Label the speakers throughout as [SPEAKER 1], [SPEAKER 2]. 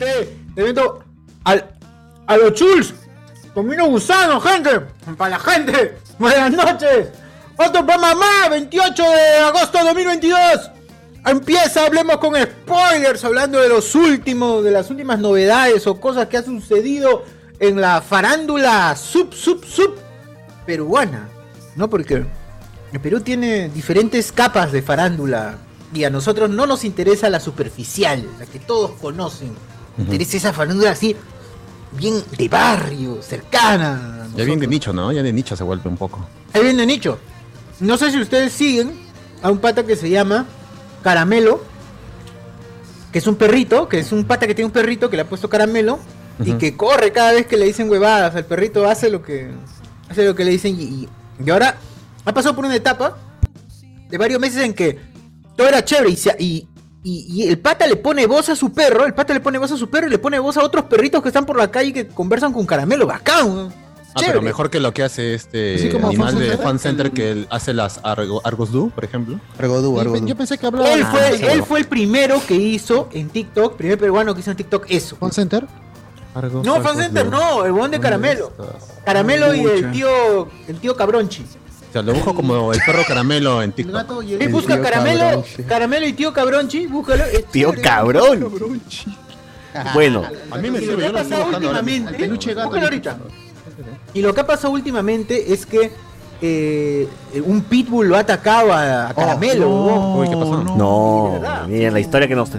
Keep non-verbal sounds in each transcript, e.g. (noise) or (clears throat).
[SPEAKER 1] La
[SPEAKER 2] gente, evento al, a los chuls. Comino gusano, gente. Para la gente. Buenas noches. Otro programa más, 28 de agosto de 2022. Empieza, hablemos con spoilers, hablando de los últimos, de las últimas novedades o cosas que han sucedido en la farándula sub, sub, sub peruana. ¿No? Porque el Perú tiene diferentes capas de farándula y a nosotros no nos interesa la superficial, la que todos conocen. Interesa esa farándula así, bien de barrio, cercana.
[SPEAKER 3] Ya bien de nicho, ¿no? Ya de nicho se vuelve un poco.
[SPEAKER 2] Ahí viene nicho. No sé si ustedes siguen a un pata que se llama Caramelo, que es un perrito, que es un pata que tiene un perrito que le ha puesto caramelo y que corre cada vez que le dicen huevadas. El perrito hace lo que hace lo que le dicen y, y- y ahora ha pasado por una etapa de varios meses en que todo era chévere y, se- y, y- y el pata le pone voz a su perro, el pata le pone voz a su perro y le pone voz a otros perritos que están por la calle que conversan con caramelo. Bacán.
[SPEAKER 3] Ah, pero mejor que lo que hace este animal
[SPEAKER 4] Fan
[SPEAKER 3] de. Fan Center que él hace las Argo- Argos Do, por ejemplo.
[SPEAKER 4] Argodú,
[SPEAKER 3] Yo,
[SPEAKER 4] Argodú.
[SPEAKER 3] yo pensé que hablaba
[SPEAKER 2] Él fue, él fue el primero que hizo en TikTok, primer peruano que hizo en TikTok eso.
[SPEAKER 4] ¿Phone Center?
[SPEAKER 3] Argos,
[SPEAKER 2] No,
[SPEAKER 3] Argos
[SPEAKER 2] Fan Center, no, el buen de Caramelo. Caramelo y el tío, el tío Cabronchi.
[SPEAKER 3] O sea, lo busco como el perro caramelo en TikTok.
[SPEAKER 2] Y busca Caramelo, Caramelo y tío Cabronchi, búscalo.
[SPEAKER 5] Tío cabrón. (laughs) Bueno,
[SPEAKER 3] A mí me
[SPEAKER 2] Y lo que
[SPEAKER 3] sirve,
[SPEAKER 2] ha pasado últimamente,
[SPEAKER 4] peluche gato
[SPEAKER 2] ahorita. Y lo que ha pasado últimamente es que eh, un pitbull lo ha atacado a, a Caramelo. huevón.
[SPEAKER 3] Uy, ¿qué pasó?
[SPEAKER 5] no,
[SPEAKER 2] verdad.
[SPEAKER 5] miren la historia que nos,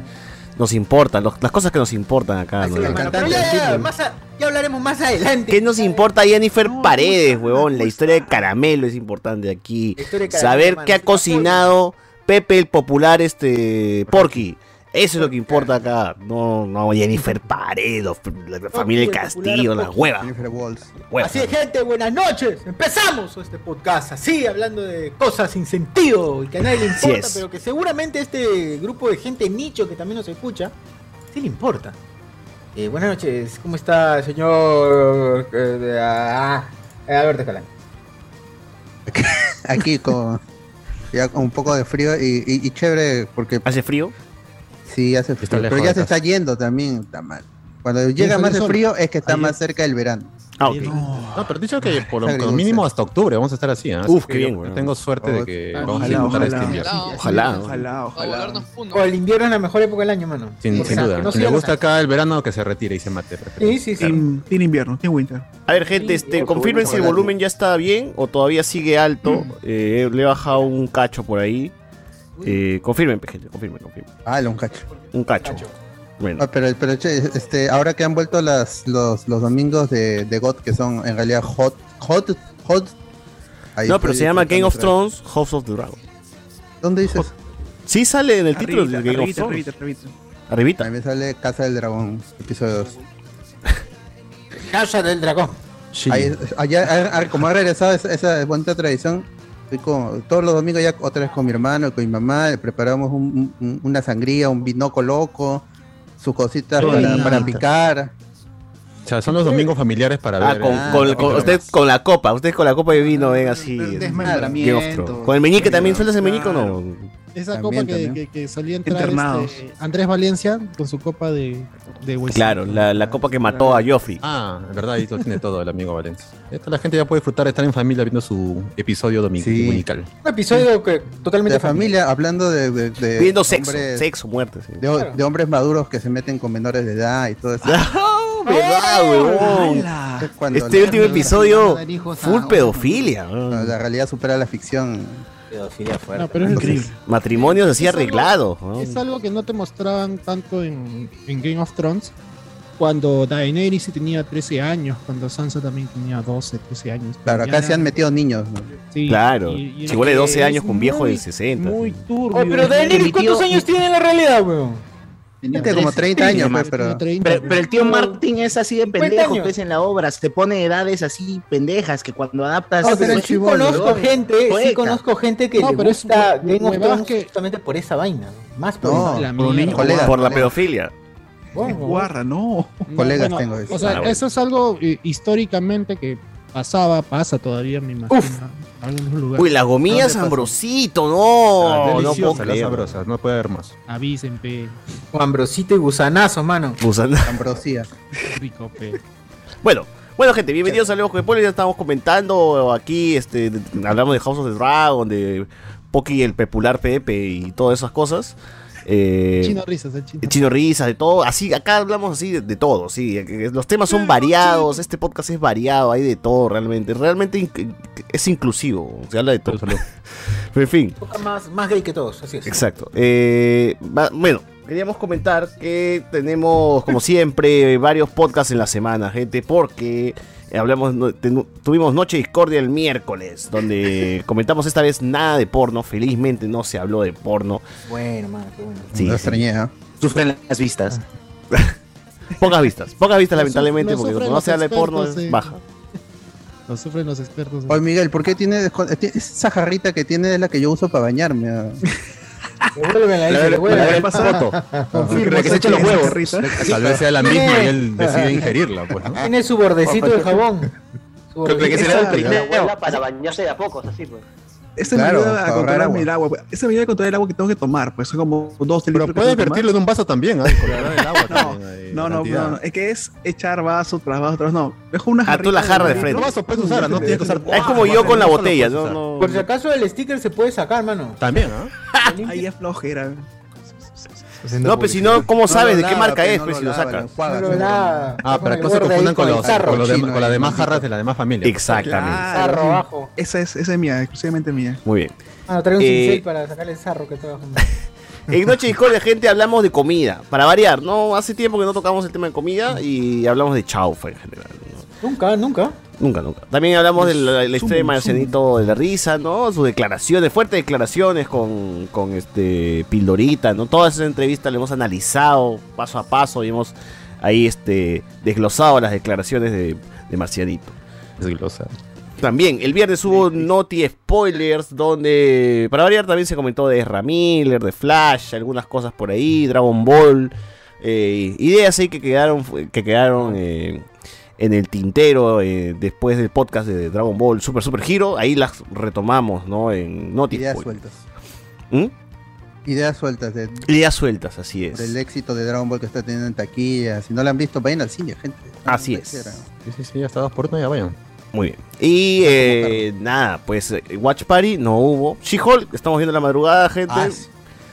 [SPEAKER 5] nos importa, los- las cosas que nos importan acá. ¿no?
[SPEAKER 2] pero ya, ya, más a- ya hablaremos más adelante.
[SPEAKER 5] ¿Qué nos importa Jennifer Paredes, huevón? La historia de Caramelo es importante aquí.
[SPEAKER 2] La historia de Caramelo,
[SPEAKER 5] Saber qué ha cocinado Pepe el popular este Porky. Eso es lo que importa acá. No, no Jennifer Paredes, la familia del
[SPEAKER 2] el
[SPEAKER 5] Castillo,
[SPEAKER 2] popular
[SPEAKER 5] la
[SPEAKER 2] Porky.
[SPEAKER 5] hueva.
[SPEAKER 4] Jennifer Walls.
[SPEAKER 5] hueva.
[SPEAKER 2] Así es, gente, buenas noches. Empezamos este podcast así, hablando de cosas sin sentido y que a nadie le importa, pero que seguramente este grupo de gente nicho que también nos escucha, sí le importa. Eh, buenas noches, ¿cómo está el señor eh, ah, Alberto Escalán? (laughs)
[SPEAKER 4] Aquí con ya con un poco de frío y, y- y chévere porque
[SPEAKER 5] ¿Hace frío?
[SPEAKER 4] Sí hace frío. Pero ya se está yendo también, está mal. Cuando llega más
[SPEAKER 6] sol.
[SPEAKER 4] frío es que está más cerca del verano.
[SPEAKER 5] Ah, ok.
[SPEAKER 3] No, pero dicho que por lo mínimo hasta octubre vamos a estar así. ¿eh?
[SPEAKER 5] Uf, qué bien, weón.
[SPEAKER 3] Tengo suerte de que
[SPEAKER 4] Ojalá,
[SPEAKER 3] vamos a disfrutar este
[SPEAKER 6] ojalá.
[SPEAKER 3] invierno.
[SPEAKER 5] Ojalá. ¿no?
[SPEAKER 6] Ojalá, ojalá.
[SPEAKER 2] O el invierno es la mejor época del año, mano.
[SPEAKER 3] Sin, sin duda.
[SPEAKER 2] no
[SPEAKER 3] Si le gusta acá el verano, que se retire y se mate.
[SPEAKER 2] Sí, sí, sí.
[SPEAKER 6] Team invierno, Team Winter.
[SPEAKER 5] A ver, gente, este, confirmen si el volumen ya está bien o todavía sigue alto. Eh, le he bajado un cacho por ahí. Eh, confirmen, gente, confirmen, confirmen.
[SPEAKER 4] Ah, un cacho.
[SPEAKER 5] Un cacho. Bueno,
[SPEAKER 4] Ah, pero, pero che, este, ahora que han vuelto las, los, los domingos de, de God, que son en realidad hot, hot, hot. ahí
[SPEAKER 5] no, pero se llama Game of Thrones, House of the Dragon.
[SPEAKER 4] ¿Dónde dices?
[SPEAKER 5] Sí sale en el título de
[SPEAKER 6] Arribita,
[SPEAKER 5] Game of Thrones.
[SPEAKER 6] arribita, arribita.
[SPEAKER 5] Arribita.
[SPEAKER 4] A mí me sale Casa del Dragón, episodio 2.
[SPEAKER 2] Casa del dragón.
[SPEAKER 4] Ahí- allá, como ha regresado esa, esa bonita tradición, estoy con- todos los domingos ya otra vez con mi hermano, con mi mamá, preparamos un- un- una sangría, un vinoco loco, sus cositas para, picar.
[SPEAKER 3] O sea, son los domingos familiares para
[SPEAKER 5] Ah,
[SPEAKER 3] ver.
[SPEAKER 5] con,
[SPEAKER 3] eh,
[SPEAKER 5] con- con-
[SPEAKER 3] capítulo
[SPEAKER 5] usted
[SPEAKER 3] más.
[SPEAKER 5] con la copa, usted con la copa de vino ven así.
[SPEAKER 6] Desmembramiento.
[SPEAKER 5] Con el meñique también sueltas el meñique o no.
[SPEAKER 7] Esa
[SPEAKER 4] También,
[SPEAKER 7] copa que, que, que solía entrar
[SPEAKER 6] Internados.
[SPEAKER 7] este, Andrés Valencia con su copa de, de huesito.
[SPEAKER 5] Claro, la, la copa que mató a Joffrey.
[SPEAKER 3] Ah, en verdad, ahí lo tiene todo el amigo Valencia. Esta la gente ya puede disfrutar de estar en familia viendo su episodio domi-
[SPEAKER 4] Sí.
[SPEAKER 3] dominical.
[SPEAKER 2] Un episodio que totalmente
[SPEAKER 4] De familia, hablando de, de, de
[SPEAKER 5] Viendo sexo,
[SPEAKER 4] hombres,
[SPEAKER 5] sexo, muerte. sí.
[SPEAKER 4] de, ho- de hombres maduros que se meten con menores de edad y todo eso. (laughs)
[SPEAKER 5] ¿Verdad, huevón?
[SPEAKER 6] ¡Hala!
[SPEAKER 4] Es cuando
[SPEAKER 5] Este último episodio, full pedofilia.
[SPEAKER 4] la realidad supera la ficción.
[SPEAKER 2] Pedofilia fuerte.
[SPEAKER 7] No, pero es
[SPEAKER 6] Increíble.
[SPEAKER 5] Matrimonios así arreglados.
[SPEAKER 7] Es algo que no te mostraban tanto en, en Game of Thrones. Cuando Daenerys tenía 13 años, cuando Sansa también tenía 12, 13 años.
[SPEAKER 4] Claro, acá se han metido niños. ¿no?
[SPEAKER 7] sí,
[SPEAKER 5] Claro. Chico de 12
[SPEAKER 7] es
[SPEAKER 5] años con viejo de
[SPEAKER 7] muy-
[SPEAKER 5] 60.
[SPEAKER 7] Muy turbio.
[SPEAKER 2] Oye, pero Daenerys, ¿cuántos años tiene en la realidad, weón?
[SPEAKER 8] Tenía
[SPEAKER 4] Tiene como 30 años,
[SPEAKER 7] Tiene
[SPEAKER 4] pues, pero...
[SPEAKER 7] 30,
[SPEAKER 8] Pero, pero el tío Martin es así de
[SPEAKER 2] 50
[SPEAKER 8] pendejo,
[SPEAKER 2] años.
[SPEAKER 8] pues en la obra, se pone edades así pendejas que cuando adaptas.
[SPEAKER 4] Ah, pero
[SPEAKER 2] sí
[SPEAKER 4] el chibolo,
[SPEAKER 2] conozco gente, sí conozco gente que
[SPEAKER 7] No,
[SPEAKER 2] le
[SPEAKER 7] pero es
[SPEAKER 2] gusta
[SPEAKER 7] hue-
[SPEAKER 2] Game of
[SPEAKER 7] huevadas
[SPEAKER 2] Thrones
[SPEAKER 7] que-
[SPEAKER 2] justamente por esa vaina. ¿no? Más por
[SPEAKER 4] No,
[SPEAKER 7] la
[SPEAKER 6] por niño.
[SPEAKER 4] Colega,
[SPEAKER 5] Por la
[SPEAKER 4] colega.
[SPEAKER 5] pedofilia.
[SPEAKER 6] Guarda, no.
[SPEAKER 7] No,
[SPEAKER 4] Colegas
[SPEAKER 7] bueno,
[SPEAKER 4] tengo, dice.
[SPEAKER 7] O sea,
[SPEAKER 5] Ah, bueno.
[SPEAKER 7] eso es algo eh, históricamente que pasaba, pasa todavía, me imagino.
[SPEAKER 2] Uf.
[SPEAKER 7] En algunos lugares.
[SPEAKER 5] Uy, las gomillas
[SPEAKER 4] ¿Dónde pasa?
[SPEAKER 5] Ambrosito,
[SPEAKER 3] Ah,
[SPEAKER 5] no. no puedo
[SPEAKER 3] la
[SPEAKER 5] creer.
[SPEAKER 3] sabrosa, no puede haber más.
[SPEAKER 7] Avisen, pe.
[SPEAKER 2] Ambrosito y gusanazo, mano.
[SPEAKER 5] Gusano. (laughs)
[SPEAKER 4] Ambrosía.
[SPEAKER 7] Rico, pe.
[SPEAKER 5] Bueno, bueno gente, bienvenidos a Lejos de Spoiler, ya estamos comentando aquí, este, hablamos de House of the Dragon, de Poki el popular Pepe y todas esas cosas. Eh,
[SPEAKER 7] Chino risas, el chino.
[SPEAKER 5] Chino Risas, de todo, así, acá hablamos así de, de todo, sí, eh, los temas son variados, este podcast es variado, hay de todo realmente, realmente inc- es inclusivo, se habla de todo. Pero (laughs) en fin,
[SPEAKER 2] Más, más gay que todos, así es.
[SPEAKER 5] Exacto. Eh, bueno, queríamos comentar que tenemos, como siempre, varios podcasts en la semana, gente, porque eh, hablamos, no- ten- tuvimos Noche Discordia el miércoles, donde (laughs) comentamos esta vez nada de porno. Felizmente no se habló de porno.
[SPEAKER 2] Bueno, mano, qué bueno.
[SPEAKER 5] Sí, sí.
[SPEAKER 4] extrañé, ¿ah?
[SPEAKER 8] Sufren las vistas. (laughs)
[SPEAKER 5] Pocas vistas, pocas vistas,
[SPEAKER 7] Lo
[SPEAKER 5] lamentablemente, porque cuando no se habla de porno
[SPEAKER 7] en-
[SPEAKER 5] baja. (laughs)
[SPEAKER 7] Lo sufren los expertos.
[SPEAKER 4] Oye, Miguel, ¿por qué tiene tiene- esa jarrita que tiene es la que yo uso para bañarme?
[SPEAKER 2] Devuélvela,
[SPEAKER 6] La
[SPEAKER 2] devuélvela.
[SPEAKER 6] pasada.
[SPEAKER 7] Confirmo,
[SPEAKER 6] que se echa los huevos.
[SPEAKER 3] Tal vez sea la misma y él decide ingerirla, pues, ¿no?
[SPEAKER 2] Tiene su bordecito de jabón. Su
[SPEAKER 6] Creo que será el
[SPEAKER 8] La
[SPEAKER 6] primero.
[SPEAKER 8] abuela para bañarse de a pocos, así pues.
[SPEAKER 6] Ese
[SPEAKER 4] Claro,
[SPEAKER 6] me ayuda a controlar
[SPEAKER 4] agua.
[SPEAKER 6] el agua. pues. Ese me ayuda a controlar el agua que tengo que tomar. Pues son como dos, tres
[SPEAKER 3] Pero puedes vertirlo en un vaso también, ¿ah? Controlar el agua (laughs)
[SPEAKER 6] No,
[SPEAKER 3] también, ahí,
[SPEAKER 6] No, no, no, no, es que es echar vaso tras vaso tras no. Dejo una
[SPEAKER 5] Ah, tú la jarra de frente.
[SPEAKER 3] No vaso puedes usar, no tienes que usar.
[SPEAKER 5] Es como yo con la botella.
[SPEAKER 2] Por si acaso el sticker se puede sacar, mano.
[SPEAKER 3] También, ¿ah?
[SPEAKER 6] Ahí es flojera.
[SPEAKER 5] No, pues si no, ¿cómo sabes de qué
[SPEAKER 4] lava,
[SPEAKER 5] marca es,
[SPEAKER 4] no
[SPEAKER 5] pues si lo sacas?
[SPEAKER 3] Ah, para que no se confundan con,
[SPEAKER 2] el
[SPEAKER 3] los, con, los de-
[SPEAKER 4] chino
[SPEAKER 3] con las demás jarras de la demás familia.
[SPEAKER 5] Exactamente.
[SPEAKER 2] Sarro abajo.
[SPEAKER 6] Esa es, esa es mía, exclusivamente mía.
[SPEAKER 5] Muy bien.
[SPEAKER 2] Ah, trae un
[SPEAKER 5] Eh,
[SPEAKER 2] cincel para sacarle el sarro que trabaja. (laughs)
[SPEAKER 5] En Noche Discordia, gente, hablamos de comida. Para variar, ¿no? Hace tiempo que no tocamos el tema de comida y hablamos de chaufa en general.
[SPEAKER 2] Nunca, nunca.
[SPEAKER 5] Nunca, nunca. También hablamos de la, la historia de Marcianito de la risa, ¿no? Sus declaraciones, fuertes declaraciones con, con este Pildorita, ¿no? Todas esas entrevistas le hemos analizado paso a paso y hemos ahí este desglosado las declaraciones de, de Marcianito.
[SPEAKER 3] Desglosa.
[SPEAKER 5] También, el viernes hubo Noti Spoilers, donde para variar también se comentó de Ezra Miller, de Flash, algunas cosas por ahí, Dragon Ball, eh, ideas ahí que quedaron, que quedaron eh, en el tintero eh, después del podcast de Dragon Ball Super Super Hero, ahí las retomamos, ¿no? En
[SPEAKER 4] Ideas sueltas.
[SPEAKER 5] ¿Mm?
[SPEAKER 4] Ideas sueltas de-
[SPEAKER 5] Ideas sueltas, así es.
[SPEAKER 4] del éxito de Dragon Ball que está teniendo en taquilla. Si no la han visto, vayan al cine, gente.
[SPEAKER 5] Así es.
[SPEAKER 4] quieran.
[SPEAKER 3] Sí, sí, sí, ya está dos por ya vayan.
[SPEAKER 5] Muy bien. Y eh, nada, pues eh, Watch Party no hubo. She-Hulk, estamos viendo la madrugada, gente.
[SPEAKER 4] Ah, sí.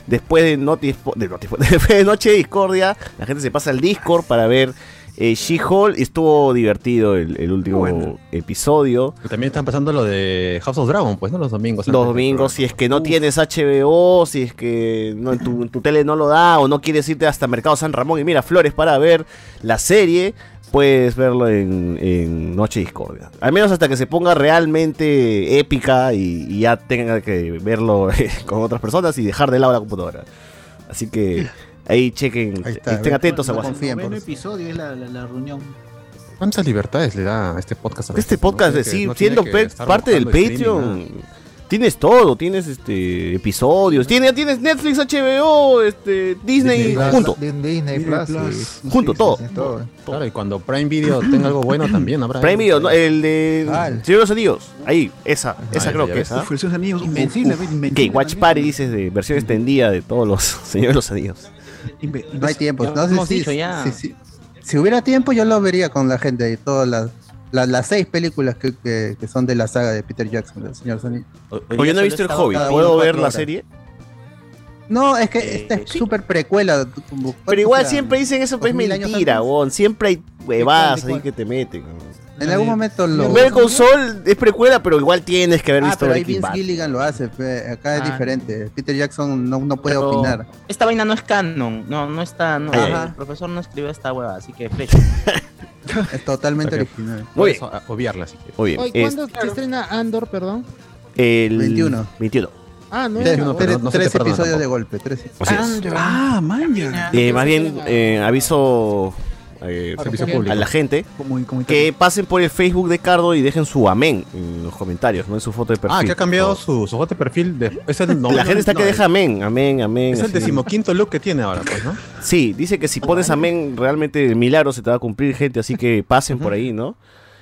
[SPEAKER 5] Después de, Noti, de, Noti- después (laughs) de Noche de Discordia, la gente se pasa al Discord para ver eh, She-Hulk. Estuvo divertido el, el último
[SPEAKER 6] Bueno.
[SPEAKER 5] episodio.
[SPEAKER 3] También están pasando lo de House of Dragon, pues, ¿no? Los domingos.
[SPEAKER 5] Los domingos, si es que no tienes HBO, si es que no, en, tu, en tu tele no lo da o no quieres irte hasta Mercado San Ramón y mira Flores para ver la serie, puedes verlo en, en Noche Discordia. Al menos hasta que se ponga realmente épica y, y ya tenga que verlo (laughs) con otras personas y dejar de lado la computadora. Así que ahí chequen,
[SPEAKER 4] Ahí está,
[SPEAKER 5] estén atentos a
[SPEAKER 4] no
[SPEAKER 5] WhatsApp.
[SPEAKER 4] confíen, por-
[SPEAKER 8] episodio es la, la, la reunión.
[SPEAKER 3] ¿Cuántas libertades le da a este podcast? a
[SPEAKER 5] Este
[SPEAKER 3] veces, no?
[SPEAKER 5] podcast,
[SPEAKER 3] que-
[SPEAKER 5] sí,
[SPEAKER 3] no
[SPEAKER 5] siendo parte del
[SPEAKER 3] streaming,
[SPEAKER 5] Patreon. Tienes todo, tienes este episodios, tienes, tienes Netflix, HBO, este, Disney,
[SPEAKER 3] Disney Plus.
[SPEAKER 5] junto.
[SPEAKER 9] Disney
[SPEAKER 6] Plus.
[SPEAKER 5] Junto, todo.
[SPEAKER 9] Sí, todo.
[SPEAKER 3] Claro, y cuando Prime Video tenga algo bueno también habrá.
[SPEAKER 5] Prime Video, ¿no? el de
[SPEAKER 4] Ah,
[SPEAKER 5] Señor de los Anillos. Ahí, esa, esa
[SPEAKER 3] ya,
[SPEAKER 5] creo que es. ¿ah?
[SPEAKER 6] Uf, esos anillos.
[SPEAKER 9] Invencible.
[SPEAKER 5] Que Watch
[SPEAKER 9] también.
[SPEAKER 5] Party dices de versión extendida de todos los (laughs) Señores de los Anillos.
[SPEAKER 4] No hay tiempo. No sé
[SPEAKER 10] hemos
[SPEAKER 4] si,
[SPEAKER 10] dicho ya.
[SPEAKER 4] si- si- si hubiera tiempo, yo lo vería con la gente y todas las, las, las seis películas que, que, que son de la saga de Peter Jackson, del Señor Sonic.
[SPEAKER 5] O yo no he visto el Hobbit,
[SPEAKER 4] cada
[SPEAKER 5] ¿puedo ver la
[SPEAKER 4] horas.
[SPEAKER 5] serie?
[SPEAKER 4] No, es que
[SPEAKER 10] Eh,
[SPEAKER 4] esta es
[SPEAKER 10] sí.
[SPEAKER 4] súper precuela.
[SPEAKER 5] Pero igual
[SPEAKER 4] ¿cuánto
[SPEAKER 5] siempre dicen eso, pues es
[SPEAKER 4] ¿Dos mil años
[SPEAKER 5] mentira, weón. Siempre hay huevadas
[SPEAKER 4] ¿De
[SPEAKER 5] ahí que te meten.
[SPEAKER 4] En algún momento lo.
[SPEAKER 5] Ver con Sol es precuela, pero igual tienes que haber
[SPEAKER 4] Ah,
[SPEAKER 5] visto
[SPEAKER 4] pero ahí Vince
[SPEAKER 5] Bad.
[SPEAKER 4] Gilligan lo hace. pe, Acá es
[SPEAKER 10] Ah.
[SPEAKER 4] diferente. Peter Jackson no, no puede
[SPEAKER 10] Pero
[SPEAKER 4] opinar.
[SPEAKER 10] Esta vaina no es canon. No, no está. No,
[SPEAKER 5] Ajá.
[SPEAKER 10] El profesor no escribió esta hueva, así que flecha. (laughs)
[SPEAKER 4] Es totalmente
[SPEAKER 3] Ok.
[SPEAKER 4] original.
[SPEAKER 5] Muy bien,
[SPEAKER 3] obviarla si quieres.
[SPEAKER 5] muy bien.
[SPEAKER 11] Oye,
[SPEAKER 5] Es
[SPEAKER 11] ¿Cuándo se estrena Andor, perdón?
[SPEAKER 5] el
[SPEAKER 4] 21.
[SPEAKER 5] 21.
[SPEAKER 11] Ah, no
[SPEAKER 4] Tres,
[SPEAKER 11] es
[SPEAKER 3] no,
[SPEAKER 4] tres-
[SPEAKER 3] no
[SPEAKER 4] tres episodios
[SPEAKER 3] tampoco.
[SPEAKER 4] de golpe. Tres.
[SPEAKER 5] Así es.
[SPEAKER 9] Andor.
[SPEAKER 6] Ah, man.
[SPEAKER 5] Eh, más bien, eh, aviso eh,
[SPEAKER 3] Servicio
[SPEAKER 11] Ok.
[SPEAKER 3] público.
[SPEAKER 5] a la gente que pasen por el Facebook de Cardo y dejen su amén en los comentarios, no en su foto de perfil.
[SPEAKER 3] Ah, que ha cambiado
[SPEAKER 5] favor.
[SPEAKER 3] su, su foto de perfil. De, es el, no, (laughs)
[SPEAKER 5] La gente está
[SPEAKER 3] no,
[SPEAKER 5] que deja amén, amén, amén.
[SPEAKER 3] Es el decimoquinto look que tiene ahora, pues, ¿no?
[SPEAKER 5] Sí, dice que si pones amén, realmente el milagro se te va a cumplir, gente, así que pasen por ahí, ¿no?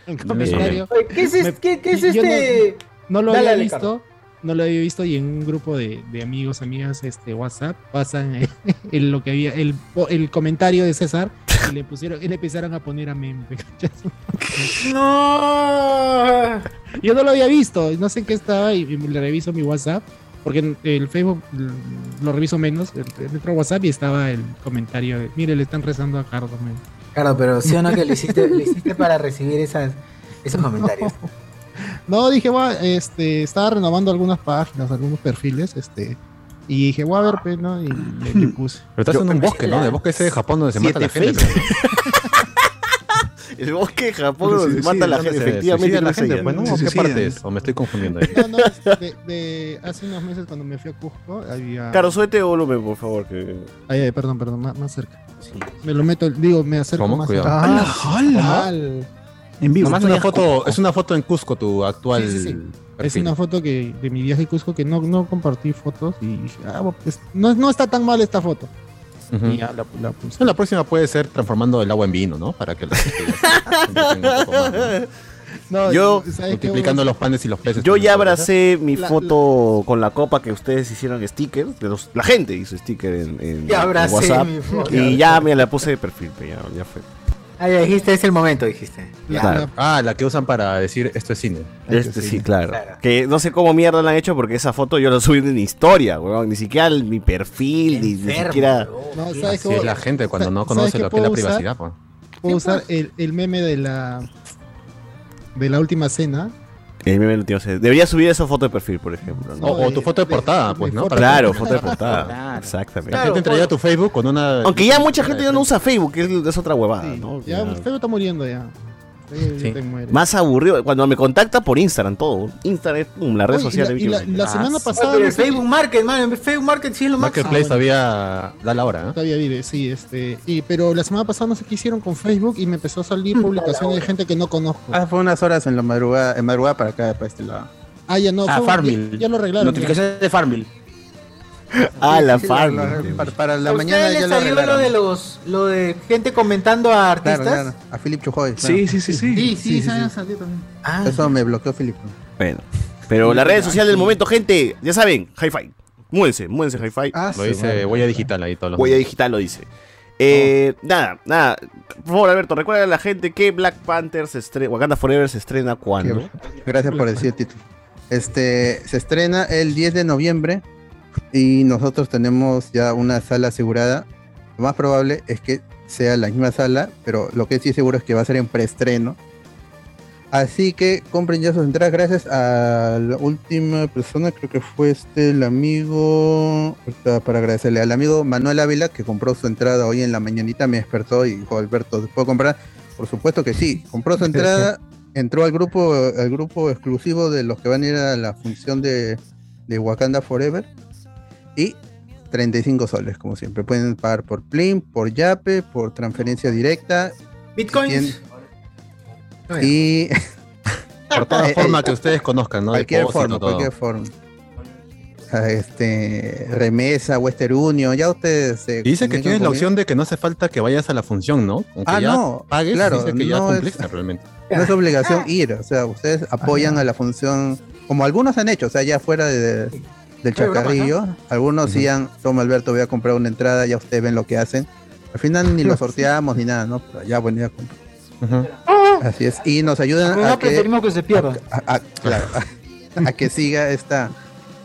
[SPEAKER 11] En comentario.
[SPEAKER 2] Oye, ¿Qué es, es-
[SPEAKER 11] Me-
[SPEAKER 2] qué, qué es
[SPEAKER 11] yo no-
[SPEAKER 2] este?
[SPEAKER 11] No lo
[SPEAKER 2] Dale,
[SPEAKER 11] había visto. No lo había visto y en un grupo de, de amigos, amigas, este WhatsApp, pasan eh, (laughs) el, lo que había, el, el comentario de César y le pusieron, y le empezaron a poner amén. ¿me cachas? (laughs)
[SPEAKER 2] No.
[SPEAKER 11] Yo no lo había visto, no sé en qué estaba y, y le reviso mi WhatsApp, porque en el Facebook lo reviso menos, el, el otro WhatsApp y estaba el comentario de, mire, le están rezando a Cardo. men".
[SPEAKER 2] Claro, pero sí o no que lo hiciste, lo hiciste para recibir esas, esos comentarios.
[SPEAKER 11] No, (laughs) (laughs) dije, va, este, estaba renovando algunas páginas, algunos perfiles, este, y dije, voy a ver, pues, ¿no? Y le, le (laughs) puse.
[SPEAKER 3] Pero estás en un bosque, ¿no? En el bosque ese de Japón donde se mata la gente. (laughs)
[SPEAKER 5] El bosque de Japón
[SPEAKER 3] Donde
[SPEAKER 5] donde
[SPEAKER 3] se
[SPEAKER 5] mata la gente, efectivamente.
[SPEAKER 3] la gente, pues, ¿no?
[SPEAKER 6] Se
[SPEAKER 3] ¿Qué
[SPEAKER 6] suicidan.
[SPEAKER 3] parte es? ¿O me estoy confundiendo ahí?
[SPEAKER 11] No, no, es de, de hace unos meses cuando me fui a Cusco, había...
[SPEAKER 5] Caro, suete volumen, por favor. Que...
[SPEAKER 11] Ay, ay, perdón, perdón, más, más cerca. Me lo meto, digo, me acerco
[SPEAKER 3] ¿Cómo?
[SPEAKER 11] más
[SPEAKER 3] Cuidado.
[SPEAKER 11] cerca.
[SPEAKER 6] ¡Hala, hala!
[SPEAKER 11] Al-
[SPEAKER 6] En vivo.
[SPEAKER 3] Es una, foto, es una foto en Cusco, tu actual
[SPEAKER 11] Sí, sí, sí. Es una foto que de mi viaje a Cusco que no, no compartí fotos y dije, ah, pues, no, no está tan mal esta foto. Y ya la, la.
[SPEAKER 3] La próxima puede ser transformando el agua en vino, ¿no? Para que la gente ¿no? (laughs)
[SPEAKER 11] No,
[SPEAKER 5] Yo-.
[SPEAKER 3] Multiplicando los panes y los peces.
[SPEAKER 5] Yo ya abracé mi
[SPEAKER 11] La-
[SPEAKER 5] foto con la copa que ustedes hicieron stickers. De los, la gente hizo sticker en, en-
[SPEAKER 2] Ya
[SPEAKER 5] en WhatsApp.
[SPEAKER 2] mi foto.
[SPEAKER 5] Y ya me la puse de perfil, ya, ya fue.
[SPEAKER 2] Ah, ya dijiste, es el momento, dijiste.
[SPEAKER 11] La-
[SPEAKER 5] Claro.
[SPEAKER 11] la-
[SPEAKER 3] ¿no? Ah, la que usan para decir esto es cine.
[SPEAKER 5] Este sí, claro.
[SPEAKER 2] Claro.
[SPEAKER 5] Que no sé cómo mierda la han hecho porque esa foto yo la subí en historia, weón. Ni siquiera en mi perfil, ni, ni siquiera.
[SPEAKER 11] No. ¿sabes
[SPEAKER 3] Así
[SPEAKER 11] cómo?
[SPEAKER 3] es la gente cuando no
[SPEAKER 11] ¿Sabes
[SPEAKER 3] conoce lo que es la
[SPEAKER 11] usar?
[SPEAKER 3] privacidad.
[SPEAKER 11] Puedo usar el, el meme de la de la última cena.
[SPEAKER 5] El meme no tiene sentido. Debería subir esa foto de perfil, por ejemplo. ¿no?
[SPEAKER 11] No,
[SPEAKER 3] O, o tu foto de
[SPEAKER 11] de-
[SPEAKER 3] portada, pues, ¿no?
[SPEAKER 5] Claro, foto de portada.
[SPEAKER 10] Claro.
[SPEAKER 5] Exactamente.
[SPEAKER 3] La gente entraría a tu Facebook con una.
[SPEAKER 5] Aunque ya mucha gente ya no usa Facebook, que es, es otra huevada,
[SPEAKER 11] Sí,
[SPEAKER 5] ¿no?
[SPEAKER 11] ya,
[SPEAKER 5] Ya.
[SPEAKER 11] Facebook está muriendo ya.
[SPEAKER 3] Sí.
[SPEAKER 5] Más aburrido. Cuando me contacta por Instagram, todo. Instagram, pum, la red
[SPEAKER 11] Oye,
[SPEAKER 5] social.
[SPEAKER 11] y
[SPEAKER 5] de
[SPEAKER 11] la, y la- semana
[SPEAKER 5] Ah,
[SPEAKER 11] pasada.
[SPEAKER 2] pero
[SPEAKER 11] no
[SPEAKER 2] Facebook Market, man, Facebook Market sí es lo máximo.
[SPEAKER 3] Marketplace
[SPEAKER 11] Ah,
[SPEAKER 3] todavía da la hora, ¿eh?
[SPEAKER 11] Todavía vive, sí, este. Y, pero la semana pasada no sé qué hicieron con Facebook y me empezó a salir publicaciones de gente que no conozco.
[SPEAKER 4] Ah, fue unas horas en la madrugada, en madrugada para acá, para este lado.
[SPEAKER 11] Ah, ya no.
[SPEAKER 10] Ah, Farmville.
[SPEAKER 11] Ya, ya lo arreglaron. ya.
[SPEAKER 10] Notificaciones de Farmville.
[SPEAKER 5] Ah, la farm.
[SPEAKER 4] para, para la
[SPEAKER 2] ¿A
[SPEAKER 4] mañana ya
[SPEAKER 2] salió lo de los lo de gente comentando a artistas?
[SPEAKER 4] Claro, claro, a Philip Chujoy. claro.
[SPEAKER 6] Sí, sí, sí, sí.
[SPEAKER 9] Sí, sí,
[SPEAKER 4] sí,
[SPEAKER 9] sí,
[SPEAKER 4] sí.
[SPEAKER 9] salió también.
[SPEAKER 2] Ah,
[SPEAKER 4] Eso me bloqueó Philip.
[SPEAKER 5] Bueno. Pero la red social del momento, gente, ya saben, hi-fi. Múdense, múdense, hi-fi.
[SPEAKER 4] Ah,
[SPEAKER 3] Lo dice huella digital ahí todos los
[SPEAKER 5] Huella digital lo dice. Eh, Nada, nada. Por favor, Alberto, recuerda a la gente que Black Panther se estrena, Wakanda Forever se estrena cuando.
[SPEAKER 4] Gracias por decir el título. Este se estrena el 10 de noviembre y nosotros tenemos ya una sala asegurada. Lo más probable es que sea la misma sala, pero lo que sí seguro es que va a ser en preestreno. Así que compren ya sus entradas gracias a la última persona, creo que fue este el amigo, para agradecerle al amigo Manuel Ávila que compró su entrada hoy en la mañanita, me despertó y dijo Alberto, ¿se puede comprar? Por supuesto que sí, compró su entrada, entró al grupo, al grupo exclusivo de los que van a ir a la función de, de Wakanda Forever y 35 soles, como siempre. Pueden pagar por Plim, por Yape, por transferencia directa
[SPEAKER 2] Bitcoins.
[SPEAKER 4] y
[SPEAKER 3] Por toda
[SPEAKER 4] Eh,
[SPEAKER 3] forma
[SPEAKER 4] eh,
[SPEAKER 3] que ustedes conozcan, ¿no?
[SPEAKER 4] Cualquier
[SPEAKER 3] Depósito,
[SPEAKER 4] forma,
[SPEAKER 3] todo.
[SPEAKER 4] cualquier forma. Ah, Este, remesa, Western Union, ya ustedes se
[SPEAKER 3] Y dice que tienes la opción de que no hace falta que vayas a la función, ¿no? Aunque
[SPEAKER 4] Ah,
[SPEAKER 3] ya
[SPEAKER 4] no,
[SPEAKER 3] pagues,
[SPEAKER 4] claro,
[SPEAKER 3] dice que ya
[SPEAKER 4] no es-
[SPEAKER 3] cumpliste realmente.
[SPEAKER 4] No es obligación ir, o sea, ustedes apoyan a la función, como algunos han hecho, o sea, ya fuera de- del chacarrillo, algunos han, toma Alberto, voy a comprar una entrada, ya ustedes ven lo que hacen. Al final ni lo (laughs) sorteamos ni nada, ¿no? Pero ya, bueno, ya. Así es, y nos ayudan a que,
[SPEAKER 2] se pierda.
[SPEAKER 4] a, a- claro, a, a que siga esta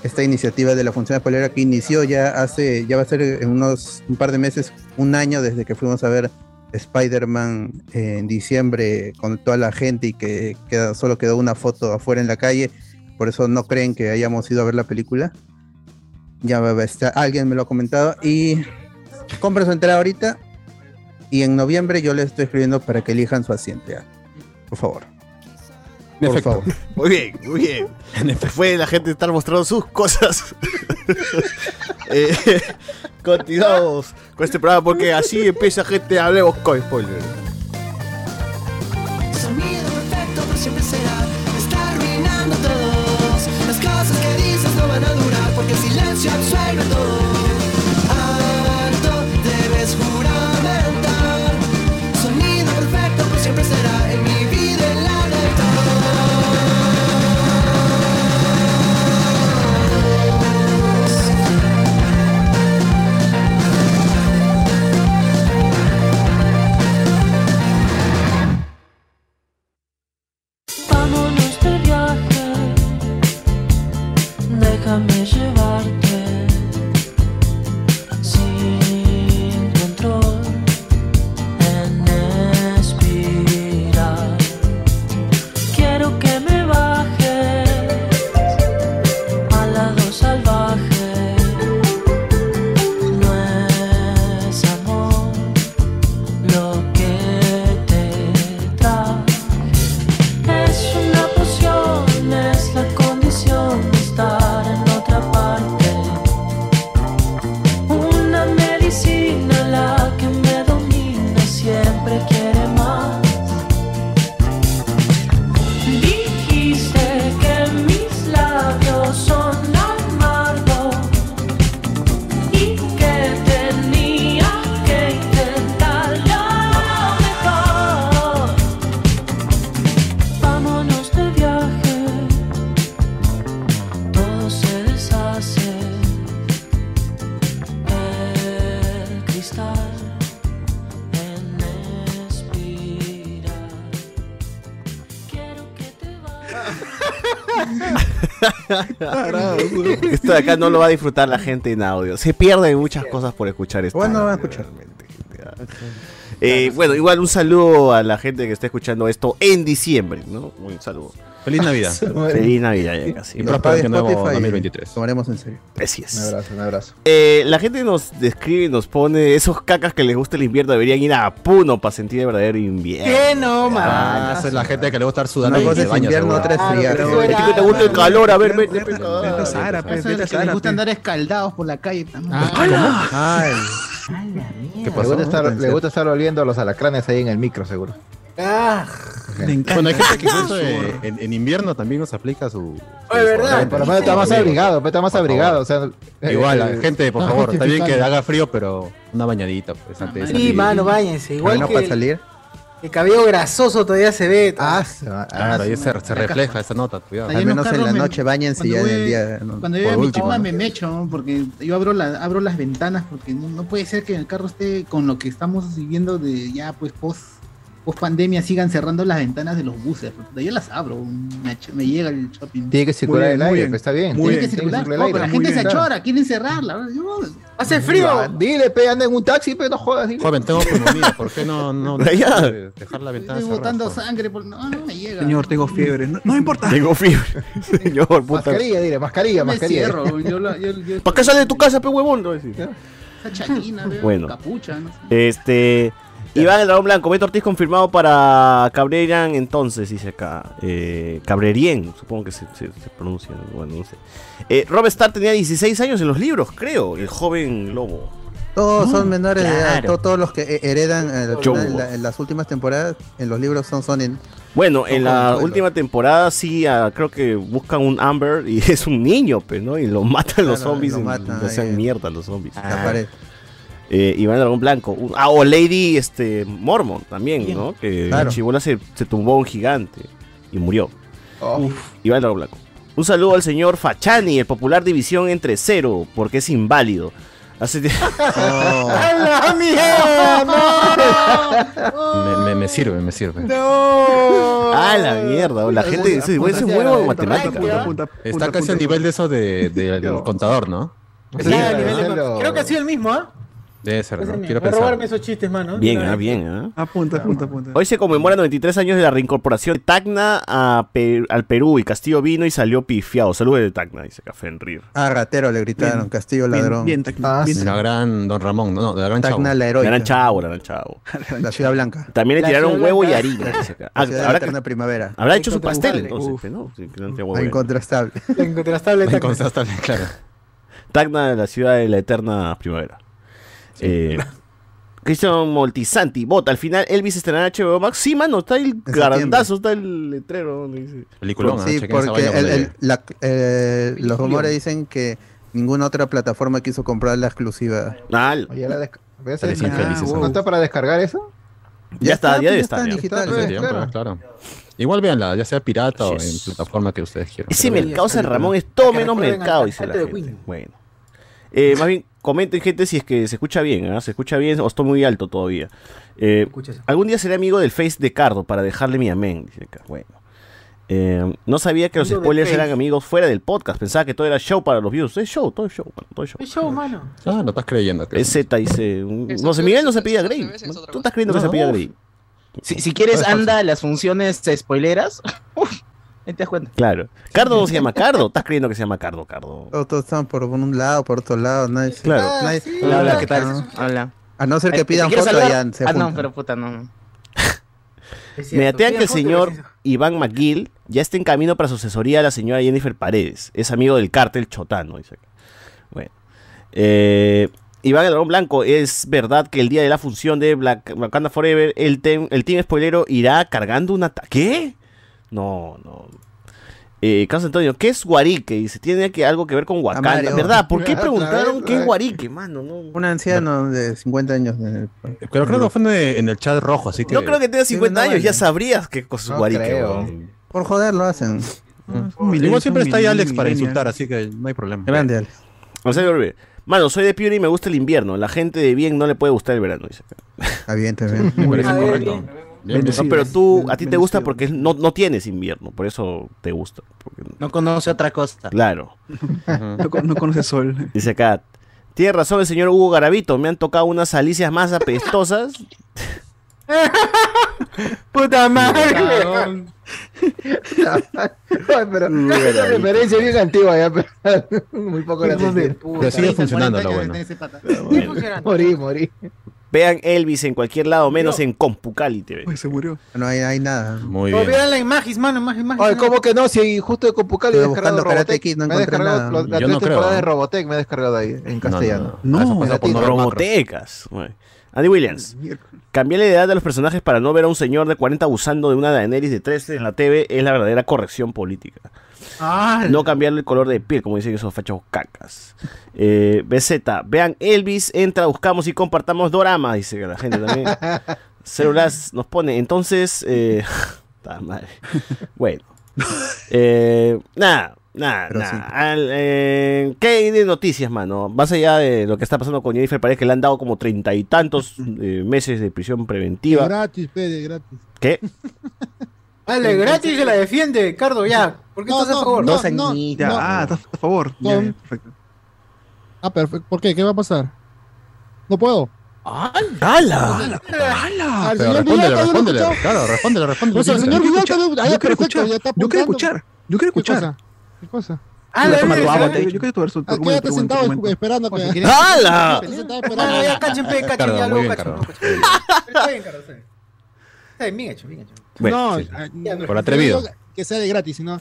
[SPEAKER 4] esta iniciativa de la función escuelera que inició ya hace, ya va a ser en unos un par de meses, un año desde que fuimos a ver Spider-Man en diciembre con toda la gente y que queda, solo quedó una foto afuera en la calle, por eso no creen que hayamos ido a ver la película. Ya va a estar, alguien me lo ha comentado y compren su entrada ahorita y en noviembre yo les estoy escribiendo para que elijan su asiento, por favor.
[SPEAKER 3] En
[SPEAKER 4] Por
[SPEAKER 3] efecto.
[SPEAKER 4] favor.
[SPEAKER 5] Muy bien, muy bien. Fue la gente estar mostrando sus cosas. (laughs) Eh, continuamos con este programa porque así empieza gente. Hablemos con spoilers. Acá no lo va a disfrutar la gente en audio. Se pierden muchas cosas por escuchar esto.
[SPEAKER 4] Bueno, van a escuchar.
[SPEAKER 5] Eh, bueno, igual un saludo a la gente que está escuchando esto en diciembre, ¿no? Un saludo.
[SPEAKER 3] Feliz Navidad.
[SPEAKER 5] Feliz Navidad ya casi.
[SPEAKER 3] Y próspero año nuevo 2023.
[SPEAKER 4] Tomaremos en serio.
[SPEAKER 5] Así es.
[SPEAKER 11] Un abrazo, un abrazo.
[SPEAKER 5] Eh, la gente nos describe y nos pone esos cacas que les gusta el invierno deberían ir a Puno para sentir el verdadero invierno.
[SPEAKER 2] ¿Qué no,
[SPEAKER 3] Ah,
[SPEAKER 2] man?
[SPEAKER 3] esa es la gente que le gusta estar sudando
[SPEAKER 4] cosa
[SPEAKER 3] se
[SPEAKER 4] es invierno, otra es friaje.
[SPEAKER 2] pero-
[SPEAKER 5] A ti que te gusta el calor, a ver, vete,
[SPEAKER 6] Vete a Sahara,
[SPEAKER 8] les gusta andar escaldados por la calle.
[SPEAKER 3] ¿Qué
[SPEAKER 11] Le gusta, estar, le gusta estar oliendo a los alacranes ahí en el micro, seguro.
[SPEAKER 2] Ah.
[SPEAKER 3] Bueno, hay gente que incluso eh, en, en invierno también nos aplica su. su
[SPEAKER 2] Oye, ¿verdad?
[SPEAKER 11] lo menos está más abrigado, pero está más abrigado. O sea, eh,
[SPEAKER 3] Igual,
[SPEAKER 11] eh,
[SPEAKER 3] gente, por favor, está bien que haga frío, pero una bañadita, pues, antes
[SPEAKER 2] sí,
[SPEAKER 3] salir.
[SPEAKER 2] mano, váyanse. Igual
[SPEAKER 4] bueno,
[SPEAKER 2] que
[SPEAKER 4] para
[SPEAKER 2] el,
[SPEAKER 4] salir.
[SPEAKER 2] El cabello grasoso todavía se ve.
[SPEAKER 11] Ah, ah,
[SPEAKER 3] Claro, ahí se, refleja esa nota, cuidado.
[SPEAKER 4] Al menos en la
[SPEAKER 8] me-
[SPEAKER 4] noche bañense ya en el día.
[SPEAKER 8] Cuando yo
[SPEAKER 4] por
[SPEAKER 8] voy a mi
[SPEAKER 4] último,
[SPEAKER 8] cama
[SPEAKER 4] ¿no?
[SPEAKER 8] me mecho, ¿no? porque yo abro, la, abro las ventanas, porque no, no puede ser que el carro esté con lo que estamos viviendo de ya pues post, post pandemia sigan cerrando las ventanas de los buses. porque Yo las abro, me, me llega el shopping.
[SPEAKER 11] Tiene que circular
[SPEAKER 6] bien,
[SPEAKER 11] el aire,
[SPEAKER 6] bien.
[SPEAKER 11] pues está bien.
[SPEAKER 6] Muy
[SPEAKER 8] Tiene que circular,
[SPEAKER 11] el
[SPEAKER 8] pero la
[SPEAKER 11] aire.
[SPEAKER 8] gente se
[SPEAKER 6] bien.
[SPEAKER 8] achora, quieren cerrarla. Yo,
[SPEAKER 2] Hace frío.
[SPEAKER 11] Dile, pe, anda en un taxi, pero no jodas. dile.
[SPEAKER 3] Joven, tengo pulmonía, ¿por qué no, no, (laughs) dejar la ventana
[SPEAKER 8] estoy botando
[SPEAKER 3] por
[SPEAKER 8] sangre, por... no, no me llega.
[SPEAKER 6] Señor, tengo fiebre. No, no importa.
[SPEAKER 5] Tengo fiebre. (laughs) Señor, puta.
[SPEAKER 11] Mascarilla, dile, mascarilla, mascarilla.
[SPEAKER 8] cierro. Yo, la- yo, yo- (laughs)
[SPEAKER 5] ¿Para qué sales de tu casa, pe huevón? No, decir.
[SPEAKER 8] Esa chaquina,
[SPEAKER 5] Bueno.
[SPEAKER 8] capucha, no sé.
[SPEAKER 5] Este. Iván el Dragón Blanco, Beto Ortiz confirmado para Cabrerian entonces, dice acá. Eh, Cabrerien, supongo que se, se- se pronuncia, bueno, no sé. Eh, Rob Starr tenía 16 años en los libros, creo, el joven lobo.
[SPEAKER 4] Todos son menores de edad. Todos los que heredan eh, en, la- en las últimas temporadas, en los libros son, son en-
[SPEAKER 5] Bueno, en la última temporada sí, ah, creo que buscan un Amber y (laughs) es un niño, pues, ¿no? Y lo matan los zombies,
[SPEAKER 4] lo
[SPEAKER 5] y
[SPEAKER 4] matan
[SPEAKER 5] hacen
[SPEAKER 4] ahí.
[SPEAKER 5] mierda los zombies.
[SPEAKER 4] la pared.
[SPEAKER 5] Eh, Iván Dragón Blanco. Un- Ah, o Lady este, Mormon también,
[SPEAKER 4] Bien.
[SPEAKER 5] ¿no? Que
[SPEAKER 4] Claro.
[SPEAKER 5] la chibola se, se tumbó a un gigante y murió.
[SPEAKER 11] Oh.
[SPEAKER 5] Iván Dragón Blanco. Un saludo al señor Fachani, el popular división entre cero, porque es inválido. Hace
[SPEAKER 2] ¡A la mierda! (laughs)
[SPEAKER 3] Me, me- me sirve, me sirve.
[SPEAKER 2] ¡No!
[SPEAKER 5] Ah, la mierda. La gente dice, "Güey, es bueno en matemáticas. ¿no?".
[SPEAKER 3] Está casi al nivel de eso de, del contador, ¿no?
[SPEAKER 2] Sí, a nivel de- Creo que ha sido el mismo, ¿ah?
[SPEAKER 3] Debe ser, ¿no? Quiero
[SPEAKER 2] a
[SPEAKER 3] pensar.
[SPEAKER 2] robarme esos chistes, mano.
[SPEAKER 5] Bien, ah, bien, ah.
[SPEAKER 6] Apunta, apunta, apunta.
[SPEAKER 5] Hoy se conmemora 93 años de la reincorporación de Tacna a Pe- al Perú y Castillo vino y salió pifiado. Saludos de Tacna, dice Café Enrir.
[SPEAKER 4] Ah, ratero le gritaron, Castillo ladrón.
[SPEAKER 6] bien, Tacna,
[SPEAKER 4] Ah,
[SPEAKER 6] bien.
[SPEAKER 4] sí.
[SPEAKER 3] La gran Don Ramón, no, no, de la gran Chavo.
[SPEAKER 4] Tacna la
[SPEAKER 5] La
[SPEAKER 4] heroica.
[SPEAKER 5] gran chavo, la gran chavo.
[SPEAKER 4] La ciudad blanca.
[SPEAKER 5] También le
[SPEAKER 2] La
[SPEAKER 5] tiraron
[SPEAKER 2] ciudad
[SPEAKER 5] huevo y harina. (laughs)
[SPEAKER 4] La
[SPEAKER 5] Ah,
[SPEAKER 4] la
[SPEAKER 5] habrá,
[SPEAKER 4] eterna primavera.
[SPEAKER 5] habrá hecho su pastel
[SPEAKER 2] Incontrastable.
[SPEAKER 5] entonces, pues, ¿no? Sí, que.
[SPEAKER 4] Incontrastable.
[SPEAKER 2] La incontrastable Tacna.
[SPEAKER 3] Incontrastable, claro.
[SPEAKER 5] Tacna, la ciudad de la eterna primavera. Eh, Cristian Moltisanti, vota. Al final, Elvis estrenará en HBO Max. Sí, mano, está el garandazo, está el letrero. dice.
[SPEAKER 4] Porque el- el- la- eh, los rumores dicen que ninguna otra plataforma quiso comprar la exclusiva.
[SPEAKER 5] Ah,
[SPEAKER 11] Ah, ¿No está para descargar eso?
[SPEAKER 5] ya, está, ya
[SPEAKER 4] está
[SPEAKER 5] ya.
[SPEAKER 4] digital.
[SPEAKER 11] Está,
[SPEAKER 3] pues, claro. Igual véanla, ya sea pirata o en plataforma que ustedes quieran.
[SPEAKER 5] Ese mercado San Ramón es todo menos mercado, dice la gente. Bueno. Eh, más bien, comenten, gente, si es que se escucha bien, ¿ah? Se escucha bien o estoy muy alto todavía. Eh, algún día seré amigo del Face de Cardo para dejarle mi amén. Dice acá. Bueno. Eh, no sabía que los spoilers eran amigos fuera del podcast. Pensaba que todo era show para los views. Es show, todo es show, mano, todo es show.
[SPEAKER 2] Es show, mano.
[SPEAKER 3] Ah, no estás creyendo.
[SPEAKER 5] Es Z, dice. No sé,
[SPEAKER 12] se-
[SPEAKER 5] Miguel no se pedía
[SPEAKER 12] se
[SPEAKER 5] Grey. Tú estás creyendo que
[SPEAKER 3] No,
[SPEAKER 5] se pedía
[SPEAKER 3] uf.
[SPEAKER 5] Grey.
[SPEAKER 10] Si, si quieres, anda a las funciones eh, spoileras. Uf, (laughs) ahí te das cuenta.
[SPEAKER 5] Claro. Cardo no se llama Cardo. Estás creyendo que se llama Cardo, Cardo.
[SPEAKER 4] Todos, todos están por un lado, por otro lado. Nadie,
[SPEAKER 5] Claro.
[SPEAKER 4] nadie-
[SPEAKER 2] sí.
[SPEAKER 10] Hola, hola, ¿qué tal? Hola.
[SPEAKER 4] A no ser que pidan
[SPEAKER 10] ¿te quieres
[SPEAKER 4] foto,
[SPEAKER 10] saludar?
[SPEAKER 4] ya se
[SPEAKER 10] Ah, no,
[SPEAKER 4] juntan.
[SPEAKER 10] pero puta, no. (laughs)
[SPEAKER 2] Es cierto.
[SPEAKER 5] Me atean que el señor. Iván McGill ya está en camino para su asesoría a la señora Jennifer Paredes. Es amigo del cártel Chotano, dice acá. Bueno. Eh, Iván el Dragón Blanco, es verdad que el día de la función de Black, Wakanda Forever, el, tem- el team spoilero irá cargando una... ta- ¿Qué? No, no. Eh, Carlos Antonio, ¿qué es Guarique? Dice, tiene que, algo que ver con Wakanda. ¿Verdad? ¿Por qué (laughs) preguntaron qué es. Guarique, mano? No,
[SPEAKER 4] Un anciano de 50 años. de-
[SPEAKER 3] Pero creo que fue en el, chat rojo, así que.
[SPEAKER 5] no creo que tengas 50
[SPEAKER 4] no
[SPEAKER 5] años,
[SPEAKER 4] vale.
[SPEAKER 5] ya sabrías qué cosa es
[SPEAKER 11] No
[SPEAKER 5] Guarique.
[SPEAKER 4] Por joder lo hacen.
[SPEAKER 3] Igual siempre está ahí Alex para insultar, así que no hay problema.
[SPEAKER 4] Grande, Alex.
[SPEAKER 5] Marcelo Uribe, Mano, soy de Piura y me gusta el invierno. La gente de bien no le puede gustar el verano, dice acá.
[SPEAKER 4] Está bien, está (laughs) bien.
[SPEAKER 3] Me parece
[SPEAKER 2] A ver,
[SPEAKER 3] correcto.
[SPEAKER 2] Bien.
[SPEAKER 5] No, pero tú, a ti te gusta porque no, no tienes invierno, por eso te gusta. porque-
[SPEAKER 10] No conoce otra cosa.
[SPEAKER 5] claro.
[SPEAKER 6] No, no conoce sol. (laughs)
[SPEAKER 5] Dice acá, tiene razón el señor Hugo Garavito, me han tocado unas alicias más apestosas. (laughs)
[SPEAKER 2] Puta madre.
[SPEAKER 11] Ay, pero esa referencia es bien antigua ya, pero (laughs) muy poco la.
[SPEAKER 3] Pero sigue
[SPEAKER 8] 30,
[SPEAKER 3] funcionando
[SPEAKER 8] 40
[SPEAKER 3] lo
[SPEAKER 8] años
[SPEAKER 3] bueno.
[SPEAKER 8] de ese pata.
[SPEAKER 2] Sigue funcionando.
[SPEAKER 11] Morí, morí.
[SPEAKER 5] Vean Elvis en cualquier lado, menos en Compucali TV.
[SPEAKER 6] Uy, se murió.
[SPEAKER 4] No hay, hay nada.
[SPEAKER 3] Muy bien.
[SPEAKER 2] vean la imagen, mano, imagen, imagen.
[SPEAKER 11] Ay, ¿cómo que no? Si justo de Compucali he descargado Robotech.
[SPEAKER 4] Kid, no
[SPEAKER 11] me he
[SPEAKER 4] encontré
[SPEAKER 11] descargado
[SPEAKER 4] nada.
[SPEAKER 11] las
[SPEAKER 3] Yo no creo, ¿eh?
[SPEAKER 11] de Robotech me he descargado ahí, en
[SPEAKER 3] No, no,
[SPEAKER 11] castellano.
[SPEAKER 3] no.
[SPEAKER 6] No.
[SPEAKER 5] Robotecas. Andy Williams. Cambiarle de edad a los personajes para no ver a un señor de 40 abusando de una Daenerys de 13 en la TV es la verdadera corrección política.
[SPEAKER 2] Ah,
[SPEAKER 5] No cambiarle el color de piel, como dicen esos fachos cacas. Eh, BZ, vean Elvis, entra, buscamos y compartamos Dorama, dice la gente también. (laughs) Celulas nos pone, entonces. Eh, (laughs) madre. Bueno. Eh, nada, nada, nada.
[SPEAKER 4] sí.
[SPEAKER 5] Eh, ¿Qué hay de noticias, mano? Más allá de lo que está pasando con Jennifer Paredes, que le han dado como treinta y tantos eh, meses de prisión preventiva.
[SPEAKER 7] Gratis, pede, gratis.
[SPEAKER 5] ¿Qué? (laughs)
[SPEAKER 2] Dale, gratis se la defiende, Cardo, ya. ¿Por qué
[SPEAKER 7] No,
[SPEAKER 2] estás a
[SPEAKER 7] no,
[SPEAKER 2] favor?
[SPEAKER 7] no.
[SPEAKER 10] Dos añitos.
[SPEAKER 7] no.
[SPEAKER 6] Ah, estás a favor. Ya, ya, perfecto.
[SPEAKER 7] Ah, perfecto. ¿Por qué? ¿Qué va a pasar? No puedo.
[SPEAKER 5] ¡Hala!
[SPEAKER 7] Al
[SPEAKER 3] Pero
[SPEAKER 7] señor
[SPEAKER 3] respóndele, respóndele. Claro, respóndele, respóndele.
[SPEAKER 7] Pues
[SPEAKER 6] Yo
[SPEAKER 7] ah,
[SPEAKER 6] quiero escuchar. Yo quiero escuchar. Yo quiero
[SPEAKER 7] ¿Qué
[SPEAKER 6] escuchar.
[SPEAKER 7] cosa? ¿Qué cosa?
[SPEAKER 2] Ah,
[SPEAKER 6] Yo
[SPEAKER 2] la
[SPEAKER 6] quiero verso- tu
[SPEAKER 7] Ah,
[SPEAKER 6] argumento,
[SPEAKER 7] quédate sentado esperando
[SPEAKER 8] Pues,
[SPEAKER 7] que...
[SPEAKER 5] ¡Hala!
[SPEAKER 2] Ya cachen, cachen, ya luego cachen. No. Pero. Está bien, bien hecho, bien hecho.
[SPEAKER 5] Bueno,
[SPEAKER 7] no,
[SPEAKER 5] sí.
[SPEAKER 7] ah, no,
[SPEAKER 3] por atrevido.
[SPEAKER 7] no Que sea de gratis, sino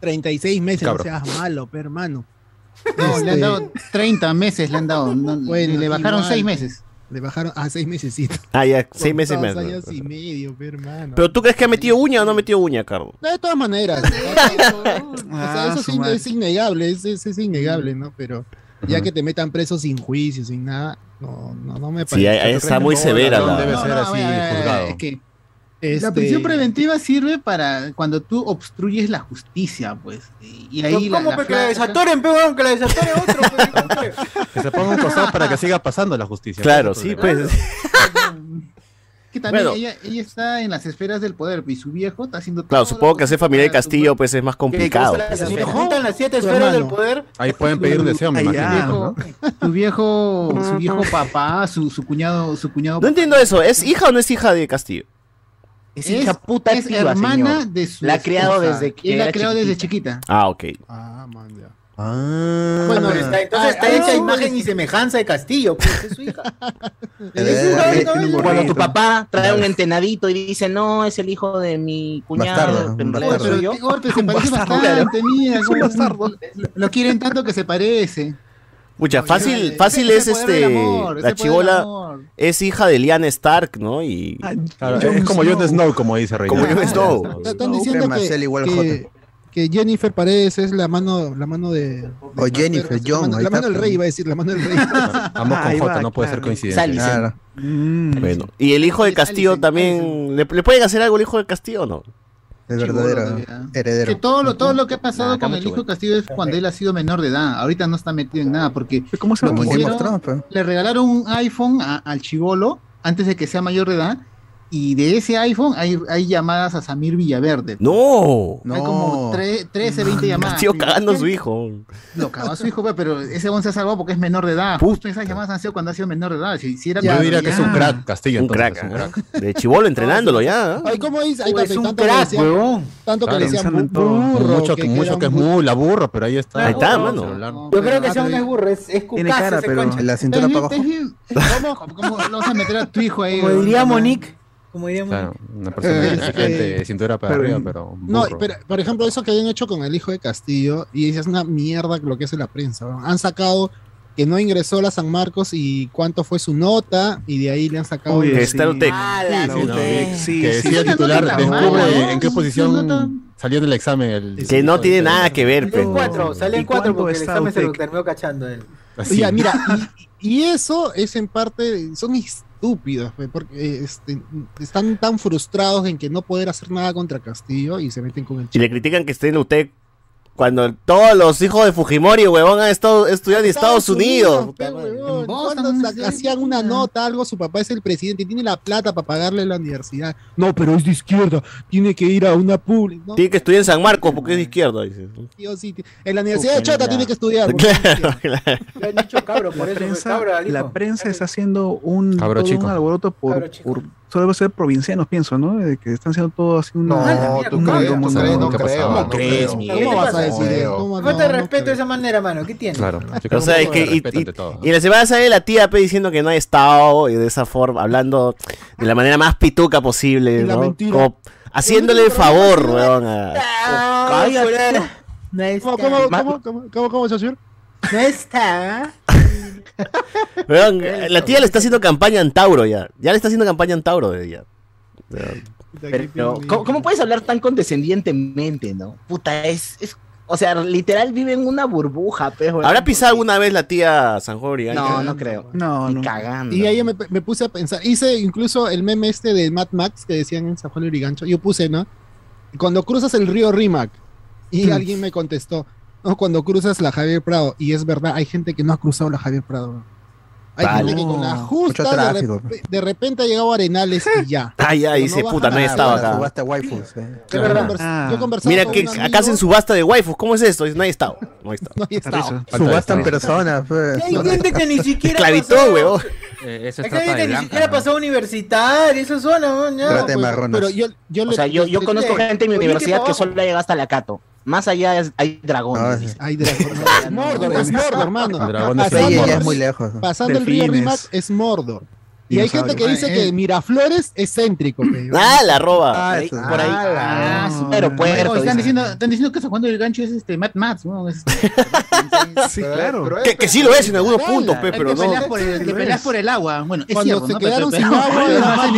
[SPEAKER 7] 36 meses,
[SPEAKER 3] Cabro.
[SPEAKER 7] no seas malo, pe, hermano.
[SPEAKER 8] No, le han
[SPEAKER 11] Este-
[SPEAKER 8] dado 30 meses, le han dado. no, (laughs)
[SPEAKER 11] Bueno,
[SPEAKER 8] le bajaron
[SPEAKER 11] igual,
[SPEAKER 8] 6 meses.
[SPEAKER 11] Le bajaron a seis meses.
[SPEAKER 5] Ah, ya, seis meses
[SPEAKER 11] Dos
[SPEAKER 5] más.
[SPEAKER 11] años y medio, pe, hermano.
[SPEAKER 5] Pero tú crees que ha metido uña o no ha metido uña, Carlos?
[SPEAKER 11] De todas maneras. (laughs) o sea,
[SPEAKER 6] Ah,
[SPEAKER 11] eso sí es innegable, es, es- es innegable, ¿no? Pero ya que te metan preso sin juicio, sin nada, no, no, no me parece.
[SPEAKER 5] Sí, está muy severa la-
[SPEAKER 3] Debe ser
[SPEAKER 8] No, no,
[SPEAKER 3] así, juzgado.
[SPEAKER 8] es que
[SPEAKER 11] Este,
[SPEAKER 8] La prisión preventiva sirve para cuando tú obstruyes la justicia, pues. Y, y ahí la,
[SPEAKER 2] ¿Cómo
[SPEAKER 8] la
[SPEAKER 2] que la desatoren, pe, weón? Que la desatore otro, pe, (laughs)
[SPEAKER 3] Que se ponga un costado para que siga pasando la justicia.
[SPEAKER 5] Claro,
[SPEAKER 3] Ese es el
[SPEAKER 5] sí, pues. (laughs)
[SPEAKER 8] Que también
[SPEAKER 5] Bueno.
[SPEAKER 8] ella, ella está en las esferas del poder y su viejo está haciendo
[SPEAKER 5] Claro,
[SPEAKER 8] todo
[SPEAKER 5] supongo
[SPEAKER 8] lo
[SPEAKER 5] que hacer familia de Castillo pues es más complicado.
[SPEAKER 2] Si juntan las siete esferas del poder,
[SPEAKER 3] Ahí pueden pedir un deseo, me imagino.
[SPEAKER 8] su viejo, su viejo papá, su, su cuñado, su cuñado.
[SPEAKER 5] No entiendo eso, ¿es hija o no es hija de Castillo?
[SPEAKER 10] Es hija puta
[SPEAKER 8] es
[SPEAKER 10] activa,
[SPEAKER 8] hermana
[SPEAKER 10] señor.
[SPEAKER 8] de su
[SPEAKER 10] La ha criado desde que
[SPEAKER 8] Él la
[SPEAKER 10] era
[SPEAKER 8] criado desde chiquita.
[SPEAKER 5] Ah, ok.
[SPEAKER 11] Ah, man, ya.
[SPEAKER 4] Ah,
[SPEAKER 11] Bueno,
[SPEAKER 2] pero está- entonces
[SPEAKER 11] ah,
[SPEAKER 2] está
[SPEAKER 11] ah,
[SPEAKER 2] hecha
[SPEAKER 11] no,
[SPEAKER 2] imagen y semejanza de Castillo, pues es su hija. (laughs)
[SPEAKER 4] Eh,
[SPEAKER 10] Cuando tu papá trae un entenadito y dice, no, es el hijo de mi cuñado,
[SPEAKER 4] Bastardo,
[SPEAKER 8] se (laughs) parece bastante, mira, (laughs)
[SPEAKER 10] Es
[SPEAKER 8] lo quieren tanto que se parece.
[SPEAKER 5] Pucha, fácil,
[SPEAKER 8] Ese-
[SPEAKER 5] fácil
[SPEAKER 8] ese
[SPEAKER 5] es este.
[SPEAKER 8] amor,
[SPEAKER 5] La chivola es hija de Lyanna Stark, ¿no? Y.
[SPEAKER 3] Claro, es como Jon
[SPEAKER 6] Snow.
[SPEAKER 3] Como dice Rey.
[SPEAKER 5] Como Jon Snow.
[SPEAKER 11] Están- Están diciendo que, que, que Jennifer Paredes es la mano, la mano de. de
[SPEAKER 4] O Jennifer,
[SPEAKER 11] la
[SPEAKER 4] John,
[SPEAKER 11] mano, la mano del rey, iba a decir, la mano del rey. (laughs)
[SPEAKER 3] Ambos con J, no puede ser coincidencia.
[SPEAKER 10] Sally.
[SPEAKER 4] Claro.
[SPEAKER 6] Mm.
[SPEAKER 5] Bueno. ¿Y el hijo de Castillo también. ¿Le, le pueden hacer algo al hijo de Castillo o no?
[SPEAKER 4] El verdadero heredero.
[SPEAKER 8] Que todo lo, todo lo que ha pasado
[SPEAKER 10] Nah,
[SPEAKER 8] con el hijo Castillo es cuando él ha sido menor de edad. Ahorita no está metido en nada porque
[SPEAKER 6] ¿Cómo se
[SPEAKER 8] Lo
[SPEAKER 4] Thrones, pues.
[SPEAKER 8] le regalaron un iPhone a- al chivolo antes de que sea mayor de edad y de ese iPhone hay, hay llamadas a Samir Villaverde.
[SPEAKER 5] ¡No!
[SPEAKER 8] Hay como
[SPEAKER 4] No.
[SPEAKER 8] tre- 13, 20 llamadas. Y-
[SPEAKER 5] cagando a su hijo.
[SPEAKER 8] Lo cagó a su hijo, pues, pero ese hombre se ha salvado porque es menor de edad. Justo esas llamadas han sido cuando ha sido menor de edad. Si, si era
[SPEAKER 3] Yo diría que es un crack, Castillo.
[SPEAKER 5] Un
[SPEAKER 3] entonces,
[SPEAKER 5] crack.
[SPEAKER 3] es un
[SPEAKER 5] ¿ah?
[SPEAKER 3] crack.
[SPEAKER 5] De chivolo entrenándolo ya. ¿ah?
[SPEAKER 11] Ay, ¿cómo dice? Ahí
[SPEAKER 2] es
[SPEAKER 11] está,
[SPEAKER 2] un
[SPEAKER 11] que
[SPEAKER 2] crack,
[SPEAKER 11] decían-
[SPEAKER 2] huevón.
[SPEAKER 11] Tanto que
[SPEAKER 3] Claro,
[SPEAKER 11] le decían burro,
[SPEAKER 3] Mucho que,
[SPEAKER 11] que
[SPEAKER 3] mucho que es
[SPEAKER 11] un bu-
[SPEAKER 3] muy la burra, pero ahí está.
[SPEAKER 5] Ahí está,
[SPEAKER 3] No,
[SPEAKER 5] mano.
[SPEAKER 2] Yo creo que ese
[SPEAKER 11] ah,
[SPEAKER 2] hombre es burro, es, es
[SPEAKER 6] Tiene
[SPEAKER 2] cucazo
[SPEAKER 6] cara,
[SPEAKER 2] ese
[SPEAKER 6] pero-
[SPEAKER 2] concha.
[SPEAKER 4] La cintura para abajo.
[SPEAKER 8] ¿Cómo, cómo lo vas a meter a tu hijo ahí?
[SPEAKER 2] Como diría? Monique. Como diría
[SPEAKER 3] Claro, una persona
[SPEAKER 11] Eh,
[SPEAKER 3] inteligente,
[SPEAKER 11] eh,
[SPEAKER 3] cintura para
[SPEAKER 6] pero-
[SPEAKER 3] arriba, pero.
[SPEAKER 11] No,
[SPEAKER 3] burro.
[SPEAKER 11] pero por ejemplo, eso que habían hecho con el hijo de Castillo, y es una mierda lo que hace la prensa. ¿no? Han sacado que no ingresó a la San Marcos y cuánto fue su nota, y de ahí le han sacado. Los-
[SPEAKER 5] está el tec.
[SPEAKER 2] Ah, la
[SPEAKER 6] Sí, no, sí,
[SPEAKER 3] que
[SPEAKER 6] sí.
[SPEAKER 3] decía el titular,
[SPEAKER 8] no
[SPEAKER 3] descubre
[SPEAKER 8] ¿no?
[SPEAKER 3] en qué
[SPEAKER 8] Su
[SPEAKER 3] posición
[SPEAKER 8] nota-
[SPEAKER 3] salió del examen. El,
[SPEAKER 5] Que no tiene nada que ver, pero.
[SPEAKER 2] cuatro, salió en
[SPEAKER 6] ¿Y
[SPEAKER 2] cuatro porque el examen se lo terminó cachando él.
[SPEAKER 3] Así.
[SPEAKER 11] Ya, mira, y, y eso es en parte, son estúpidos, pe, porque eh, este, están tan frustrados en que no poder hacer nada contra Castillo y se meten con el
[SPEAKER 5] Y le critican que esté en la UTEC cuando todos los hijos de Fujimori, huevón, han estado estudiando en Estados Unidos.
[SPEAKER 11] Cuando hacían una nota, algo, su papá es el presidente, tiene la plata para pagarle la universidad. No, pero es de izquierda, tiene que ir a una pública. No,
[SPEAKER 5] Tiene que estudiar en San Marcos porque es de izquierda. dice.
[SPEAKER 11] tío, sí, en la Universidad de
[SPEAKER 10] Puta,
[SPEAKER 11] Chota tiene que estudiar. (laughs) de
[SPEAKER 5] Claro.
[SPEAKER 2] Le han dicho cabro, por
[SPEAKER 6] La
[SPEAKER 2] eso
[SPEAKER 6] prensa, la prensa está haciendo un,
[SPEAKER 3] Cabro
[SPEAKER 6] todo
[SPEAKER 3] chico.
[SPEAKER 6] un alboroto por,
[SPEAKER 2] Cabro chico.
[SPEAKER 6] por solo debe ser provincianos, pienso, ¿no? De que están haciendo todo así una...
[SPEAKER 2] No, tú crees,
[SPEAKER 4] no
[SPEAKER 10] ¿Cómo crees,
[SPEAKER 4] creo.
[SPEAKER 11] ¿Cómo vas a decir eso? ¿Cómo
[SPEAKER 2] Falta respeto de esa manera, mano. ¿Qué tiene?
[SPEAKER 3] Claro.
[SPEAKER 5] O sea, es que y,
[SPEAKER 3] respeto
[SPEAKER 5] y-
[SPEAKER 3] ante todo.
[SPEAKER 5] y la semana sale la tía P diciendo que no ha estado y de esa forma, hablando de la manera más pituca posible, ¿no? Como haciéndole el favor, weón.
[SPEAKER 2] Ah.
[SPEAKER 11] ¿Cómo, cómo, cómo, cómo, cómo, cómo?
[SPEAKER 2] No está. (laughs)
[SPEAKER 5] weón, la tía le está haciendo campaña en Tauro ya. Ya le está haciendo campaña en Tauro de ella.
[SPEAKER 10] Pero, ¿cómo, cómo puedes hablar tan condescendientemente, no? Puta, es, es- O sea, literal vive en una burbuja, weón.
[SPEAKER 5] ¿Habrá pisado alguna vez la tía San Jorge?
[SPEAKER 10] No, no creo.
[SPEAKER 6] No,
[SPEAKER 10] Ni
[SPEAKER 6] no.
[SPEAKER 10] cagando.
[SPEAKER 11] Y ahí me, me puse a pensar, hice incluso el meme este de Mad Max que decían en San Juan de Urigancho, yo puse, ¿no? Cuando cruzas el río Rímac, y
[SPEAKER 6] Hmm.
[SPEAKER 11] alguien me contestó, no, cuando cruzas la Javier Prado, y es verdad, hay gente que no ha cruzado la Javier Prado. ¿no? Hay
[SPEAKER 5] Vale.
[SPEAKER 11] gente que con la
[SPEAKER 6] No,
[SPEAKER 11] justa
[SPEAKER 4] mucho
[SPEAKER 11] de,
[SPEAKER 4] tráfico.
[SPEAKER 11] repe- de repente ha llegado a Arenales y ya.
[SPEAKER 5] Ah, ya,
[SPEAKER 11] Pero
[SPEAKER 5] dice,
[SPEAKER 11] no
[SPEAKER 5] puta, no he estado acá.
[SPEAKER 4] subasta de waifus. eh.
[SPEAKER 11] Yo,
[SPEAKER 6] Ah.
[SPEAKER 11] yo
[SPEAKER 5] Mira
[SPEAKER 11] con
[SPEAKER 5] que acá hacen subasta de waifus. ¿Cómo es esto? No he estado. No he estado.
[SPEAKER 11] No he estado.
[SPEAKER 6] Risa.
[SPEAKER 4] Subasta en persona. pues.
[SPEAKER 2] Hay gente que ni siquiera.
[SPEAKER 5] Esclavitud, weón.
[SPEAKER 13] Eh, eso
[SPEAKER 2] Hay
[SPEAKER 13] es trata
[SPEAKER 2] gente
[SPEAKER 13] de
[SPEAKER 2] que ni siquiera
[SPEAKER 13] ¿no?
[SPEAKER 2] pasó universitario, eso suena, ¿no?
[SPEAKER 4] Trata de
[SPEAKER 11] Pues, pero yo, yo
[SPEAKER 10] O
[SPEAKER 11] le-
[SPEAKER 10] sea, yo, yo
[SPEAKER 11] le-
[SPEAKER 10] conozco
[SPEAKER 2] le-
[SPEAKER 10] gente en mi universidad
[SPEAKER 2] ¿qué
[SPEAKER 10] que solo ha llegado hasta la Cato. Más allá es- hay dragones.
[SPEAKER 4] Ah,
[SPEAKER 10] dice.
[SPEAKER 11] Ay, dragón. Es Mordor, es Mordor, hermano.
[SPEAKER 3] El dragón de
[SPEAKER 4] Sí,
[SPEAKER 11] Pasando-
[SPEAKER 4] ya es muy lejos.
[SPEAKER 11] Pasando el río. Rímac es Mordor.
[SPEAKER 7] Y hay gente que dice que Miraflores es céntrico.
[SPEAKER 5] Ah, la roba.
[SPEAKER 7] Ah, eso.
[SPEAKER 5] por ahí.
[SPEAKER 8] Ah, no, están, diciendo, están diciendo que San Juan del Gancho es este Matt Max, ¿no? Es-
[SPEAKER 6] Sí, claro.
[SPEAKER 5] Que, que sí lo es en algunos puntos, pe, pero
[SPEAKER 8] que
[SPEAKER 5] no.
[SPEAKER 8] por el, peleas por el agua. Bueno, es
[SPEAKER 7] Cuando
[SPEAKER 8] cierto,
[SPEAKER 7] se
[SPEAKER 8] ¿no?
[SPEAKER 7] quedaron
[SPEAKER 8] Pero-
[SPEAKER 7] sin agua,
[SPEAKER 8] a ese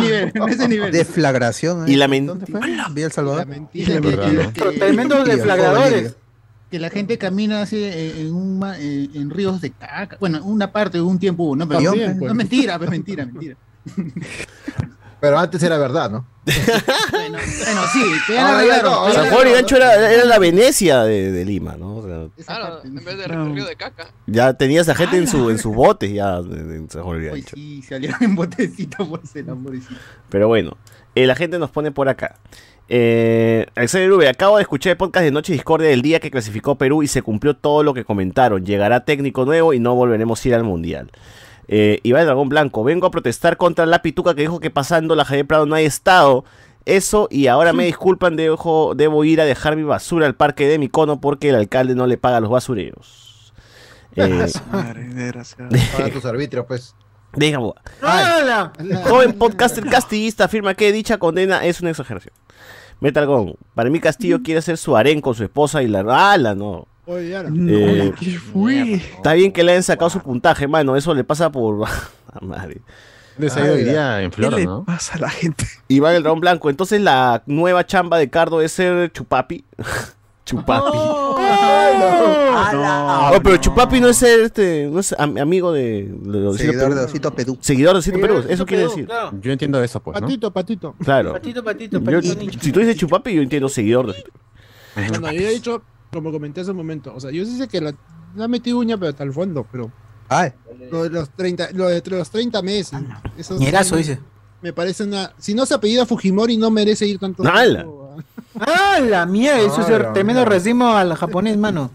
[SPEAKER 8] nivel, ese nivel.
[SPEAKER 4] Deflagración.
[SPEAKER 5] Y
[SPEAKER 4] ¿eh?
[SPEAKER 5] la men-
[SPEAKER 4] ¿Dónde fue? Villa El Salvador.
[SPEAKER 7] mentira.
[SPEAKER 4] Bolivia,
[SPEAKER 2] deflagradores.
[SPEAKER 8] Que la gente camina así eh, en, un eh, en ríos de caca. Bueno, una parte de un tiempo hubo, ¿no? Pero
[SPEAKER 7] También,
[SPEAKER 8] no,
[SPEAKER 7] pues.
[SPEAKER 8] mentira, pues mentira, mentira.
[SPEAKER 11] Pero antes era verdad, ¿no?
[SPEAKER 8] Bueno, bueno sí, que ya
[SPEAKER 11] Ah,
[SPEAKER 8] arreglaron.
[SPEAKER 11] no,
[SPEAKER 8] ya
[SPEAKER 5] San Juan y. Gancho era, era la Venecia de, de Lima, ¿no? O sea,
[SPEAKER 8] Esa
[SPEAKER 12] Claro,
[SPEAKER 8] parte,
[SPEAKER 12] en
[SPEAKER 8] ¿no?
[SPEAKER 12] vez de río de caca.
[SPEAKER 5] ya tenías a gente en, su, en sus botes ya en San Juan y
[SPEAKER 8] Pues
[SPEAKER 5] Gancho.
[SPEAKER 8] sí, salieron en botecito por ese pobrecito.
[SPEAKER 5] Pero bueno, eh, la gente nos pone por acá. Eh, Alexander Ube, acabo de escuchar el podcast de Noche Discordia del día que clasificó Perú y se cumplió todo lo que comentaron. Llegará técnico nuevo y no volveremos a ir al Mundial. Eh, Iván Dragón Blanco, vengo a protestar contra la pituca que dijo que pasando la Javier Prado no hay estado. Eso, y ahora me disculpan, debo, debo ir a dejar mi basura al parque de Micono porque el alcalde no le paga a los basureros. (laughs) Eh. (laughs)
[SPEAKER 11] Para tus arbitrios, pues.
[SPEAKER 2] ¡Hala!
[SPEAKER 5] Joven podcaster castillista afirma que dicha condena es una exageración. Metalgon, para mí Castillo quiere hacer su harén con su esposa y la... ¡Hala, no!
[SPEAKER 7] Oye, ya.
[SPEAKER 6] No,
[SPEAKER 5] Eh,
[SPEAKER 6] ¿qué fue?
[SPEAKER 5] Está bien que le hayan sacado su puntaje, mano. Eso le pasa por... (laughs) Ah, madre.
[SPEAKER 3] Día en
[SPEAKER 6] ¿Qué
[SPEAKER 3] flor,
[SPEAKER 6] le
[SPEAKER 3] ¿no?
[SPEAKER 6] pasa a la gente?
[SPEAKER 5] Iván el Dragón Blanco. Entonces la nueva chamba de Cardo es ser chupapi. (laughs) chupapi.
[SPEAKER 10] ¡Hala!
[SPEAKER 5] Oh, pero chupapi no es este, no es am- amigo de, de Osito
[SPEAKER 4] Seguidor
[SPEAKER 5] Perú.
[SPEAKER 4] de Osito Pedú.
[SPEAKER 5] Seguidor de Osito Perú.
[SPEAKER 2] Seguidor de
[SPEAKER 5] Eso
[SPEAKER 2] Osito
[SPEAKER 5] quiere
[SPEAKER 2] Perú,
[SPEAKER 5] decir.
[SPEAKER 2] claro.
[SPEAKER 3] Yo entiendo eso, pues, ¿no?
[SPEAKER 7] Patito, patito.
[SPEAKER 5] Claro.
[SPEAKER 2] Patito, patito,
[SPEAKER 5] Yo-
[SPEAKER 2] patito, nicho.
[SPEAKER 5] si tú dices chupapi, yo entiendo seguidor de Osito Perú.
[SPEAKER 7] Bueno, yo he dicho, como comenté hace un momento, o sea, yo sí sé que la, la metí uña, pero hasta el fondo, pero
[SPEAKER 4] Ay,
[SPEAKER 7] lo de los 30, lo de los 30 meses. Eso sí
[SPEAKER 2] Ñerazo, dice.
[SPEAKER 7] Me parece una. Si no se apellida Fujimori, no merece ir tanto.
[SPEAKER 5] ¡Hala!
[SPEAKER 7] tiempo
[SPEAKER 2] ¡Ah, la mierda! Eso es tremendo racismo al japonés, mano.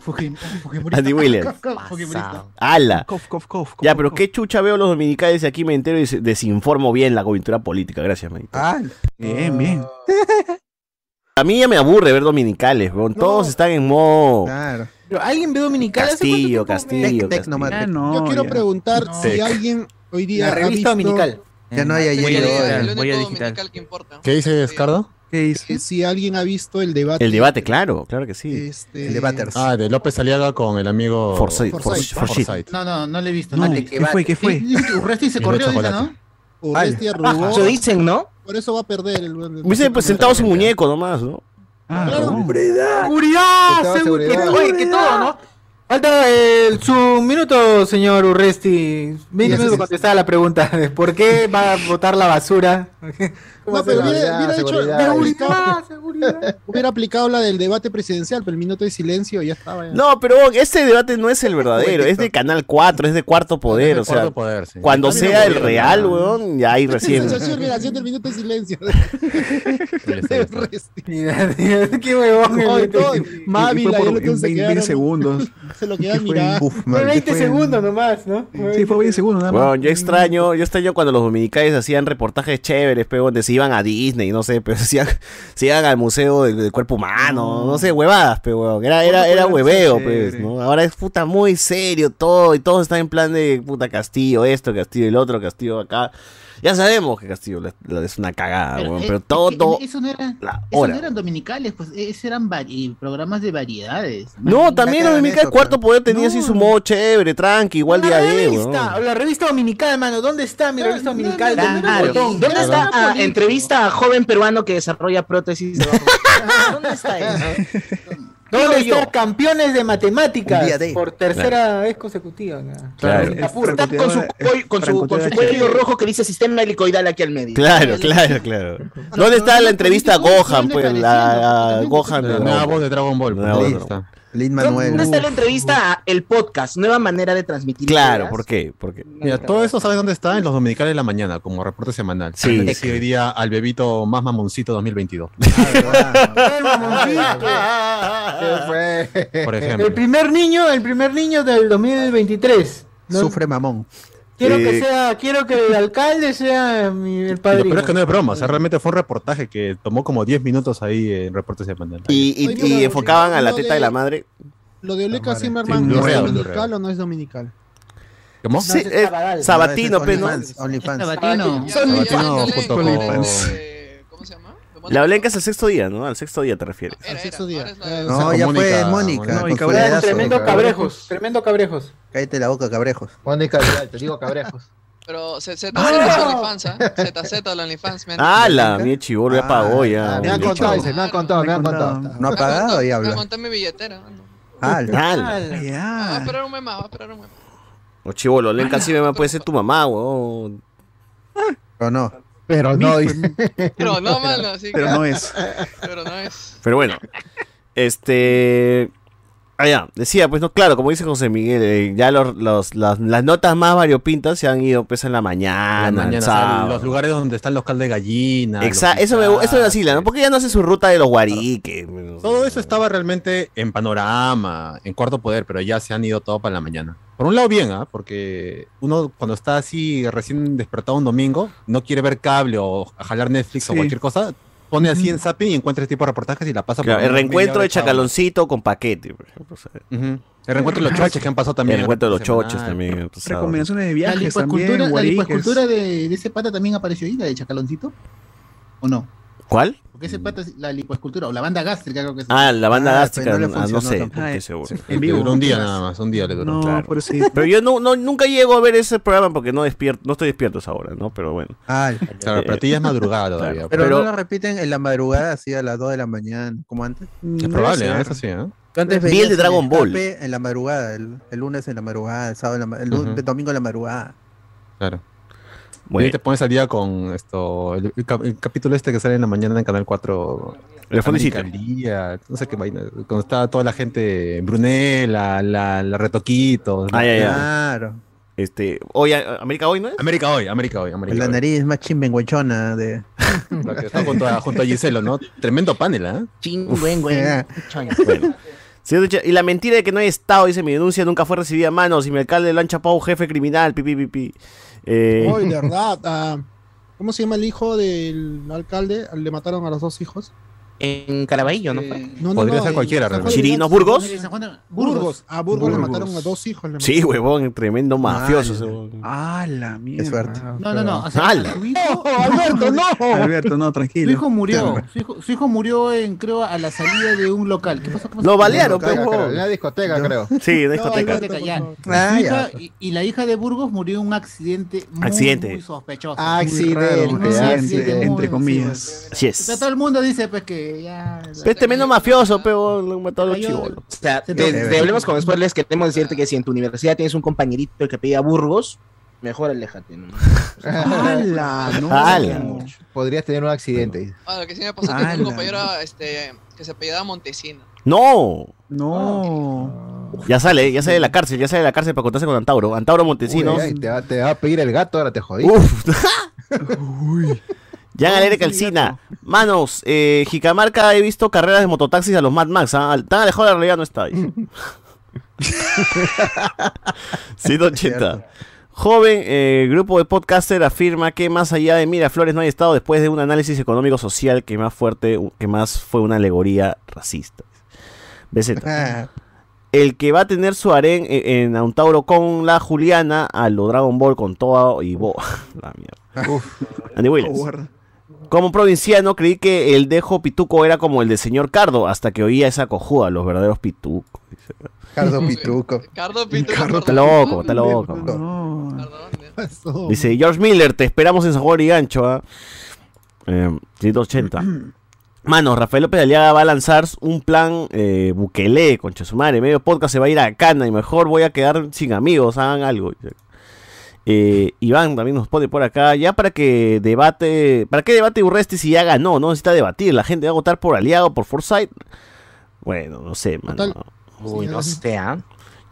[SPEAKER 8] Fujimorista.
[SPEAKER 5] Andy Williams. (laughs) ¡Hala!
[SPEAKER 6] Cof, cof, cof,
[SPEAKER 5] Ya, pero qué chucha veo los dominicales y aquí me entero y desinformo bien la coyuntura política. Gracias, manito.
[SPEAKER 4] ah,
[SPEAKER 6] Bien, bien. (laughs)
[SPEAKER 5] A mí ya me aburre ver dominicales, weón. Todos están en modo
[SPEAKER 4] claro.
[SPEAKER 2] Pero alguien ve Dominical hace
[SPEAKER 5] Castillo? Castillo,
[SPEAKER 4] Tec, tec
[SPEAKER 5] Castillo.
[SPEAKER 7] Yo quiero preguntar
[SPEAKER 8] No.
[SPEAKER 7] si
[SPEAKER 3] Tec.
[SPEAKER 7] alguien hoy día
[SPEAKER 2] La
[SPEAKER 7] ha
[SPEAKER 2] revista
[SPEAKER 7] visto
[SPEAKER 2] Dominical.
[SPEAKER 4] Ya no hay ayer
[SPEAKER 12] Voy
[SPEAKER 4] y
[SPEAKER 12] a
[SPEAKER 4] hoy.
[SPEAKER 12] digital, el único
[SPEAKER 14] digital.
[SPEAKER 12] dominical que importa.
[SPEAKER 3] ¿Qué dices, Cardo?
[SPEAKER 6] ¿Qué dice?
[SPEAKER 7] si alguien ha visto el debate.
[SPEAKER 5] El debate, claro, claro que sí.
[SPEAKER 7] Este,
[SPEAKER 4] El debaters.
[SPEAKER 3] Ah, de López Aliaga con el amigo
[SPEAKER 5] Forsyth,
[SPEAKER 7] Forsyth.
[SPEAKER 5] Forsyth.
[SPEAKER 3] Forsyth.
[SPEAKER 8] No, no, no le he visto.
[SPEAKER 6] No,
[SPEAKER 8] No,
[SPEAKER 6] ¿Qué fue? ¿Qué fue?
[SPEAKER 8] Urresti se corrió, dice. ¿no?
[SPEAKER 7] Urresti arrugó,
[SPEAKER 10] Eso dicen, ¿no?
[SPEAKER 7] por eso va a perder el.
[SPEAKER 5] Hubiese pues, sentado su muñeco nomás, ¿no?
[SPEAKER 6] Ah,
[SPEAKER 7] Claro.
[SPEAKER 6] no.
[SPEAKER 2] ¡Seguridad!
[SPEAKER 11] Seguridad.
[SPEAKER 2] Oye, que todo, ¿no? Falta el- su minuto, señor Urresti. 20 minutos contestar a la pregunta de por qué va a botar la basura. (laughs)
[SPEAKER 7] No, pero hubiera,
[SPEAKER 11] Seguridad,
[SPEAKER 7] hubiera hecho- hubiera aplicado,
[SPEAKER 2] seguridad. (laughs) (laughs)
[SPEAKER 7] hubiera aplicado la del debate presidencial, pero el minuto de silencio y ya estaba. ya.
[SPEAKER 5] No, pero este debate no es el verdadero, es de Canal 4, es de Cuarto Poder, o sea,
[SPEAKER 3] poder, sí.
[SPEAKER 5] cuando sea el real, weón, ya ahí recién.
[SPEAKER 7] Sensación, mira, haciendo el minuto de silencio.
[SPEAKER 2] Qué huevón.
[SPEAKER 6] Por 20
[SPEAKER 7] quedaron.
[SPEAKER 6] segundos.
[SPEAKER 7] Se lo
[SPEAKER 6] ¿Qué
[SPEAKER 7] quedan
[SPEAKER 6] fue?
[SPEAKER 7] mirando.
[SPEAKER 4] Uf,
[SPEAKER 2] Fue
[SPEAKER 4] man.
[SPEAKER 2] 20
[SPEAKER 6] fue-
[SPEAKER 2] segundos nomás, ¿no?
[SPEAKER 6] Sí, fue 20 segundos nada más.
[SPEAKER 5] Weón, yo extraño, yo extraño cuando los dominicales hacían reportajes chéveres, pero donde se iban a Disney, no sé, (laughs) pero se iban, se iban al museo del, del cuerpo humano, no, sé, huevadas, pero weón, era, era, era hueveo, pues. ¿no? Ahora es puta muy serio todo, y todos están en plan de puta Castillo, esto, Castillo, el otro, Castillo acá. Ya sabemos que Castillo la- la- es una cagada,
[SPEAKER 8] Pero,
[SPEAKER 5] weón,
[SPEAKER 8] eh,
[SPEAKER 5] pero
[SPEAKER 8] es que
[SPEAKER 5] todo,
[SPEAKER 8] Eso no, era,
[SPEAKER 5] la
[SPEAKER 8] eso no eran dominicales, pues esos eran vari- programas de variedades.
[SPEAKER 5] No, también los dominicales Cuarto Poder tenía así su modo chévere, tranqui, igual día
[SPEAKER 2] la
[SPEAKER 5] de,
[SPEAKER 2] revista,
[SPEAKER 5] weón.
[SPEAKER 2] la revista dominical, mano. ¿Dónde está mi revista dominical?
[SPEAKER 8] no,
[SPEAKER 2] Dame
[SPEAKER 8] no,
[SPEAKER 2] un
[SPEAKER 8] no,
[SPEAKER 2] botón.
[SPEAKER 10] ¿Dónde está ah, entrevista a joven peruano que desarrolla prótesis? de (laughs) ¿Dónde está eso?
[SPEAKER 2] ¿Dónde está
[SPEAKER 10] yo.
[SPEAKER 2] campeones de matemáticas?
[SPEAKER 4] De-
[SPEAKER 2] Por tercera vez consecutiva. ¿no?
[SPEAKER 5] Claro.
[SPEAKER 2] Apuro.
[SPEAKER 10] Está con su, cuello- con su, con su cuello rojo que dice sistema helicoidal aquí al medio.
[SPEAKER 5] Claro, claro, claro. ¿Dónde está la entrevista a Gohan, pues? La, a Gohan de
[SPEAKER 3] La voz de Dragon Ball.
[SPEAKER 4] Lin
[SPEAKER 10] ¿Dónde
[SPEAKER 4] Manuel.
[SPEAKER 10] está la entrevista a el podcast? Nueva manera de transmitir.
[SPEAKER 5] Claro,
[SPEAKER 10] ideas.
[SPEAKER 5] ¿por qué? ¿Por qué?
[SPEAKER 3] Mira, todo eso sabes dónde está en los dominicales de la mañana, como reporte semanal.
[SPEAKER 5] Sí.
[SPEAKER 3] Sigue hoy día al bebito más mamoncito 2022. (laughs)
[SPEAKER 2] El mamoncito.
[SPEAKER 11] ¿Qué fue?
[SPEAKER 3] Por ejemplo.
[SPEAKER 2] El primer niño, el primer niño del 2023. ¿no?
[SPEAKER 4] Sufre mamón.
[SPEAKER 2] Quiero
[SPEAKER 5] Eh,
[SPEAKER 2] que sea, quiero que el alcalde sea mi, el padrino.
[SPEAKER 3] peor es que no es broma, o sea, realmente fue un reportaje que tomó como 10 minutos ahí en reporte semanal.
[SPEAKER 5] Y, y-
[SPEAKER 7] Oye,
[SPEAKER 5] y
[SPEAKER 7] pero
[SPEAKER 5] enfocaban a la
[SPEAKER 7] lo
[SPEAKER 5] tenta
[SPEAKER 7] de-
[SPEAKER 5] de la madre.
[SPEAKER 7] Lo de Oleca
[SPEAKER 11] madre.
[SPEAKER 7] Zimmerman
[SPEAKER 3] Sí,
[SPEAKER 7] ¿es dominical o no es dominical?
[SPEAKER 3] ¿Cómo?
[SPEAKER 5] Sí, eh, Sabatino, pe, ¿no?
[SPEAKER 4] OnlyFans.
[SPEAKER 8] Sabatino.
[SPEAKER 3] Sabatino junto con...
[SPEAKER 5] La Olenka es el sexto día, ¿no? Al sexto día te refieres.
[SPEAKER 7] Al sexto día.
[SPEAKER 4] No, ya fue Mónica. dedazo.
[SPEAKER 2] Tremendo cabrejos, tremendo cabrejos.
[SPEAKER 4] Cállate la boca, cabrejos.
[SPEAKER 11] Mónica, te digo cabrejos. (laughs)
[SPEAKER 12] Pero Z- ZZ es OnlyFans, ¿ah? ZZ el OnlyFans, men.
[SPEAKER 5] Ah, la mi chivolo ya pagó ya.
[SPEAKER 11] Me han contado, dice, me han contado, me han contado.
[SPEAKER 4] ¿No ha pagado y
[SPEAKER 12] Voy a
[SPEAKER 4] habla?
[SPEAKER 12] contar mi billetera. mano.
[SPEAKER 4] Ala.
[SPEAKER 5] Ala.
[SPEAKER 12] Va a esperar un mes más, va a esperar un mes más.
[SPEAKER 5] O chivolo, Olenka sí me puede ser tu mamá, weón.
[SPEAKER 4] Pero no.
[SPEAKER 11] Pero no, dice.
[SPEAKER 12] Pero no, (laughs) mano, sí.
[SPEAKER 6] Pero
[SPEAKER 12] claro.
[SPEAKER 6] no es.
[SPEAKER 12] Pero no es.
[SPEAKER 5] Pero bueno. Este. Ah, ya, decía, pues no, claro, como dice José Miguel, eh, ya los, los- las, las notas más variopintas se han ido pues en la mañana,
[SPEAKER 3] la
[SPEAKER 5] el
[SPEAKER 3] mañana, o sea,
[SPEAKER 5] sábado.
[SPEAKER 3] los lugares donde están los caldos de gallina.
[SPEAKER 5] Exacto, eso me, eso me vacila, ¿no? Porque ya no hace su ruta de los guariques.
[SPEAKER 3] Todo eso estaba realmente en panorama, en cuarto poder, pero ya se han ido todo para la mañana. Por un lado bien, ¿ah? porque uno cuando está así recién despertado un domingo, no quiere ver cable o jalar Netflix o cualquier cosa, pone así en zapping y encuentra este tipo de reportajes y la pasa
[SPEAKER 5] Claro,
[SPEAKER 3] por
[SPEAKER 5] el reencuentro de. Chacaloncito con paquete, por ejemplo. o sea.
[SPEAKER 3] Ujú. El reencuentro de los choches que han pasado también.
[SPEAKER 5] El reencuentro de los choches también.
[SPEAKER 6] Recomendaciones de
[SPEAKER 8] La
[SPEAKER 6] viajes
[SPEAKER 8] lipoescultura,
[SPEAKER 6] también,
[SPEAKER 8] la lipoescultura de, de ese pata también apareció ahí, la de Chacaloncito. ¿O no?
[SPEAKER 5] ¿Cuál?
[SPEAKER 8] Porque ese pata, es la lipoescultura, o la banda gástrica creo que es.
[SPEAKER 5] Ah, la banda
[SPEAKER 4] Ah,
[SPEAKER 5] gástrica,
[SPEAKER 4] pero no
[SPEAKER 5] ah, no sé,
[SPEAKER 4] tampoco.
[SPEAKER 6] Ay,
[SPEAKER 5] seguro.
[SPEAKER 6] sí. En vivo.
[SPEAKER 3] duró un día nada más, un día le duró.
[SPEAKER 6] No,
[SPEAKER 5] Claro.
[SPEAKER 6] sí.
[SPEAKER 5] Pero yo no, no, nunca llego a ver ese programa porque no despierto, no estoy despierto esa hora, ¿no? Pero bueno.
[SPEAKER 4] Ah,
[SPEAKER 3] Claro, para ti ya es madrugada (laughs) todavía.
[SPEAKER 4] pero,
[SPEAKER 5] Pero-
[SPEAKER 4] no lo repiten en la madrugada, así a las 2 de la mañana, como antes.
[SPEAKER 3] Es probable, ¿eh? eso sí, ¿eh?
[SPEAKER 4] Antes
[SPEAKER 5] Vi el de Dragon Ball.
[SPEAKER 4] En la madrugada, el, el lunes en la madrugada, el sábado en la el,
[SPEAKER 3] Ujú.
[SPEAKER 4] el domingo en la madrugada.
[SPEAKER 3] Claro. Y
[SPEAKER 5] Bueno,
[SPEAKER 3] ahí te pones al día con esto, el, el cap- el capítulo este que sale en la mañana en Canal 4.
[SPEAKER 5] El Fonicito.
[SPEAKER 3] América al día, no sé qué vaina. Cuando está toda la gente, Brunel, la, la, la Retoquito.
[SPEAKER 5] Ah, ya, ya.
[SPEAKER 4] Claro.
[SPEAKER 5] este, hoy, a- América hoy, ¿no es?
[SPEAKER 3] América hoy, América hoy, América
[SPEAKER 4] La
[SPEAKER 3] hoy.
[SPEAKER 4] nariz más chimbenguechona de. (laughs)
[SPEAKER 3] La que está junto a, junto a Giselo, ¿no? Tremendo panel, ¿eh?
[SPEAKER 5] Bueno. Señor Ducha, y la mentira de que no hay estado, dice mi denuncia, nunca fue recibida a manos. Y mi alcalde lo han chapado jefe criminal, pipi, pipi. Eh,
[SPEAKER 7] Hoy, de (laughs) verdad. ah, ¿Cómo se llama el hijo del alcalde? Le mataron a los dos hijos.
[SPEAKER 10] En Caraballo, ¿no?
[SPEAKER 7] Eh, no, no,
[SPEAKER 3] Podría
[SPEAKER 7] no,
[SPEAKER 3] ser
[SPEAKER 7] en
[SPEAKER 3] cualquiera, realmente.
[SPEAKER 7] de
[SPEAKER 5] ¿Chirinos
[SPEAKER 7] León.
[SPEAKER 5] Burgos?
[SPEAKER 8] De-
[SPEAKER 7] Burgos. A Burgos, le
[SPEAKER 4] Burgos.
[SPEAKER 7] mataron a dos hijos. le
[SPEAKER 5] sí, huevón, tremendo mafioso.
[SPEAKER 4] Ah.
[SPEAKER 6] Ah, la mierda.
[SPEAKER 4] suerte.
[SPEAKER 8] No, no, no. o sea, su hijo, (laughs)
[SPEAKER 6] Alberto, no. Alberto, no,
[SPEAKER 8] su
[SPEAKER 6] tranquilo.
[SPEAKER 8] hijo murió. Su hijo, su hijo murió en, creo, a la salida de un local. ¿Qué pasó? ¿Qué pasó?
[SPEAKER 5] Lo balearon,
[SPEAKER 11] Discoteca,
[SPEAKER 5] pe,
[SPEAKER 11] creo,
[SPEAKER 5] huevón.
[SPEAKER 11] En una discoteca, creo.
[SPEAKER 5] Sí, una
[SPEAKER 7] No,
[SPEAKER 5] discoteca.
[SPEAKER 7] Alberto,
[SPEAKER 8] Ya.
[SPEAKER 4] Ah,
[SPEAKER 8] Su hija- y, y la hija de Burgos murió en un accidente muy,
[SPEAKER 5] Accidente.
[SPEAKER 8] muy sospechoso.
[SPEAKER 11] Accidente.
[SPEAKER 7] Muy raro, accidente,
[SPEAKER 6] entre comillas.
[SPEAKER 5] Así
[SPEAKER 8] O sea,
[SPEAKER 5] es.
[SPEAKER 8] todo el mundo dice pues que ya.
[SPEAKER 5] Pero es tremendo mafioso, pero lo han matado a los chivolos.
[SPEAKER 10] O sea, te hablemos con spoilers, queremos decirte que si en tu universidad tienes un compañerito que pida Burgos, mejor aléjate. ¿no?
[SPEAKER 6] ¡Hala! (laughs) No.
[SPEAKER 5] ¡Hala!
[SPEAKER 11] Podrías tener un accidente.
[SPEAKER 12] Ah, lo que sí me pasó
[SPEAKER 6] Ala.
[SPEAKER 12] un compañero este, que se apellidaba Montesino.
[SPEAKER 5] ¡No!
[SPEAKER 6] No.
[SPEAKER 5] Ya sale, ya sale de la cárcel, ya sale de la cárcel para contarse con Antauro. Antauro Montesinos.
[SPEAKER 11] Uy, ay, te, va, te va a pedir el gato, ahora te jodí.
[SPEAKER 5] Uf. (laughs) (laughs)
[SPEAKER 6] Uy.
[SPEAKER 5] Jan Alegre Calcina. Manos, eh, Jicamarca he visto carreras de mototaxis a los Mad Max. ¿ah? Tan alejado de la realidad no está. dice. (laughs) 180. Joven eh, grupo de podcaster afirma que más allá de Miraflores no hay estado después de un análisis económico social que más fuerte, que más fue una alegoría racista. BZ.
[SPEAKER 4] Ah,
[SPEAKER 5] El que va a tener su harén en, en Antauro con la Juliana a lo Dragon Ball con toda y bo. (laughs) la mierda. Andy Williams. Como provinciano creí que el dejo pituco era como el del señor Cardo, hasta que oía esa cojuda, los verdaderos pitucos.
[SPEAKER 4] Cardo Pituco.
[SPEAKER 12] Cardo Pinto.
[SPEAKER 6] Cardo
[SPEAKER 5] Está loco, está loco.
[SPEAKER 6] No.
[SPEAKER 7] Pasó.
[SPEAKER 5] Dice George Miller, te esperamos en San Juan y Gancho. ¿ah? Eh, 180. (clears throat) Mano, Rafael López Aliaga va a lanzar un plan eh, Bukele, concha su madre. Medio podcast se va a ir a Cana y mejor voy a quedar sin amigos, hagan algo. Eh, Iván también nos pone por acá, ya para que debate, ¿para qué debate Urresti si ya ganó? No necesita debatir, la gente va a votar por Aliaga o por Forsyth. Bueno, no sé, mano.
[SPEAKER 7] Total.
[SPEAKER 10] Uy, no sé, ¿ah?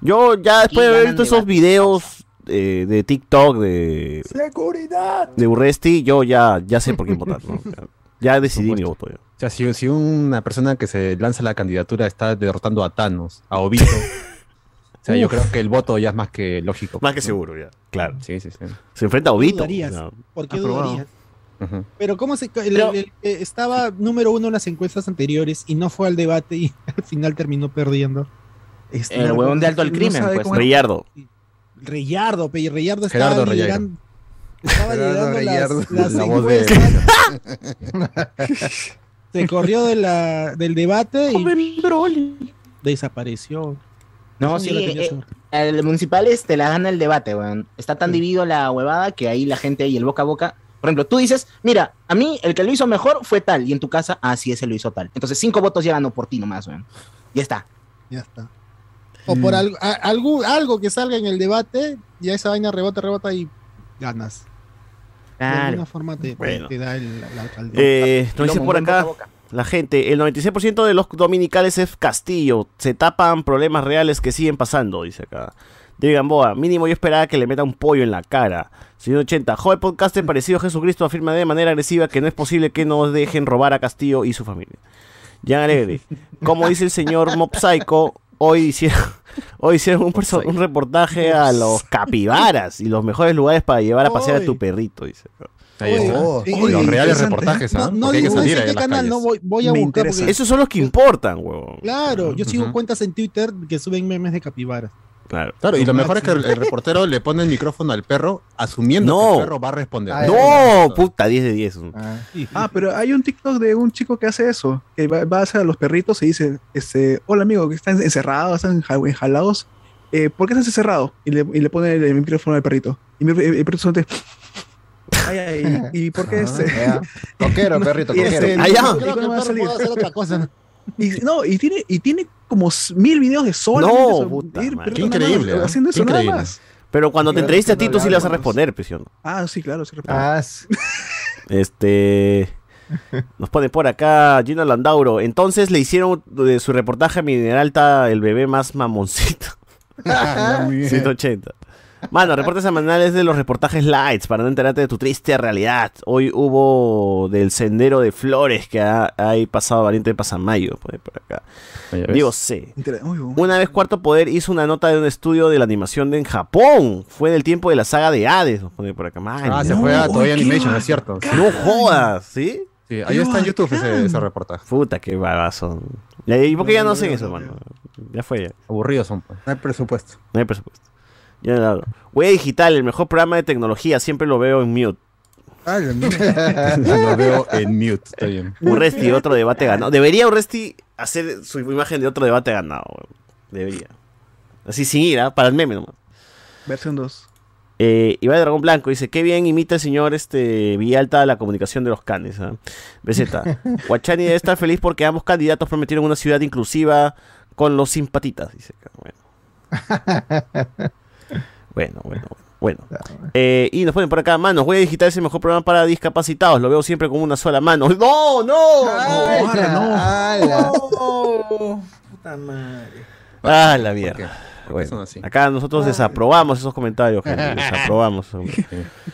[SPEAKER 5] Yo ya después de haber visto esos videos eh, de TikTok de,
[SPEAKER 4] ¡Seguridad!
[SPEAKER 5] de Urresti, yo ya, ya sé por quién votar. ¿no? (laughs) Ya, decidí mi voto. ya.
[SPEAKER 3] O sea, si, si una persona que se lanza la candidatura está derrotando a Thanos, a Obito, (laughs) o sea, yo creo que el voto ya es más que lógico.
[SPEAKER 5] Más que seguro, ya. Claro.
[SPEAKER 3] Sí, sí, sí.
[SPEAKER 5] Se enfrenta a Obito.
[SPEAKER 7] dudarías?
[SPEAKER 5] No.
[SPEAKER 7] ¿Por qué
[SPEAKER 6] Aprobado.
[SPEAKER 7] dudarías?
[SPEAKER 3] Ujú.
[SPEAKER 7] Pero cómo se el-
[SPEAKER 10] Pero-
[SPEAKER 7] el- el- estaba número uno en las encuestas anteriores y no fue al debate y (laughs) al final terminó perdiendo.
[SPEAKER 6] Este,
[SPEAKER 10] El huevón de alto al crimen, pues,
[SPEAKER 5] Reyardo.
[SPEAKER 7] Reyardo, pe, y Reyardo estaba
[SPEAKER 3] Gerardo
[SPEAKER 7] llegando. Estaba
[SPEAKER 4] Reyardo.
[SPEAKER 7] las, las
[SPEAKER 3] La voz de-
[SPEAKER 7] encuestas. (laughs) Se corrió de la, del debate y desapareció.
[SPEAKER 10] No, sí,
[SPEAKER 7] yo lo tenía
[SPEAKER 10] eh, el municipales te la gana el debate, weón. Está tan dividido la huevada que ahí la gente y el boca a boca. Por ejemplo, tú dices, mira, a mí el que lo hizo mejor fue tal, y en tu casa, ah, sí, ese lo hizo tal. Entonces, cinco votos ya ganó por ti nomás, weón. Ya está.
[SPEAKER 11] Ya está.
[SPEAKER 7] O por algo, a- algo, algo que salga en el debate, ya esa vaina rebota, rebota y ganas. De alguna forma te, te-
[SPEAKER 5] Bueno.
[SPEAKER 7] te da el, la alcaldía.
[SPEAKER 5] Eh, nos por acá
[SPEAKER 10] boca.
[SPEAKER 5] La gente, el 96% de los dominicales es Castillo. Se tapan problemas reales que siguen pasando, dice acá. David Gamboa, mínimo yo esperaba que le meta un pollo en la cara. Señor 80, joven podcaster parecido a Jesucristo afirma de manera agresiva que no es posible que nos dejen robar a Castillo y su familia. Jan Alegre, como dice el señor Mob Psycho, hoy hicieron, (laughs) hoy hicieron un, un reportaje a los capibaras y los mejores lugares para llevar a pasear a tu perrito, dice.
[SPEAKER 3] Ahí
[SPEAKER 7] Oye,
[SPEAKER 3] está.
[SPEAKER 11] Oh,
[SPEAKER 7] eh,
[SPEAKER 3] Los reales reportajes, ¿ah?
[SPEAKER 7] No, no
[SPEAKER 3] Porque hay que
[SPEAKER 7] digo
[SPEAKER 3] salir a
[SPEAKER 7] qué canal,
[SPEAKER 3] calles.
[SPEAKER 7] no voy, voy a
[SPEAKER 6] Me
[SPEAKER 7] buscar porque-
[SPEAKER 5] Esos son los que importan, huevón.
[SPEAKER 7] Claro, yo sigo cuentas en Twitter que suben memes de capibaras.
[SPEAKER 5] Claro.
[SPEAKER 3] Claro, y lo mejor es que el, el reportero le pone el micrófono al perro asumiendo
[SPEAKER 5] No.
[SPEAKER 3] que el perro va a responder.
[SPEAKER 11] Ah,
[SPEAKER 5] No, puta, 10 de 10.
[SPEAKER 11] Ah,
[SPEAKER 6] Ah, pero hay un TikTok de un chico que hace eso, que va, va a hacer a los perritos y dice, este, hola amigo, que están encerrados, están enja- enjalados, eh, ¿por qué estás encerrado? Y le, y le pone el, micrófono al perrito. Y mi- el, perrito suelta, ay, ay, ¿y por qué este?
[SPEAKER 11] ya. Coquero, (laughs) perrito,
[SPEAKER 6] este,
[SPEAKER 11] coquero.
[SPEAKER 5] Ah, ya.
[SPEAKER 6] ¿y
[SPEAKER 7] Creo que el
[SPEAKER 6] salir?
[SPEAKER 7] puede hacer otra cosa. ¿no? (laughs)
[SPEAKER 6] Y, no, y tiene, y tiene como mil videos de sol.
[SPEAKER 5] No, puta madre.
[SPEAKER 3] Qué increíble, ¿eh?
[SPEAKER 6] Haciendo eso
[SPEAKER 3] Qué
[SPEAKER 6] nada
[SPEAKER 3] increíble.
[SPEAKER 6] más.
[SPEAKER 5] Pero cuando te entreviste a ti, tú sí le vas a responder, prisión.
[SPEAKER 6] Ah, sí, claro, sí, respondo.
[SPEAKER 11] Ah, sí. (laughs)
[SPEAKER 5] Este. Nos pone por acá Gino Landauro. Entonces le hicieron de su reportaje a Mineralta el bebé más mamoncito.
[SPEAKER 11] Ah, muy bien.
[SPEAKER 5] 180. Mano, reportes semanales de los reportajes lights para no enterarte de tu triste realidad. Hoy hubo del sendero de flores que ha, hay pasado valiente de Pasamayo. Pone por acá. Digo,
[SPEAKER 6] uy.
[SPEAKER 5] Una vez Cuarto Poder hizo una nota de un estudio de la animación de en Japón. Fue del tiempo de la saga de Hades. Nos pone por acá. Man,
[SPEAKER 3] Ah, se
[SPEAKER 5] no,
[SPEAKER 3] fue a Toy Animation, es cierto.
[SPEAKER 5] no jodas, ¿sí?
[SPEAKER 3] Sí, ahí está en YouTube ese, ese reportaje.
[SPEAKER 5] Puta, qué babazo. ¿Y por qué ya no hacen eso, mano? Ya fue ya.
[SPEAKER 3] Aburridos son. pues.
[SPEAKER 4] No hay presupuesto.
[SPEAKER 5] No hay presupuesto. Ya no hablo. Huella Digital, el mejor programa de tecnología. Siempre lo veo en mute.
[SPEAKER 4] Ah. (laughs)
[SPEAKER 3] Lo veo en mute, está bien.
[SPEAKER 5] Urresti, otro debate ganado. Debería Urresti hacer su imagen de otro debate ganado. weón. Debería. Así sin ir, ¿ah? para el meme nomás.
[SPEAKER 6] Versión 2.
[SPEAKER 5] Eh, Iván Dragón Blanco dice, qué bien imita el señor este Villalta la comunicación de los canes. BZ, (laughs) Guachani debe estar feliz porque ambos candidatos prometieron una ciudad inclusiva con los simpatitas. Dice. Bueno, (laughs) bueno, bueno. bueno. Eh, y nos ponen por acá, manos, Huella Digital es el mejor programa para discapacitados. Lo veo siempre con una sola mano. (laughs) ¡No, no!
[SPEAKER 11] Ay,
[SPEAKER 6] no,
[SPEAKER 11] la- ala.
[SPEAKER 2] Puta madre.
[SPEAKER 5] ¡Ah, la mierda! Bueno, acá nosotros desaprobamos esos comentarios, gente. (laughs) Desaprobamos.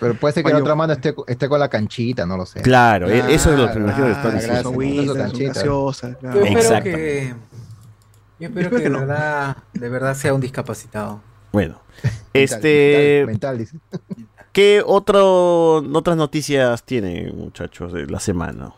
[SPEAKER 11] Pero puede ser que la otra mano esté, esté con la canchita, no lo sé.
[SPEAKER 5] Claro, e- eso es lo que me imagino que
[SPEAKER 11] Ah,
[SPEAKER 5] están diciendo.
[SPEAKER 6] claro.
[SPEAKER 2] Yo espero
[SPEAKER 5] Exacto.
[SPEAKER 2] que. Yo espero,
[SPEAKER 6] Espero
[SPEAKER 2] que,
[SPEAKER 6] que
[SPEAKER 2] de,
[SPEAKER 6] no.
[SPEAKER 2] verdad, de verdad sea un discapacitado.
[SPEAKER 5] Bueno, (laughs) este,
[SPEAKER 11] mental, mental, dice. (laughs)
[SPEAKER 5] ¿qué otro, otras noticias tiene, muchachos, de la semana?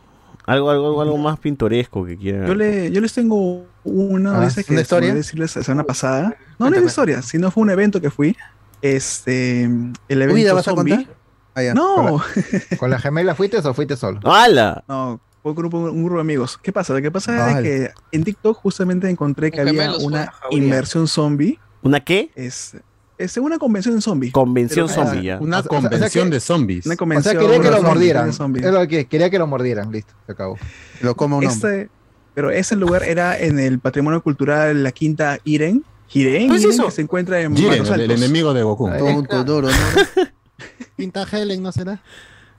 [SPEAKER 5] Algo, algo, algo más pintoresco que quieran.
[SPEAKER 6] Yo, le, yo les tengo una
[SPEAKER 11] Ah,
[SPEAKER 6] que
[SPEAKER 11] ¿una historia?
[SPEAKER 6] decirles la semana pasada. No, no es historia, sino fue un evento que fui. Este, el evento
[SPEAKER 4] ¿Vida vas a
[SPEAKER 6] zombie.
[SPEAKER 4] contar? Ah, ya.
[SPEAKER 6] No, (laughs)
[SPEAKER 11] ¿Con la gemela fuiste o fuiste solo?
[SPEAKER 5] ¡Hala!
[SPEAKER 6] no, fue un grupo, un grupo de amigos. ¿Qué pasa? Lo que pasa
[SPEAKER 11] Vale.
[SPEAKER 6] es que en TikTok justamente encontré que
[SPEAKER 12] Con
[SPEAKER 6] había una inmersión zombie.
[SPEAKER 5] ¿Una qué?
[SPEAKER 6] Es, es una convención zombie.
[SPEAKER 5] Convención
[SPEAKER 6] Pero-
[SPEAKER 5] zombie, ya.
[SPEAKER 3] Una
[SPEAKER 11] O sea, o sea
[SPEAKER 3] convención de zombies.
[SPEAKER 6] Una
[SPEAKER 11] O
[SPEAKER 6] convención
[SPEAKER 11] sea, quería que lo mordieran. Es lo que quería que lo mordieran, listo, se acabó.
[SPEAKER 4] Lo come un.
[SPEAKER 6] Este, pero ese lugar era en el patrimonio cultural La Quinta Iren. Jiren,
[SPEAKER 5] ¿Qué es
[SPEAKER 6] Iren,
[SPEAKER 5] eso?
[SPEAKER 6] que se encuentra en
[SPEAKER 3] Jiren, el, enemigo de Goku.
[SPEAKER 4] Tonto, duro, ¿no? (laughs)
[SPEAKER 7] Pinta Helen, ¿no será?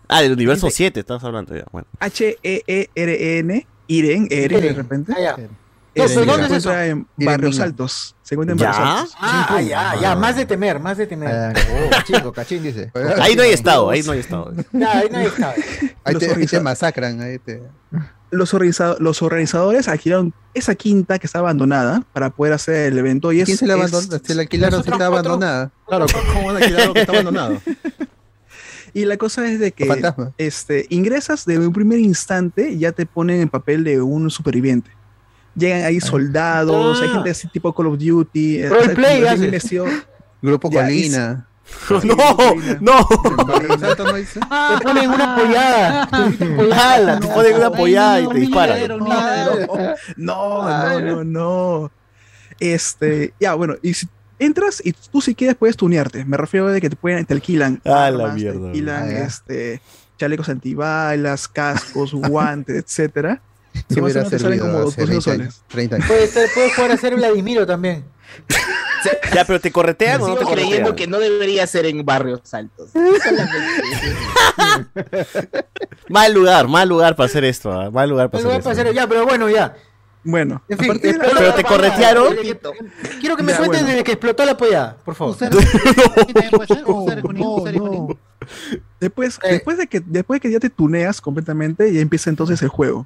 [SPEAKER 5] Ah, del universo 7, estás hablando ya. Bueno.
[SPEAKER 6] H-E-E-R-N, Iren, Eren de repente.
[SPEAKER 2] Ah, ya. ¿Dónde es
[SPEAKER 6] encuentra en Barrios. Altos. Se encuentra en
[SPEAKER 5] ¿Ya?
[SPEAKER 6] Barrios Altos.
[SPEAKER 2] Ah, ya, ya, más de temer, más de temer.
[SPEAKER 11] Ah, oh, cachín, cachín, dice.
[SPEAKER 5] Ahí no hay estado, ahí no hay estado. (laughs)
[SPEAKER 2] Ahí no hay estado.
[SPEAKER 4] Ahí
[SPEAKER 6] Los
[SPEAKER 4] te, masacran. Ahí te...
[SPEAKER 6] Los, organiza- los organizadores alquilaron esa quinta que está abandonada para poder hacer el evento. Y es,
[SPEAKER 4] ¿Quién se la abandonó? Se la alquilaron si está
[SPEAKER 2] cuatro-
[SPEAKER 4] abandonada.
[SPEAKER 3] Claro, ¿cómo van a alquilar algo que está abandonado? (laughs)
[SPEAKER 6] Y la cosa es de que este, ingresas de un primer instante y ya te ponen en papel de un superviviente. Llegan ahí soldados, hay
[SPEAKER 2] Ah.
[SPEAKER 6] gente así tipo Call of Duty.
[SPEAKER 2] Roleplay
[SPEAKER 4] Grupo
[SPEAKER 6] Ya,
[SPEAKER 4] Colina. (laughs)
[SPEAKER 5] no, no.
[SPEAKER 4] Dice.
[SPEAKER 2] Te ponen una pollada.
[SPEAKER 5] Ala, te ponen una pollada y te disparan.
[SPEAKER 6] No, no, no, no. Este, ya, bueno, y si entras y tú si quieres puedes tunearte. Me refiero de que te pueden, te alquilan.
[SPEAKER 5] Ah, la mierda,
[SPEAKER 6] Te alquilan,
[SPEAKER 4] Ah,
[SPEAKER 6] este, chalecos antibalas, cascos, (laughs) guantes, etcétera.
[SPEAKER 4] Si hubiera servido
[SPEAKER 6] como
[SPEAKER 4] hace
[SPEAKER 6] 200
[SPEAKER 4] 20
[SPEAKER 6] soles.
[SPEAKER 4] años, 30 años.
[SPEAKER 2] Puedes, ser- puedes jugar a ser Vladimiro también. (laughs)
[SPEAKER 5] Ya, pero te corretean o no te
[SPEAKER 10] Sigo creyendo
[SPEAKER 5] corretean.
[SPEAKER 10] que no debería ser en barrios altos. (laughs)
[SPEAKER 5] Mal lugar, mal lugar para hacer esto. ah, Mal lugar para
[SPEAKER 2] a
[SPEAKER 5] hacer
[SPEAKER 2] pasar
[SPEAKER 5] esto.
[SPEAKER 2] ya, pero bueno, ya.
[SPEAKER 6] Bueno,
[SPEAKER 2] En fin,
[SPEAKER 6] de
[SPEAKER 5] Pero te corretearon.
[SPEAKER 2] Quiero que me (laughs)
[SPEAKER 6] Ya,
[SPEAKER 2] cuentes
[SPEAKER 6] bueno.
[SPEAKER 2] desde que explotó la pollada, por favor.
[SPEAKER 6] Después,
[SPEAKER 2] Eh.
[SPEAKER 6] después, de que, después de que ya te tuneas completamente, ya empieza entonces el juego.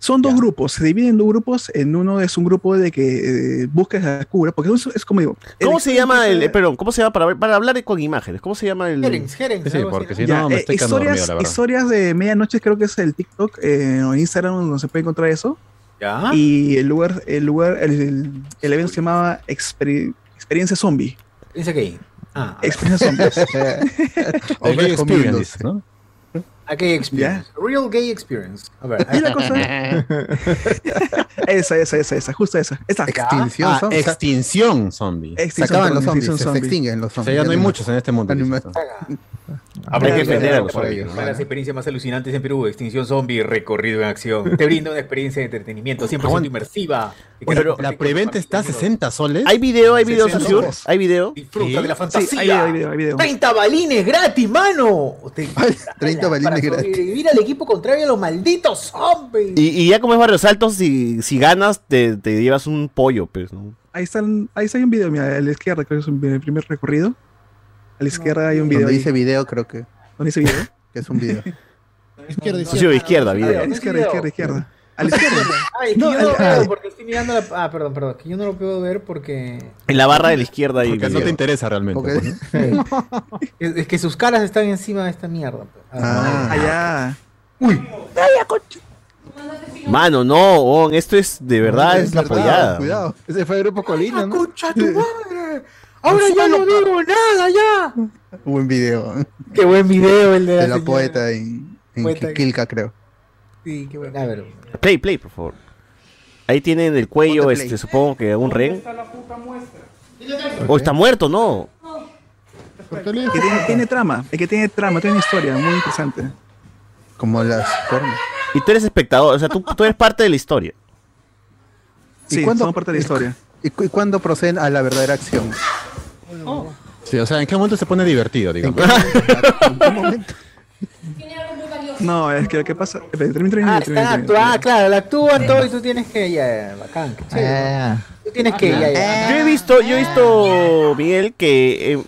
[SPEAKER 6] Son dos
[SPEAKER 5] Ya.
[SPEAKER 6] grupos, se dividen en dos grupos. En uno es un grupo de que eh, buscas la cura, porque es, es como digo.
[SPEAKER 5] ¿Cómo se llama el, eh, perdón, cómo se llama para, para hablar con imágenes? ¿Cómo se llama el
[SPEAKER 2] Jerens, Jerens.
[SPEAKER 3] Sí, porque si
[SPEAKER 6] Ya,
[SPEAKER 3] no me
[SPEAKER 6] eh,
[SPEAKER 3] estoy
[SPEAKER 6] historias,
[SPEAKER 3] dormido, la verdad.
[SPEAKER 6] historias de medianoche, creo que es el TikTok eh, o Instagram donde se puede encontrar eso.
[SPEAKER 2] ¿Ya?
[SPEAKER 6] Y el lugar, el lugar, el, el- el evento se llamaba Experi- Experiencia Zombie.
[SPEAKER 2] Dice que. Ah.
[SPEAKER 6] Experiencia Zombie. (laughs)
[SPEAKER 3] ¿no?
[SPEAKER 2] A gay experience. Real gay experience. A ver.
[SPEAKER 6] Y la cosa. (laughs) esa, esa, esa, esa, justo esa. Esta.
[SPEAKER 4] Extinción.
[SPEAKER 3] Ah,
[SPEAKER 4] son-
[SPEAKER 3] extinción zombie.
[SPEAKER 4] se acaban los
[SPEAKER 6] zombie,
[SPEAKER 4] zombies, se,
[SPEAKER 6] zombie.
[SPEAKER 4] extinguen los
[SPEAKER 3] O sea,
[SPEAKER 4] zombies.
[SPEAKER 3] ya no hay muchos en este mundo.
[SPEAKER 5] Habrá que defender a los
[SPEAKER 2] Una
[SPEAKER 5] zombies.
[SPEAKER 2] de las experiencias más alucinantes en Perú, Extinción Zombie, recorrido en acción. Te brinda una experiencia de entretenimiento 100%
[SPEAKER 3] Aguanta.
[SPEAKER 2] inmersiva.
[SPEAKER 5] Pero
[SPEAKER 3] La preventa está a 60 soles.
[SPEAKER 5] ¿Hay video? ¿Hay video,
[SPEAKER 6] 60
[SPEAKER 5] Susur?
[SPEAKER 6] soles.
[SPEAKER 5] ¿Hay video?
[SPEAKER 2] Disfruta de la
[SPEAKER 6] Sí,
[SPEAKER 2] fantasía.
[SPEAKER 6] hay video, hay video, hay video.
[SPEAKER 2] 30 balines gratis, mano. Te-
[SPEAKER 4] 30 (laughs) balines
[SPEAKER 2] para
[SPEAKER 4] gratis.
[SPEAKER 2] sobrevivir al equipo contrario a los malditos zombies.
[SPEAKER 5] Y, y ya como es Barrios Altos, si, si ganas, te, te llevas un pollo, pues, ¿no?
[SPEAKER 6] Ahí, están, ahí está un video, mira, a la izquierda, creo que es un- el primer recorrido. A la izquierda hay un video.
[SPEAKER 4] Donde
[SPEAKER 6] ahí.
[SPEAKER 4] dice video, creo que,
[SPEAKER 6] ¿Dónde dice video? (laughs)
[SPEAKER 4] que es un video. (laughs)
[SPEAKER 7] Izquierda,
[SPEAKER 5] Sí,
[SPEAKER 7] izquierda.
[SPEAKER 5] izquierda,
[SPEAKER 6] A
[SPEAKER 5] video.
[SPEAKER 6] la izquierda, izquierda, izquierda. A la (laughs) izquierda.
[SPEAKER 2] Ay, es que
[SPEAKER 6] No,
[SPEAKER 2] yo no lo veo
[SPEAKER 6] al-
[SPEAKER 2] porque estoy mirando la. Ah, perdón, perdón. Que yo no lo puedo ver porque.
[SPEAKER 5] En la barra de la izquierda hay
[SPEAKER 3] Porque no
[SPEAKER 5] video.
[SPEAKER 3] te interesa realmente.
[SPEAKER 4] Porque-
[SPEAKER 3] pues, ¿no?
[SPEAKER 2] Es, es que sus caras están encima de esta mierda. pues.
[SPEAKER 4] Ah.
[SPEAKER 6] Allá.
[SPEAKER 5] Mano, no, On, esto es de verdad, es la
[SPEAKER 11] verdad,
[SPEAKER 5] pollada.
[SPEAKER 11] Cuidado. Ese fue el grupo Colina, ¿no?
[SPEAKER 2] ¡Concha tu madre! Ahora ya no digo nada, ya.
[SPEAKER 4] Buen video.
[SPEAKER 2] Qué buen video el de la,
[SPEAKER 4] De la poeta en, en
[SPEAKER 2] Poeta.
[SPEAKER 4] Quilca, creo.
[SPEAKER 2] Sí, qué bueno. A ver.
[SPEAKER 5] Play, play, por favor. Ahí tienen el cuello, este, supongo que un ren. O está muerto, ¿no?
[SPEAKER 6] Que tiene, tiene trama, es que tiene trama, tiene una historia muy interesante.
[SPEAKER 4] Como las porno.
[SPEAKER 5] Y tú eres espectador, o sea, tú, tú eres parte de la historia.
[SPEAKER 4] ¿Y
[SPEAKER 6] Sí,
[SPEAKER 4] cuándo-
[SPEAKER 6] son parte de la historia.
[SPEAKER 4] ¿Y, cu- y cuándo proceden a la verdadera acción?
[SPEAKER 3] Sí, o sea, ¿en qué momento se pone divertido,
[SPEAKER 4] ¿En
[SPEAKER 3] digamos? (laughs)
[SPEAKER 4] en qué momento?
[SPEAKER 6] No, es que lo que pasa. espera, termina, termina,
[SPEAKER 2] Ah,
[SPEAKER 6] termina,
[SPEAKER 2] están ah, claro, la actúan todo y tú tienes que. Ya, bacán, qué chévere.
[SPEAKER 11] Ah,
[SPEAKER 2] Tú tienes que. Ya, ya.
[SPEAKER 5] Yo he visto, yo he visto, Miguel, que eh,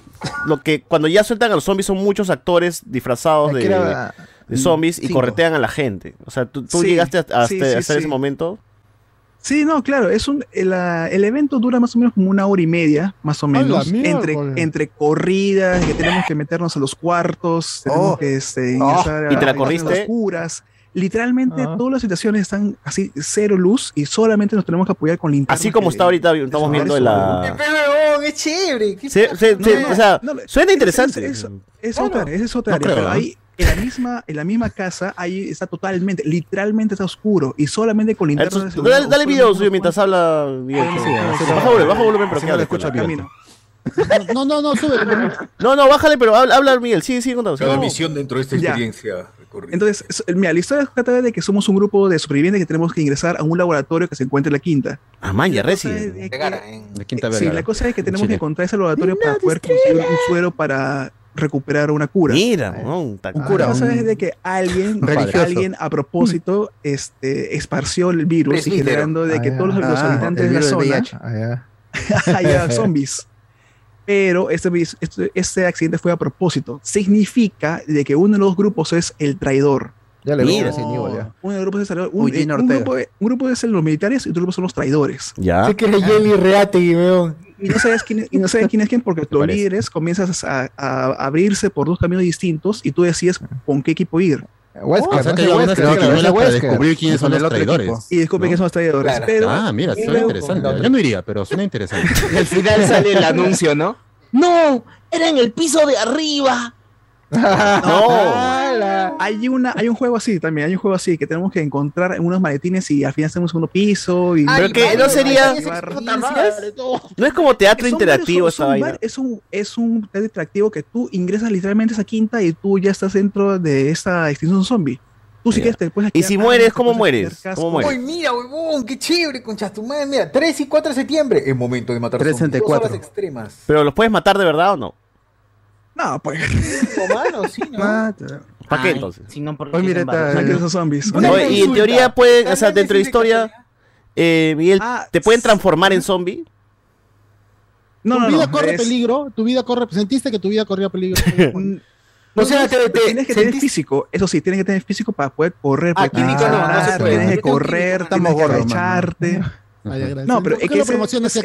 [SPEAKER 5] lo que cuando ya sueltan a los zombies son muchos actores disfrazados de, de zombies y
[SPEAKER 4] Cinco.
[SPEAKER 5] corretean a la gente. O sea, tú, tú
[SPEAKER 6] Sí,
[SPEAKER 5] llegaste a- hasta,
[SPEAKER 6] sí, sí,
[SPEAKER 5] hasta ese
[SPEAKER 6] sí.
[SPEAKER 5] momento.
[SPEAKER 6] Sí, no, claro, es un el, ah, el evento dura más o menos como una hora y media, más o menos, entre, entre corridas, que tenemos que meternos a los cuartos, tenemos
[SPEAKER 4] Oh.
[SPEAKER 6] que este,
[SPEAKER 11] Oh.
[SPEAKER 6] ingresar
[SPEAKER 5] ¿Y te la
[SPEAKER 6] a- a
[SPEAKER 5] corriste?
[SPEAKER 6] oscuras. Literalmente
[SPEAKER 11] Ah.
[SPEAKER 6] todas las situaciones están así cero luz y solamente nos tenemos que apoyar con linternas.
[SPEAKER 5] Así como
[SPEAKER 6] que-
[SPEAKER 5] está ahorita, estamos viendo
[SPEAKER 6] eso.
[SPEAKER 5] la...
[SPEAKER 2] Qué es chévere. qué
[SPEAKER 6] No, no,
[SPEAKER 5] o sea,
[SPEAKER 6] no,
[SPEAKER 5] suena
[SPEAKER 6] es-
[SPEAKER 5] interesante.
[SPEAKER 6] Es, es- es
[SPEAKER 2] Claro.
[SPEAKER 6] otra, es otra
[SPEAKER 3] No
[SPEAKER 6] área,
[SPEAKER 3] creo,
[SPEAKER 6] pero ahí en la misma, en la misma casa, ahí está totalmente, literalmente está oscuro y solamente con linternas. de
[SPEAKER 5] Entonces, dale, dale video suyo mientras habla.
[SPEAKER 6] Sí, sí,
[SPEAKER 5] baja volumen, baja volumen, pero que
[SPEAKER 3] no escucha
[SPEAKER 6] camino.
[SPEAKER 7] No, no, no, sube. (laughs)
[SPEAKER 5] No, no, bájale, pero habla, habla Miguel. Sigue contando. sigue.
[SPEAKER 2] Cada misión dentro de esta experiencia. recorrida.
[SPEAKER 6] Entonces, es- mira, la historia trata de que somos un grupo de sobrevivientes que tenemos que ingresar a un laboratorio que se encuentra en la quinta.
[SPEAKER 5] Ah, man, ya
[SPEAKER 6] es De
[SPEAKER 3] Quinta
[SPEAKER 6] Sí, la cosa es que tenemos
[SPEAKER 3] Chile.
[SPEAKER 6] que encontrar ese laboratorio para poder conseguir un suero para recuperar una cura.
[SPEAKER 5] Mira, no, ta-
[SPEAKER 4] Un
[SPEAKER 6] La
[SPEAKER 4] cura,
[SPEAKER 6] cosa
[SPEAKER 4] un-
[SPEAKER 6] es de que alguien, (laughs) alguien a propósito este, esparció el virus y generando de que
[SPEAKER 11] Ah,
[SPEAKER 6] todos los, los
[SPEAKER 4] Ah,
[SPEAKER 6] habitantes de la zona
[SPEAKER 11] ah, ya. (laughs)
[SPEAKER 6] haya (laughs) zombies. Pero este, este, este accidente fue a propósito. Significa de que uno de los grupos es el traidor.
[SPEAKER 11] Ya le
[SPEAKER 5] Mira.
[SPEAKER 11] ya.
[SPEAKER 6] Uno de los grupos es el traidor. Un,
[SPEAKER 4] Eugene
[SPEAKER 6] eh, un grupo, un grupo es los militares y otro grupo son los traidores.
[SPEAKER 5] Ya.
[SPEAKER 2] Sé que eres Jelly weón.
[SPEAKER 6] Y no sabes quién, y no sabes quién es quién porque los líderes comienzas a, a abrirse por dos caminos distintos y tú decides con qué equipo ir.
[SPEAKER 3] O sea que
[SPEAKER 11] es
[SPEAKER 3] para
[SPEAKER 11] Wesker.
[SPEAKER 3] descubrir quiénes son los traidores.
[SPEAKER 4] equipo.
[SPEAKER 6] Y descubren
[SPEAKER 5] ¿No?
[SPEAKER 6] que son los traidores.
[SPEAKER 2] Claro.
[SPEAKER 6] Pero
[SPEAKER 3] Ah, mira, suena
[SPEAKER 2] luego-
[SPEAKER 3] interesante. Yo no iría, pero suena interesante. (laughs)
[SPEAKER 10] Y al final sale el anuncio, ¿no? (laughs) No, era en el piso de arriba. (laughs)
[SPEAKER 6] No. Hay, una, hay un juego así también, hay un juego así que tenemos que encontrar en unos maletines y al final hacemos un segundo piso. Y
[SPEAKER 5] Pero que no sería. No es como teatro
[SPEAKER 6] Son
[SPEAKER 5] interactivo
[SPEAKER 6] varios- son
[SPEAKER 5] vaina.
[SPEAKER 6] Es un, es un teatro interactivo que tú ingresas literalmente a esa quinta y tú ya estás dentro de esta extinción zombie. Tú si quieres te puedes
[SPEAKER 5] Y si mueres, ¿cómo mueres? ¿Cómo
[SPEAKER 6] casco.
[SPEAKER 2] Uy, mira, huevón, qué chévere, conchas tu madre. Mira, 3 y 4 de septiembre, el momento de matar
[SPEAKER 4] 364.
[SPEAKER 2] Dos horas extremas.
[SPEAKER 5] Pero los puedes matar de verdad o no.
[SPEAKER 6] No, pues.
[SPEAKER 2] O mano, sí, ¿no?
[SPEAKER 4] Mata.
[SPEAKER 5] ¿Para qué entonces?
[SPEAKER 10] Si no,
[SPEAKER 6] No esos zombies.
[SPEAKER 5] Y en teoría pueden, o sea, dentro de historia, eh, Miguel,
[SPEAKER 6] Ah,
[SPEAKER 5] ¿te pueden transformar en zombie?
[SPEAKER 6] No,
[SPEAKER 7] tu
[SPEAKER 6] no,
[SPEAKER 7] vida
[SPEAKER 6] no.
[SPEAKER 7] corre
[SPEAKER 6] es-
[SPEAKER 7] peligro, tu vida corre, sentiste que tu vida corría peligro. (laughs)
[SPEAKER 6] Mm,
[SPEAKER 2] O sea, te, te-
[SPEAKER 6] tienes que tener físico, eso sí, tienes que tener físico para poder correr.
[SPEAKER 2] Ah, químico no, no se
[SPEAKER 6] disparar,
[SPEAKER 2] puede.
[SPEAKER 6] Tienes que correr, tienes que agacharte. (laughs) No, pero
[SPEAKER 7] ¿Por
[SPEAKER 6] es que ese- es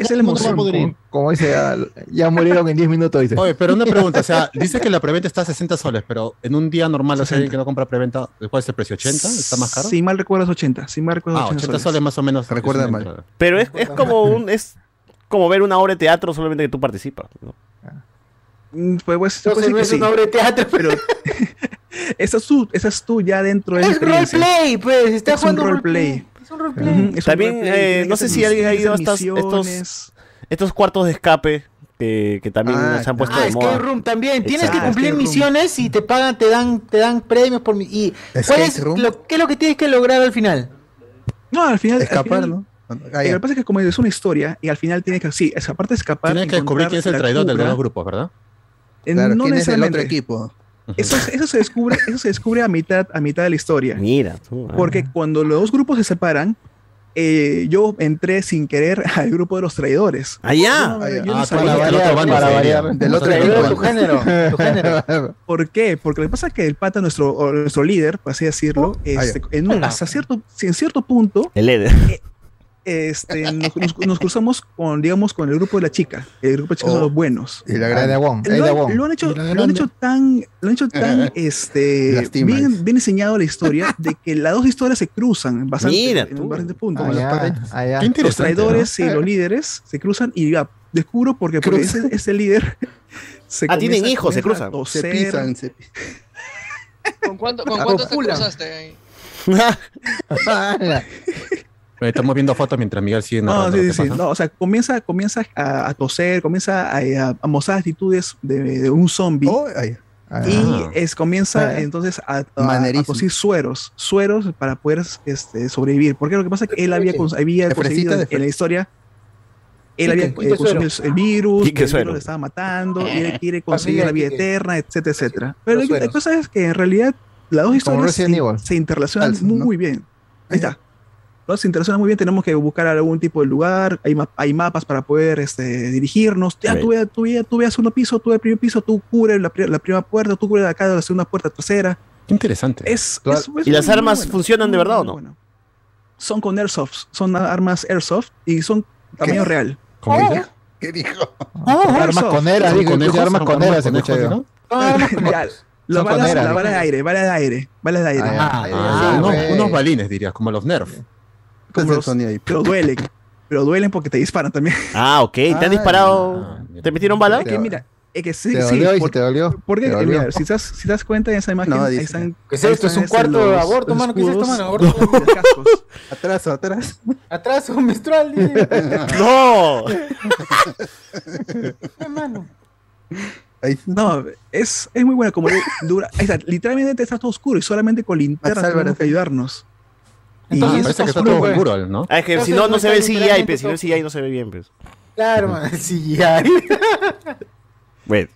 [SPEAKER 7] todo el
[SPEAKER 6] emoción.
[SPEAKER 11] Como, como dice, ya, ya murieron en 10 minutos, dice.
[SPEAKER 3] Oye, pero una pregunta, o sea, (laughs) dice que la preventa está a 60 soles, pero en un día normal, o sea, alguien que no compra preventa, ¿cuál es el precio? ¿80? ¿Está más caro?
[SPEAKER 6] Si mal recuerdas 80, si mal recuerdas
[SPEAKER 3] Ah,
[SPEAKER 6] 80,
[SPEAKER 3] 80 soles más o menos.
[SPEAKER 4] Recuerda
[SPEAKER 3] es
[SPEAKER 4] mal.
[SPEAKER 5] Pero es, es como un, es como ver una obra de teatro solamente que tú participas. ¿no?
[SPEAKER 6] Mm, Pues, pues,
[SPEAKER 2] Entonces
[SPEAKER 6] puede
[SPEAKER 2] no es
[SPEAKER 6] sí,
[SPEAKER 2] una obra de teatro, (laughs)
[SPEAKER 6] pero (laughs) esa es tú, esa es tú ya dentro de
[SPEAKER 2] es roleplay, pues. Está
[SPEAKER 6] Es un
[SPEAKER 2] jugando
[SPEAKER 6] roleplay.
[SPEAKER 2] Es un roleplay.
[SPEAKER 6] Ujú, es un
[SPEAKER 5] También,
[SPEAKER 6] roleplay,
[SPEAKER 5] eh, no sé si alguien ha ido a estas- estos-. Estos cuartos de escape que, que también
[SPEAKER 4] Ah,
[SPEAKER 5] se han puesto
[SPEAKER 2] Ah,
[SPEAKER 5] de
[SPEAKER 2] Escape
[SPEAKER 5] moda.
[SPEAKER 2] Room también. Tienes que cumplir
[SPEAKER 6] Escape
[SPEAKER 2] misiones y te pagan, te dan, te dan premios por mi. ¿Y cuál
[SPEAKER 4] Escape
[SPEAKER 2] es lo, qué es lo que tienes que lograr al final?
[SPEAKER 6] No, al final. al
[SPEAKER 4] Escapar,
[SPEAKER 6] final-
[SPEAKER 4] ¿no? Ah,
[SPEAKER 6] eh. Lo que pasa es que como es una historia y al final tienes que, sí, aparte de escapar.
[SPEAKER 3] Tienes que descubrir quién es el traidor del grupos, ¿verdad?
[SPEAKER 6] Eh,
[SPEAKER 4] Claro,
[SPEAKER 6] no
[SPEAKER 4] ¿quién es el
[SPEAKER 6] necesariamente.
[SPEAKER 4] otro equipo?
[SPEAKER 6] Eso, eso se descubre, eso se descubre a mitad, a mitad de la historia.
[SPEAKER 5] Mira, tú. ah.
[SPEAKER 6] Porque cuando los dos grupos se separan, eh, yo entré sin querer (laughs) al grupo de los traidores.
[SPEAKER 5] Ah,
[SPEAKER 4] Ah,
[SPEAKER 3] Ah,
[SPEAKER 11] variar.
[SPEAKER 4] Del otro
[SPEAKER 2] Traidor de tu género. Tu (laughs) género.
[SPEAKER 6] ¿Por qué? Porque lo que pasa es que el pata, nuestro, nuestro líder, por así decirlo,
[SPEAKER 4] Ah,
[SPEAKER 6] este, en un- hasta cierto, en cierto punto,
[SPEAKER 5] El Eder.
[SPEAKER 6] Este, nos, nos- nos cruzamos con, digamos, con el grupo de la chica. El grupo de chicas
[SPEAKER 4] Oh.
[SPEAKER 6] son los buenos.
[SPEAKER 4] Y la
[SPEAKER 11] de
[SPEAKER 4] gran
[SPEAKER 6] Lo,
[SPEAKER 11] de
[SPEAKER 6] han-
[SPEAKER 11] Wong.
[SPEAKER 6] lo han hecho, lo han tan, lo han hecho tan este, bien, bien enseñado la historia de que las dos historias se cruzan bastante,
[SPEAKER 5] Mira
[SPEAKER 6] en
[SPEAKER 5] tú.
[SPEAKER 6] bastante puntos.
[SPEAKER 11] Ah,
[SPEAKER 6] Los
[SPEAKER 11] ah.
[SPEAKER 3] Qué
[SPEAKER 6] traidores
[SPEAKER 11] ¿no?
[SPEAKER 6] y los líderes se cruzan y ya descubro porque, porque ese, ese líder se
[SPEAKER 5] Ah, tienen hijos, se cruzan.
[SPEAKER 4] Se pisan, se pisan.
[SPEAKER 12] ¿Con cuánto, con cuánto te cruzaste ahí? (laughs)
[SPEAKER 3] Eh, Estamos viendo fotos mientras Miguel sigue
[SPEAKER 6] No, sí,
[SPEAKER 3] lo
[SPEAKER 6] sí. No, o sea, comienza, comienza a, a toser, comienza a, a- a mostrar actitudes de, de un zombie.
[SPEAKER 4] Oh, ay.
[SPEAKER 11] Ah,
[SPEAKER 6] Y es, comienza
[SPEAKER 11] Ah.
[SPEAKER 6] entonces a, a,
[SPEAKER 4] Manerismo.
[SPEAKER 6] a conseguir sueros, sueros para poder este, sobrevivir. Porque lo que pasa es que él había, había conseguido en la historia, él había eh, consumido el, virus, el
[SPEAKER 5] suero.
[SPEAKER 6] virus le estaba matando, y él quiere conseguir la vida eterna, etcétera, etcétera. Pero la, cosa es que en realidad las dos historias se, se interrelacionan muy,
[SPEAKER 4] ¿no?
[SPEAKER 6] muy bien. Ahí está. Todas se interrelacionan muy bien, tenemos que buscar algún tipo de lugar, hay, ma- hay mapas para poder este, dirigirnos. Ya, tú, ve- tú, ve- tú ve al segundo piso, tú ve al primer piso, tú cubres la, pri- la primera puerta, tú cubres acá la segunda puerta trasera.
[SPEAKER 3] Qué interesante.
[SPEAKER 6] Es,
[SPEAKER 11] Claro.
[SPEAKER 6] es- es
[SPEAKER 5] ¿Y las armas
[SPEAKER 6] bueno,
[SPEAKER 5] funcionan de verdad o no?
[SPEAKER 6] bueno. Son con airsoft, son armas airsoft y son tamaño real.
[SPEAKER 3] ¿Cómo?
[SPEAKER 4] ¿Qué dijo?
[SPEAKER 11] Armas
[SPEAKER 6] Airsoft.
[SPEAKER 11] con eras,
[SPEAKER 3] ¿Son
[SPEAKER 11] digo,
[SPEAKER 3] conejos?
[SPEAKER 11] escuché armas
[SPEAKER 3] ¿Son
[SPEAKER 11] con eras,
[SPEAKER 3] conejos,
[SPEAKER 11] escuché yo.
[SPEAKER 3] ¿no? (laughs)
[SPEAKER 6] Ya, la
[SPEAKER 11] Son
[SPEAKER 6] bala,
[SPEAKER 11] con eras,
[SPEAKER 6] la
[SPEAKER 11] ¿no?
[SPEAKER 6] bala de aire, bala de aire, bala de aire.
[SPEAKER 11] Ah.
[SPEAKER 3] Ah,
[SPEAKER 11] Sí,
[SPEAKER 3] unos, unos balines, dirías, como los Nerf.
[SPEAKER 4] Sony ahí.
[SPEAKER 6] Pero duelen, pero duelen porque te disparan también.
[SPEAKER 5] Ah, ok. ¿Te han
[SPEAKER 4] Ah,
[SPEAKER 5] disparado?
[SPEAKER 3] ah.
[SPEAKER 5] ¿Te metieron bala?
[SPEAKER 6] Es que mira, es que sí,
[SPEAKER 11] Te
[SPEAKER 6] sí,
[SPEAKER 11] dolió y
[SPEAKER 6] por-
[SPEAKER 11] te dolió.
[SPEAKER 6] porque
[SPEAKER 11] Te dolió.
[SPEAKER 6] mira, si te das, si das cuenta en esa imagen,
[SPEAKER 4] No,
[SPEAKER 6] ahí están.
[SPEAKER 2] ¿Qué es esto? ¿Es un
[SPEAKER 6] este,
[SPEAKER 2] cuarto de aborto, mano? ¿Qué es esto, mano? Aborto.
[SPEAKER 6] cascos. (laughs)
[SPEAKER 4] Atrás,
[SPEAKER 2] un menstrual. (laughs)
[SPEAKER 5] ¡No!
[SPEAKER 2] Hermano.
[SPEAKER 4] Ahí.
[SPEAKER 6] No, es, es muy buena, como du- dura. Ahí está, literalmente está todo oscuro y solamente con linterna tenemos que ayudarnos. Y
[SPEAKER 2] Entonces,
[SPEAKER 6] eso
[SPEAKER 3] Parece que está todo
[SPEAKER 2] pues.
[SPEAKER 3] oscuro, ¿no?
[SPEAKER 5] Ah, es que si
[SPEAKER 2] Entonces,
[SPEAKER 5] no, no
[SPEAKER 2] no
[SPEAKER 5] se ve el CGI, pues. Si no el CGI no se ve bien, pues.
[SPEAKER 2] Claro, (laughs) man. CGI.
[SPEAKER 5] Bueno.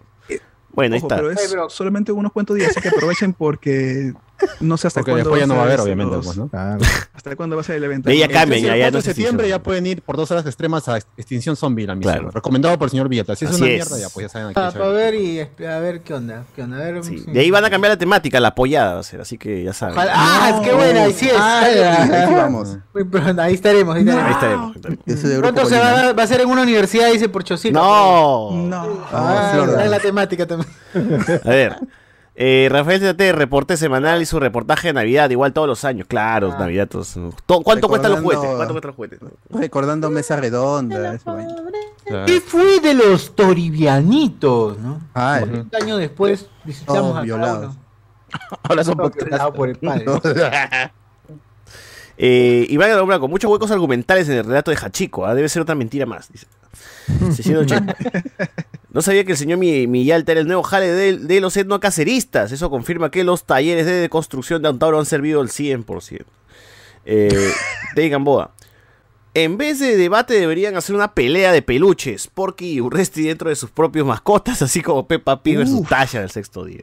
[SPEAKER 5] Bueno, ahí
[SPEAKER 6] Ojo,
[SPEAKER 5] está.
[SPEAKER 6] pero es solamente unos cuantos días, así que aprovechen porque no sé hasta
[SPEAKER 3] Porque
[SPEAKER 6] cuándo.
[SPEAKER 3] después ya no va a haber, obviamente,
[SPEAKER 6] los-
[SPEAKER 3] pues, ¿no?
[SPEAKER 11] Claro.
[SPEAKER 6] Hasta cuándo va a ser el evento.
[SPEAKER 5] Ya,
[SPEAKER 3] 4
[SPEAKER 5] ya
[SPEAKER 3] de
[SPEAKER 5] no
[SPEAKER 3] septiembre ya pueden ir por dos horas extremas a Extinción Zombie, la misión.
[SPEAKER 5] Claro.
[SPEAKER 3] Recomendado por el señor Villata. Si es
[SPEAKER 5] Así
[SPEAKER 3] una
[SPEAKER 5] es.
[SPEAKER 3] mierda, ya pues ya saben aquí.
[SPEAKER 2] Ah, para ver y a ver qué onda. ¿Qué onda? A ver.
[SPEAKER 5] Sí.
[SPEAKER 2] sí.
[SPEAKER 5] De ahí van a cambiar la temática, la apoyada va a ser, así que ya saben.
[SPEAKER 2] Ojalá- Ah, es que bueno, ahí sí es.
[SPEAKER 4] Ahí sí vamos. (laughs)
[SPEAKER 2] Muy pronto, ahí estaremos, ahí estaremos.
[SPEAKER 5] Ahí estaremos. ahí estaremos.
[SPEAKER 2] Pronto se va, va a ser en una universidad, dice por Chocito.
[SPEAKER 5] No.
[SPEAKER 6] No.
[SPEAKER 2] Ah, en la temática también.
[SPEAKER 5] A ver. Eh, Rafael TT, reporte semanal y su reportaje de Navidad, igual todos los años, claro, Navidad. todos- to- ¿Cuánto cuestan los juguetes?
[SPEAKER 4] Recordando-
[SPEAKER 5] ¿Cuánto cuestan los juguetes?
[SPEAKER 4] Recordando mesa redonda.
[SPEAKER 2] ¿Qué fue de los toribianitos, no?
[SPEAKER 4] Ah,
[SPEAKER 2] 40 años después visitamos
[SPEAKER 4] Todos
[SPEAKER 2] a
[SPEAKER 4] violados. (laughs)
[SPEAKER 10] Ahora son
[SPEAKER 2] por el padre. (laughs)
[SPEAKER 5] Eh, Iván Blanco, muchos huecos argumentales en el relato de Hachiko. ¿ah? Debe ser otra mentira más. Dice. 680. (laughs) No sabía que el señor Mi- Millalta era el nuevo jale de, de los etnocaceristas. Eso confirma que los talleres de construcción de Antauro han servido al 100%. Eh, (laughs) de Gamboa. En vez de debate deberían hacer una pelea de peluches. Porky y Urresti dentro de sus propios mascotas, así como Peppa Pig versus Tasha del sexto día.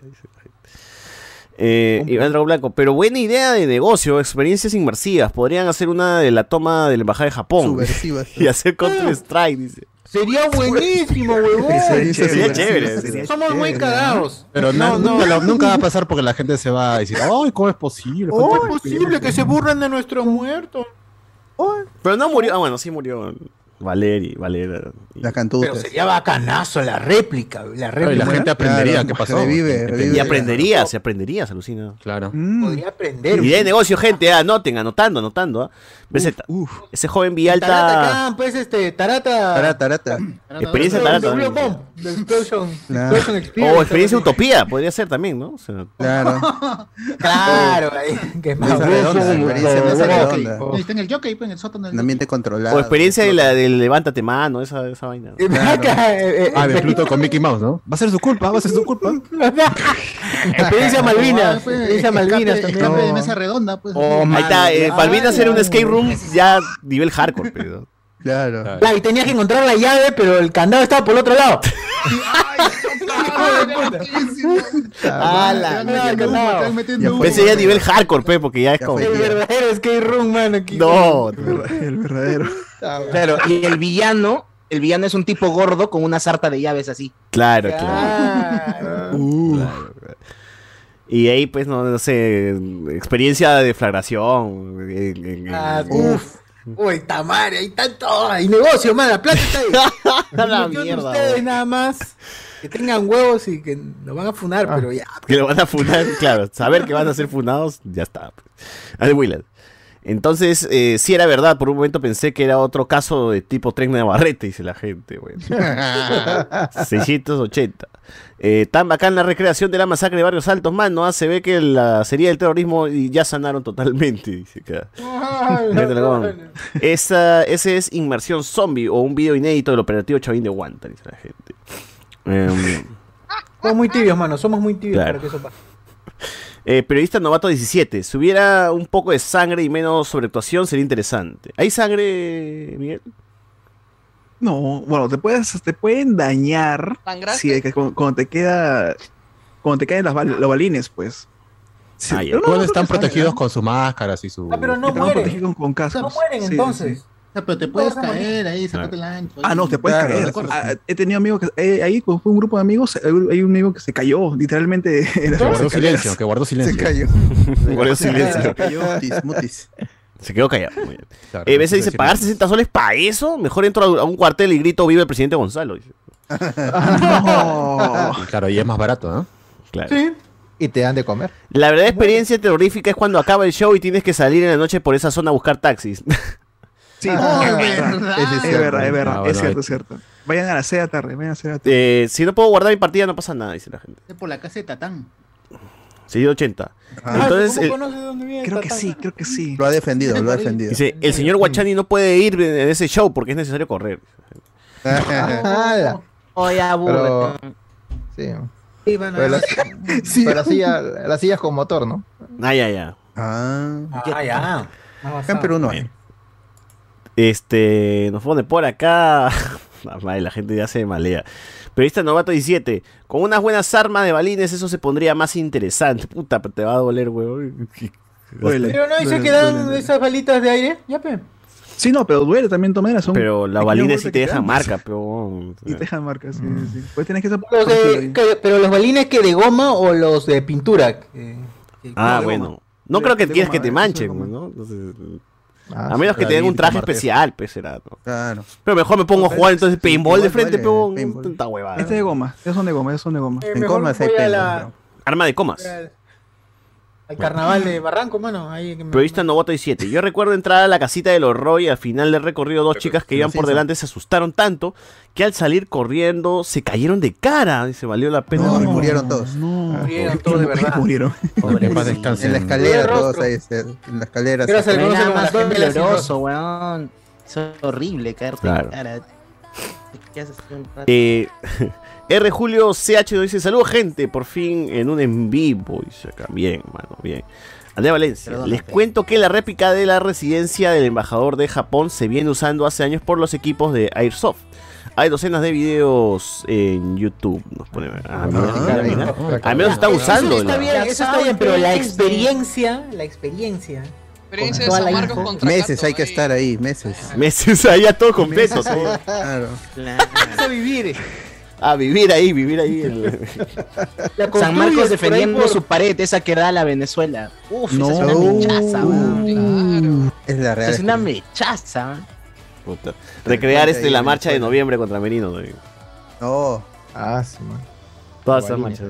[SPEAKER 5] Eh, Iván Drago Blanco, pero buena idea de negocio, experiencias inmersivas. Podrían hacer una de la toma de la embajada de Japón (laughs) y hacer Counter Strike, dice.
[SPEAKER 2] Sería buenísimo, huevón.
[SPEAKER 4] Sería
[SPEAKER 5] Sería
[SPEAKER 4] chévere,
[SPEAKER 5] chévere.
[SPEAKER 4] sería
[SPEAKER 2] Somos muy
[SPEAKER 4] chévere,
[SPEAKER 2] cagados.
[SPEAKER 3] Pero
[SPEAKER 2] No,
[SPEAKER 3] no, nunca va a pasar porque la gente se va a decir, ¡ay, cómo es posible!
[SPEAKER 2] ¿Cómo es posible que se burlen de nuestros muertos?
[SPEAKER 5] Pero no murió, ah, bueno, sí murió Valeri, Valera.
[SPEAKER 4] La cantuta.
[SPEAKER 2] Pero sería bacanazo la réplica, la
[SPEAKER 3] Claro, y la gente aprendería
[SPEAKER 4] Claro,
[SPEAKER 3] qué pasó.
[SPEAKER 4] revive, revive.
[SPEAKER 5] Y aprendería, se aprendería, se alucina.
[SPEAKER 3] Claro.
[SPEAKER 6] Mm.
[SPEAKER 2] Podría aprender.
[SPEAKER 5] Idea de negocio, gente, ah, anoten, anotando, anotando. BZ. Ese joven
[SPEAKER 2] Tarata,
[SPEAKER 5] Villalta.
[SPEAKER 2] acá, pues este, Tarata.
[SPEAKER 4] Tarata, tarata.
[SPEAKER 5] Experiencia Tarata.
[SPEAKER 2] Explosion,
[SPEAKER 4] Claro.
[SPEAKER 2] Explosion Experience.
[SPEAKER 5] O experiencia utopía, podría ser también, ¿no? O sea, (laughs)
[SPEAKER 4] Claro. (laughs)
[SPEAKER 2] Claro, ahí, que es más.
[SPEAKER 8] Ahí está en el jockey, pues, en el sótano del
[SPEAKER 4] Un ambiente controlado.
[SPEAKER 5] o experiencia de la del levántate mano, esa, esa vaina. (laughs)
[SPEAKER 2] Eh,
[SPEAKER 3] Ah, de Pluto con Mickey Mouse, ¿no? Va a ser su culpa, va a ser su culpa. (laughs)
[SPEAKER 2] Experiencia Malvinas.
[SPEAKER 8] Pues,
[SPEAKER 2] Experiencia Malvinas
[SPEAKER 8] escape-
[SPEAKER 2] también.
[SPEAKER 8] escape de mesa redonda, pues.
[SPEAKER 4] Oh,
[SPEAKER 5] Ahí está, eh, Malvinas era un escape room ya nivel hardcore, pero.
[SPEAKER 4] Claro.
[SPEAKER 2] Claro, y tenías que encontrar la llave, pero el candado estaba por el otro lado. (laughs)
[SPEAKER 8] Ah.
[SPEAKER 4] Ya.
[SPEAKER 5] Ese ya nivel hardcore, pe, porque ya es
[SPEAKER 4] Ya
[SPEAKER 5] como.
[SPEAKER 2] El verdadero skate room, mano. aquí.
[SPEAKER 5] No,
[SPEAKER 6] El verdadero.
[SPEAKER 10] Claro, y el villano, el villano es un tipo gordo con una sarta de llaves así.
[SPEAKER 5] claro, claro.
[SPEAKER 2] Ah,
[SPEAKER 5] Claro, claro. Y ahí, pues, no, no sé, experiencia de deflagración.
[SPEAKER 2] ah, Uf. Uy, tamare, ahí está todo. Hay negocio, man. La plata está ahí. (laughs)
[SPEAKER 5] A la mierda,
[SPEAKER 2] Ustedes nada más. Que tengan huevos y que lo van a funar, pero ya.
[SPEAKER 5] Que lo van a funar, claro. Saber que van a ser funados, ya está. pues. Al Willard. Entonces, eh, sí era verdad, por un momento pensé que era otro caso de tipo tren de Navarrete, dice la gente, güey. (laughs) 680. Eh, tan bacán la recreación de la masacre de Barrios Altos, mano. ah, Se ve que la serie del terrorismo y ya sanaron totalmente, dice acá. (laughs) Esa, ese es inmersión zombie o un video inédito del operativo Chavín de Guanta, dice la gente. Em,
[SPEAKER 2] Somos muy tibios, mano. Somos muy tibios
[SPEAKER 5] Claro.
[SPEAKER 2] para que eso pase.
[SPEAKER 5] Eh, periodista novato 17. Si hubiera un poco de sangre y menos sobreactuación, sería interesante. ¿Hay sangre, Miguel?
[SPEAKER 6] No, bueno, te puedes, te pueden dañar
[SPEAKER 12] ¿Sangraste?
[SPEAKER 6] si es que cu- cuando te queda, cuando te caen las bal- los balines, pues. Sí,
[SPEAKER 5] Ah,
[SPEAKER 6] no,
[SPEAKER 3] están protegidos con sus máscaras y su.
[SPEAKER 2] Ah, pero no
[SPEAKER 6] Están
[SPEAKER 2] mueren.
[SPEAKER 6] protegidos con, con cascos.
[SPEAKER 2] No mueren
[SPEAKER 6] Sí,
[SPEAKER 2] entonces.
[SPEAKER 6] sí.
[SPEAKER 8] Pero te puedes caer ahí, sacate el ancho.
[SPEAKER 6] Ah, no, te puedes
[SPEAKER 4] Claro,
[SPEAKER 6] caer. Ah, he tenido amigos que eh, ahí fue un grupo de amigos, hay un amigo que se cayó, literalmente. (laughs)
[SPEAKER 3] Que guardó silencio, que guardó
[SPEAKER 4] Se
[SPEAKER 3] silencio.
[SPEAKER 4] cayó. (laughs)
[SPEAKER 5] Guardó silencio.
[SPEAKER 4] Se cayó. Mutis, mutis.
[SPEAKER 5] Se quedó callado. Muy bien.
[SPEAKER 3] Claro,
[SPEAKER 5] Eh, dice. ¿pagar 60 soles para eso? Mejor entro a a un cuartel y grito, vive el presidente Gonzalo. dice. (laughs)
[SPEAKER 6] No.
[SPEAKER 3] Claro, y es más barato, ¿no?
[SPEAKER 5] Claro.
[SPEAKER 2] Sí.
[SPEAKER 11] Y te dan de comer.
[SPEAKER 5] La verdadera experiencia terrorífica es cuando acaba el show y tienes que salir en la noche por esa zona a buscar taxis.
[SPEAKER 6] Sí,
[SPEAKER 8] Oh,
[SPEAKER 6] es
[SPEAKER 8] es
[SPEAKER 6] verdad.
[SPEAKER 8] verdad.
[SPEAKER 6] Es verdad, es verdad.
[SPEAKER 3] Ah, bueno,
[SPEAKER 6] es cierto, es cierto. Vayan a la seda tarde, vayan a la seda tarde.
[SPEAKER 5] Eh, si no puedo guardar mi partida, no pasa nada, dice la gente.
[SPEAKER 8] Es por la casa de Tatán.
[SPEAKER 5] 680.
[SPEAKER 4] Ah,
[SPEAKER 5] Entonces,
[SPEAKER 2] ¿Cómo
[SPEAKER 5] el-
[SPEAKER 2] conoces dónde vive
[SPEAKER 6] Creo que sí, creo que sí.
[SPEAKER 4] Lo ha defendido, lo ha defendido.
[SPEAKER 5] dice, el señor Guachani no puede ir en ese show porque es necesario correr.
[SPEAKER 11] Ah, (laughs)
[SPEAKER 10] Oye, aburre.
[SPEAKER 11] Sí.
[SPEAKER 2] Sí, a-
[SPEAKER 11] Pero, la, (laughs)
[SPEAKER 4] Sí.
[SPEAKER 11] pero la silla, la silla es con motor, ¿no?
[SPEAKER 5] Ah, ya, ya.
[SPEAKER 4] Ah,
[SPEAKER 2] Ah, ya.
[SPEAKER 4] en Perú no hay.
[SPEAKER 5] Este, nos pone por acá. (laughs) Madre, la gente ya se malea. Periodista novato 17. Con unas buenas armas de balines, eso se pondría más interesante. Puta, pero te va a doler, weón. (laughs)
[SPEAKER 6] Duele,
[SPEAKER 2] Pero no dice que dan esas balitas de aire. Ya, pe.
[SPEAKER 6] Sí, no, pero duele también, tomen son
[SPEAKER 5] Pero
[SPEAKER 6] pequeños
[SPEAKER 5] balines sí te dejan marca, pero.
[SPEAKER 6] Y te dejan marcas, sí, sí. Pues tienes que ser
[SPEAKER 2] Los de-
[SPEAKER 6] protegido
[SPEAKER 2] que- pero los balines que de goma o los de pintura. que- que-
[SPEAKER 5] Ah,
[SPEAKER 6] de
[SPEAKER 5] bueno.
[SPEAKER 6] goma.
[SPEAKER 5] No creo que
[SPEAKER 6] goma,
[SPEAKER 5] que te manchen. ¿no? Entonces,
[SPEAKER 11] Ah,
[SPEAKER 5] a menos que te den un traje especial, pues será. ¿no?
[SPEAKER 4] Claro.
[SPEAKER 5] Pero mejor me pongo a jugar entonces paintball de frente, tanta huevada.
[SPEAKER 6] Este es de goma, esos son de goma, esos son de goma.
[SPEAKER 2] Eh,
[SPEAKER 4] En comas hay
[SPEAKER 5] Arma de comas.
[SPEAKER 2] Al carnaval de Barranco, mano. Ahí que me-
[SPEAKER 5] Periodista Novoto 17. Yo recuerdo entrar a la casita del horror y al final del recorrido dos chicas que iban por delante se asustaron tanto que al salir corriendo se cayeron de cara y se valió la pena.
[SPEAKER 4] No, y murieron todos.
[SPEAKER 2] Murieron todos de verdad.
[SPEAKER 6] Murieron.
[SPEAKER 3] Paz descansen.
[SPEAKER 4] En la escalera, todos ahí, se- en la escalera.
[SPEAKER 2] Era
[SPEAKER 4] se-
[SPEAKER 10] No
[SPEAKER 2] conoce como
[SPEAKER 10] doloroso, weón. Es horrible caerte
[SPEAKER 5] Claro.
[SPEAKER 10] en cara. ¿Qué haces?
[SPEAKER 5] Eh, (laughs) R. Julio CH dice: Saludos, gente. Por fin en un en vivo. Dice acá. Bien, mano, bien. Andrea Valencia,
[SPEAKER 10] Perdónate.
[SPEAKER 5] les cuento que la réplica de la residencia del embajador de Japón se viene usando hace años por los equipos de Airsoft. Hay docenas de videos en YouTube. Nos pone. Ah, mira, mira, mira. Al menos está
[SPEAKER 2] Eso
[SPEAKER 5] usando.
[SPEAKER 2] está
[SPEAKER 5] la-
[SPEAKER 2] bien, eso está bien, pero la experiencia, la experiencia.
[SPEAKER 12] Experiencia de
[SPEAKER 2] Con
[SPEAKER 12] San Marcos
[SPEAKER 2] info.
[SPEAKER 12] contra
[SPEAKER 4] Meses
[SPEAKER 12] Cato,
[SPEAKER 4] hay que
[SPEAKER 12] ahí.
[SPEAKER 4] estar ahí, meses.
[SPEAKER 5] Meses ahí ya todo completo. todo.
[SPEAKER 4] Claro.
[SPEAKER 2] Vas a vivir.
[SPEAKER 5] A vivir ahí, vivir ahí. el- (laughs)
[SPEAKER 2] La
[SPEAKER 10] San Marcos defendiendo
[SPEAKER 2] por-
[SPEAKER 10] su pared, esa que da a la Venezuela. Uf,
[SPEAKER 4] No.
[SPEAKER 10] esa es una mechaza, weón.
[SPEAKER 4] Es la
[SPEAKER 10] Esa
[SPEAKER 4] real.
[SPEAKER 10] es una mechaza.
[SPEAKER 5] Puta. Recrear este, la marcha de noviembre contra Merino. ¿no?
[SPEAKER 4] No.
[SPEAKER 11] Ah, sí, man.
[SPEAKER 5] Todas esas marchas.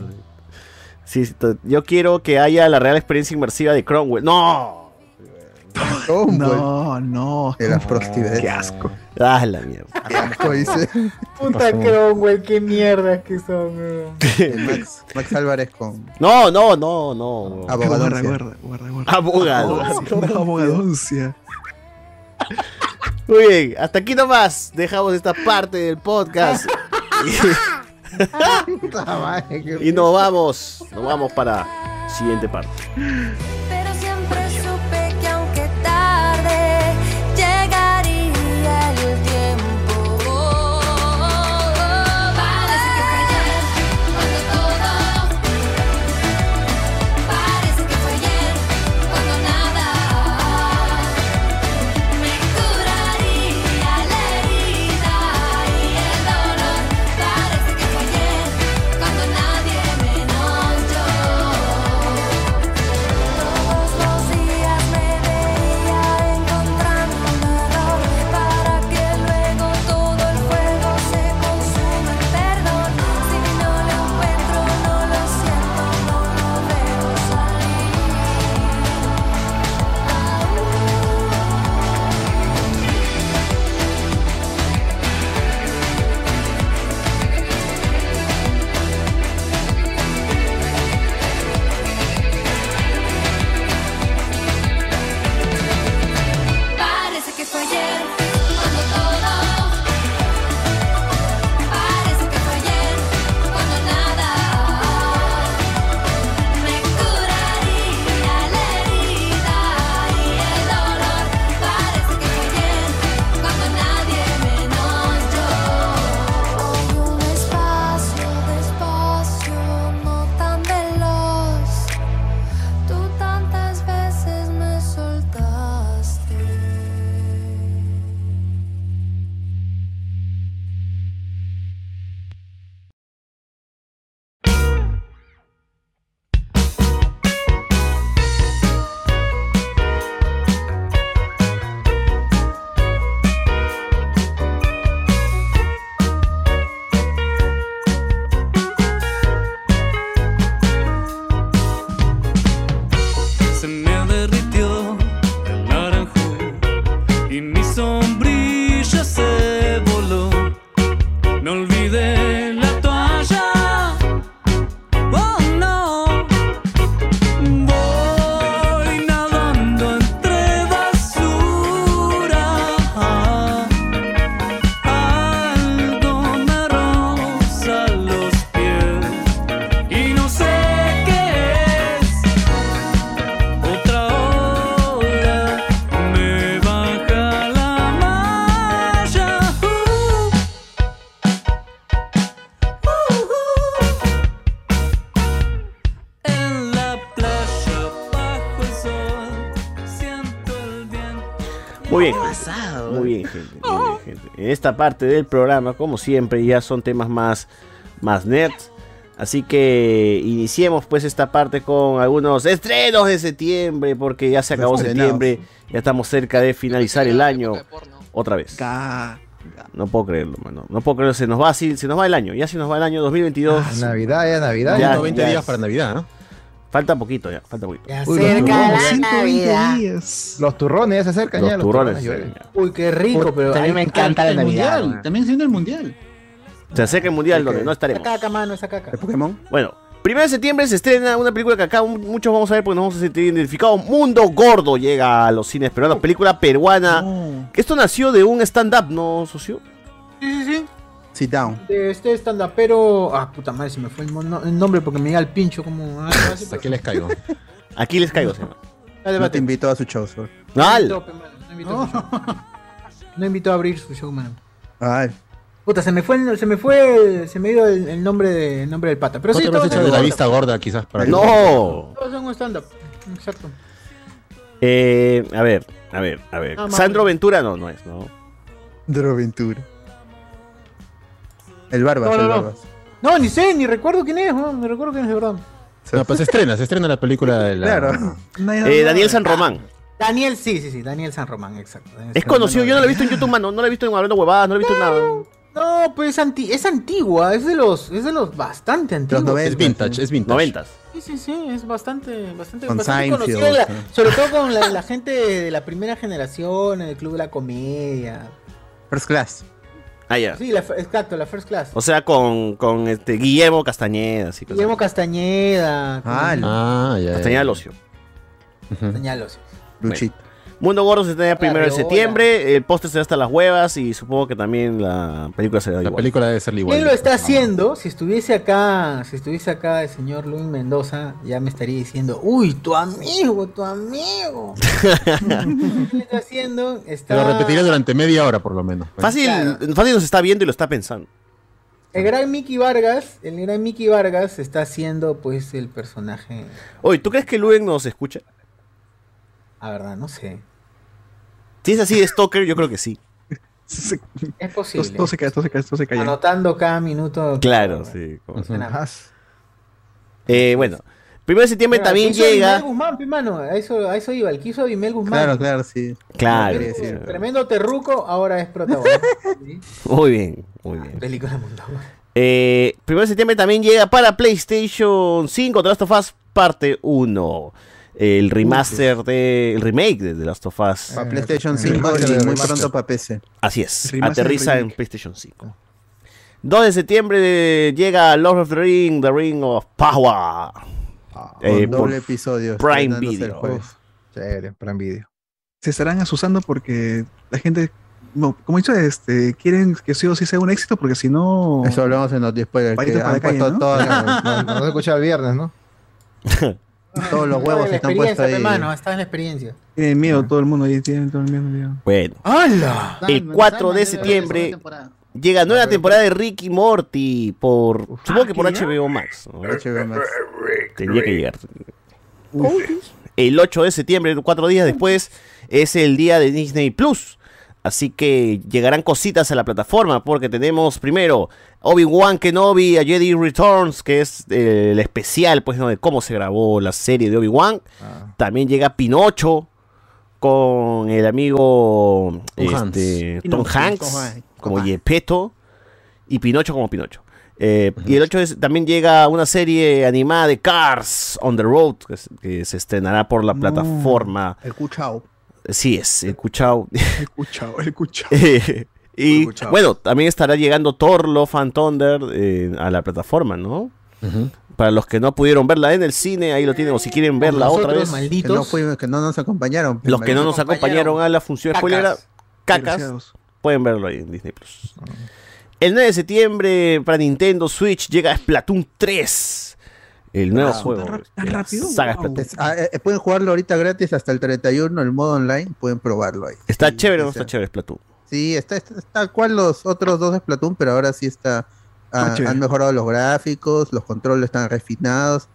[SPEAKER 5] Sí, yo quiero que haya la real experiencia inmersiva de Cromwell. ¡No!
[SPEAKER 6] No, no.
[SPEAKER 4] Las prostitutas.
[SPEAKER 6] Qué asco.
[SPEAKER 5] ¡Ah, la mierda!
[SPEAKER 4] Qué asco, dice.
[SPEAKER 2] Puta Cromwell, qué mierdas que son, weón. (laughs)
[SPEAKER 4] El Max, Max Álvarez con
[SPEAKER 5] No, no, no, no.
[SPEAKER 4] Abogadoncia.
[SPEAKER 6] guarda, guarda, guarda.
[SPEAKER 5] Abogado.
[SPEAKER 6] No, abogadoncia.
[SPEAKER 5] Muy bien, hasta aquí nomás dejamos esta parte del podcast. (laughs) Y nos vamos, nos vamos para siguiente parte. Esta parte del programa, como siempre, ya son temas más, más nerds. Así que iniciemos pues esta parte con algunos estrenos de septiembre, porque ya se acabó
[SPEAKER 4] Estrenados.
[SPEAKER 5] septiembre, ya estamos cerca de finalizar el año otra vez. No puedo creerlo, mano. No puedo creerlo. Se nos va así, se nos va el año. Ya se nos va el año 2022.
[SPEAKER 11] Ah, Navidad, ya Navidad.
[SPEAKER 5] Ya,
[SPEAKER 3] 120
[SPEAKER 5] ya
[SPEAKER 3] días
[SPEAKER 5] es.
[SPEAKER 3] para Navidad, ¿no?
[SPEAKER 5] Falta poquito ya, falta poquito.
[SPEAKER 2] Ya
[SPEAKER 11] Uy,
[SPEAKER 2] cerca
[SPEAKER 11] los
[SPEAKER 2] la
[SPEAKER 11] turrones.
[SPEAKER 6] 120
[SPEAKER 2] Navidad.
[SPEAKER 6] días.
[SPEAKER 11] Los turrones ya se acercan
[SPEAKER 5] Los
[SPEAKER 11] ya.
[SPEAKER 5] turrones,
[SPEAKER 11] llueven.
[SPEAKER 2] Uy, qué rico, pero.
[SPEAKER 10] a mí me encanta la
[SPEAKER 8] el
[SPEAKER 10] Navidad.
[SPEAKER 8] mundial, también viene el mundial.
[SPEAKER 5] Se acerca el mundial donde no
[SPEAKER 2] Esa
[SPEAKER 5] estaremos.
[SPEAKER 2] caca, mano, esa caca.
[SPEAKER 4] ¿El Pokémon?
[SPEAKER 5] Bueno, primero de septiembre se estrena una película que acá muchos vamos a ver porque nos vamos a sentir identificados. Mundo Gordo llega a los cines peruanos. Película peruana. Esto nació de un stand-up, ¿no, socio?
[SPEAKER 2] Sí, sí, sí.
[SPEAKER 4] Sit down.
[SPEAKER 2] De este stand-upero. Ah, puta madre, se me fue el, mono- el nombre porque me llega el pincho como. Ah, así,
[SPEAKER 3] aquí les caigo.
[SPEAKER 5] Aquí les caigo, se llama.
[SPEAKER 2] Dale,
[SPEAKER 4] No te invito a su show, sir.
[SPEAKER 2] No
[SPEAKER 5] ¡Al!
[SPEAKER 2] no invitó a su show. No invitó a abrir su show, mano.
[SPEAKER 4] Ay,
[SPEAKER 2] Puta, se me fue, el- se me fue, se me dio el, el nombre de, el nombre del pata. Pero
[SPEAKER 3] No
[SPEAKER 2] sí,
[SPEAKER 3] te hecho de la vista gorda, quizás. Para que-
[SPEAKER 5] ¡No!
[SPEAKER 2] Todos son un stand-up. Exacto.
[SPEAKER 5] Eh, a ver, a ver, a ver.
[SPEAKER 2] Ah,
[SPEAKER 5] Sandro. Ventura no, no es, ¿no?
[SPEAKER 4] Droventura. El Barbas,
[SPEAKER 2] No, no,
[SPEAKER 4] el
[SPEAKER 2] no.
[SPEAKER 4] Barbas.
[SPEAKER 2] No, ni sé, ni recuerdo quién es, no, ni recuerdo quién es de verdad.
[SPEAKER 3] No, pues se estrena, se estrena la película de la.
[SPEAKER 4] Claro.
[SPEAKER 5] Eh, Daniel San Román.
[SPEAKER 2] Daniel, sí, sí, sí, Daniel San Román, exacto. Daniel
[SPEAKER 5] Es
[SPEAKER 2] San
[SPEAKER 5] conocido,
[SPEAKER 2] Román.
[SPEAKER 5] yo no lo he visto en YouTube, mano. No lo he visto en Hablando Huevadas, no lo he visto en nada.
[SPEAKER 2] No, pues es, anti es antigua, es de los, es de los bastante antiguos.
[SPEAKER 4] Los
[SPEAKER 3] Es vintage, es vintage.
[SPEAKER 5] Noventas.
[SPEAKER 2] Sí, sí, sí, es bastante, bastante,
[SPEAKER 4] Con
[SPEAKER 2] bastante la- sobre todo con la, la gente de la primera generación, el Club de la Comedia.
[SPEAKER 4] First Class.
[SPEAKER 5] Ah, ya.
[SPEAKER 2] Sí, la, exacto, la First Class.
[SPEAKER 5] O sea, con, con este Guillermo Castañeda, así cosas.
[SPEAKER 2] Guillermo Castañeda.
[SPEAKER 4] Ah,
[SPEAKER 3] Ah, ya.
[SPEAKER 5] Castañeda al ocio.
[SPEAKER 2] Castañeda, sí.
[SPEAKER 4] Luchito.
[SPEAKER 5] Mundo Gordo se estrena primero de septiembre. El póster será hasta las huevas y supongo que también la película será
[SPEAKER 3] La
[SPEAKER 5] igual.
[SPEAKER 3] película debe ser igual.
[SPEAKER 2] ¿Quién lo está haciendo? Si estuviese acá, si estuviese acá el señor Luis Mendoza, ya me estaría diciendo, uy, tu amigo, tu amigo. (laughs) ¿Qué está haciendo? Está...
[SPEAKER 3] Lo repetiré durante media hora, por lo menos.
[SPEAKER 5] Fácil,
[SPEAKER 2] Claro.
[SPEAKER 5] fácil nos está viendo y lo está pensando.
[SPEAKER 2] El gran Mickey Vargas, el gran Mickey Vargas está haciendo pues el personaje,
[SPEAKER 5] Oye, ¿tú crees que Luen nos escucha?
[SPEAKER 2] A verdad, no sé.
[SPEAKER 5] Si es así de Stalker, yo creo que sí.
[SPEAKER 2] Es posible.
[SPEAKER 6] Todo se cae, todo se cae, todo se cae.
[SPEAKER 2] Anotando cada minuto.
[SPEAKER 5] Claro, sí. como-
[SPEAKER 11] Más.
[SPEAKER 5] Eh, bueno, primero de septiembre también llega.
[SPEAKER 2] Guzmán, pi, mano, a eso, a eso iba, el que hizo Abimel Guzmán.
[SPEAKER 4] Claro, claro, sí.
[SPEAKER 5] Claro.
[SPEAKER 4] decir.
[SPEAKER 2] Tremendo terruco, ahora es protagonista. (laughs) ¿sí?
[SPEAKER 5] Muy bien, muy bien.
[SPEAKER 2] Película de mundo.
[SPEAKER 5] Eh, primero de septiembre también llega para PlayStation 5 The Last of Us parte 1. El remaster de. El remake de The Last of Us.
[SPEAKER 4] Para PlayStation
[SPEAKER 11] el
[SPEAKER 4] 5
[SPEAKER 11] remaster
[SPEAKER 4] y muy pronto para PC.
[SPEAKER 5] Así es.
[SPEAKER 6] Remaster
[SPEAKER 5] Aterriza en. PlayStation 5. 2 de septiembre llega Lord of the Ring, The Ring of Power. Eh,
[SPEAKER 4] Con
[SPEAKER 5] por
[SPEAKER 4] doble episodio.
[SPEAKER 5] Prime Video.
[SPEAKER 11] Chévere, Prime Video.
[SPEAKER 6] Se estarán asusando porque la gente, no, como he dicho, este, quieren que sí o sí sea un éxito porque si no...
[SPEAKER 4] Eso hablamos en los spoilers.
[SPEAKER 6] Patito
[SPEAKER 4] Que
[SPEAKER 6] para
[SPEAKER 4] han
[SPEAKER 6] la (laughs) calle, ¿no?
[SPEAKER 4] todas las-
[SPEAKER 11] No, no, no se escucha el viernes, ¿no? (laughs) (laughs)
[SPEAKER 4] todos los huevos están puestos ahí.
[SPEAKER 2] pe, mano, está en la experiencia.
[SPEAKER 6] Tienen miedo todo el mundo ahí, tienen todo el miedo. miedo.
[SPEAKER 5] Bueno.
[SPEAKER 2] ¡Hala!
[SPEAKER 5] El
[SPEAKER 8] Simon,
[SPEAKER 5] 4
[SPEAKER 8] Simon
[SPEAKER 5] de septiembre llega nueva temporada de Ricky Morty por. Supongo que por. HBO Max.
[SPEAKER 4] HBO Max.
[SPEAKER 5] Tendría que llegar. El 8 de septiembre, cuatro días después, es el día de Disney Plus. Así que llegarán cositas a la plataforma porque tenemos primero Obi-Wan Kenobi a Jedi Returns, que es eh, el especial pues, ¿no? de cómo se grabó la serie de Obi-Wan.
[SPEAKER 11] Ah.
[SPEAKER 5] También llega Pinocho con el amigo
[SPEAKER 3] Tom
[SPEAKER 5] este,
[SPEAKER 6] Hanks.
[SPEAKER 5] Tom. Hanks como Yepeto y Pinocho como Pinocho. Eh, Y el 8 es- también llega una serie animada de Cars on the Road que, se- que se estrenará por la
[SPEAKER 6] No.
[SPEAKER 5] plataforma.
[SPEAKER 4] El Cuchao.
[SPEAKER 5] Sí, es, el Cuchao.
[SPEAKER 6] El cuchao, el cuchao. (laughs)
[SPEAKER 5] y
[SPEAKER 4] Escuchado.
[SPEAKER 5] bueno, también estará llegando Thor Love and Thunder eh, a la plataforma, ¿no? Para los que no pudieron verla en el cine, ahí lo tienen, o si quieren verla otra vez.
[SPEAKER 4] Que no,
[SPEAKER 2] malditos.
[SPEAKER 4] fuimos, que no nos acompañaron.
[SPEAKER 5] Los que no nos
[SPEAKER 2] acompañaron.
[SPEAKER 5] acompañaron a la función
[SPEAKER 2] Cacas.
[SPEAKER 5] spoilera, cacas,
[SPEAKER 6] Desgraciados.
[SPEAKER 5] pueden verlo ahí en Disney Plus. El 9 de septiembre para Nintendo Switch llega Splatoon 3. El nuevo
[SPEAKER 4] Ah,
[SPEAKER 5] juego.
[SPEAKER 6] ¿tan rápido? Wow.
[SPEAKER 4] Ah, eh, pueden jugarlo ahorita gratis hasta el 31, el modo online. Pueden probarlo ahí.
[SPEAKER 5] ¿Está
[SPEAKER 4] Sí,
[SPEAKER 5] chévere no está chévere Splatoon?
[SPEAKER 4] Sí, está, está, está tal cual los otros dos de Splatoon, pero ahora sí está. ah,
[SPEAKER 6] Ah,
[SPEAKER 4] han mejorado los gráficos, los controles están refinados.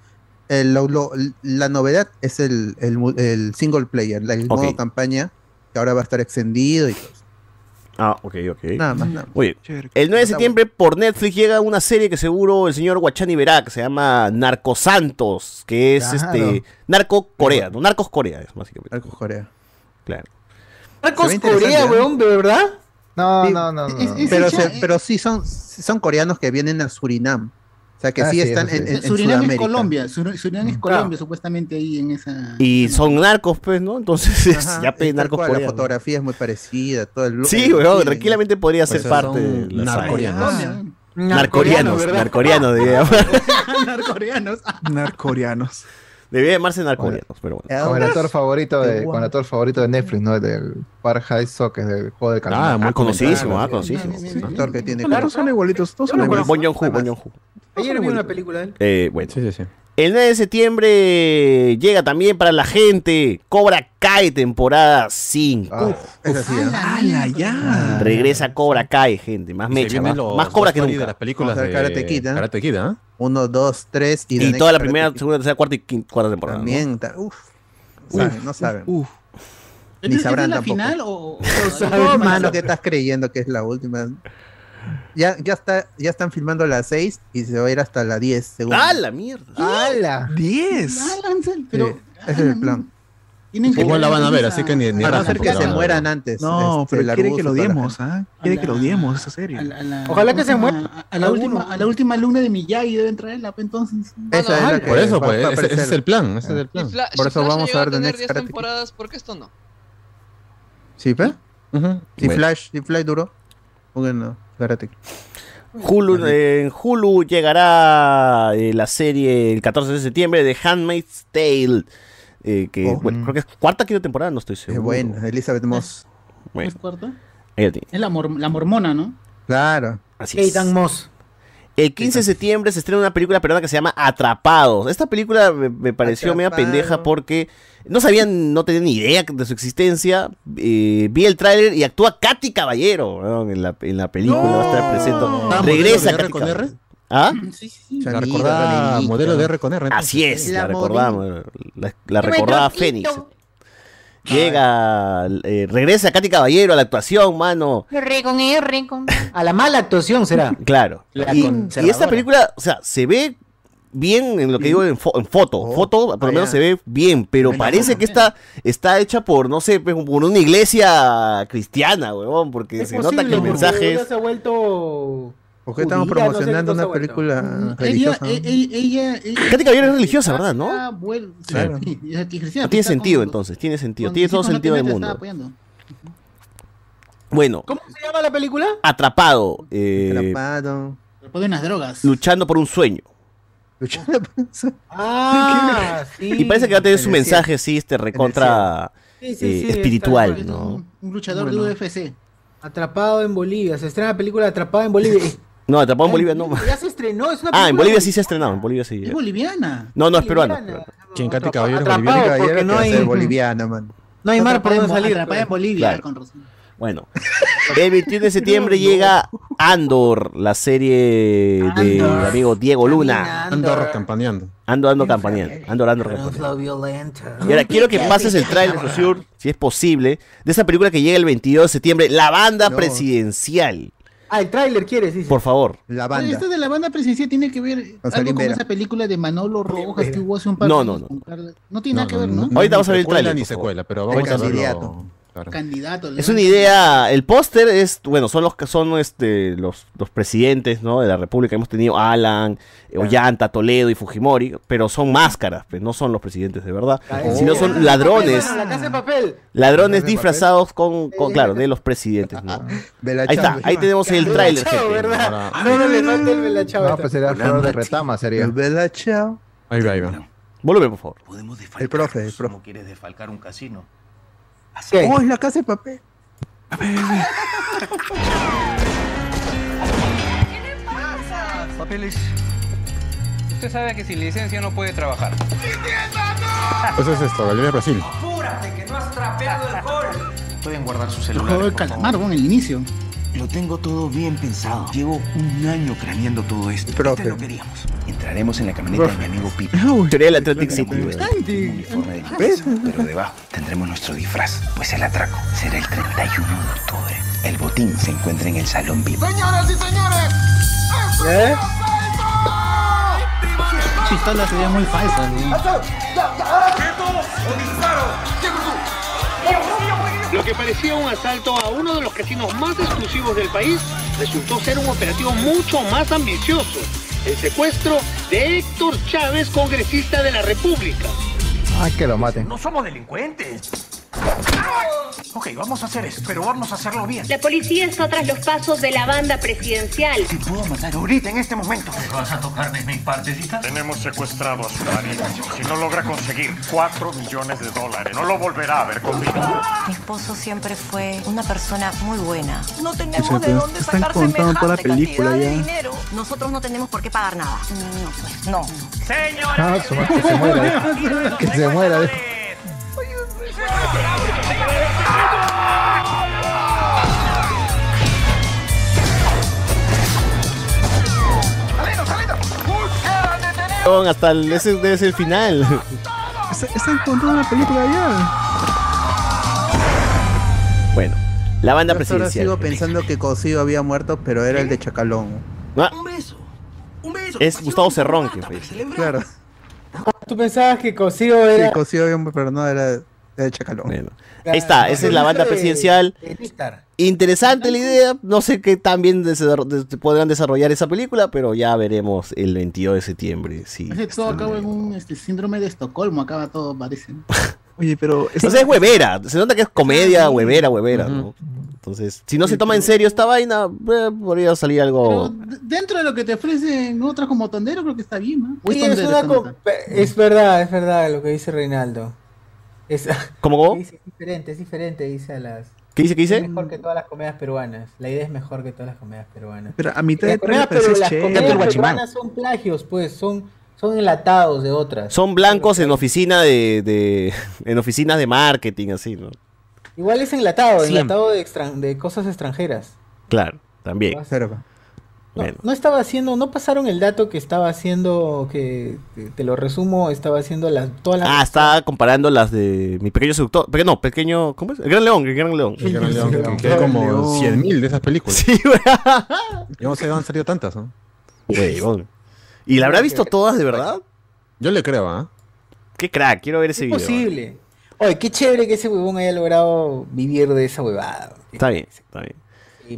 [SPEAKER 4] El- lo- lo- la novedad es el, el mu- el single player, la- el modo campaña, que ahora va a estar extendido y todo.
[SPEAKER 5] Ah, ok, ok.
[SPEAKER 4] Nada más, nada más.
[SPEAKER 6] Chévere.
[SPEAKER 5] El 9 de septiembre por Netflix llega una serie que seguro el señor Guachani verá, que se llama Narcosantos, que es
[SPEAKER 11] Claro.
[SPEAKER 5] este Narco Corea, ¿no? Narcos Corea es básicamente.
[SPEAKER 4] Narcos Corea.
[SPEAKER 5] Claro.
[SPEAKER 4] Interesante,
[SPEAKER 2] Corea, weón, ¿de verdad?
[SPEAKER 11] No, no, no, no.
[SPEAKER 8] es- es-
[SPEAKER 4] Pero, se- pero sí son, sí son coreanos que vienen a Surinam. O sea, que
[SPEAKER 11] Ah,
[SPEAKER 4] sí,
[SPEAKER 11] sí,
[SPEAKER 4] están
[SPEAKER 11] sí.
[SPEAKER 4] en,
[SPEAKER 8] Surinam es. Colombia, Sur- Surinam es Colombia, supuestamente ahí en esa.
[SPEAKER 5] Y son narcos, pues, ¿no? Entonces, (laughs)
[SPEAKER 4] Ajá,
[SPEAKER 5] ya pe,
[SPEAKER 4] es tal
[SPEAKER 5] narcos
[SPEAKER 4] cual, La fotografía es muy parecida, todo el
[SPEAKER 5] Sí,
[SPEAKER 4] el
[SPEAKER 5] weón, tranquilamente podría ser
[SPEAKER 3] Pues
[SPEAKER 5] parte
[SPEAKER 3] son
[SPEAKER 5] de la
[SPEAKER 3] narcoreanos.
[SPEAKER 5] Narcoreanos, narcoreanos, debía, (laughs)
[SPEAKER 8] Narcoreanos.
[SPEAKER 6] Narcoreanos.
[SPEAKER 5] debía llamarse narcoreanos, pero bueno.
[SPEAKER 11] Con el actor favorito de, con el actor favorito de Netflix, ¿no? Del Park High Soccer, del juego del calamar.
[SPEAKER 3] Ah, muy
[SPEAKER 5] conocidísimo, ah, conocidísimo.
[SPEAKER 4] actor que tiene
[SPEAKER 6] Claro, son igualitos. Todos son igualitos.
[SPEAKER 5] Bon Joon-ho, Bon Joon-ho.
[SPEAKER 2] Ayer vi una película de él.
[SPEAKER 5] Eh, bueno.
[SPEAKER 3] Sí, sí, sí.
[SPEAKER 5] El 9 de septiembre llega también para la gente Cobra Kai temporada 5.
[SPEAKER 4] Ah, es así, ¿eh?
[SPEAKER 6] ¡Hala, ya!
[SPEAKER 5] Regresa Cobra Kai, gente. Más mecha, más,
[SPEAKER 3] los
[SPEAKER 5] más Cobra que
[SPEAKER 3] stories de
[SPEAKER 5] nunca.
[SPEAKER 3] las películas de
[SPEAKER 4] Karate Kid, ¿eh?
[SPEAKER 3] Karate Kid, ¿ah?
[SPEAKER 4] Uno, dos, tres y,
[SPEAKER 5] Y toda la primera, segunda, tercera, cuarta y quinta, cuarta temporada. ¿no?
[SPEAKER 4] También, está- uf. Saben, no saben.
[SPEAKER 6] Uf.
[SPEAKER 4] Ni
[SPEAKER 8] ¿Esta
[SPEAKER 4] sabrán
[SPEAKER 8] es la
[SPEAKER 4] tampoco.
[SPEAKER 8] final o.? (laughs) o-
[SPEAKER 4] No, mano, ¿qué estás creyendo que es la última? Ya, ya, está, ya están filmando la 6 y se va a ir hasta la 10, según.
[SPEAKER 5] ¡Ah, la mierda!
[SPEAKER 11] ¡Hala!
[SPEAKER 6] ¡Diez!
[SPEAKER 8] Ah, Lancel, pero.
[SPEAKER 4] Sí, ese es el plan.
[SPEAKER 8] tienen que
[SPEAKER 3] Igual la van a ver, así que ni, ni
[SPEAKER 4] Para hacer que
[SPEAKER 3] la
[SPEAKER 4] se
[SPEAKER 3] a
[SPEAKER 4] mueran antes.
[SPEAKER 6] No,
[SPEAKER 4] este,
[SPEAKER 6] pero
[SPEAKER 4] la
[SPEAKER 6] quiere que lo
[SPEAKER 4] la
[SPEAKER 6] odiemos, ¿ah? Quiere que lo odiemos esa serie.
[SPEAKER 8] a la- a la-
[SPEAKER 2] Ojalá que se muera.
[SPEAKER 8] A la, última, a la última alumna de Miyagi deben traerla, entonces.
[SPEAKER 4] Esa es la que
[SPEAKER 3] Por eso, pues,
[SPEAKER 4] a
[SPEAKER 3] ese, ese es el plan, ese es el
[SPEAKER 12] Si
[SPEAKER 3] plan.
[SPEAKER 12] Fla-
[SPEAKER 4] Por eso
[SPEAKER 12] Flash
[SPEAKER 4] vamos a ver
[SPEAKER 12] tener
[SPEAKER 4] Next
[SPEAKER 12] 10 temporadas, ¿por qué esto no?
[SPEAKER 4] ¿Sí, pe? Si
[SPEAKER 5] Bueno.
[SPEAKER 4] Flash, si Flash duró. Bueno, Karate.
[SPEAKER 5] Hulu, eh, en Hulu llegará eh, la serie el 14 de septiembre de Handmaid's Tale. eh, que,
[SPEAKER 4] Oh.
[SPEAKER 5] bueno, creo que es cuarta quinta temporada, no estoy
[SPEAKER 4] Es
[SPEAKER 5] seguro.
[SPEAKER 4] buena, Elizabeth Moss.
[SPEAKER 5] Bueno,
[SPEAKER 8] ¿Es cuarta? Es la, mor- la mormona, ¿no?
[SPEAKER 4] Claro.
[SPEAKER 5] Así es.
[SPEAKER 2] Moss.
[SPEAKER 5] El 15 de septiembre se estrena una película peruana que se llama Atrapados. Esta película me, me pareció media pendeja porque no sabían, no tenían ni idea de su existencia. Eh, vi el tráiler y actúa Katy Caballero weón, en, la, en la película. Va a estar presente. Regresa Katy
[SPEAKER 3] R con
[SPEAKER 5] Caballero.
[SPEAKER 3] R.
[SPEAKER 5] ¿Ah?
[SPEAKER 8] Sí, sí, sí.
[SPEAKER 3] La recordada modelo de R con R. entonces.
[SPEAKER 5] Así es, la,
[SPEAKER 4] La
[SPEAKER 5] recordamos. La, la recordada Fénix. Llega, eh, regresa Katy Caballero a la actuación, mano.
[SPEAKER 14] R con R con
[SPEAKER 2] A la mala actuación será. (laughs)
[SPEAKER 5] Claro.
[SPEAKER 10] La
[SPEAKER 5] Y, esta película, o sea, se ve bien en lo que digo en, fo- en foto.
[SPEAKER 4] Oh,
[SPEAKER 5] foto, por lo menos se ve bien, pero parece que está, está hecha por, no sé, pues, por una iglesia cristiana, weón, porque
[SPEAKER 2] Es
[SPEAKER 5] se nota que
[SPEAKER 2] posible,
[SPEAKER 5] el mensaje es...
[SPEAKER 2] se ha vuelto.
[SPEAKER 4] ¿Por qué estamos
[SPEAKER 2] judía, no sé
[SPEAKER 4] promocionando una película
[SPEAKER 8] Ella,
[SPEAKER 4] religiosa?
[SPEAKER 8] ella, ella,
[SPEAKER 5] Katy Caballero es religiosa, ¿verdad? ¿no?
[SPEAKER 8] Ah, bueno, sí,
[SPEAKER 4] Claro.
[SPEAKER 8] sí, cristiana,
[SPEAKER 5] No tiene sentido
[SPEAKER 8] con-
[SPEAKER 5] entonces, tiene sentido, tiene todo sentido del mundo. Bueno,
[SPEAKER 2] ¿Cómo se llama la película?
[SPEAKER 5] atrapado, eh,
[SPEAKER 4] Atrapado.
[SPEAKER 8] Después de unas drogas.
[SPEAKER 5] luchando por un sueño.
[SPEAKER 4] Luchando por eso.
[SPEAKER 2] Ah, (laughs) sí.
[SPEAKER 5] Y parece que va a tener su mensaje así, este recontra
[SPEAKER 2] Sí, sí,
[SPEAKER 5] eh, espiritual,
[SPEAKER 8] Es
[SPEAKER 5] ¿no?
[SPEAKER 8] un, un luchador
[SPEAKER 2] Bueno.
[SPEAKER 8] de UFC.
[SPEAKER 2] Atrapado en Bolivia. Se estrena la película Atrapado en Bolivia. (laughs)
[SPEAKER 5] No, atrapado en Bolivia no.
[SPEAKER 2] Ya se estrenó. Es una
[SPEAKER 5] Ah, en Bolivia sí se ha estrenado, en Bolivia sí.
[SPEAKER 8] Es boliviana.
[SPEAKER 5] No, no, es peruano.
[SPEAKER 2] boliviana.
[SPEAKER 3] ¿Quién, Katy
[SPEAKER 2] Atrapa-
[SPEAKER 3] Caballero
[SPEAKER 4] Caballero
[SPEAKER 2] no hay,
[SPEAKER 4] boliviana, man.
[SPEAKER 2] no hay mar por donde salir.
[SPEAKER 8] Atrapada en. Bolivia, con razón.
[SPEAKER 5] Bueno, (laughs) el 21 de septiembre llega Andor, la serie de
[SPEAKER 2] Andor.
[SPEAKER 5] amigo Diego Luna.
[SPEAKER 3] Andor campaneando.
[SPEAKER 5] Ando, ando campaneando. Andor, ando campaneando. Y ahora quiero que (laughs) pases el trailer, Sosur, si es posible, de esa película que llega el 22 de septiembre, La Banda
[SPEAKER 4] No.
[SPEAKER 5] Presidencial.
[SPEAKER 2] Ah, el tráiler quieres, dice.
[SPEAKER 5] Por favor.
[SPEAKER 4] La
[SPEAKER 8] Oye,
[SPEAKER 4] banda.
[SPEAKER 8] Esto de la banda presidencial tiene que ver algo con
[SPEAKER 4] Vera.
[SPEAKER 8] esa película de Manolo Rojas que hubo hace un par
[SPEAKER 5] No,
[SPEAKER 8] de
[SPEAKER 5] no,
[SPEAKER 8] años
[SPEAKER 5] no.
[SPEAKER 8] con Carla- No tiene nada que ver, ¿no?
[SPEAKER 5] Ahorita vamos a ver el tráiler,
[SPEAKER 3] ni secuela, pero vamos a verlo. Claro.
[SPEAKER 8] Candidato.
[SPEAKER 5] Es una idea, el póster es, bueno, son los que son este, los, los presidentes ¿no? de la República. Hemos tenido Alan, eh, Ollanta, Toledo y Fujimori, pero son máscaras, pues, no son los presidentes de verdad, sino son ladrones,
[SPEAKER 2] La casa de papel.
[SPEAKER 5] ladrones
[SPEAKER 4] ¿La Casa de
[SPEAKER 5] disfrazados con, con, claro, de los presidentes. ¿no? (laughs) Ahí está, ahí tenemos el
[SPEAKER 2] Bella
[SPEAKER 5] tráiler,
[SPEAKER 2] No, no le falta el Bella Chao.
[SPEAKER 11] No, pues sería Flor de Retama, sería.
[SPEAKER 4] El Bella Chao.
[SPEAKER 3] Ahí va, ahí va.
[SPEAKER 5] Volumen, por favor.
[SPEAKER 15] Podemos
[SPEAKER 4] El profe, el profe.
[SPEAKER 15] ¿Cómo quieres desfalcar un casino?
[SPEAKER 2] ¿Qué?
[SPEAKER 4] Oh, es la casa de papel.
[SPEAKER 15] Papeles.
[SPEAKER 16] Usted sabe que sin licencia no puede trabajar.
[SPEAKER 3] Eso es esto, Galería de Brasil.
[SPEAKER 15] ¡Apúrate que no has trapeado el gol! Pueden guardar su
[SPEAKER 8] El
[SPEAKER 15] celular.
[SPEAKER 8] juego
[SPEAKER 15] por
[SPEAKER 8] calamar, bueno, el inicio.
[SPEAKER 15] Lo tengo todo bien pensado. Llevo un año craneando todo esto.
[SPEAKER 4] Profe.
[SPEAKER 15] Este lo queríamos. Entraremos en la camioneta de mi amigo Pipe.
[SPEAKER 5] Teoría del Atlantic City.
[SPEAKER 15] Uniforme de limpieza, pero debajo tendremos nuestro disfraz, pues el atraco será el 31 de octubre. El botín se encuentra en el salón VIP.
[SPEAKER 1] Señoras y señores,
[SPEAKER 2] ¿Eh?
[SPEAKER 8] Pistola se ve muy falsa, ¿no?
[SPEAKER 1] ¡Quieto! ¡Disparo!
[SPEAKER 17] Lo que parecía un asalto a uno de los casinos más exclusivos del país resultó ser un operativo mucho más ambicioso. El secuestro de Héctor Chávez, congresista de la República.
[SPEAKER 11] Ah, que lo maten.
[SPEAKER 18] No somos delincuentes. Ok, vamos a hacer eso, pero vamos a hacerlo bien.
[SPEAKER 19] La policía está tras los pasos de la banda presidencial.
[SPEAKER 18] Si puedo matar ahorita, en este momento. ¿Me vas a tocar de mi partecita?
[SPEAKER 20] Tenemos secuestrado a su marido. Si no logra conseguir 4 millones de dólares, no lo volverá a ver conmigo.
[SPEAKER 21] Mi esposo siempre fue una persona muy buena. No
[SPEAKER 6] O sea,
[SPEAKER 21] tenemos de
[SPEAKER 6] pero
[SPEAKER 21] dónde
[SPEAKER 6] están
[SPEAKER 21] sacar
[SPEAKER 6] contando toda la
[SPEAKER 21] semejante
[SPEAKER 6] película
[SPEAKER 21] cantidad de
[SPEAKER 6] ya.
[SPEAKER 21] dinero. Nosotros no tenemos por qué pagar nada. No, pues, no.
[SPEAKER 11] Ah, su madre, que se muera. Que se muera.
[SPEAKER 5] Hasta el, ese debe ser el final. (laughs)
[SPEAKER 6] Está- Están contando la película ya.
[SPEAKER 5] Bueno, la banda
[SPEAKER 4] Yo
[SPEAKER 5] presidencial.
[SPEAKER 4] sigo pensando que Cosío había muerto, pero era el de Chacalón.
[SPEAKER 5] Ah, es Gustavo Cerrón que fue.
[SPEAKER 4] Claro.
[SPEAKER 2] Tú pensabas que Cosío era.
[SPEAKER 4] Sí, Cosío había muerto, pero no, era de Chacalón.
[SPEAKER 5] Ahí está, esa es la banda presidencial. Interesante la idea. No sé qué tan bien podrán desarrollar esa película, pero ya veremos el 22 de septiembre.
[SPEAKER 8] Que todo acaba en un este, síndrome de Estocolmo, acaba todo, parece. (laughs)
[SPEAKER 6] Oye, pero.
[SPEAKER 5] O sea, es huevera. Se nota que es comedia, huevera, huevera, ¿no? Entonces, si no se toma en serio esta vaina, eh, podría salir algo.
[SPEAKER 8] Dentro de lo que te ofrecen otras como tondero, creo que está bien, ¿no?
[SPEAKER 2] Sí, es,
[SPEAKER 8] tondero,
[SPEAKER 2] co- es verdad, es verdad lo que dice Reinaldo. Es,
[SPEAKER 5] ¿Cómo, cómo? (laughs)
[SPEAKER 2] Dice, es diferente, es diferente, dice a las.
[SPEAKER 5] ¿Qué dice, qué dice?
[SPEAKER 2] Es mejor que todas las comedias peruanas. La idea es mejor que todas las comedias peruanas.
[SPEAKER 6] Pero a mitad de trailer
[SPEAKER 2] pero las comedias peruanas son plagios, pues, son, son enlatados de otras.
[SPEAKER 5] Son blancos en oficina de, de- (laughs) en oficinas de marketing, así, ¿no?
[SPEAKER 2] Igual es enlatado,
[SPEAKER 5] Siempre.
[SPEAKER 2] enlatado de, extran- de cosas extranjeras.
[SPEAKER 5] Claro, también.
[SPEAKER 2] No, estaba haciendo, no pasaron el dato que estaba haciendo, que te, lo resumo, estaba haciendo las, todas las...
[SPEAKER 5] Ah, está comparando las de mi pequeño seductor. Pero no, pequeño. ¿Cómo es? El Gran León, el Gran León.
[SPEAKER 3] El Gran León, que, que hay como 100.000 de esas películas.
[SPEAKER 5] Sí, (laughs)
[SPEAKER 3] Yo no sé de dónde han salido tantas, ¿no?
[SPEAKER 5] Huevón. ¿Y la habrá visto todas de verdad?
[SPEAKER 3] Yo le creo, ¿ah?
[SPEAKER 5] Qué crack, quiero ver ese
[SPEAKER 2] Es
[SPEAKER 5] video.
[SPEAKER 2] posible. Oye, qué chévere que ese huevón haya logrado vivir de esa huevada.
[SPEAKER 5] Está bien, está bien.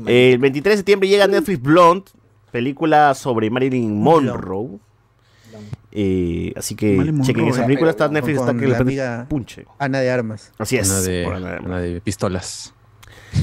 [SPEAKER 5] El 23 de septiembre llega Netflix Blonde, película sobre Marilyn Monroe. Eh, así que
[SPEAKER 4] Marilyn
[SPEAKER 5] chequen
[SPEAKER 4] Monroe,
[SPEAKER 5] esa película, está en
[SPEAKER 4] con-
[SPEAKER 5] Netflix, está que
[SPEAKER 4] la amiga
[SPEAKER 5] punche.
[SPEAKER 4] Ana de Armas.
[SPEAKER 5] Así es.
[SPEAKER 3] De,
[SPEAKER 5] Ana de
[SPEAKER 3] pistolas.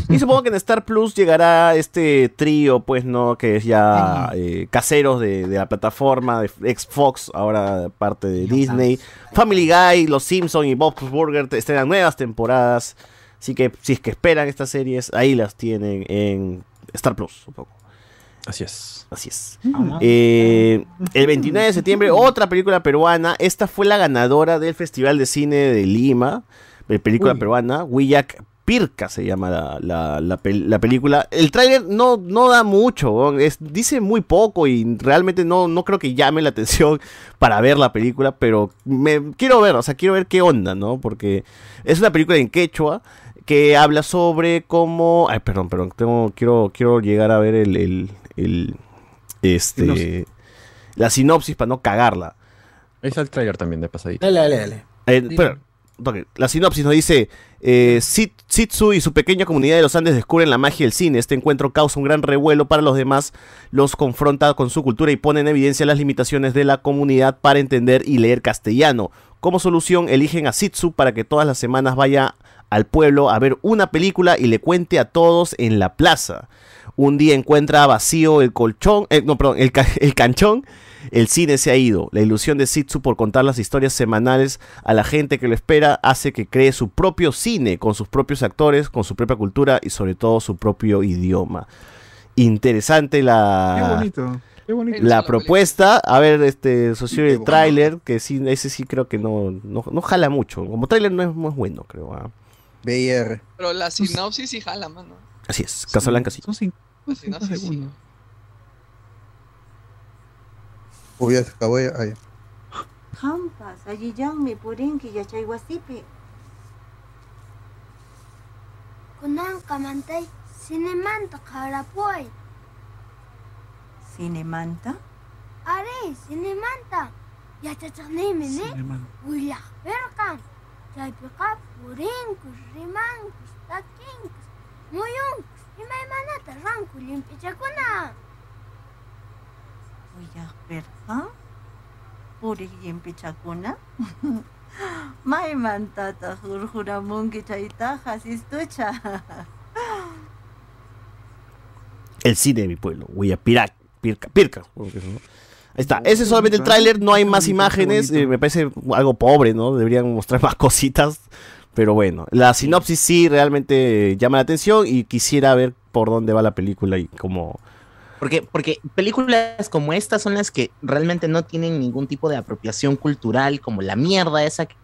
[SPEAKER 5] Y supongo que en Star Plus llegará este trío, pues, ¿no? Que es ya eh, caseros de, de la plataforma, de ex Fox, ahora parte de Disney. Family Guy, Los Simpson y Bob's Burger te- estrenan nuevas temporadas. Así que si es que esperan estas series, ahí las tienen en Star Plus, supongo.
[SPEAKER 3] Así es.
[SPEAKER 5] Así es. Eh, el 29 de septiembre, otra película peruana. Esta fue la ganadora del Festival de Cine de Lima. De película
[SPEAKER 2] Uy.
[SPEAKER 5] peruana. Huillac Pirca se llama la, la- la pel- la película. El tráiler no, no da mucho. Es, dice muy poco y realmente no, no creo que llame la atención para ver la película. Pero me quiero ver, o sea, quiero ver qué onda, ¿no? Porque es una película en quechua que habla sobre cómo. Ay, perdón, perdón. Tengo, quiero, quiero llegar a ver el. el, el- este.
[SPEAKER 3] Sinopsis.
[SPEAKER 5] La sinopsis para no cagarla.
[SPEAKER 3] Está el trailer también de pasadita.
[SPEAKER 2] Dale, dale, dale.
[SPEAKER 5] Eh, toque. la sinopsis nos dice: eh, Sit- Sitsu y su pequeña comunidad de los Andes descubren la magia del cine. Este encuentro causa un gran revuelo para los demás, los confronta con su cultura y pone en evidencia las limitaciones de la comunidad para entender y leer castellano. Como solución, eligen a Sitsu para que todas las semanas vaya al pueblo a ver una película y le cuente a todos en la plaza. Un día encuentra vacío el colchón, eh, no, perdón, el, ca- (laughs) el canchón. El cine se ha ido. La ilusión de Sitsu por contar las historias semanales a la gente que lo espera hace que cree su propio cine con sus propios actores, con su propia cultura y sobre todo su propio idioma. Interesante la,
[SPEAKER 6] Qué bonito. Qué bonito.
[SPEAKER 5] la propuesta. A ver, este, socio el tráiler, que sí, ese sí creo que no, no, no jala mucho. Como tráiler no es, es bueno, creo. ah.
[SPEAKER 4] BIR.
[SPEAKER 12] Pero la sinopsis sí jala, mano.
[SPEAKER 5] Así es, Casablanca sí.
[SPEAKER 6] Son cinco,
[SPEAKER 12] La
[SPEAKER 6] cinco
[SPEAKER 12] sinopsis sí.
[SPEAKER 6] segundos.
[SPEAKER 4] Uy, ya se acabó ya. Ah, ya.
[SPEAKER 22] Hampas, allillanmi purinki yachaywasipi.
[SPEAKER 23] Kunanqa mantay cinemanta qharapuay.
[SPEAKER 22] Cinemanta.
[SPEAKER 23] Ari, cinemanta. Yachachiqniymi ni. Willaq pirqan. Chaypiqa purinkus, rimankus, takinkus, muyunkus, imaymanata ranku limpichakuna.
[SPEAKER 22] Uyaqpirqa puriq llimpichakuna maymantataq hurjuramunki chayta hasistucha
[SPEAKER 5] El cine (laughs) de mi pueblo, Huillapirac, Pirca, Pirca. Ahí está. Ese es solamente el tráiler, no hay más imágenes. eh, me parece algo pobre, ¿no? Deberían mostrar más cositas. Pero bueno, la sinopsis sí realmente llama la atención y quisiera ver por dónde va la película y cómo...
[SPEAKER 10] Porque, porque películas como estas son las que realmente no tienen ningún tipo de apropiación cultural, como la mierda esa que,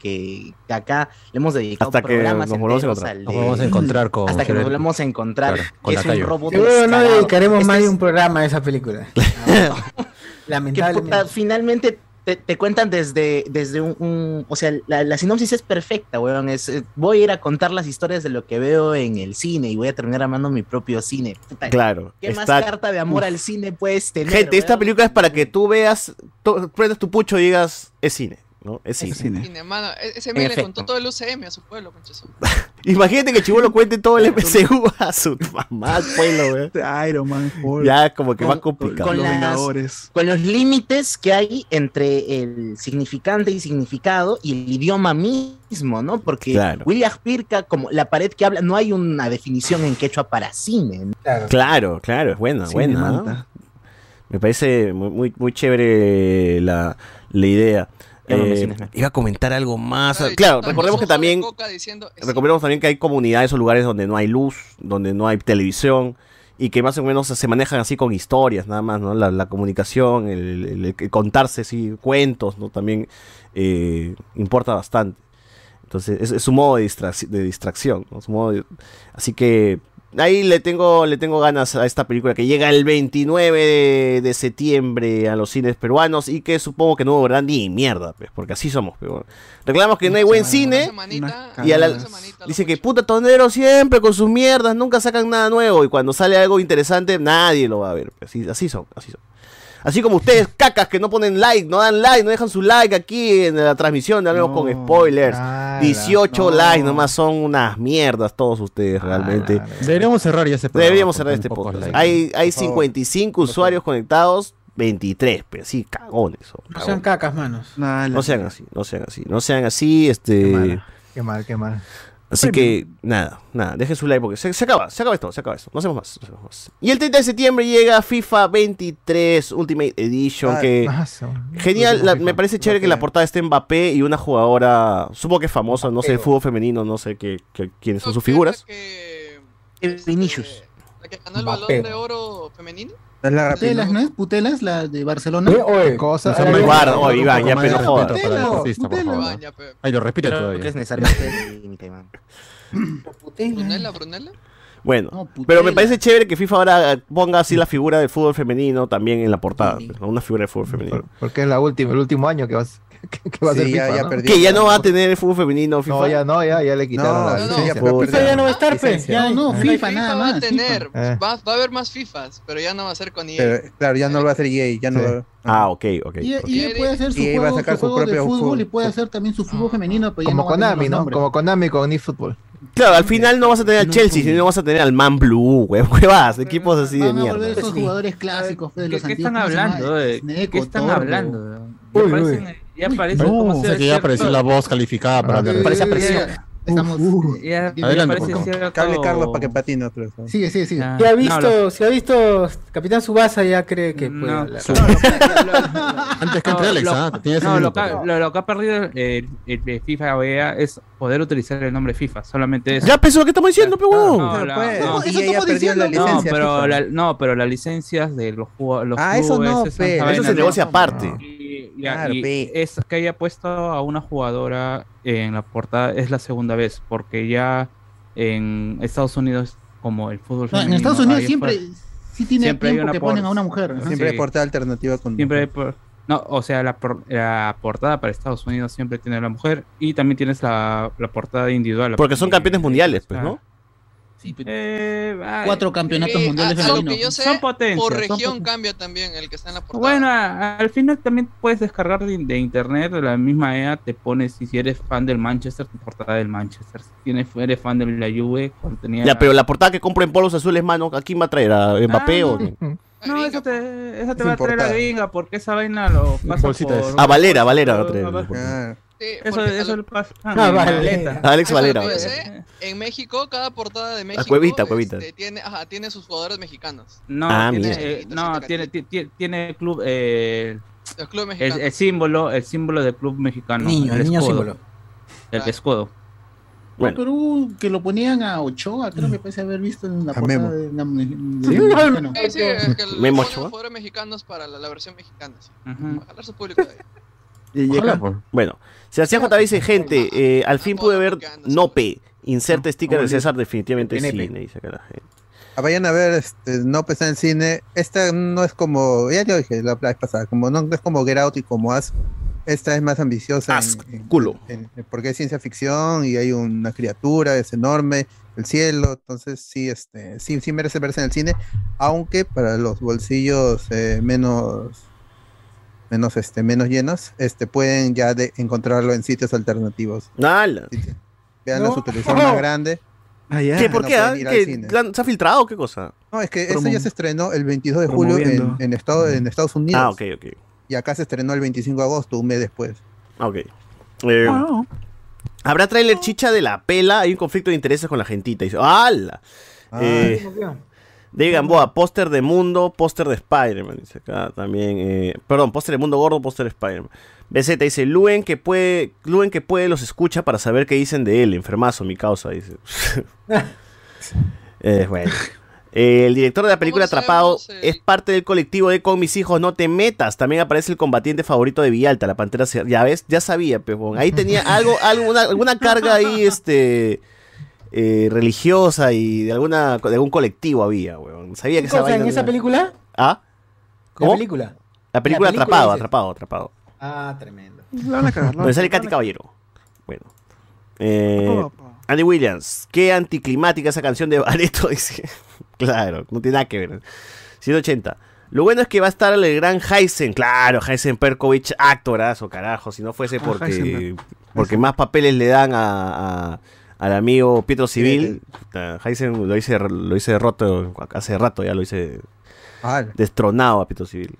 [SPEAKER 10] que acá le hemos dedicado
[SPEAKER 3] Hasta que
[SPEAKER 10] programas
[SPEAKER 3] nos volvamos a
[SPEAKER 10] enteros
[SPEAKER 3] encontrar.
[SPEAKER 10] al
[SPEAKER 3] Nos volvamos a encontrar con
[SPEAKER 10] Hasta que nos volvamos a encontrar.
[SPEAKER 3] Claro, con
[SPEAKER 10] que es un robot
[SPEAKER 2] Seguro no dedicaremos
[SPEAKER 10] Este
[SPEAKER 2] más de un programa a esa película. (laughs) (laughs)
[SPEAKER 10] que
[SPEAKER 2] Lamentablemente.
[SPEAKER 10] puta, finalmente te, te cuentan desde, desde un, un- O sea, la, la sinopsis es perfecta, weón. Es, eh, voy a ir a contar las historias de lo que veo en el cine y voy a terminar armando mi propio cine. Puta,
[SPEAKER 5] Claro,
[SPEAKER 10] ¿Qué más carta de amor
[SPEAKER 5] Uf.
[SPEAKER 10] al cine puedes tener?
[SPEAKER 5] Gente, esta película es para que tú veas, tú prendas tu pucho y digas, es cine, ¿no? Es cine.
[SPEAKER 12] Cine, mano. E- Ese me le contó todo el UCM a su pueblo, conchazo. (laughs)
[SPEAKER 5] Imagínate que Chivolo cuente todo el (laughs) MCU a su mamá, al pueblo, güey.
[SPEAKER 6] Iron Man, Hulk.
[SPEAKER 5] Ya como que
[SPEAKER 10] Con-
[SPEAKER 5] más complicado.
[SPEAKER 10] con, las- con los límites que hay entre el significante y significado y el idioma mismo, ¿no? Porque
[SPEAKER 5] Claro.
[SPEAKER 10] William Pirca, como la pared que habla, no hay una definición en quechua para cine. ¿no?
[SPEAKER 5] Claro, claro, es buena,
[SPEAKER 10] Cine
[SPEAKER 5] buena. Me parece muy, muy, muy chévere la, la idea. Eh, iba a comentar algo más.
[SPEAKER 12] Ay,
[SPEAKER 5] Claro, recordemos que también
[SPEAKER 12] diciendo,
[SPEAKER 5] recordemos también que hay comunidades o lugares donde no hay luz, donde no hay televisión y que más o menos se manejan así con historias, nada más, ¿no? La, la comunicación, el, el- el contarse sí, cuentos, ¿no? También eh, importa bastante. Entonces, es, es su modo de, distrac- de distracción, ¿no? Su modo de- así que ahí le tengo, le tengo ganas a esta película que llega el 29 de, de septiembre a los cines peruanos y que supongo que no durará ni mierda, pues, porque así somos. Pero reclamamos que no hay buen cine y a la- dice que puta tonero siempre con sus mierdas, nunca sacan nada nuevo y cuando sale algo interesante nadie lo va a ver. pues, Así, así son, así son. Así como ustedes, cacas, que no ponen like, no dan like, no dejan su like aquí en la transmisión de Hablemos con Spoilers. 18 likes nomás son unas mierdas todos ustedes realmente.
[SPEAKER 3] Deberíamos cerrar ya ese programa,
[SPEAKER 5] Deberíamos cerrar este podcast.
[SPEAKER 3] likes.
[SPEAKER 5] Hay, hay
[SPEAKER 3] Por favor.
[SPEAKER 5] 55 usuarios conectados, 23, pero sí, cagones. son,
[SPEAKER 2] No sean cacas, manos.
[SPEAKER 5] No sean así, no sean así, no sean así, este...
[SPEAKER 11] Qué mal, qué mal.
[SPEAKER 5] Así que nada, nada, dejen su like porque se, se acaba, se acaba esto, se acaba esto, no hacemos más, no hacemos más. Y el 30 de septiembre llega FIFA 23 Ultimate Edition,
[SPEAKER 11] Ah,
[SPEAKER 5] que
[SPEAKER 11] ah,
[SPEAKER 5] genial, la- me parece chévere que la portada esté Mbappé y una jugadora, supongo que es famosa, no sé, de fútbol femenino, no sé qué, qué- quiénes son sus figuras.
[SPEAKER 10] Vinicius.
[SPEAKER 12] La que ganó el balón de oro femenino.
[SPEAKER 4] Es la
[SPEAKER 8] Putelas, ¿no es? Putelas, la de Barcelona.
[SPEAKER 11] Cosa.
[SPEAKER 3] Eso me guarda, oh, Iván, ya, pero joda.
[SPEAKER 8] Putelo,
[SPEAKER 3] Para el deportista, por
[SPEAKER 8] putelo.
[SPEAKER 3] favor. Ay, lo repite todavía.
[SPEAKER 10] es necesario.
[SPEAKER 12] Brunella, Brunella.
[SPEAKER 5] Bueno, pero me parece chévere que FIFA ahora ponga así la figura del fútbol femenino también en la portada, una figura de fútbol femenino.
[SPEAKER 11] Porque es la última, el último año que vas que, que va a
[SPEAKER 4] Sí,
[SPEAKER 11] ser
[SPEAKER 4] ya-
[SPEAKER 11] FIFA,
[SPEAKER 4] ya
[SPEAKER 11] ¿no?
[SPEAKER 4] perdió.
[SPEAKER 5] Que ya no va a tener el fútbol femenino FIFA.
[SPEAKER 11] No, ya no, ya, ya le quitaron
[SPEAKER 4] No,
[SPEAKER 11] la
[SPEAKER 4] no,
[SPEAKER 11] licencia.
[SPEAKER 4] ya
[SPEAKER 5] Puta.
[SPEAKER 2] FIFA ya no va a estar. Ya,
[SPEAKER 8] No, no,
[SPEAKER 2] ya.
[SPEAKER 8] FIFA nada
[SPEAKER 12] va a tener,
[SPEAKER 11] Eh.
[SPEAKER 12] va, va a haber más FIFAs, pero ya no va a ser con EA.
[SPEAKER 4] Pero, claro, ya no lo va a hacer EA, ya no
[SPEAKER 5] Ah, ok, ok.
[SPEAKER 8] Y,
[SPEAKER 5] ok.
[SPEAKER 8] y él puede hacer su
[SPEAKER 4] va a sacar
[SPEAKER 8] su
[SPEAKER 4] su
[SPEAKER 8] juego de
[SPEAKER 4] propio
[SPEAKER 8] fútbol,
[SPEAKER 4] fútbol.
[SPEAKER 8] y puede hacer también su fútbol femenino, pero
[SPEAKER 11] Como Konami, ¿no? Como Konami con eFootball.
[SPEAKER 5] Claro, al final no vas a tener al Chelsea, sino vas a tener al Man Blue, hue- huevas, equipos así de
[SPEAKER 8] Van a volver
[SPEAKER 5] mierda.
[SPEAKER 8] esos jugadores clásicos pues, de
[SPEAKER 13] ¿Qué,
[SPEAKER 8] los
[SPEAKER 13] qué
[SPEAKER 8] antiguos.
[SPEAKER 13] están hablando? eh? ¿Qué están hablando? Ya aparece
[SPEAKER 3] No,
[SPEAKER 13] como
[SPEAKER 3] sea que ya apareció la voz calificada para de
[SPEAKER 10] Parece
[SPEAKER 3] eso.
[SPEAKER 10] presión.
[SPEAKER 8] Estamos.
[SPEAKER 13] Ya
[SPEAKER 3] Adelante,
[SPEAKER 13] cierto-
[SPEAKER 4] hable Carlos para que patino. Pero,
[SPEAKER 8] Sigue, sigue, sigue.
[SPEAKER 13] Ya.
[SPEAKER 2] Si ha
[SPEAKER 13] No,
[SPEAKER 2] visto,
[SPEAKER 13] lo-
[SPEAKER 2] si ha visto Capitán Subasa ya cree que puede
[SPEAKER 13] No.
[SPEAKER 2] hablar. (laughs)
[SPEAKER 3] Antes que entre
[SPEAKER 13] No,
[SPEAKER 3] Alex,
[SPEAKER 13] lo-
[SPEAKER 3] ¿ah? Tienes
[SPEAKER 13] No, lo lo, lo que ha perdido el, el de FIFA OEA es poder utilizar el nombre FIFA, solamente eso.
[SPEAKER 5] Ya pensó lo que estamos diciendo, pero.
[SPEAKER 13] No, la- no,
[SPEAKER 8] eso estamos
[SPEAKER 4] la
[SPEAKER 13] no, pero
[SPEAKER 4] FIFA.
[SPEAKER 13] la, no, pero las licencias de los, los
[SPEAKER 4] Ah, eso
[SPEAKER 13] clubes,
[SPEAKER 4] no, pe,
[SPEAKER 13] vainas,
[SPEAKER 5] Eso se
[SPEAKER 13] no.
[SPEAKER 5] negocia aparte.
[SPEAKER 13] Ya, y es que haya puesto a una jugadora en la portada es la segunda vez, porque ya en Estados Unidos, como el fútbol
[SPEAKER 8] No, en Estados Unidos siempre
[SPEAKER 13] fuer-
[SPEAKER 8] sí tiene
[SPEAKER 13] siempre
[SPEAKER 8] tiempo que
[SPEAKER 13] por-
[SPEAKER 8] ponen a una mujer.
[SPEAKER 4] Siempre
[SPEAKER 13] Sí.
[SPEAKER 4] hay portada alternativa con.
[SPEAKER 13] siempre hay por- no, o sea, la, por- la portada para Estados Unidos siempre tiene la mujer y también tienes la, la portada individual. la
[SPEAKER 5] Porque son campeones mundiales, pues, ¿no?
[SPEAKER 8] Sí,
[SPEAKER 13] Eh,
[SPEAKER 8] Cuatro campeonatos
[SPEAKER 12] Eh,
[SPEAKER 8] mundiales
[SPEAKER 12] a- a lo
[SPEAKER 8] femeninos.
[SPEAKER 12] que yo sé,
[SPEAKER 13] Son potencias,
[SPEAKER 12] por región
[SPEAKER 13] potencias.
[SPEAKER 12] cambia también el que está en la portada.
[SPEAKER 13] Bueno, a- al final también puedes descargar de, de internet, de la misma EA te pones si eres fan del Manchester, tu portada del Manchester. Si tienes, eres fan de la Juve, cuando tenía...
[SPEAKER 5] Ya, pero la portada que compro en polos azules, mano, ¿a quién va a traer? ¿A Mbappé
[SPEAKER 13] Ah,
[SPEAKER 5] o
[SPEAKER 13] no. No, esa te, esa te va a traer la
[SPEAKER 5] portada.
[SPEAKER 13] gringa, porque esa vaina lo pasa por...
[SPEAKER 5] Ah, Valera, Valera va a
[SPEAKER 13] por-
[SPEAKER 5] traer.
[SPEAKER 13] por-
[SPEAKER 12] Sí,
[SPEAKER 13] Eso, eso
[SPEAKER 12] a lo-
[SPEAKER 13] le pasa.
[SPEAKER 11] Ah, (laughs) Valera.
[SPEAKER 5] Alex
[SPEAKER 12] en México, cada portada de México
[SPEAKER 5] Cuevita, Cuevita.
[SPEAKER 12] este, tiene, ajá, tiene sus jugadores mexicanos.
[SPEAKER 13] No,
[SPEAKER 5] Ah,
[SPEAKER 13] tiene, eh, no tiene, ti- ti- tiene club, eh,
[SPEAKER 12] Los clubes
[SPEAKER 13] el, el símbolo, el símbolo del club mexicano.
[SPEAKER 11] Niño,
[SPEAKER 13] el
[SPEAKER 11] el niño
[SPEAKER 13] escudo.
[SPEAKER 11] símbolo.
[SPEAKER 13] El escudo.
[SPEAKER 5] Bueno.
[SPEAKER 8] Que lo ponían a Ochoa, creo que parece haber visto en la
[SPEAKER 4] A
[SPEAKER 8] portada
[SPEAKER 4] Memo.
[SPEAKER 8] de
[SPEAKER 11] Sí,
[SPEAKER 5] Memo Ochoa.
[SPEAKER 12] jugadores mexicanos para la, la versión mexicana. Sí.
[SPEAKER 13] Ujú.
[SPEAKER 12] Para jalar su público de ahí.
[SPEAKER 6] Y
[SPEAKER 3] Ojalá.
[SPEAKER 5] Bueno, Sebastián J dice, gente, eh, al fin pude ver Nope. Inserte sticker de César, definitivamente
[SPEAKER 11] Nepe.
[SPEAKER 5] cine, dice acá la gente.
[SPEAKER 4] Ah, Vayan a ver, este, no pesa en el cine. Esta no es como, ya lo dije la vez pasada, como no es como Get Out y como As. Esta es más ambiciosa.
[SPEAKER 5] As,
[SPEAKER 4] en-
[SPEAKER 5] culo.
[SPEAKER 4] en- en- porque es ciencia ficción y hay una criatura, es enorme, el cielo. Entonces sí, este, sí, sí merece verse en el cine, aunque para los bolsillos eh, menos, menos, este, menos llenos, este, pueden ya de encontrarlo en sitios alternativos.
[SPEAKER 5] Nala.
[SPEAKER 4] Vean
[SPEAKER 11] No.
[SPEAKER 4] su televisor más grande.
[SPEAKER 6] Ah, ya.
[SPEAKER 5] ¿Qué? ¿Por
[SPEAKER 4] no
[SPEAKER 5] qué? ah? ¿Qué?
[SPEAKER 4] cine.
[SPEAKER 5] ¿La- ¿Se ha filtrado o qué cosa?
[SPEAKER 4] No, es que
[SPEAKER 6] Promo-
[SPEAKER 4] esto ya se estrenó el 22 de julio en,
[SPEAKER 6] promoviendo.
[SPEAKER 4] en, Estado- en Estados Unidos.
[SPEAKER 5] Ah, ok, ok.
[SPEAKER 4] Y acá se estrenó el 25 de agosto, un mes después.
[SPEAKER 5] Ah, ok. Eh. ¿Habrá trailer chicha de la pela? Hay un conflicto de intereses con la gentita. Dice, ¡hala!
[SPEAKER 4] Ah,
[SPEAKER 5] Eh, David Gamboa, póster de Mundo, póster de Spider-Man. Dice acá también. eh, perdón, póster de Mundo Gordo, póster de Spider-Man. BZ dice, Luen que puede, Luen que puede los escucha para saber qué dicen de él. Enfermazo, mi causa, dice. (laughs) Eh, bueno. Eh, el director de la película
[SPEAKER 12] ¿Cómo
[SPEAKER 5] Atrapado
[SPEAKER 12] sabemos
[SPEAKER 5] es parte del colectivo de Con mis hijos, no te metas. También aparece el combatiente favorito de Villalta, la pantera. Ya ves, ya sabía, pejón. Ahí tenía algo, alguna, alguna carga ahí, este. Eh, religiosa y de alguna de algún colectivo había, weón. Sabía que
[SPEAKER 11] ¿Qué
[SPEAKER 5] esa vaina
[SPEAKER 11] en esa
[SPEAKER 5] no-
[SPEAKER 11] película?
[SPEAKER 5] ¿Ah? ¿Cómo?
[SPEAKER 11] ¿La película?
[SPEAKER 5] La película
[SPEAKER 11] La película
[SPEAKER 5] Atrapado,
[SPEAKER 11] dice.
[SPEAKER 5] Atrapado, Atrapado.
[SPEAKER 11] Ah, tremendo.
[SPEAKER 6] La van a cagar, la
[SPEAKER 5] Donde sale. Katy Caballero. Bueno. Eh. Andy Williams, qué anticlimática esa canción de Bareto, (laughs) dice. claro, no tiene nada que ver. 180. Lo bueno es que va a estar el gran Heisen, claro, Heisen Perkovich, actorazo, carajo, si no fuese
[SPEAKER 6] Ah,
[SPEAKER 5] porque, porque más papeles le dan a, a- al amigo Pietro Civil. puta, Heisen lo hice, lo hice roto hace rato, ya lo hice
[SPEAKER 4] Ah,
[SPEAKER 5] destronado a Pietro Civil.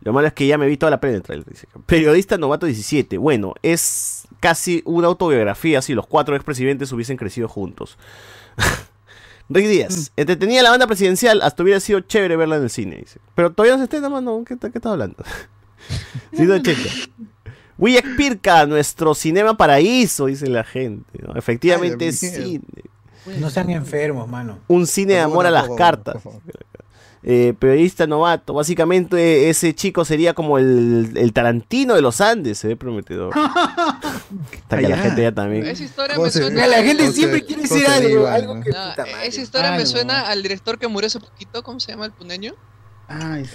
[SPEAKER 5] Lo malo es que ya me vi toda la dice. Periodista novato 17. Bueno, es casi una autobiografía si los cuatro expresidentes hubiesen crecido juntos. (laughs) Rick Díaz. Entretenía la banda presidencial, hasta hubiera sido chévere verla en el cine, dice. Pero todavía no se estrena, mano. ¿Qué, qué estás hablando? (laughs) 180. Willac Pirca, nuestro cinema paraíso, dice la gente. ¿no? Efectivamente
[SPEAKER 4] Ay,
[SPEAKER 5] es cine.
[SPEAKER 11] No sean enfermos, mano.
[SPEAKER 5] Un cine de amor a las
[SPEAKER 4] favor,
[SPEAKER 5] cartas. Eh, periodista novato. Básicamente ese chico sería como el, el Tarantino de los Andes, se ve prometedor. (laughs) Está que la gente ya también.
[SPEAKER 12] Esa historia me suena.
[SPEAKER 11] La gente siempre quiere decir algo,
[SPEAKER 4] Iván,
[SPEAKER 11] algo
[SPEAKER 4] ¿no?
[SPEAKER 11] que
[SPEAKER 12] No,
[SPEAKER 11] puta madre.
[SPEAKER 12] esa historia me suena al director que murió hace poquito. ¿Cómo se llama el puneño?
[SPEAKER 8] Ay,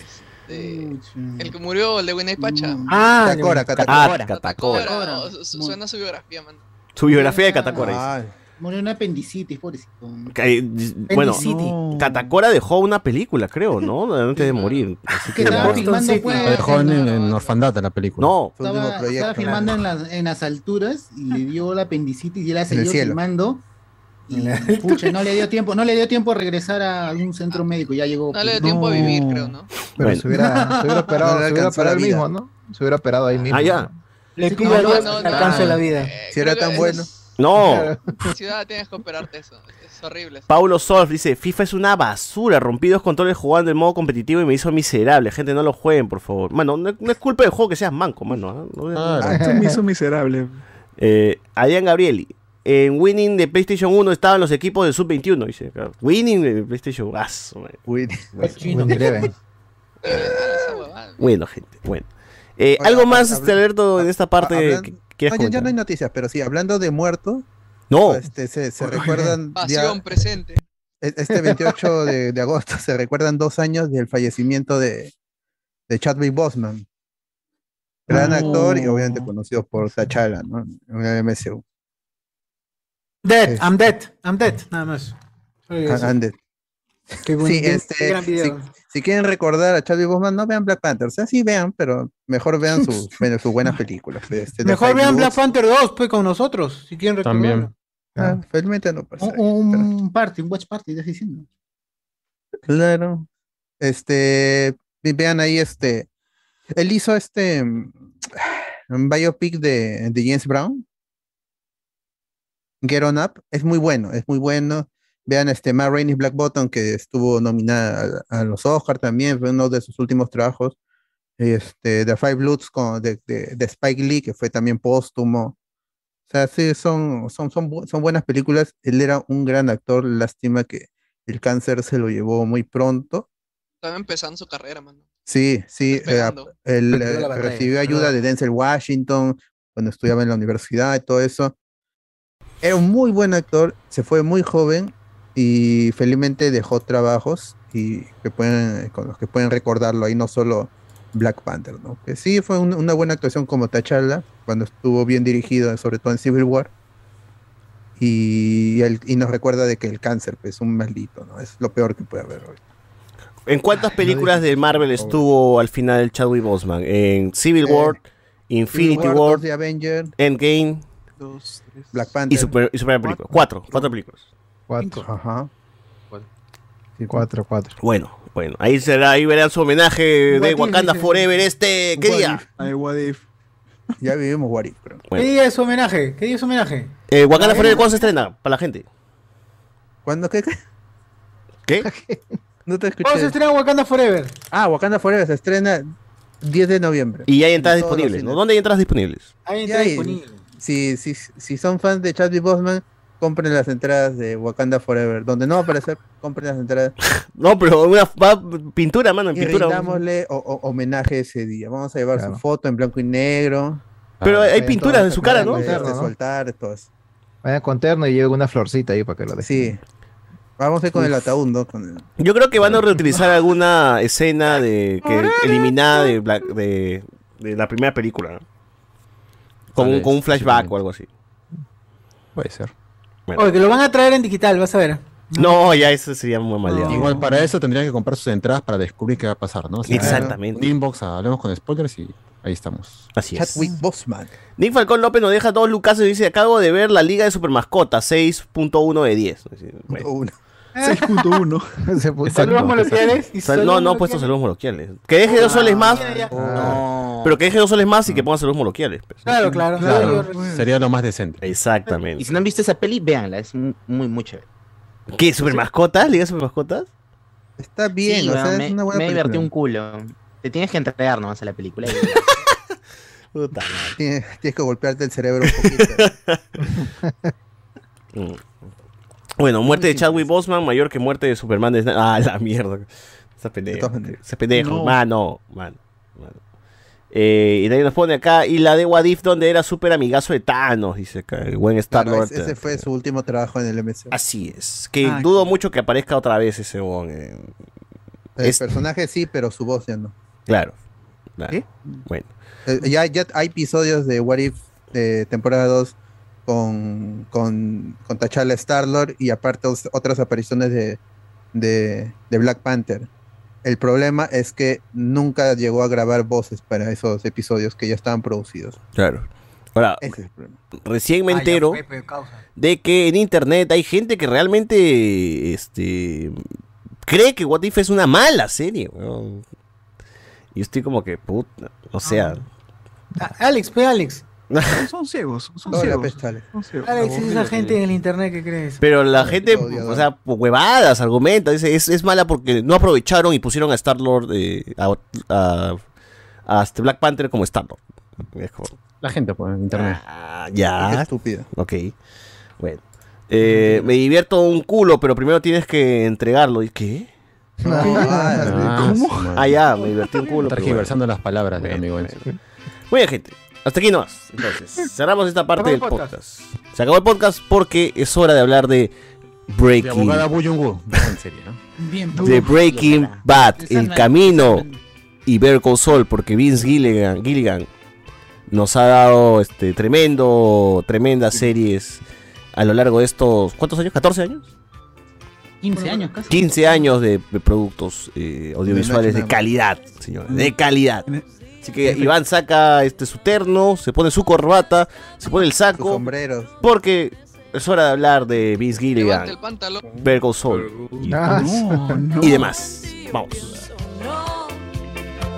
[SPEAKER 12] Este, el que murió, el de Winnie Pacha.
[SPEAKER 8] Mm.
[SPEAKER 11] Ah,
[SPEAKER 4] Catacora,
[SPEAKER 5] Ah,
[SPEAKER 4] Catacora.
[SPEAKER 5] Catacora.
[SPEAKER 12] Catacora, o- su- Suena su biografía, man.
[SPEAKER 5] Su biografía de Catacora.
[SPEAKER 4] Ah,
[SPEAKER 8] Murió en apendicitis, pobrecito.
[SPEAKER 5] Eh, bueno.
[SPEAKER 6] No.
[SPEAKER 5] Catacora dejó una película, creo, ¿no? (laughs) Antes de morir. Así
[SPEAKER 8] Que
[SPEAKER 5] que
[SPEAKER 8] estaba
[SPEAKER 11] Boston
[SPEAKER 8] filmando,
[SPEAKER 11] City.
[SPEAKER 8] pues,
[SPEAKER 3] Lo dejó en, orfandad en la película.
[SPEAKER 5] no,
[SPEAKER 8] Estaba,
[SPEAKER 4] proyecto.
[SPEAKER 8] estaba filmando en las, en las alturas y le dio la apendicitis y él seguido
[SPEAKER 4] cielo.
[SPEAKER 8] filmando. Y pucha, no le dio tiempo, no le dio tiempo a regresar a algún centro médico, ya llegó.
[SPEAKER 12] No le dio tiempo a vivir, creo, ¿no?
[SPEAKER 11] Pero
[SPEAKER 5] Bueno.
[SPEAKER 11] se hubiera, se hubiera (laughs) operado,
[SPEAKER 4] No le
[SPEAKER 11] se hubiera operado él mismo, ¿no? Se hubiera operado ahí mismo.
[SPEAKER 5] Ah, ya.
[SPEAKER 11] Le
[SPEAKER 8] Sí,
[SPEAKER 11] pido
[SPEAKER 8] no,
[SPEAKER 11] a
[SPEAKER 8] no,
[SPEAKER 11] Dios que alcance
[SPEAKER 12] no.
[SPEAKER 11] la vida.
[SPEAKER 12] Eh,
[SPEAKER 4] Si era tan bueno.
[SPEAKER 5] no.
[SPEAKER 12] En ciudad tienes que operarte eso. Es horrible.
[SPEAKER 5] Paulo Solf dice, FIFA es una basura, rompí dos controles jugando en modo competitivo y me hizo miserable. Gente, no lo jueguen, por favor. Mano, no, no es culpa del juego que seas manco, mano. ¿ah? (laughs) No-.
[SPEAKER 6] Se me hizo miserable.
[SPEAKER 5] Eh, Adrián Gabrieli. En Winning de PlayStation 1 estaban los equipos de Sub-21, dice acá. Winning de PlayStation.
[SPEAKER 11] Chino. Winning.
[SPEAKER 5] Bueno, gente, bueno. Eh,
[SPEAKER 4] Oye,
[SPEAKER 5] ¿Algo más, este, Alberto, en esta parte
[SPEAKER 4] hablan-
[SPEAKER 5] que
[SPEAKER 4] No, ya, ya no hay noticias, pero sí, hablando de muerto,
[SPEAKER 5] No,
[SPEAKER 4] este, se, se recuerdan ya-
[SPEAKER 12] Pasión presente.
[SPEAKER 4] e- este 28 de, de agosto se recuerdan dos años del fallecimiento de, de Chadwick Boseman. Gran
[SPEAKER 6] No.
[SPEAKER 4] actor y obviamente conocido por T'Challa, ¿no? En el MCU.
[SPEAKER 11] Dead, I'm dead, I'm dead, nada más.
[SPEAKER 4] Andes.
[SPEAKER 2] Qué buen-
[SPEAKER 4] Sí,
[SPEAKER 2] qué-
[SPEAKER 4] este,
[SPEAKER 2] qué gran
[SPEAKER 4] si,
[SPEAKER 2] video.
[SPEAKER 4] si quieren recordar a Chadwick Boseman, no vean Black Panther. O sea, sí vean, pero mejor vean sus, (laughs) bueno, sus buenas películas. Este,
[SPEAKER 2] Mejor vean Black. Panther 2, pues con nosotros, si quieren recordarlo.
[SPEAKER 4] Ah, felizmente no pasa.
[SPEAKER 8] Un, un party, un watch party, diciendo.
[SPEAKER 4] Claro. Este, vean ahí este, él hizo este mm, un biopic de, de James Brown. Get On Up, es muy bueno, es muy bueno. Vean este Matt Rainey's Black Bottom, que estuvo nominada a, a los Oscars también, fue uno de sus últimos trabajos. Este, The Five Bloods con, de, de- de Spike Lee, que fue también póstumo. O sea, sí, son, son, son, bu- son buenas películas. Él era un gran actor, lástima que el cáncer se lo llevó muy pronto.
[SPEAKER 12] Estaba empezando su carrera, mano.
[SPEAKER 4] Sí, sí, eh, él eh, recibió ayuda de Denzel Washington cuando estudiaba en la universidad y todo eso. Era un muy buen actor, se fue muy joven y felizmente dejó trabajos y que pueden, con los que pueden recordarlo ahí, no solo Black Panther, ¿no? Que sí fue un- una buena actuación como T'Challa, cuando estuvo bien dirigido, sobre todo en Civil War. Y, nos recuerda de que el cáncer pues, es un maldito, ¿no? Es lo peor que puede haber hoy.
[SPEAKER 5] ¿En cuántas películas de Marvel estuvo al final Chadwick Boseman? En Civil
[SPEAKER 4] Eh,
[SPEAKER 5] War, Infinity
[SPEAKER 4] Civil War,
[SPEAKER 5] Endgame
[SPEAKER 4] Black Panther.
[SPEAKER 5] y super, y super película. Cuatro, cuatro películas.
[SPEAKER 11] Cuatro.
[SPEAKER 4] Ajá.
[SPEAKER 11] Cuatro, cuatro.
[SPEAKER 5] Bueno, bueno, ahí será, ahí verán su homenaje de
[SPEAKER 11] if,
[SPEAKER 5] Wakanda
[SPEAKER 11] dice.
[SPEAKER 5] Forever este, ¿qué
[SPEAKER 11] What
[SPEAKER 5] día?
[SPEAKER 6] Ay, what if. (laughs)
[SPEAKER 4] Ya vivimos What If, creo.
[SPEAKER 2] ¿Qué día es su homenaje? ¿Qué día es su homenaje?
[SPEAKER 5] Eh, Wakanda Forever, ¿cuándo se estrena? Para la gente.
[SPEAKER 4] ¿Cuándo qué?
[SPEAKER 5] ¿Qué? (laughs)
[SPEAKER 4] No te escuché.
[SPEAKER 2] ¿Cuándo se estrena Wakanda Forever?
[SPEAKER 4] Ah, Wakanda Forever se estrena 10 de noviembre.
[SPEAKER 5] Y hay entradas
[SPEAKER 4] En
[SPEAKER 5] disponibles, ¿no? ¿Dónde hay entradas disponibles?
[SPEAKER 4] Hay-
[SPEAKER 2] disponible.
[SPEAKER 4] Si, si, si son fans de Chadwick Boseman, compren las entradas de Wakanda Forever. Donde no va a aparecer, compren las entradas. (laughs)
[SPEAKER 5] No, pero una va- pintura, mano, en
[SPEAKER 4] Y
[SPEAKER 5] pintura.
[SPEAKER 4] rindámosle o- o- homenaje ese día. Vamos a llevar
[SPEAKER 11] Claro.
[SPEAKER 4] su foto en blanco y negro.
[SPEAKER 5] Pero hay pinturas de su cara, ¿no?
[SPEAKER 4] de- de soltar, todo eso.
[SPEAKER 11] Vayan con terno y lleven una florcita ahí para que lo dejen.
[SPEAKER 4] Sí. Vamos a ir con el ataúd, ¿no? Con el-
[SPEAKER 5] Yo creo que van a reutilizar alguna escena de que eliminada de, Black- de, de la primera película. ¿no? Con, un, con un flashback o algo así.
[SPEAKER 11] Puede ser.
[SPEAKER 5] Bueno.
[SPEAKER 2] Oye, que lo van a traer en digital, vas a ver.
[SPEAKER 5] No, ya eso sería muy maleado.
[SPEAKER 3] Igual para eso tendrían que comprar sus entradas para descubrir qué va a pasar, ¿no? O sea,
[SPEAKER 5] Exactamente.
[SPEAKER 3] inbox, hablemos con spoilers y ahí estamos.
[SPEAKER 5] Así es.
[SPEAKER 4] Chadwick Boseman.
[SPEAKER 5] Nick Falcón López nos deja dos lucas y dice, acabo de ver la Liga de Supermascotas, 6.1 de 10. Bueno.
[SPEAKER 4] Uno.
[SPEAKER 6] 6.1.
[SPEAKER 11] Se puso-
[SPEAKER 2] Saludos moloquiales. y
[SPEAKER 5] Sal-
[SPEAKER 2] saludos
[SPEAKER 5] no, no he puesto saludos moloquiales. Que deje dos soles más.
[SPEAKER 10] No.
[SPEAKER 5] Pero que deje dos soles más y que ponga saludos moloquiales. pues.
[SPEAKER 2] Claro, claro.
[SPEAKER 3] Claro,
[SPEAKER 2] claro.
[SPEAKER 3] sería lo más decente.
[SPEAKER 10] Y
[SPEAKER 5] Exactamente.
[SPEAKER 10] si no han visto esa peli, véanla, es muy, muy, muy chévere.
[SPEAKER 5] ¿Qué? ¿Supermascotas? ¿Liga de Supermascotas?
[SPEAKER 4] Está bien,
[SPEAKER 10] Sí,
[SPEAKER 4] o sea,
[SPEAKER 10] weón,
[SPEAKER 4] es
[SPEAKER 10] me,
[SPEAKER 4] una buena
[SPEAKER 10] me divertí un culo. Te tienes que entregar nomás a la película. y- (laughs)
[SPEAKER 5] Puta madre.
[SPEAKER 4] Tienes, tienes que golpearte el cerebro un poquito. (laughs)
[SPEAKER 5] Mm. Bueno, muerte de Chadwick Boseman mayor que muerte de Superman de Ah, la mierda. Esa pendejo.
[SPEAKER 4] todas maneras.
[SPEAKER 5] Ese pendejo.
[SPEAKER 6] No.
[SPEAKER 5] Mano, mano, mano. Eh, y nadie nos pone acá. Y la de Wadif, donde era súper amigazo de Thanos, dice acá. El buen Star
[SPEAKER 4] Claro,
[SPEAKER 5] Lord.
[SPEAKER 4] ese, ese fue su último trabajo en el MCU.
[SPEAKER 5] Así es. Que
[SPEAKER 6] Ah,
[SPEAKER 5] dudo mucho que aparezca otra vez ese bon. eh.
[SPEAKER 4] El
[SPEAKER 5] es-
[SPEAKER 4] personaje sí, pero su voz ya no.
[SPEAKER 5] Claro. claro.
[SPEAKER 4] ¿Sí?
[SPEAKER 5] Bueno.
[SPEAKER 4] Eh, ya, ya hay episodios de What If de temporada 2 con, con, con T'Challa Star-Lord y aparte otras apariciones de, de, de Black Panther. El problema es que nunca llegó a grabar voces para esos episodios que ya estaban producidos.
[SPEAKER 5] Claro. Ahora,
[SPEAKER 4] Ese es el problema.
[SPEAKER 5] recién me
[SPEAKER 2] Ah,
[SPEAKER 5] entero de que en internet hay gente que realmente este cree que What If es una mala serie. weón. Y estoy como que, puta, o sea.
[SPEAKER 2] Ah, Alex, pues Alex. (laughs)
[SPEAKER 6] Son ciegos. Son
[SPEAKER 4] Hola,
[SPEAKER 6] ciegos. Son ciegos.
[SPEAKER 2] Alex, es esa gente en el internet que crees.
[SPEAKER 5] Pero la gente, o sea, huevadas, argumenta, dice, es, es mala porque no aprovecharon y pusieron a Star-Lord, eh, a, a, a este Black Panther como Star-Lord. Es como,
[SPEAKER 3] La gente, pues, en internet.
[SPEAKER 5] ah, ya,
[SPEAKER 4] estúpido.
[SPEAKER 5] ok, bueno. Eh, me divierto un culo, pero primero tienes que entregarlo. ¿Y qué?
[SPEAKER 4] No. (laughs)
[SPEAKER 3] Ah, madre.
[SPEAKER 5] Ah, ya, me divertí un culo. pero bueno.
[SPEAKER 3] Tergiversando las palabras
[SPEAKER 5] Bueno,
[SPEAKER 3] amigo. Enzo.
[SPEAKER 5] Muy bien, gente. Hasta aquí nomás. Entonces, (laughs) cerramos esta parte del podcast. Se acabó el podcast porque es hora de hablar de
[SPEAKER 3] De
[SPEAKER 5] Breaking,
[SPEAKER 3] abogada Buyungu. (laughs) En serio, ¿no?
[SPEAKER 8] Bien,
[SPEAKER 5] de Breaking Bad, El Camino y Call Saul, porque Vince Gilligan, Gilligan nos ha dado este tremendo, tremendas series a lo largo de estos, ¿cuántos años? ¿14 años?
[SPEAKER 8] 15 años casi.
[SPEAKER 5] 15 años de, de productos eh, audiovisuales de calidad, señores, de calidad. Así que Iván saca este su terno, se pone su corbata, se pone el saco.
[SPEAKER 4] sombreros.
[SPEAKER 5] Porque es hora de hablar de Vince Gilligan, Better Call Saul y,
[SPEAKER 11] Ah,
[SPEAKER 5] y demás. Vamos.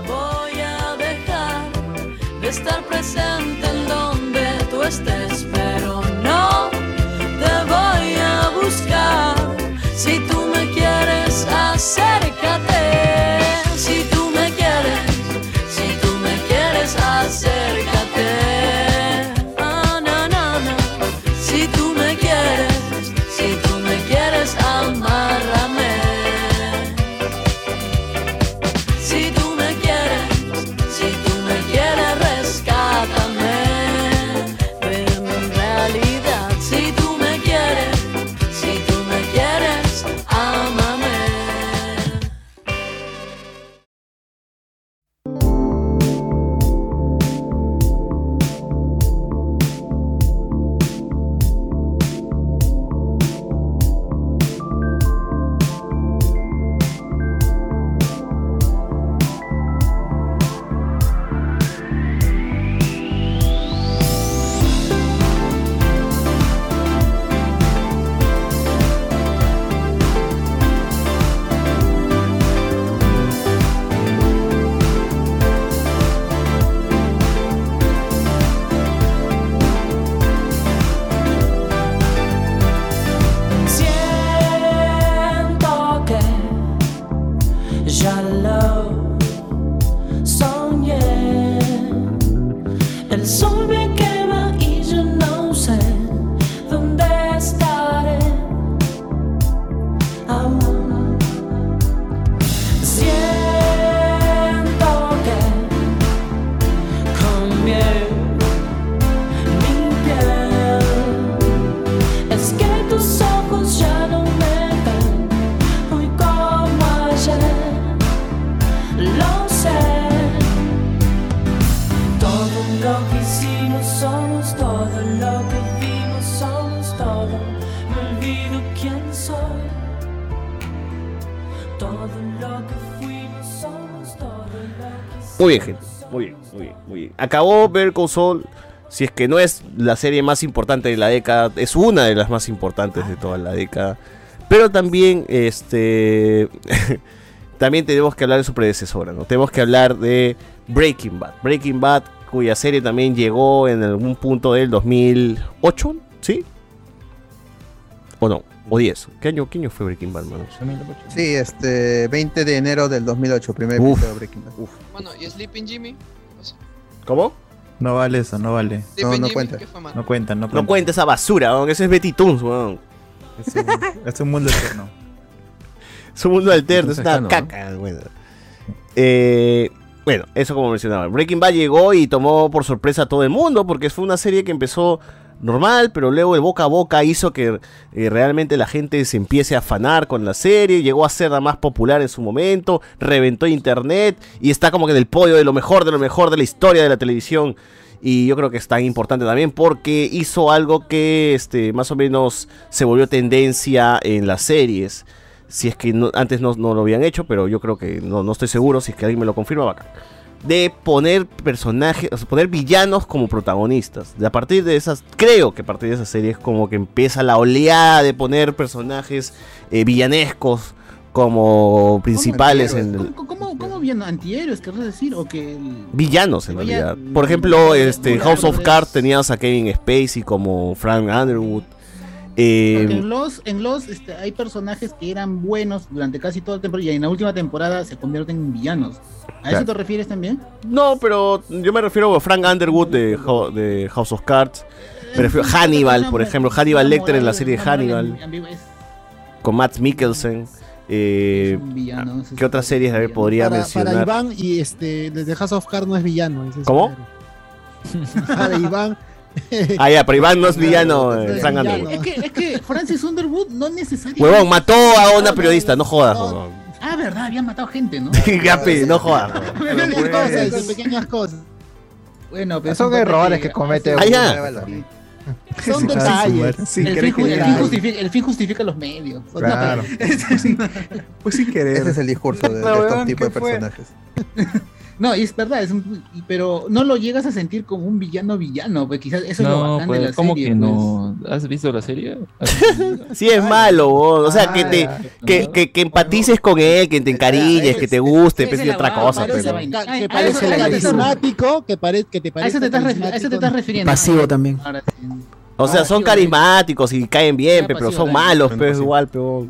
[SPEAKER 1] Voy a dejar de estar presente en donde tú estés, pero no te voy a buscar. Si tú me quieres, acércate.
[SPEAKER 5] Muy bien, gente. Muy bien, muy bien, muy bien. Acabó Better Call Saul. Si es que no es la serie más importante de la década, es una de las más importantes de toda la década. Pero también, este. (laughs) también tenemos que hablar de su predecesora, ¿no? Tenemos que hablar de Breaking Bad. Breaking Bad, cuya serie también llegó en algún punto del 2008, ¿sí? ¿O no? ¿O 10? ¿Qué año, qué año fue Breaking Bad, manos?
[SPEAKER 4] Sí, este, 20 de enero del 2008, primer
[SPEAKER 5] Uf.
[SPEAKER 4] episodio de Breaking Bad.
[SPEAKER 12] Bueno, ¿y Sleeping Jimmy?
[SPEAKER 5] ¿Cómo?
[SPEAKER 24] No vale eso, no vale.
[SPEAKER 12] ¿qué fue, mano?
[SPEAKER 24] No cuenta, no
[SPEAKER 5] No
[SPEAKER 24] cuenta.
[SPEAKER 5] cuenta esa basura, weón. Ese es Betty Toons, weón.
[SPEAKER 24] Es un, es un mundo eterno. (laughs)
[SPEAKER 5] Es un mundo alterno, es una
[SPEAKER 24] cercano, ¿no?
[SPEAKER 5] caca, bueno. Eh, bueno, eso como mencionaba. Breaking Bad llegó y tomó por sorpresa a todo el mundo porque fue una serie que empezó normal, pero luego el boca a boca hizo que eh, realmente la gente se empiece a afanar con la serie, llegó a ser la más popular en su momento, reventó internet y está como que en el podio de lo mejor, de lo mejor de la historia de la televisión. Y yo creo que es tan importante también porque hizo algo que este, más o menos se volvió tendencia en las series. Si es que antes no, no lo habían hecho, pero yo creo que no, no estoy seguro. Si es que alguien me lo confirma, bacán. De poner personajes, o sea, poner villanos como protagonistas. De a partir de esas, creo que a partir de esas series como que empieza la oleada de poner personajes eh, villanescos como principales en el-
[SPEAKER 8] ¿Cómo, cómo, cómo bien antihéroes querrás decir? ¿O que el-
[SPEAKER 5] Villanos en realidad. Por ejemplo, este House of Cards tenías a Kevin Spacey como Frank Underwood. Eh,
[SPEAKER 8] en los, en los este, hay personajes que eran buenos durante casi toda la temporada y en la última temporada se convierten en villanos. ¿A
[SPEAKER 5] Claro.
[SPEAKER 8] eso te refieres también?
[SPEAKER 5] No, pero yo me refiero a Frank Underwood de, de House of Cards. Me refiero a Hannibal, por ejemplo, Hannibal Lecter en la serie de Hannibal, con Matt Mikkelsen. Eh,
[SPEAKER 8] villano, ese
[SPEAKER 5] ¿Qué otras series ver, podría
[SPEAKER 25] para,
[SPEAKER 5] mencionar?
[SPEAKER 25] para Iván y este desde House of Cards no es villano. es
[SPEAKER 5] ¿Cómo? (laughs)
[SPEAKER 25] para Iván. (laughs)
[SPEAKER 5] Ah, ya, pero Iván no es villano,
[SPEAKER 25] No
[SPEAKER 5] eh,
[SPEAKER 25] es
[SPEAKER 5] Frank. Underwood.
[SPEAKER 8] Es que, es que Francis Underwood no necesariamente.
[SPEAKER 5] Huevón, mató a una periodista, no jodas, huevón.
[SPEAKER 8] Ah, verdad, habían matado gente, ¿no? (laughs)
[SPEAKER 5] Ya, pe, no jodas. (laughs)
[SPEAKER 25] Pequeñas cosas, dice, pequeñas cosas.
[SPEAKER 8] Bueno, pero
[SPEAKER 11] Son errores que comete
[SPEAKER 5] Ah, ya.
[SPEAKER 8] Son detalles.
[SPEAKER 6] sin
[SPEAKER 8] el, fin, el fin justifica, el fin justifica los medios. No,
[SPEAKER 4] Claro.
[SPEAKER 6] Pues sin querer.
[SPEAKER 4] Ese es el discurso de, de estos tipos de personajes.
[SPEAKER 8] No, y es verdad, es un- pero no lo llegas a sentir como un villano villano, pues quizás eso es lo
[SPEAKER 26] No,
[SPEAKER 8] bacán
[SPEAKER 26] pues,
[SPEAKER 8] de la
[SPEAKER 26] ¿cómo
[SPEAKER 8] serie.
[SPEAKER 26] que
[SPEAKER 8] pues.
[SPEAKER 26] no? ¿Has (laughs) visto la serie?
[SPEAKER 5] Sí es malo, weón. o sea, que te que, que, que empatices con él, que te encariñes, que te guste, pues y otra cosa.
[SPEAKER 8] parece
[SPEAKER 5] pero-
[SPEAKER 8] vaina.
[SPEAKER 25] Que
[SPEAKER 8] a
[SPEAKER 25] parece
[SPEAKER 8] a
[SPEAKER 25] carismático, que, pare- que te
[SPEAKER 8] A
[SPEAKER 25] parece
[SPEAKER 8] eso te estás refi- a eso te estás refiriendo.
[SPEAKER 27] Pasivo también.
[SPEAKER 8] Ahora sí.
[SPEAKER 5] O sea, son carismáticos y caen bien,
[SPEAKER 8] Ah,
[SPEAKER 5] pe, pero son malos, pero igual, pero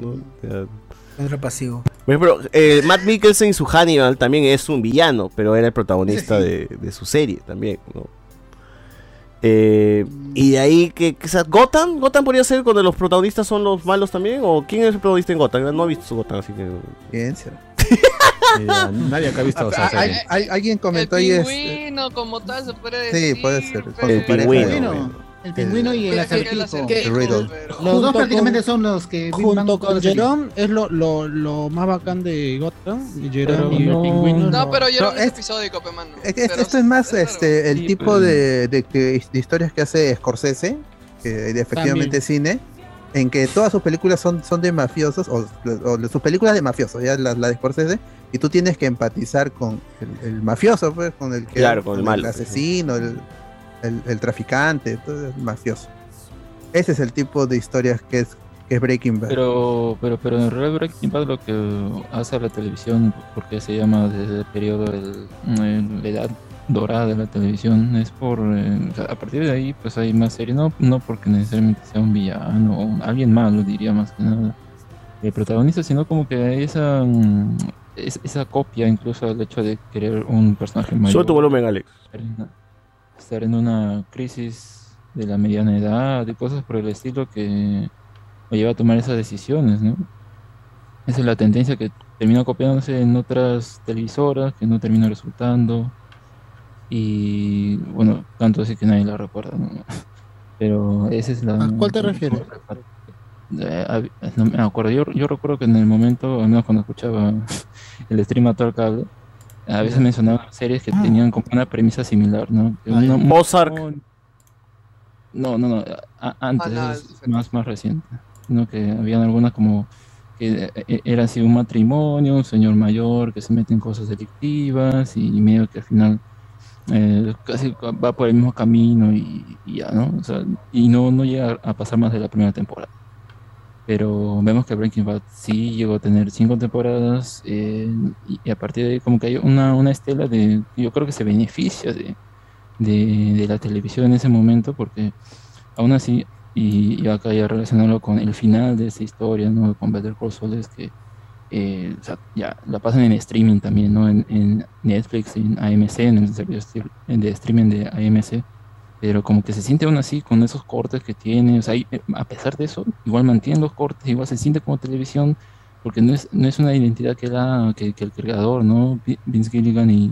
[SPEAKER 5] O sea,
[SPEAKER 27] Otro pasivo.
[SPEAKER 5] Por ejemplo, eh, Matt Mikkelsen en su Hannibal también es un villano, pero era el protagonista de, de su serie también, ¿no? Eh, y de ahí que, que sea, Gotham, Gotham podría ser cuando los protagonistas son los malos también, o quién es el protagonista en Gotham, no he visto Gotham, así que
[SPEAKER 4] ¿Quién será? (laughs)
[SPEAKER 3] Eh, nadie acá ha visto serie.
[SPEAKER 4] hay- hay- alguien
[SPEAKER 12] El
[SPEAKER 4] comentó ahí es.
[SPEAKER 12] pingüino como tal se puede decir.
[SPEAKER 4] Sí, puede ser.
[SPEAKER 12] Pero-
[SPEAKER 4] pareja.
[SPEAKER 8] pingüino. El pingüino y el acertijo. Los dos prácticamente
[SPEAKER 25] con-
[SPEAKER 8] son los que
[SPEAKER 25] Junto con
[SPEAKER 8] Jerome
[SPEAKER 25] Jerome es lo, lo, lo más bacán de Gotham. Jerome y
[SPEAKER 26] no-
[SPEAKER 25] el pingüino.
[SPEAKER 12] No, pero
[SPEAKER 4] no
[SPEAKER 12] es
[SPEAKER 4] es-
[SPEAKER 12] episódico, mano.
[SPEAKER 4] Esto es más este el
[SPEAKER 26] Sí,
[SPEAKER 4] tipo de, de, que- de historias que hace Scorsese, que de efectivamente cine, en que todas sus películas son, son de mafiosos, o, o sus películas de mafiosos, ya la, la de Scorsese, y tú tienes que empatizar con el, el mafioso, pues, con el que
[SPEAKER 5] Claro, con el pues,
[SPEAKER 4] asesino, el, el- el traficante, todo el mafioso. Ese es el tipo de historias que es, que es Breaking Bad.
[SPEAKER 26] Pero, pero, pero en realidad Breaking Bad lo que hace la televisión, porque se llama desde el periodo del, el- la edad dorada de la televisión, es por, eh, a partir de ahí pues hay más series, no, no porque necesariamente sea un villano o alguien malo diría más que nada el protagonista, sino como que hay esa, mm, es- esa copia incluso al hecho de querer un personaje mayor.
[SPEAKER 5] Sube tu volumen, Alex.
[SPEAKER 26] una- estar en una crisis de la mediana edad y cosas por el estilo que lo lleva a tomar esas decisiones, ¿no? Esa es la tendencia que termina copiándose en otras televisoras, que no termina resultando. Y bueno, tanto así que nadie la recuerda, ¿no? (laughs) Pero esa es la...
[SPEAKER 25] ¿A cuál te refieres?
[SPEAKER 26] Eh, no me acuerdo, yo, yo recuerdo que en el momento, al menos cuando escuchaba (laughs) el stream a todo el cable, a veces mencionaban series que tenían como una premisa similar, ¿no? Una- un-
[SPEAKER 5] Ozark.
[SPEAKER 26] No, no, no, a- antes,
[SPEAKER 12] Ah, no,
[SPEAKER 26] es más, más reciente, ¿no? Que habían algunas como que eh, era así un matrimonio, un señor mayor que se mete en cosas delictivas y medio que al final eh, casi va por el mismo camino y, y ya, ¿no? O sea, y no, no llega a pasar más de la primera temporada. Pero vemos que Breaking Bad sí llegó a tener cinco temporadas eh, y, a partir de ahí como que hay una, una estela de, yo creo que se beneficia de, de, la televisión en ese momento porque aún así, y, y acá ya relacionarlo con el final de esta historia, ¿no? Con Better Call Saul es que eh, ya la pasan en streaming también, ¿no? En, en Netflix, en AMC, en el servicio de streaming de AMC. Pero como que se siente aún así con esos cortes que tiene, o sea, y, eh, a pesar de eso, igual mantiene los cortes, igual se siente como televisión, porque no es, no es una identidad que, la, que, que el creador, ¿no? Vi- Vince Gilligan y,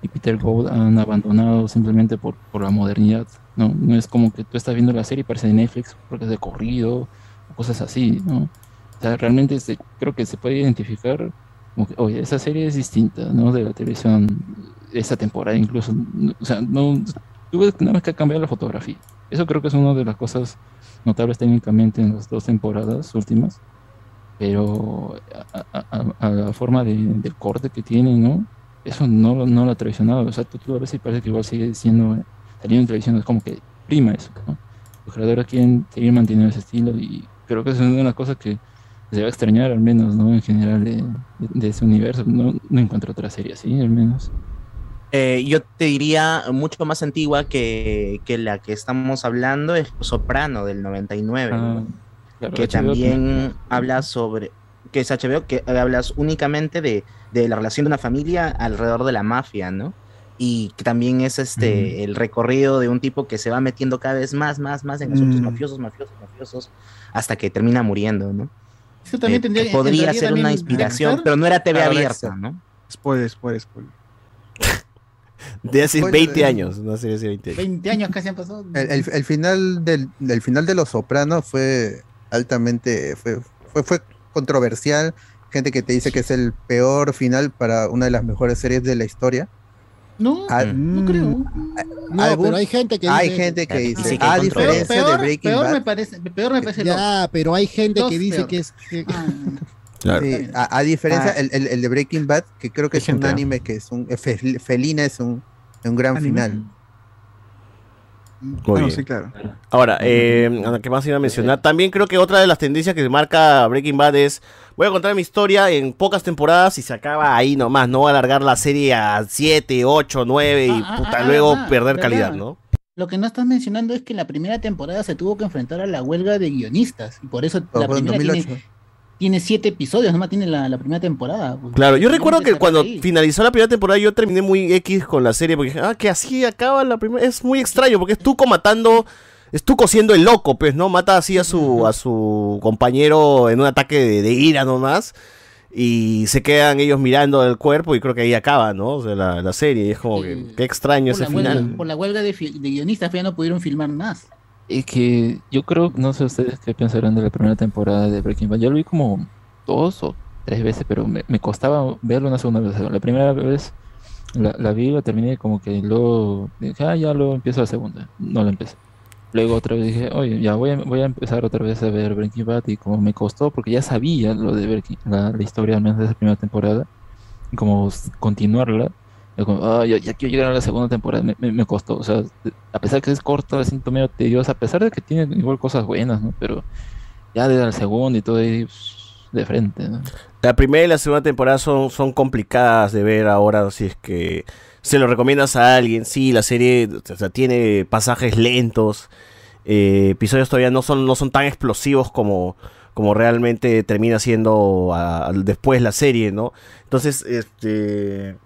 [SPEAKER 26] y Peter Gould han abandonado simplemente por, por la modernidad, ¿no? No es como que tú estás viendo la serie y parece de Netflix porque es de corrido, cosas así, ¿no? O sea, realmente se- creo que se puede identificar como que, oye, esa serie es distinta, ¿no? De la televisión, de esta temporada incluso, o sea, no, que nada más que ha cambiado la fotografía. Eso creo que es una de las cosas notables técnicamente en las dos temporadas últimas, pero a, a- a- la forma de, del corte que tiene, ¿no? Eso no, no lo ha traicionado, o sea, tú, tú a veces parece que igual sigue siendo, eh, saliendo en televisión, es como que prima eso, ¿no? Los creadores quieren seguir manteniendo ese estilo y creo que eso es una cosas que se va a extrañar al menos, ¿no? En general de, de- de ese universo. No, no encuentro otra serie así, al menos.
[SPEAKER 10] Eh, yo te diría mucho más antigua que, que la que estamos hablando, es Soprano del 99,
[SPEAKER 26] Ah, claro,
[SPEAKER 10] que
[SPEAKER 26] HBO
[SPEAKER 10] también
[SPEAKER 26] también.
[SPEAKER 10] habla sobre, que es HBO, que hablas únicamente de, de la relación de una familia alrededor de la mafia, ¿no? Y que también es este el recorrido de un tipo que se va metiendo cada vez más, más, más en asuntos
[SPEAKER 8] Mm.
[SPEAKER 10] mafiosos, mafiosos, mafiosos, hasta que termina muriendo, ¿no?
[SPEAKER 8] Eso también
[SPEAKER 10] Eh,
[SPEAKER 8] tendría-
[SPEAKER 10] que podría ser una inspiración,
[SPEAKER 8] Dexter.
[SPEAKER 10] pero no era TV abierta. ¿no?
[SPEAKER 6] Spoiler, spoiler, spoiler.
[SPEAKER 5] De hace
[SPEAKER 4] Spoiler,
[SPEAKER 5] 20
[SPEAKER 4] eh.
[SPEAKER 5] años, no sé si 20 años.
[SPEAKER 8] 20 años casi han pasado.
[SPEAKER 4] El, el- el final del, del final de Los Sopranos fue altamente fue, fue, fue controversial. Gente que te dice que es el peor final para una de las mejores series de la historia.
[SPEAKER 8] No,
[SPEAKER 4] Ah,
[SPEAKER 8] no creo.
[SPEAKER 11] No,
[SPEAKER 4] Algún-
[SPEAKER 11] pero hay gente que
[SPEAKER 4] hay
[SPEAKER 11] dice-
[SPEAKER 4] gente que dice,
[SPEAKER 5] que
[SPEAKER 4] a
[SPEAKER 5] hay
[SPEAKER 4] diferencia
[SPEAKER 8] peor,
[SPEAKER 4] de Breaking
[SPEAKER 8] peor
[SPEAKER 4] Bad,
[SPEAKER 8] me parece, peor me parece
[SPEAKER 11] Ya, pero hay gente que dice
[SPEAKER 8] peor.
[SPEAKER 11] que es. que-
[SPEAKER 5] Claro.
[SPEAKER 4] sí, a, a diferencia,
[SPEAKER 8] Ah.
[SPEAKER 4] el, el- el de Breaking Bad, que creo que es un
[SPEAKER 24] gente, ¿ah?
[SPEAKER 4] anime que es un eh, fe- Felina es un, un gran
[SPEAKER 6] ¿Anime?
[SPEAKER 4] final.
[SPEAKER 5] Muy
[SPEAKER 6] no,
[SPEAKER 5] bien.
[SPEAKER 6] sí, claro.
[SPEAKER 5] Ahora, eh, ¿qué más iba a mencionar? También creo que otra de las tendencias que marca Breaking Bad es, voy a contar mi historia en pocas temporadas y se acaba ahí nomás, no voy a alargar la serie a 7, 8, 9 y
[SPEAKER 8] Ah, ah,
[SPEAKER 5] puta,
[SPEAKER 8] ah,
[SPEAKER 5] luego perder
[SPEAKER 8] verdad.
[SPEAKER 5] calidad, ¿no?
[SPEAKER 8] Lo que no estás mencionando es que la primera temporada se tuvo que enfrentar a la huelga de guionistas. Y por eso
[SPEAKER 4] Pero
[SPEAKER 8] la
[SPEAKER 4] en
[SPEAKER 8] primera
[SPEAKER 4] 2008.
[SPEAKER 8] tiene, tiene siete episodios, nomás tiene la, la primera temporada. pues.
[SPEAKER 5] Claro, yo recuerdo que cuando
[SPEAKER 8] ahí.
[SPEAKER 5] finalizó la primera temporada yo terminé muy X con la serie porque dije, ah, que así acaba la primera. Es muy extraño porque es Tuco matando, es Tuco siendo el loco, pues, ¿no? Mata así a su, a su compañero en un ataque de, de ira nomás y se quedan ellos mirando el cuerpo y creo que ahí acaba, ¿no? O sea, la, la serie y es como que, qué extraño
[SPEAKER 8] por,
[SPEAKER 5] ese
[SPEAKER 8] la huelga,
[SPEAKER 5] final.
[SPEAKER 8] por la huelga de guionistas pues, ya no pudieron filmar más.
[SPEAKER 26] Es que yo creo, no sé ustedes qué pensarán de la primera temporada de Breaking Bad. Yo lo vi como dos o tres veces, pero me, me costaba verlo una segunda vez. La primera vez la, la vi, la terminé como que luego dije, ah, ya luego empiezo la segunda. No la empecé. Luego otra vez dije, oye, ya voy a, voy a empezar otra vez a ver Breaking Bad y como me costó, porque ya sabía lo de Breaking, la, la historia al menos de esa primera temporada, y como continuarla, como, ah, ya, quiero llegar a la segunda temporada, me, costó, o sea, a pesar que es corta, siento medio tediosa, a pesar de que tiene igual cosas buenas, ¿no? Pero ya de la segunda y todo ahí, de frente, ¿no?
[SPEAKER 5] La primera y la segunda temporada son, son complicadas de ver ahora si es que se lo recomiendas a alguien. Sí, la serie tiene pasajes lentos, eh, episodios todavía no son, no son tan explosivos como, como realmente termina siendo después la serie, ¿no? Entonces, este...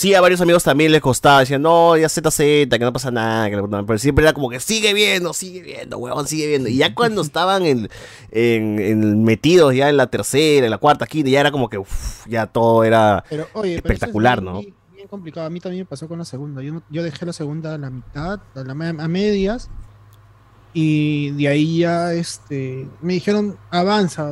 [SPEAKER 5] Sí, a varios amigos también les costaba, decían, no, ya ZZ, que no pasa nada, que la puta madre", pero siempre era como que sigue viendo, sigue viendo, huevón, sigue viendo. Y ya (laughs) cuando estaban en, en- en- metidos ya en la tercera, en la cuarta, quinta, ya era como que uf, ya todo era
[SPEAKER 11] Pero, oye, pero es
[SPEAKER 5] espectacular,
[SPEAKER 11] bien-
[SPEAKER 5] ¿no?
[SPEAKER 11] Bien, bien complicado. A mí también me pasó con la segunda. Yo, yo dejé la segunda a la mitad, a, la, a medias. Y de ahí ya este, me dijeron, avanza,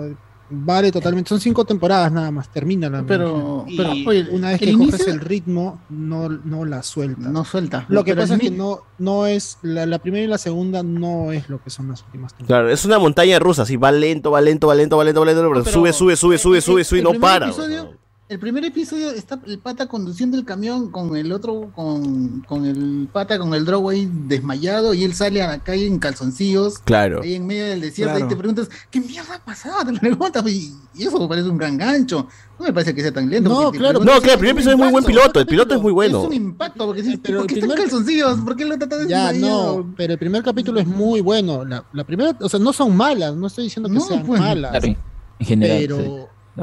[SPEAKER 11] vale totalmente. Son cinco temporadas nada más, termina la
[SPEAKER 8] Pero- pero, oye,
[SPEAKER 11] una vez que coges
[SPEAKER 8] inicio-
[SPEAKER 11] el ritmo, no, no la sueltas.
[SPEAKER 8] No suelta.
[SPEAKER 11] Lo que
[SPEAKER 8] Pero
[SPEAKER 11] pasa es que no, no es, la, la primera y la segunda no es lo que son las últimas temporadas.
[SPEAKER 5] Claro, es una montaña rusa, así va lento, va lento, va lento, va lento, va lento, pero,
[SPEAKER 8] pero
[SPEAKER 5] sube, sube, sube, sube, sube, sube y no para.
[SPEAKER 8] episodio- el primer episodio está el pata conduciendo el camión con el otro, con, con el pata, con el drogo ahí desmayado y él sale a la calle en calzoncillos.
[SPEAKER 5] Claro.
[SPEAKER 8] Ahí en medio del desierto
[SPEAKER 6] Claro.
[SPEAKER 8] y te preguntas, ¿qué mierda ha pasado? Te preguntas, y, y eso me parece un gran gancho. No me parece que sea tan lento.
[SPEAKER 11] No, claro,
[SPEAKER 5] No, claro, el primer episodio es muy buen piloto, el piloto es muy bueno.
[SPEAKER 8] Es un impacto, porque dices,
[SPEAKER 11] Pero
[SPEAKER 8] ¿por
[SPEAKER 11] el
[SPEAKER 8] qué está en
[SPEAKER 11] primer-
[SPEAKER 8] calzoncillos? ¿Por qué lo trata de
[SPEAKER 11] Ya, no, pero el primer capítulo es muy bueno. La, la primera, o sea, no son malas, no estoy diciendo que
[SPEAKER 8] No,
[SPEAKER 11] sean
[SPEAKER 8] pues.
[SPEAKER 11] malas.
[SPEAKER 26] Claro, en general,
[SPEAKER 11] pero,
[SPEAKER 26] sí,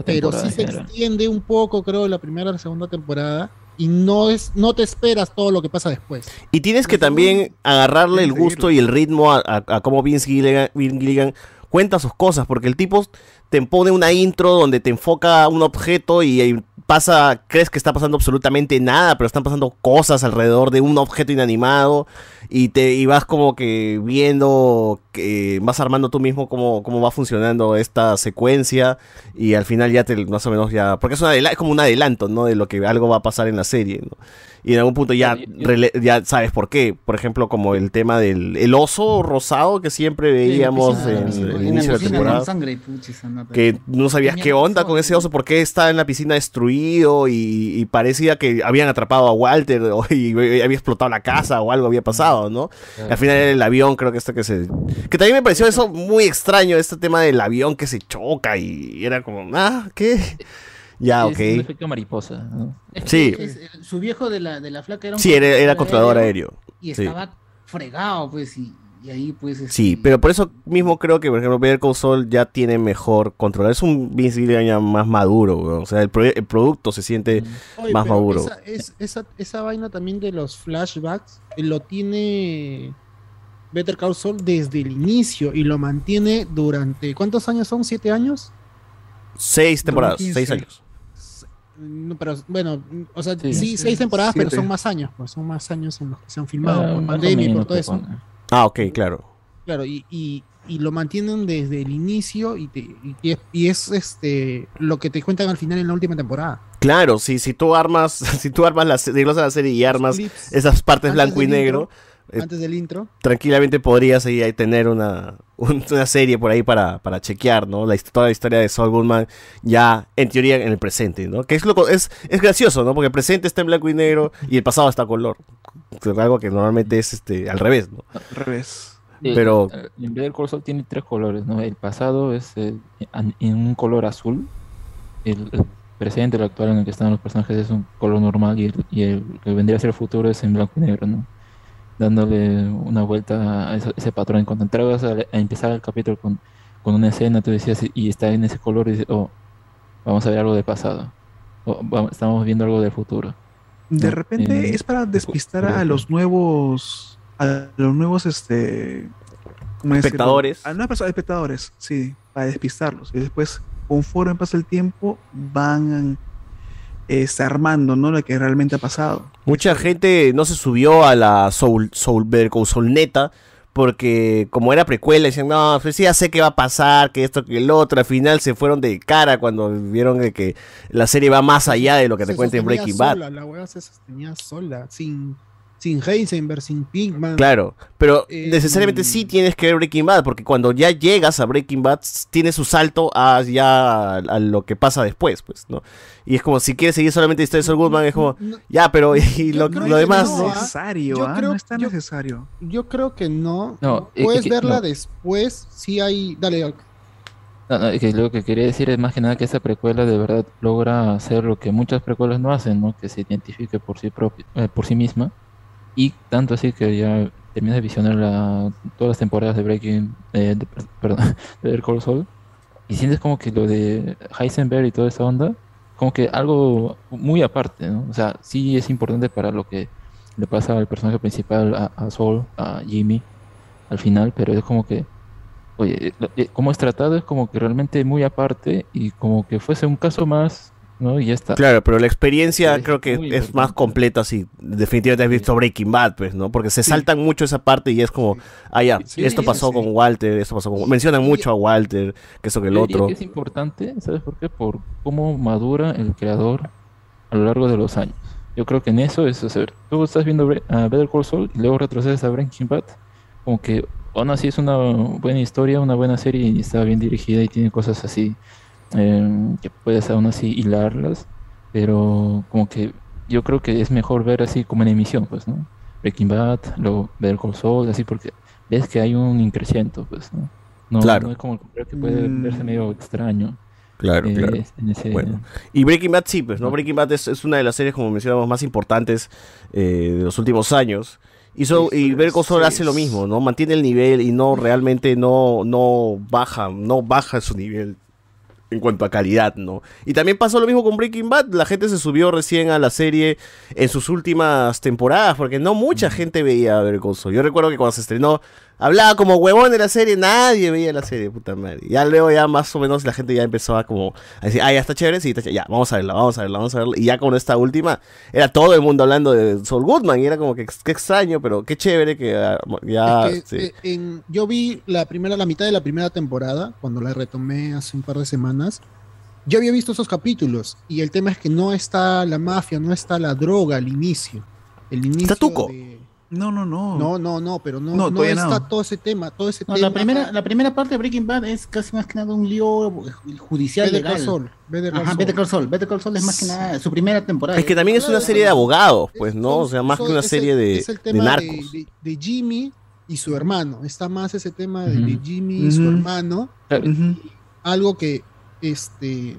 [SPEAKER 11] pero sí se
[SPEAKER 26] general.
[SPEAKER 11] extiende un poco, creo, la primera y la segunda temporada. Y no es, no te esperas todo lo que pasa después.
[SPEAKER 5] Y tienes que también agarrarle el gusto y el ritmo a, a- a cómo Vince Gilligan, Vince Gilligan cuenta sus cosas, porque el tipo te pone una intro donde te enfoca un objeto y, ahí pasa, crees que está pasando absolutamente nada, pero están pasando cosas alrededor de un objeto inanimado y te y vas como que viendo que vas armando tú mismo cómo, cómo va funcionando esta secuencia y al final ya te más o menos ya porque es, una es como un adelanto no de lo que algo va a pasar en la serie ¿no? Y en algún punto ya sabes por qué por ejemplo como el tema del el oso rosado que siempre veíamos en, el inicio de la temporada
[SPEAKER 8] Sangre,
[SPEAKER 5] que no sabías qué onda con ese oso, por qué está en la piscina destruido y, y parecía que habían atrapado a Walter o, (laughs) y, había explotado la casa o algo había pasado, ¿no?
[SPEAKER 26] Claro.
[SPEAKER 5] Al final era el avión, creo que esto que se... Que también me pareció eso muy extraño, este tema del avión que se choca y era como, ah, ¿qué? Ya,
[SPEAKER 26] Es un efecto mariposa, ¿no?
[SPEAKER 5] Sí.
[SPEAKER 8] Es- es- su viejo de la, de la flaca era un
[SPEAKER 5] Sí, era, era
[SPEAKER 8] controlador
[SPEAKER 5] aéreo.
[SPEAKER 8] Y
[SPEAKER 5] sí.
[SPEAKER 8] estaba fregado, pues, y, y ahí, pues. este,
[SPEAKER 5] Sí, pero por eso mismo creo que, por ejemplo, Better Call Saul ya tiene mejor control. Es un Vince Gilligan ya más maduro. O sea, el, producto se siente
[SPEAKER 11] Oye,
[SPEAKER 5] más maduro.
[SPEAKER 11] Esa, es- esa, esa vaina también de los flashbacks eh, lo tiene Better Call Saul desde el inicio y lo mantiene durante. ¿Cuántos años son? ¿Siete años?
[SPEAKER 5] Seis temporadas,
[SPEAKER 11] 15.
[SPEAKER 5] seis años.
[SPEAKER 11] No, pero bueno, o sea, sí,
[SPEAKER 26] Sí.
[SPEAKER 11] seis temporadas, pero son más años, pues son más años en los que se han filmado
[SPEAKER 26] Ah,
[SPEAKER 11] por pandemia y por todo
[SPEAKER 26] pues,
[SPEAKER 11] eso.
[SPEAKER 26] bueno.
[SPEAKER 5] Ah, ok, claro.
[SPEAKER 11] Claro, y, y y lo mantienen desde el inicio y, te- y- y es, y es, este lo que te cuentan al final en la última temporada.
[SPEAKER 5] Claro, si, si tú armas, (laughs) si tú armas la, la serie y armas
[SPEAKER 11] clips
[SPEAKER 5] esas partes blanco y negro,
[SPEAKER 11] antes del intro.
[SPEAKER 5] tranquilamente podrías ahí, ahí tener una, un- una serie por ahí para, para chequear, ¿no? La, toda la historia de Saul Goodman ya en teoría en el presente, ¿no? Que es, lo, es, es gracioso, ¿no? Porque el presente está en blanco y negro y el pasado está a color. Algo que normalmente es este al revés, ¿no?
[SPEAKER 6] Al revés.
[SPEAKER 5] Pero-
[SPEAKER 26] Eh, En Better Call Saul tiene tres colores, ¿no? El pasado es eh, en en un color azul. El, el presente, el actual en el que están los personajes es un color normal y el, y el que vendría a ser el futuro es en blanco y negro, ¿no? Dándole una vuelta a ese, ese patrón. Cuando entrabas a, a empezar el capítulo con, con una escena, tú decías, y está en ese color, y dices, oh, vamos a ver algo del pasado. O, vamos- estamos viendo algo del futuro.
[SPEAKER 6] De
[SPEAKER 26] ¿no?
[SPEAKER 6] repente
[SPEAKER 26] Eh,
[SPEAKER 6] es para despistar a los nuevos. A los nuevos, este. ¿cómo decirlo?
[SPEAKER 5] Espectadores.
[SPEAKER 6] A nuevas personas, espectadores, sí, para despistarlos. Y después, conforme pasa el tiempo, van este, armando, ¿no? Lo que realmente ha pasado.
[SPEAKER 5] Mucha gente no se subió a la Soul, Soul, Better Call Saul neta porque como era precuela decían, no, pues sí, ya sé qué va a pasar, que esto, que el otro, al final se fueron de cara cuando vieron de que la serie va más allá de lo que te cuenta en Breaking Bad.
[SPEAKER 11] sola, La hueá se sostenía sola, sin, sin Heisenberg, sin Pinkman.
[SPEAKER 5] Claro, pero
[SPEAKER 11] Eh,
[SPEAKER 5] necesariamente sí tienes que ver Breaking Bad, porque cuando ya llegas a Breaking Bad, s- tiene su salto a ya a, a lo que pasa después, pues, ¿no? Y es como si quieres seguir solamente la historia de Saul Goodman, es como, ya, pero y lo, lo demás,
[SPEAKER 11] no,
[SPEAKER 5] ¿no?
[SPEAKER 11] ¿ah?
[SPEAKER 6] Necesario,
[SPEAKER 11] Yo
[SPEAKER 6] ¿ah?
[SPEAKER 11] creo-
[SPEAKER 6] no es tan
[SPEAKER 11] yo-
[SPEAKER 6] necesario.
[SPEAKER 11] Yo creo que no.
[SPEAKER 26] No,
[SPEAKER 11] Puedes
[SPEAKER 26] es que-
[SPEAKER 11] verla
[SPEAKER 26] no.
[SPEAKER 11] después, si hay... Dale.
[SPEAKER 26] No, no, es que lo que quería decir es más que nada que esa precuela de verdad logra hacer lo que muchas precuelas no hacen, ¿no? Que se identifique por sí propia, eh, por sí misma. Y tanto así que ya terminas de visionar la- todas las temporadas de Breaking, eh, de- perdón, (laughs) de Better Call Saul. Y sientes como que lo de Heisenberg y toda esa onda, como que algo muy aparte, ¿no? O sea, sí es importante para lo que le pasa al personaje principal, a, a Saul, a Jimmy, al final, pero es como que Oye, lo- eh, como es tratado es como que realmente muy aparte y como que fuese un caso más, ¿no? Y ya está.
[SPEAKER 5] Claro, pero la experiencia creo que es más completa si definitivamente has visto Breaking Bad, pues, ¿no? Porque se saltan mucho esa parte y es como, ah, ya,
[SPEAKER 26] Sí,
[SPEAKER 5] esto pasó con Walter, esto pasó con... Mencionan mucho a Walter, que eso que el otro.
[SPEAKER 26] que es importante, ¿sabes por qué? Por cómo madura el creador a lo largo de los años. Yo creo que en eso es hacer. Tú estás viendo a Better Call Saul y luego retrocedes a Breaking Bad, como que aún así es una buena historia, una buena serie y está bien dirigida y tiene cosas así eh, que puedes aún así hilarlas, pero como que yo creo que es mejor ver así como en emisión, pues, ¿no? Breaking Bad, luego Better Call Saul, así porque ves que hay un increciento, pues, ¿no? No,
[SPEAKER 5] Claro.
[SPEAKER 26] no es como que puede
[SPEAKER 5] Mm.
[SPEAKER 26] verse medio extraño.
[SPEAKER 5] Claro,
[SPEAKER 26] eh,
[SPEAKER 5] claro.
[SPEAKER 26] ese-
[SPEAKER 5] Bueno. Y Breaking Bad sí, pues, ¿no? Breaking Bad es, es una de las series, como mencionamos, más importantes eh, de los últimos años. Y, so- y Call Saul hace lo mismo, ¿no? Mantiene el nivel y no realmente no, no baja, no baja su nivel en cuanto a calidad, ¿no? Y también pasó lo mismo con Breaking Bad, la gente se subió recién a la serie en sus últimas temporadas, porque no mucha gente veía Better Call Saul. Yo recuerdo que cuando se estrenó, hablaba como huevón de la serie, nadie veía la serie, puta madre. Ya luego ya más o menos la gente ya empezó a como a decir, ah, ya está chévere, sí, está chévere, ya, vamos a verla, vamos a verla, vamos a verla. Y ya con esta última, era todo el mundo hablando de Saul Goodman, y era como que qué extraño, pero qué chévere que ah, ya...
[SPEAKER 11] Es que,
[SPEAKER 5] sí.
[SPEAKER 11] eh, en- yo vi la primera, la mitad de la primera temporada, cuando la retomé hace un par de semanas. Yo había visto esos capítulos y el tema es que no está la mafia, no está la droga al inicio. El inicio
[SPEAKER 6] Está Tuco.
[SPEAKER 11] de-
[SPEAKER 6] No, no, no.
[SPEAKER 11] No, no, no, pero no,
[SPEAKER 6] No,
[SPEAKER 11] está
[SPEAKER 6] no.
[SPEAKER 11] todo ese tema, todo ese
[SPEAKER 8] No,
[SPEAKER 11] tema.
[SPEAKER 8] la primera, la primera parte de Breaking Bad es casi más que nada un lío judicial
[SPEAKER 11] Better
[SPEAKER 8] legal.
[SPEAKER 11] Call Saul, Better Call
[SPEAKER 8] Ajá,
[SPEAKER 11] Saul.
[SPEAKER 8] Better Call Saul. Better Call Saul es más que nada su primera temporada.
[SPEAKER 5] Es que también es una serie de abogados, pues, ¿no? O sea, más que una
[SPEAKER 11] el-
[SPEAKER 5] serie de,
[SPEAKER 11] es el
[SPEAKER 5] de
[SPEAKER 11] tema
[SPEAKER 5] narcos.
[SPEAKER 11] de, de Jimmy y su hermano. Está más ese tema de, de. Jimmy y su hermano. Algo que este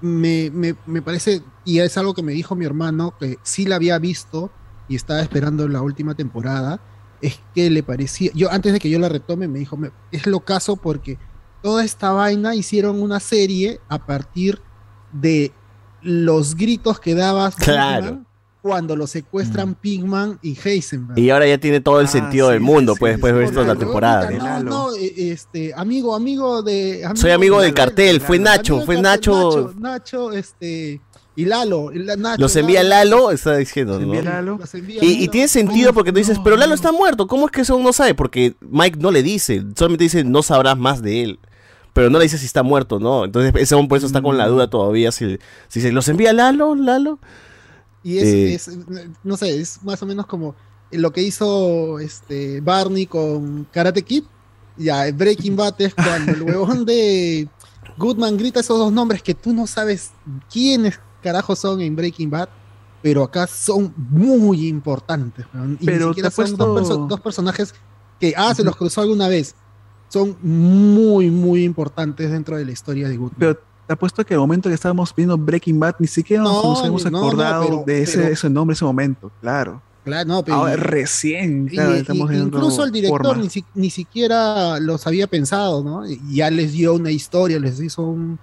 [SPEAKER 11] me, me, me parece, y es algo que me dijo mi hermano, que sí la había visto y estaba esperando la última temporada, es que le parecía, yo antes de que yo la retome, me dijo, "Me- es lo caso porque toda esta vaina hicieron una serie a partir de los gritos que daba
[SPEAKER 5] Claro.
[SPEAKER 11] Pigman cuando lo secuestran Pigman y Heisenberg.
[SPEAKER 5] Y ahora ya tiene todo el
[SPEAKER 11] Ah,
[SPEAKER 5] sentido
[SPEAKER 11] sí,
[SPEAKER 5] del mundo,
[SPEAKER 11] sí,
[SPEAKER 5] pues, después de toda la temporada.
[SPEAKER 11] eh, este, amigo, amigo de.
[SPEAKER 5] Soy amigo del
[SPEAKER 11] Lalo,
[SPEAKER 5] cartel, fue Nacho, fue
[SPEAKER 11] del
[SPEAKER 5] Nacho,
[SPEAKER 11] Nacho, este. Y Lalo, y la- Nacho,
[SPEAKER 5] Los envía Lalo, está diciendo, ¿no?
[SPEAKER 11] envía Lalo.
[SPEAKER 5] Y, tiene sentido porque tú dices, pero Lalo está muerto, ¿cómo es que eso no sabe? Porque Mike no le dice, solamente dice, no sabrás más de él. Pero no le dice si está muerto, ¿no? Entonces ese hombre por eso está con la duda todavía. Si, si se los envía Lalo, Lalo.
[SPEAKER 11] Y es,
[SPEAKER 5] Eh.
[SPEAKER 11] es, no sé, es más o menos como lo que hizo este Barney con Karate Kid. Ya, Breaking Bad es cuando el huevón de Goodman grita esos dos nombres que tú no sabes quiénes carajos son en Breaking Bad, pero acá son muy importantes. Y
[SPEAKER 6] Pero
[SPEAKER 11] ni siquiera son dos,
[SPEAKER 6] puesto-
[SPEAKER 11] perso- dos personajes que, ah, se los cruzó alguna vez. Son muy, muy importantes dentro de la historia de Goodman.
[SPEAKER 6] Pero te apuesto que al momento que estábamos viendo Breaking Bad, ni siquiera nos,
[SPEAKER 11] No,
[SPEAKER 6] nos hemos
[SPEAKER 11] no,
[SPEAKER 6] acordado
[SPEAKER 11] pero-
[SPEAKER 6] de ese,
[SPEAKER 11] pero-
[SPEAKER 6] ese nombre, ese momento, claro.
[SPEAKER 11] Claro, no, pero
[SPEAKER 6] Ahora, recién, claro,
[SPEAKER 11] y-
[SPEAKER 6] estamos viendo
[SPEAKER 11] incluso el director ni, si- ni siquiera los había pensado, ¿no? Y Ya les dio una historia, les hizo un.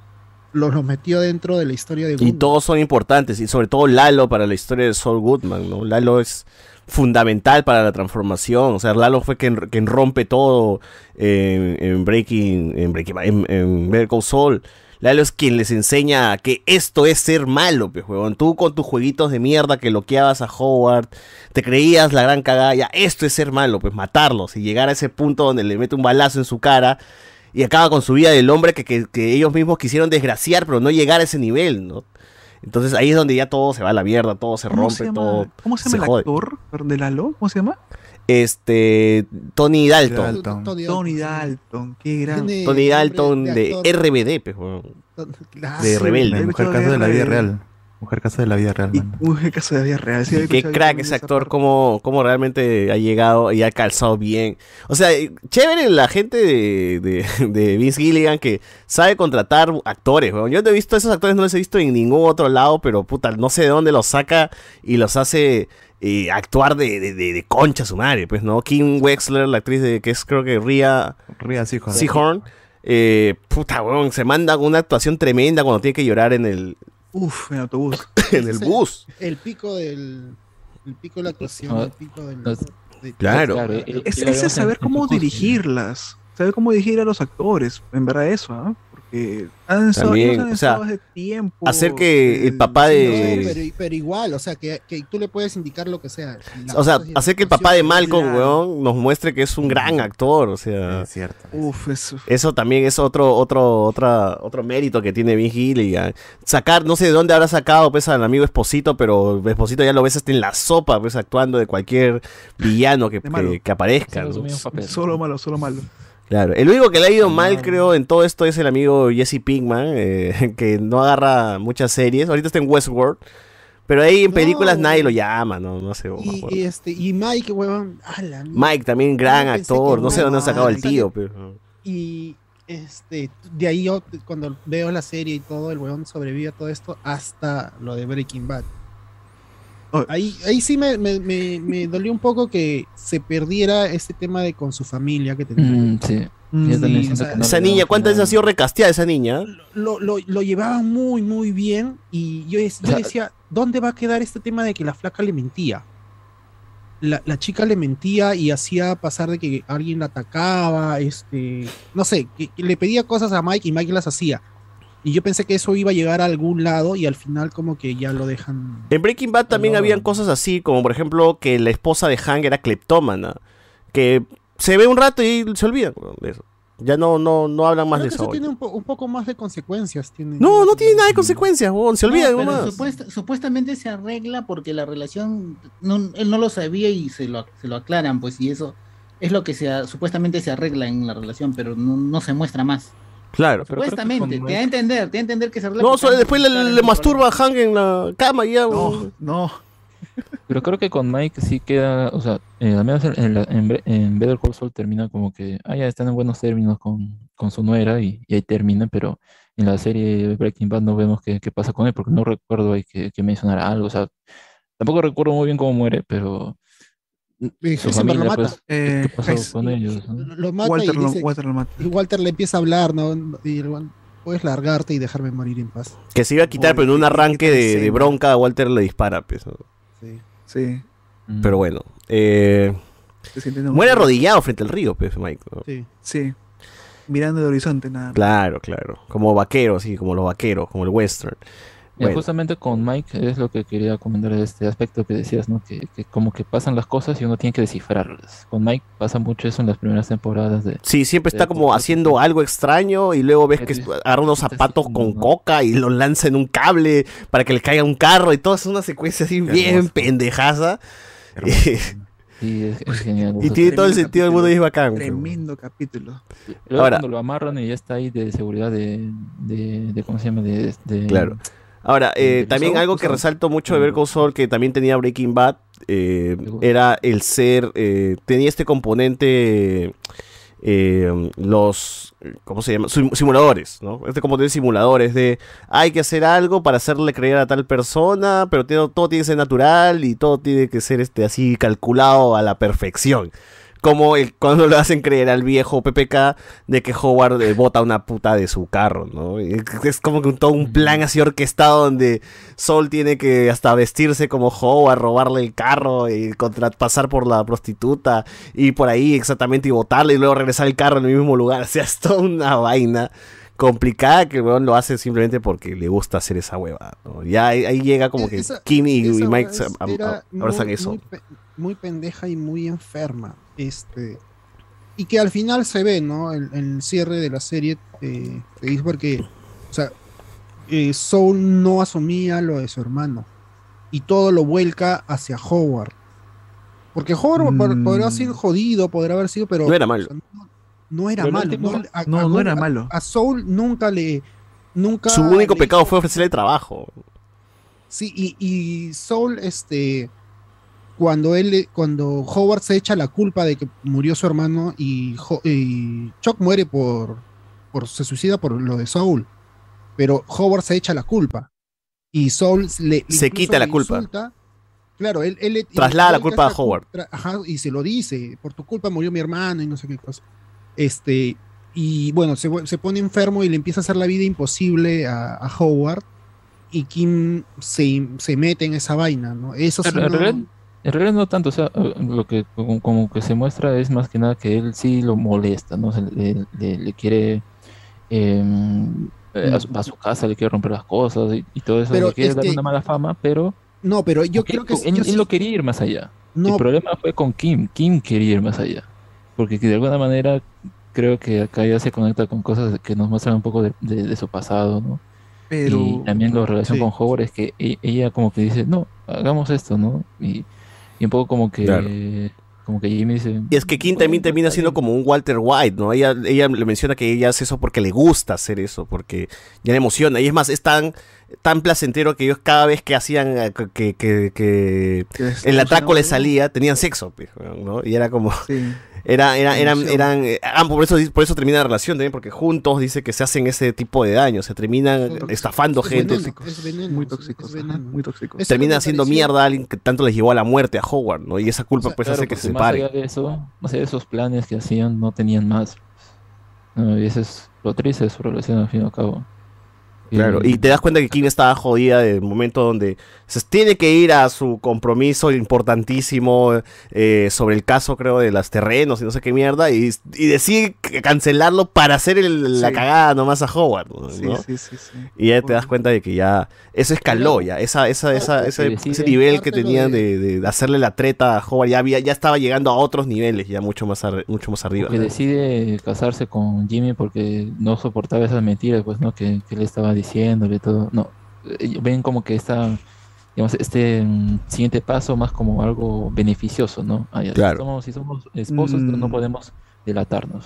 [SPEAKER 11] Los, los metió dentro de la historia de
[SPEAKER 5] Y
[SPEAKER 11] Goodman.
[SPEAKER 5] todos son importantes, y sobre todo Lalo para la historia de Saul Goodman, ¿no? Lalo es fundamental para la transformación, o sea, Lalo fue quien, quien rompe todo en, en Breaking, en Breaking en, en Better Call Saul. Lalo es quien les enseña que esto es ser malo, pues, huevón. Tú con tus jueguitos de mierda que bloqueabas a Howard, te creías la gran cagada, ya, esto es ser malo, pues matarlos y llegar a ese punto donde le mete un balazo en su cara y acaba con su vida del hombre que, que- que ellos mismos quisieron desgraciar, pero no llegar a ese nivel, ¿no? Entonces ahí es donde ya todo se va a la mierda, todo se
[SPEAKER 6] ¿Cómo
[SPEAKER 5] rompe,
[SPEAKER 6] se
[SPEAKER 5] todo
[SPEAKER 6] ¿cómo se llama el
[SPEAKER 5] jode.
[SPEAKER 6] actor de Lalo? ¿Cómo se llama?
[SPEAKER 5] Este, Tony Dalton.
[SPEAKER 6] Dalton. Tony Dalton, qué gran.
[SPEAKER 11] Tiene
[SPEAKER 5] Tony Dalton de. RBD, pues.
[SPEAKER 11] Claro.
[SPEAKER 5] de Rebelde.
[SPEAKER 24] Mujer
[SPEAKER 6] escuchado
[SPEAKER 24] caso de la vida real. Mujer caso de la vida real, man.
[SPEAKER 6] Qué caso de vida real. sí,
[SPEAKER 5] Qué crack ese actor, cómo, cómo realmente ha llegado y ha calzado bien. O sea, eh, chévere la gente de, de, (laughs) de Vince Gilligan que sabe contratar actores. weón. Yo no he visto esos actores, no los he visto en ningún otro lado, pero puta, no sé de dónde los saca y los hace eh, actuar de, de, de- de concha su madre. Pues, ¿no? Kim Wexler, la actriz de que es creo que Ria
[SPEAKER 24] Ría Seahorn.
[SPEAKER 5] Seahorn. eh, puta, weón, se manda una actuación tremenda cuando tiene que llorar en el,
[SPEAKER 6] Uf, en el autobús. (laughs)
[SPEAKER 5] en el bus.
[SPEAKER 11] El pico del. El pico de la actuación,
[SPEAKER 26] Ah,
[SPEAKER 11] el pico del. de-
[SPEAKER 5] Claro.
[SPEAKER 26] Claro,
[SPEAKER 6] Es, saber cómo dirigirlas. Saber cómo dirigir a los actores. En verdad, eso, ¿ah? Porque han estado,
[SPEAKER 5] También, o sea,
[SPEAKER 6] tiempo.
[SPEAKER 5] Hacer que el
[SPEAKER 6] eh,
[SPEAKER 5] papá
[SPEAKER 11] No,
[SPEAKER 5] de...
[SPEAKER 11] pero, pero igual, o sea, que, que tú le puedes indicar lo que sea.
[SPEAKER 5] O sea,
[SPEAKER 11] y
[SPEAKER 5] hacer que el papá de. Malcolm, weón, nos muestre que es un gran actor, o sea,
[SPEAKER 24] Es cierto.
[SPEAKER 6] Uf, eso.
[SPEAKER 5] eso también es otro, otro, otra, otro mérito que tiene Vince Gilligan. Sacar, no sé de dónde habrá sacado, pues, al amigo Esposito, pero Esposito ya lo ves hasta en la sopa, pues, actuando de cualquier villano que, que, que aparezca.
[SPEAKER 26] Solo
[SPEAKER 6] malo, solo malo.
[SPEAKER 5] Claro, el único que le ha ido mal, creo, en todo esto es el amigo Jesse Pinkman, eh, (laughs) que no agarra muchas series. Ahorita está en Westworld, pero ahí en
[SPEAKER 11] No.
[SPEAKER 5] películas nadie lo llama, no, no sé.
[SPEAKER 11] Y, este, y Mike, huevón, a la mierda.
[SPEAKER 5] Mike también gran actor, no sé dónde ha sacado el tío, pero...
[SPEAKER 11] Y este, de ahí yo, cuando veo la serie y todo, el weón sobrevive a todo esto hasta lo de Breaking Bad.
[SPEAKER 6] Oh.
[SPEAKER 11] Ahí, ahí sí me, me, me, me dolió un poco que se perdiera este tema de con su familia que tenía.
[SPEAKER 26] Mm, sí.
[SPEAKER 6] Mm,
[SPEAKER 11] sí, o sea,
[SPEAKER 26] no
[SPEAKER 5] Esa niña, ¿cuántas veces ha sido recasteada esa niña?
[SPEAKER 11] Lo, lo, lo llevaban muy, muy bien y yo, es- yo decía, ¿dónde va a quedar este tema de que la flaca le mentía? La, la chica le mentía y hacía pasar de que alguien la atacaba, este, no sé, que, que le pedía cosas a Mike y Mike las hacía. Y yo pensé que eso iba a llegar a algún lado y al final como que ya lo dejan.
[SPEAKER 5] En Breaking Bad también
[SPEAKER 11] No.
[SPEAKER 5] habían cosas así, como por ejemplo que la esposa de Hank era cleptómana, que se ve un rato y se olvida weón, de eso. Ya no, no, no hablan más
[SPEAKER 11] Creo
[SPEAKER 5] de
[SPEAKER 11] que
[SPEAKER 5] eso.
[SPEAKER 11] eso
[SPEAKER 5] hoy.
[SPEAKER 11] tiene un, po- un poco más de consecuencias. Tiene,
[SPEAKER 5] No, no tiene nada de consecuencias, se olvida
[SPEAKER 8] No, supuestamente se arregla porque la relación, no- él no lo sabía y se lo, se lo aclaran, pues, y eso es lo que se, supuestamente se arregla en la relación, pero no, no se muestra más.
[SPEAKER 5] Claro.
[SPEAKER 26] Pero creo que
[SPEAKER 8] Supuestamente, te da a entender, te da a entender que se arregla.
[SPEAKER 5] No, después le, masturba a Hank en la cama y ya.
[SPEAKER 6] No, no.
[SPEAKER 26] Pero creo que con Mike sí queda, o sea, eh, al menos en, la- en en Better Call Saul termina como que, ah, ya están en buenos términos con, con su nuera y, y ahí termina, pero en la serie Breaking Bad no vemos qué, qué pasa con él, porque no recuerdo ahí que, que mencionara algo, o sea, tampoco recuerdo muy bien cómo muere, pero
[SPEAKER 11] Heisenberg lo mata.
[SPEAKER 26] pues,
[SPEAKER 6] Eh,
[SPEAKER 26] ¿qué pasó
[SPEAKER 6] Heis-
[SPEAKER 26] con ellos? no?
[SPEAKER 11] Lo mata
[SPEAKER 6] Walter,
[SPEAKER 11] y,
[SPEAKER 6] lo,
[SPEAKER 11] dice-
[SPEAKER 6] Walter lo mata.
[SPEAKER 11] y Walter le empieza a hablar, ¿no? Y el puedes largarte y dejarme morir en paz.
[SPEAKER 5] Que se iba a quitar,
[SPEAKER 6] Oye,
[SPEAKER 5] pero en un arranque de, bronca a Walter le dispara. Pues, ¿no?
[SPEAKER 11] Sí.
[SPEAKER 6] Sí.
[SPEAKER 26] Mm.
[SPEAKER 5] Pero bueno. Eh, muere arrodillado frente al río, pues, Mike. ¿no?
[SPEAKER 11] Sí.
[SPEAKER 6] Sí. Mirando el horizonte, nada. más.
[SPEAKER 5] Claro, claro. Como vaquero, sí, como los vaqueros, como el western.
[SPEAKER 26] Y
[SPEAKER 5] Bueno.
[SPEAKER 26] justamente con Mike es lo que quería comentar de este aspecto que decías, ¿no? Que, que como que pasan las cosas y uno tiene que descifrarlas. Con Mike pasa mucho eso en las primeras temporadas de...
[SPEAKER 5] Sí, siempre está
[SPEAKER 26] de-
[SPEAKER 5] como haciendo algo extraño y luego ves que agarra unos zapatos con coca y los lanza en un cable para que le caiga un carro y todo es una secuencia así bien pendejaza. (laughs)
[SPEAKER 26] Sí, es, es genial.
[SPEAKER 5] Y tiene todo el sentido del mundo y es bacán.
[SPEAKER 6] Tremendo capítulo.
[SPEAKER 26] Luego
[SPEAKER 5] Ahora-
[SPEAKER 26] cuando lo amarran y ya está ahí de seguridad de, de, de- ¿cómo se llama? De, de-
[SPEAKER 5] Claro. Ahora, eh, también algo que resalto mucho de Better Call Saul, que también tenía Breaking Bad, eh, era el ser, eh, tenía este componente, eh, los, ¿cómo se llama? Sim- Simuladores, ¿no? Este componente de simuladores de, hay que hacer algo para hacerle creer a tal persona, pero todo, todo tiene que ser natural y todo tiene que ser este así calculado a la perfección. Como el, cuando lo hacen creer al viejo PPK de que Howard eh, bota una puta de su carro, ¿no? Es como que un, todo un plan así orquestado donde Sol tiene que hasta vestirse como Howard, robarle el carro y contra, pasar por la prostituta y por ahí exactamente y botarle y luego regresar el carro en el mismo lugar. (laughs) O sea, es toda una vaina complicada que el weón lo hace simplemente porque le gusta hacer esa hueva. ¿no? Ya ahí, ahí llega como que
[SPEAKER 11] Esa-
[SPEAKER 5] Kim y, Mike abrazan eso.
[SPEAKER 11] Muy pendeja y muy enferma. Este, y que al final se ve, ¿no? El, el cierre de la serie eh, te dice porque, o sea, eh, Soul no asumía lo de su hermano y todo lo vuelca hacia Howard. Porque Howard por- podrá haber sido jodido, podrá haber sido, pero
[SPEAKER 5] No era malo.
[SPEAKER 11] o sea, no, no era
[SPEAKER 6] Pero
[SPEAKER 11] malo.
[SPEAKER 6] tipo-
[SPEAKER 11] no, a-
[SPEAKER 6] no,
[SPEAKER 11] a-
[SPEAKER 6] no era
[SPEAKER 11] a-
[SPEAKER 6] malo.
[SPEAKER 11] A Soul nunca le. Nunca
[SPEAKER 5] Su único
[SPEAKER 11] le
[SPEAKER 5] pecado fue ofrecerle trabajo.
[SPEAKER 11] Sí, y, y Soul, este, cuando él, le- cuando Howard se echa la culpa de que murió su hermano y, Ho- y Chuck muere por, por, se suicida por lo de Soul, pero Howard se echa la culpa y Soul le,
[SPEAKER 5] Se quita la
[SPEAKER 11] le
[SPEAKER 5] culpa.
[SPEAKER 11] insulta. Claro, él, él le-
[SPEAKER 5] Traslada la culpa a Howard.
[SPEAKER 11] ajá, y se lo dice, por tu culpa murió mi hermano y no sé qué cosa. Este, y bueno, se, se pone enfermo y le empieza a hacer la vida imposible a, a Howard y Kim se, se mete en esa vaina, ¿no? Eso sí no-
[SPEAKER 26] en realidad no tanto, o sea, eh, lo que como, como que se muestra es más que nada que él sí lo molesta, ¿no? Le, le- le quiere em, eh, a, su, a su casa, le quiere romper las cosas y, y todo eso,
[SPEAKER 11] Pero
[SPEAKER 26] le quiere
[SPEAKER 11] es
[SPEAKER 26] dar una mala fama, pero
[SPEAKER 11] No, pero yo creo que
[SPEAKER 26] él,
[SPEAKER 11] yo
[SPEAKER 26] él
[SPEAKER 11] sí-
[SPEAKER 26] no quería ir más allá.
[SPEAKER 11] No.
[SPEAKER 26] El problema fue con Kim, Kim quería ir más allá, porque que de alguna manera creo que acá ya se conecta con cosas que nos muestran un poco de, de- de su pasado, ¿no?
[SPEAKER 6] Pero-
[SPEAKER 26] y también la relación
[SPEAKER 6] sí.
[SPEAKER 26] con Howard es que e- ella como que dice, no, hagamos esto, ¿no? Y, y un poco como que
[SPEAKER 5] Claro.
[SPEAKER 26] como que Jimmy dice,
[SPEAKER 5] Y es que Kim también termina siendo como un Walter White, ¿no? Ella, ella le menciona que ella hace eso porque le gusta hacer eso, porque ya le emociona. Y es más, es tan, tan placentero que ellos cada vez que hacían eh, que, que, que el atraco le salía, tenían sexo, pues, ¿no? Y era como... Era, era, eran,
[SPEAKER 6] Emoción.
[SPEAKER 5] eran, eh, ah, por eso, por eso termina la relación también, porque juntos dice que se hacen ese tipo de daño, se terminan estafando
[SPEAKER 11] es
[SPEAKER 5] gente.
[SPEAKER 11] veneno, es veneno,
[SPEAKER 6] Muy tóxicos,
[SPEAKER 11] es
[SPEAKER 6] muy tóxicos.
[SPEAKER 5] Termina haciendo
[SPEAKER 11] pareció-
[SPEAKER 5] mierda a alguien que tanto les llevó a la muerte a Howard, ¿no? Y esa culpa pues
[SPEAKER 26] Claro,
[SPEAKER 5] hace que se
[SPEAKER 26] más allá
[SPEAKER 5] separe.
[SPEAKER 26] de eso, más allá de esos planes que hacían, no tenían más. No, y eso es lo triste de su relación al fin y al cabo.
[SPEAKER 5] Claro, y te das cuenta que Kim estaba jodida del momento donde se tiene que ir a su compromiso importantísimo eh, sobre el caso, creo, de los terrenos y no sé qué mierda, y, y decide cancelarlo para hacer el- la
[SPEAKER 6] Sí.
[SPEAKER 5] cagada nomás a Howard. ¿no?
[SPEAKER 6] Sí, sí, sí, sí.
[SPEAKER 5] Y ya te das cuenta de que ya eso escaló, ya esa, esa, esa, ese, ese nivel que tenían
[SPEAKER 11] de-
[SPEAKER 5] de, de hacerle la treta a Howard, ya, había, ya estaba llegando a otros niveles, ya mucho más, ar- mucho más arriba.
[SPEAKER 26] que decide casarse con Jimmy porque no soportaba esas mentiras, pues, ¿no? Que, que le estaba diciéndole todo. No, eh, ven como que esta, digamos, este mm, siguiente paso más como algo beneficioso, ¿no? Ya,
[SPEAKER 5] Claro.
[SPEAKER 26] Si somos, si somos esposos, no
[SPEAKER 6] Mm.
[SPEAKER 26] podemos delatarnos.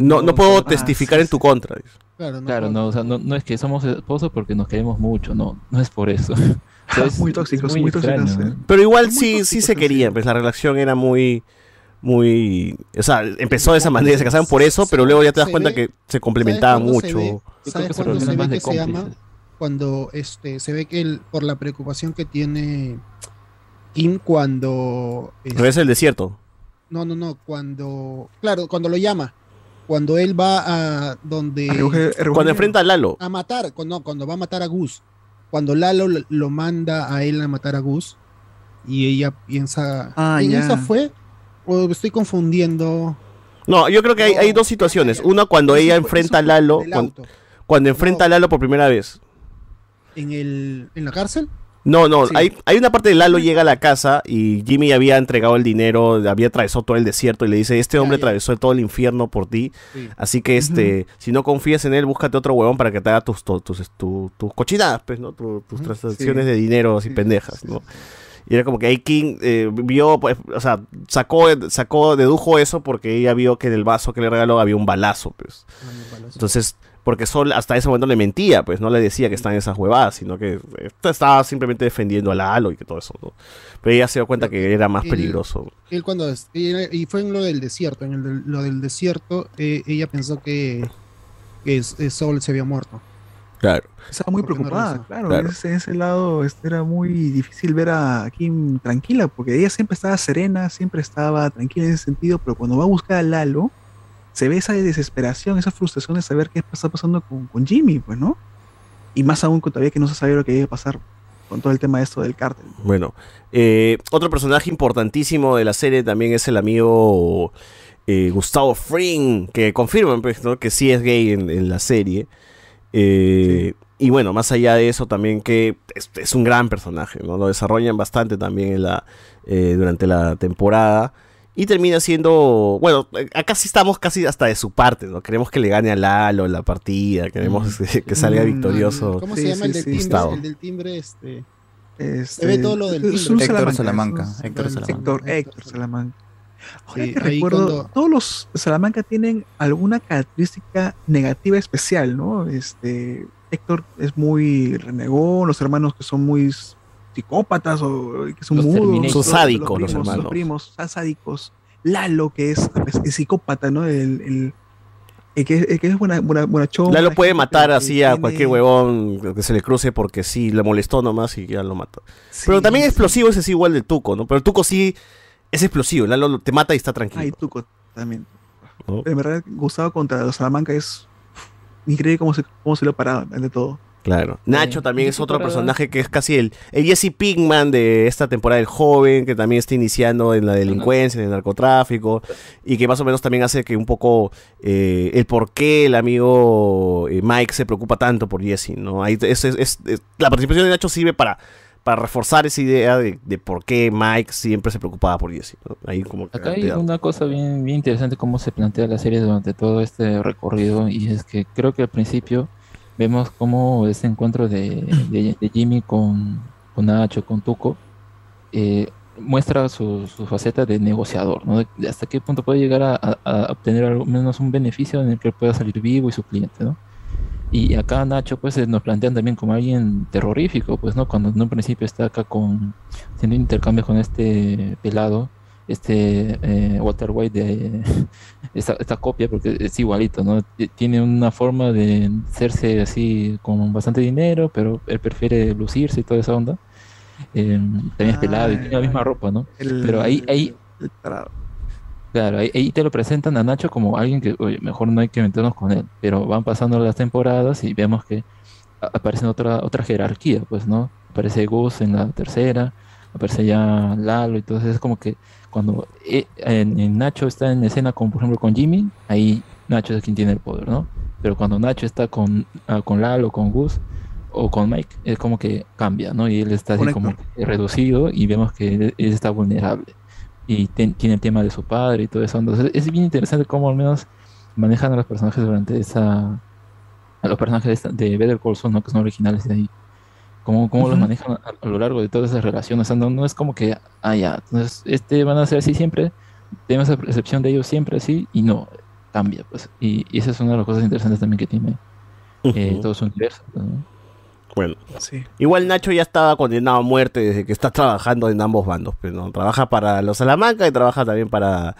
[SPEAKER 5] No, no puedo
[SPEAKER 26] Ah,
[SPEAKER 5] testificar
[SPEAKER 26] sí,
[SPEAKER 5] en tu contra. dice.
[SPEAKER 11] Claro, no,
[SPEAKER 26] Claro, no, o sea, no, no es que somos esposos porque nos queremos mucho, no, no es por eso. (laughs) O sea, es-
[SPEAKER 6] Muy
[SPEAKER 26] es
[SPEAKER 6] tóxicos, muy tóxicos,
[SPEAKER 26] ¿no?
[SPEAKER 6] eh.
[SPEAKER 5] Pero igual sí, sí se querían, pues la relación era muy, muy, o sea, empezó de esa manera, se casaron por eso, pero luego ya te das cuenta
[SPEAKER 11] ve-
[SPEAKER 5] que se complementaban
[SPEAKER 11] ¿Sabes cuándo se
[SPEAKER 5] mucho.
[SPEAKER 11] Cuando este, se ve que él, por la preocupación que tiene Kim cuando... este,
[SPEAKER 5] Regresa el desierto.
[SPEAKER 11] No, no, no, cuando... Claro, cuando lo llama. Cuando él va a donde...
[SPEAKER 5] Cuando enfrenta a Lalo.
[SPEAKER 11] A matar, cu- no, cuando va a matar a Gus. Cuando Lalo lo- manda a él a matar a Gus. Y ella piensa...
[SPEAKER 6] Ah,
[SPEAKER 11] ¿En
[SPEAKER 6] ya.
[SPEAKER 11] esa fue? ¿O estoy confundiendo?
[SPEAKER 5] No, yo creo que hay, hay dos situaciones. Una cuando ella enfrenta a Lalo, cuando, enfrenta a Lalo por primera vez.
[SPEAKER 11] en, el, en la cárcel.
[SPEAKER 5] No, no,
[SPEAKER 11] Sí.
[SPEAKER 5] hay, hay una parte de Lalo llega a la casa y Jimmy había entregado el dinero, había atravesado todo el desierto y le dice, este hombre atravesó todo el infierno por ti,
[SPEAKER 11] Sí.
[SPEAKER 5] así que este, si no confías en él, búscate otro huevón para que te haga tus, tus, tus, tu- tus cochinadas, pues, ¿no? Tu- tus transacciones
[SPEAKER 11] Sí.
[SPEAKER 5] de dinero así pendejas, ¿no? Y era como que ahí King eh, vio, pues, o sea, sacó, sacó, dedujo eso porque ella vio que en el vaso que le regaló había un balazo, pues. Entonces, porque Sol hasta ese momento le mentía, pues no le decía que están esas huevadas, sino que eh, estaba simplemente defendiendo a Lalo y que todo eso, ¿no? Pero ella se dio cuenta que era más
[SPEAKER 11] él-
[SPEAKER 5] peligroso.
[SPEAKER 11] Él cuando y fue en lo del desierto, en el lo del desierto, eh, ella pensó que, que es- eh, Saul se había muerto.
[SPEAKER 5] Claro.
[SPEAKER 6] Estaba muy
[SPEAKER 11] ¿Por qué no
[SPEAKER 6] preocupada, claro.
[SPEAKER 5] Claro.
[SPEAKER 6] En, ese, ese lado este, era muy difícil ver a Kim tranquila, porque ella siempre estaba serena, siempre estaba tranquila en ese sentido, pero cuando va a buscar a Lalo, se ve esa desesperación, esa frustración de saber qué está pasando con, con Jimmy, pues, ¿no? Y más aún que todavía que no se sabía lo que iba a pasar con todo el tema de esto del cártel.
[SPEAKER 5] Bueno, eh, otro personaje importantísimo de la serie también es el amigo eh, Gustavo Fring, que confirman pues, ¿no? que sí es gay en, en la serie. Eh, Y bueno, más allá de eso también que es, es un gran personaje, ¿no? Lo desarrollan bastante también en la, eh, durante la temporada. Y termina siendo, bueno, acá sí estamos casi hasta de su parte, ¿no? Queremos que le gane a Lalo en la partida, queremos (laughs) que, que salga
[SPEAKER 6] Mm,
[SPEAKER 5] victorioso.
[SPEAKER 11] ¿Cómo se llama el del timbre?
[SPEAKER 5] Gustavo.
[SPEAKER 11] El del timbre, este.
[SPEAKER 6] Este,
[SPEAKER 11] Se ve todo lo del
[SPEAKER 6] es
[SPEAKER 11] timbre.
[SPEAKER 6] un
[SPEAKER 11] Héctor
[SPEAKER 6] Salamanca,
[SPEAKER 11] Héctor Salamanca.
[SPEAKER 6] Héctor, Héctor Salamanca. Ahora
[SPEAKER 11] Sí,
[SPEAKER 6] que recuerdo,
[SPEAKER 11] cuando-
[SPEAKER 6] todos los Salamanca tienen alguna característica negativa especial, ¿no? Este, Héctor es muy renegón, los hermanos que son muy psicópatas o que son
[SPEAKER 5] Los
[SPEAKER 6] mudos.
[SPEAKER 5] Son sádicos los
[SPEAKER 6] primos,
[SPEAKER 5] hermanos.
[SPEAKER 6] Los primos, son sádicos. Lalo, que es, es psicópata, ¿no? El, el- el que, el que es buena, buena, bonachón,
[SPEAKER 5] Lalo
[SPEAKER 6] buena
[SPEAKER 5] puede matar así a
[SPEAKER 6] tiene-
[SPEAKER 5] cualquier huevón que se le cruce porque sí, le molestó nomás y ya lo mata. Pero también es explosivo, ese es igual del Tuco, ¿no? Pero el Tuco sí es explosivo, Lalo te mata y está tranquilo.
[SPEAKER 6] Ay, Tuco también.
[SPEAKER 5] ¿no?
[SPEAKER 6] En verdad, Gustavo contra los Salamanca es increíble cómo se, cómo se lo parado, de todo.
[SPEAKER 5] Claro. Nacho también
[SPEAKER 6] ¿Y
[SPEAKER 5] es otro personaje que es casi el, el Jesse Pinkman de esta temporada, el joven, que también está iniciando en la delincuencia, en el narcotráfico, y que más o menos también hace que un poco eh, el por qué el amigo eh, Mike se preocupa tanto por Jesse, ¿no? Ahí es, es- es- es- la participación de Nacho sirve para, para reforzar esa idea de, de por qué Mike siempre se preocupaba por Jesse. ¿no? Ahí como
[SPEAKER 26] Acá hay una cosa bien, bien interesante cómo se plantea la serie durante todo este recorrido y es que creo que al principio vemos cómo ese encuentro de, de- de Jimmy con, con Nacho, con Tuco, eh, muestra su, su faceta de negociador, ¿no? Hasta qué punto puede llegar a, a- a obtener al menos un beneficio en el que pueda salir vivo y su cliente, ¿no? Y acá Nacho pues eh, nos plantean también como alguien terrorífico, pues no, cuando en un principio está acá con haciendo intercambios con este pelado, este eh, Walter White de (laughs) esta, esta copia, porque es igualito, ¿no? T- Tiene una forma de hacerse así con bastante dinero, pero él prefiere lucirse y toda esa onda. Eh, también es pelado y tiene la misma ropa, ¿no? Pero ahí, ahí. Claro, ahí, ahí te lo presentan a Nacho como alguien que, oye, mejor no hay que meternos con él. Pero van pasando las temporadas y vemos que aparece otra, otra jerarquía, pues, ¿no? Aparece Gus en la tercera, aparece ya Lalo, entonces es como que cuando eh, en, en Nacho está en escena con, por ejemplo, con Jimmy, ahí Nacho es quien tiene el poder, ¿no? Pero cuando Nacho está con, ah, con Lalo, con Gus o con Mike, es como que cambia, ¿no? Y él está así como reducido y vemos que él, él está vulnerable y ten- tiene el tema de su padre y todo eso. Entonces es bien interesante cómo al menos manejan a los personajes durante esa... A los personajes de, esta- de Better Call Saul, ¿no? Que son originales de ahí. Cómo, cómo los manejan a, a lo largo de todas esas relaciones. O sea, no, no es como que, ah, ya, entonces este van a ser así siempre. Tenemos esa percepción de ellos siempre así y no, cambia. pues Y, y esa es una de las cosas interesantes también que tiene eh,
[SPEAKER 5] Ujú.
[SPEAKER 26] todo su universo. ¿no?
[SPEAKER 5] Bueno,
[SPEAKER 6] Sí.
[SPEAKER 5] igual Nacho ya estaba condenado a muerte desde que está trabajando en ambos bandos. Pero no, trabaja para los Salamanca y trabaja también para,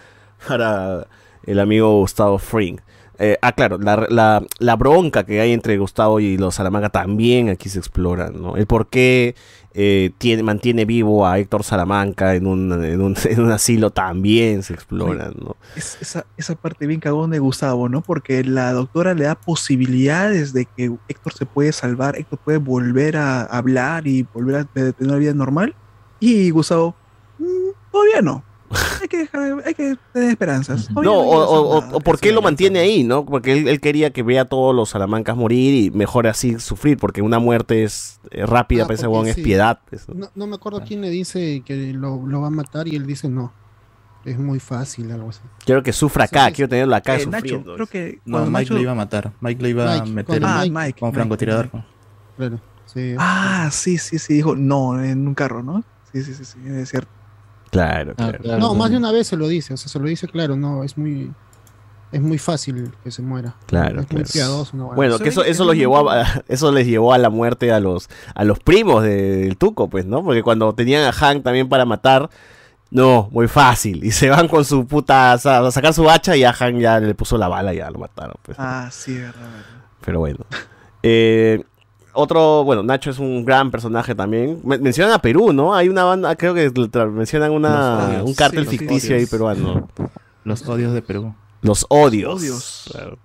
[SPEAKER 5] para el amigo Gustavo Fring. Eh, ah, claro, la, la- la bronca que hay entre Gustavo y los Salamanca también aquí se explora, ¿no? El por qué eh, tiene, mantiene vivo a Héctor Salamanca en un, en un, en un asilo también se explora, ¿no?
[SPEAKER 6] Es- esa, esa parte bien cagón de Gustavo, ¿no? Porque la doctora le da posibilidades de que Héctor se puede salvar, Héctor puede volver a hablar y volver a tener una vida normal. Y Gustavo, "Mm, todavía no. Hay que, dejar- hay que tener esperanzas.
[SPEAKER 5] No, o, o- o- o por qué lo mantiene ahí, ¿no? Porque él, él quería que vea a todos los salamancas morir y mejor así sufrir, porque una muerte es eh, rápida,
[SPEAKER 11] Ah,
[SPEAKER 5] para ese
[SPEAKER 11] porque
[SPEAKER 5] huevón es
[SPEAKER 11] sí.
[SPEAKER 5] piedad. pues, ¿no?
[SPEAKER 11] No, me acuerdo quién le dice que lo, lo va a matar y él dice no. Es muy fácil, algo así.
[SPEAKER 5] Quiero que sufra acá, quiero tenerlo acá
[SPEAKER 6] Eh, Nacho,
[SPEAKER 5] sufriendo.
[SPEAKER 6] creo que
[SPEAKER 24] No, Mike
[SPEAKER 6] Nacho-
[SPEAKER 24] lo iba a matar. Mike lo iba a
[SPEAKER 11] Mike,
[SPEAKER 24] meter
[SPEAKER 6] con- Ah,
[SPEAKER 24] en-
[SPEAKER 6] Mike,
[SPEAKER 24] con
[SPEAKER 6] Mike,
[SPEAKER 24] francotirador.
[SPEAKER 11] Claro, sí.
[SPEAKER 6] Ah, sí, sí, sí, dijo no en un carro, ¿no? Sí, sí, sí, sí, es cierto.
[SPEAKER 5] Claro,
[SPEAKER 26] Ah,
[SPEAKER 5] claro.
[SPEAKER 11] no, más de una vez se lo dice, o sea, se lo dice claro, no, es muy es muy fácil que se muera.
[SPEAKER 5] Claro,
[SPEAKER 11] es muy
[SPEAKER 5] claro.
[SPEAKER 11] piadoso. No,
[SPEAKER 5] Bueno, que eso, eso los llevó a, (laughs) eso les llevó a la muerte a los, a los primos del Tuco, pues, ¿no? Porque cuando tenían a Hank también para matar, no, muy fácil. Y se van con su puta, a a sacar su hacha y a Hank ya le puso la bala y ya lo mataron, pues.
[SPEAKER 6] Ah, sí, verdad, verdad.
[SPEAKER 5] Pero bueno. (laughs) Eh, otro, bueno, Nacho es un gran personaje también. Men- mencionan a Perú, ¿no? Hay una banda, creo que mencionan
[SPEAKER 24] Los
[SPEAKER 5] una,
[SPEAKER 24] odios.
[SPEAKER 5] un cártel
[SPEAKER 24] Sí, los
[SPEAKER 5] ficticio ahí
[SPEAKER 24] odios.
[SPEAKER 5] peruano.
[SPEAKER 24] Los odios de Perú.
[SPEAKER 5] Los odios.
[SPEAKER 6] Odios.
[SPEAKER 5] Claro,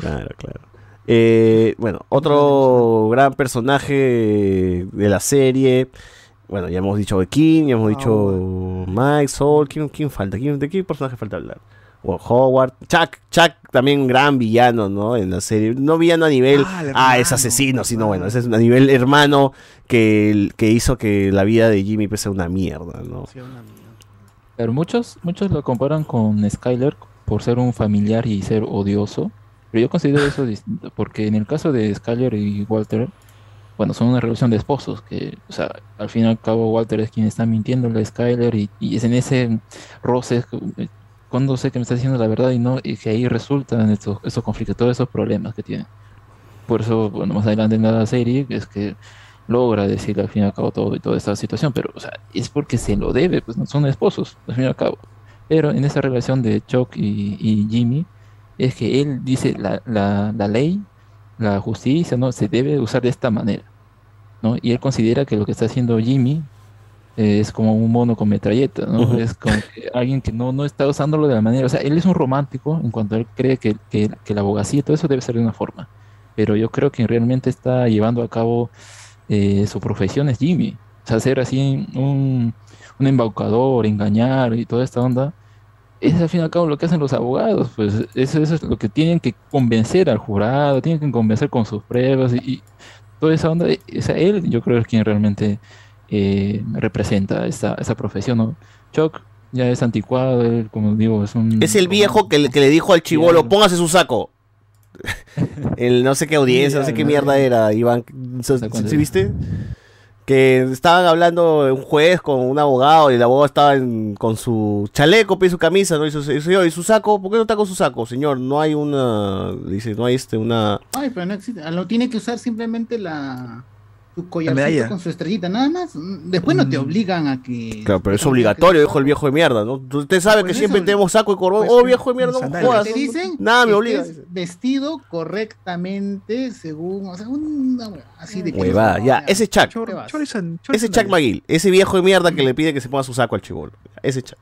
[SPEAKER 5] claro. claro. Eh, bueno, otro gran personaje de la serie. Bueno, ya hemos dicho de King, ya hemos dicho Mike, Soul. ¿Quién, quién falta? ¿Quién- ¿De qué personaje falta hablar? Bueno, Howard. Chuck, Chuck también un gran villano, ¿no? En la serie. No villano a nivel,
[SPEAKER 6] Ah,
[SPEAKER 5] ah, es asesino, sino bueno, ese es a nivel hermano que, que hizo que la vida de Jimmy sea una mierda, ¿no?
[SPEAKER 26] Pero muchos, muchos lo comparan con Skyler por ser un familiar y ser odioso. Pero yo considero eso distinto, porque en el caso de Skyler y Walter, bueno, son una relación de esposos, que, o sea, al fin y al cabo Walter es quien está mintiéndole a Skyler y, y es en ese roce, cuando sé que me está diciendo la verdad y no, y que ahí resultan estos, estos conflictos, todos esos problemas que tienen. Por eso, bueno, más adelante en la serie es que logra decirle al fin y al cabo todo y toda esta situación, pero es porque se lo debe, pues no son esposos, al fin y al cabo. Pero en esa relación de Chuck y, y Jimmy, es que él dice la, la, la ley, la justicia, ¿no? Se debe usar de esta manera, ¿no? Y él considera que lo que está haciendo Jimmy eh, es como un mono con metralleta, ¿no? Es como que alguien que no, no está usándolo de la manera, o sea, él es un romántico en cuanto él cree que, que, que la abogacía y todo eso debe ser de una forma, pero yo creo que realmente está llevando a cabo eh, su profesión es Jimmy, o sea, ser así un, un embaucador, engañar y toda esta onda, es al fin y al cabo lo que hacen los abogados, pues eso, eso es lo que tienen que convencer al jurado, tienen que convencer con sus pruebas y, y toda esa onda, o sea, él yo creo es quien realmente eh, representa esa, esa profesión, ¿no? Chuck ya es anticuado, él, como digo, es un...
[SPEAKER 5] Es el viejo que le, que le dijo al chivolo, póngase su saco. (laughs) el no sé qué audiencia, no sé qué mierda era, Iván. ¿Sí, sí viste? Que estaban hablando un juez con un abogado y el abogado estaba en- con su chaleco, y su camisa, ¿no? Y su, y su- y su saco, ¿por qué no está con su saco, señor? No hay una, dice, no hay este, una...
[SPEAKER 8] Ay, pero no existe. Lo tiene que usar simplemente la su collarcito con su estrellita, nada más. Después no te obligan a que.
[SPEAKER 5] Claro, pero es obligatorio, dijo el viejo de mierda, ¿no? Usted sabe que
[SPEAKER 8] Pues
[SPEAKER 5] siempre
[SPEAKER 8] eso-
[SPEAKER 5] tenemos saco y corbón.
[SPEAKER 8] pues,
[SPEAKER 5] oh, viejo de mierda, no jodas.
[SPEAKER 8] Te dicen
[SPEAKER 5] Nada me
[SPEAKER 8] que
[SPEAKER 5] obliga.
[SPEAKER 8] vestido correctamente según. O sea, una así de que.
[SPEAKER 5] Huevada, ya, ese Chuck.
[SPEAKER 6] Chorizan,
[SPEAKER 5] Ese Chuck McGill, ese viejo de mierda que le pide que se ponga su saco al chivolo. Ese Chuck.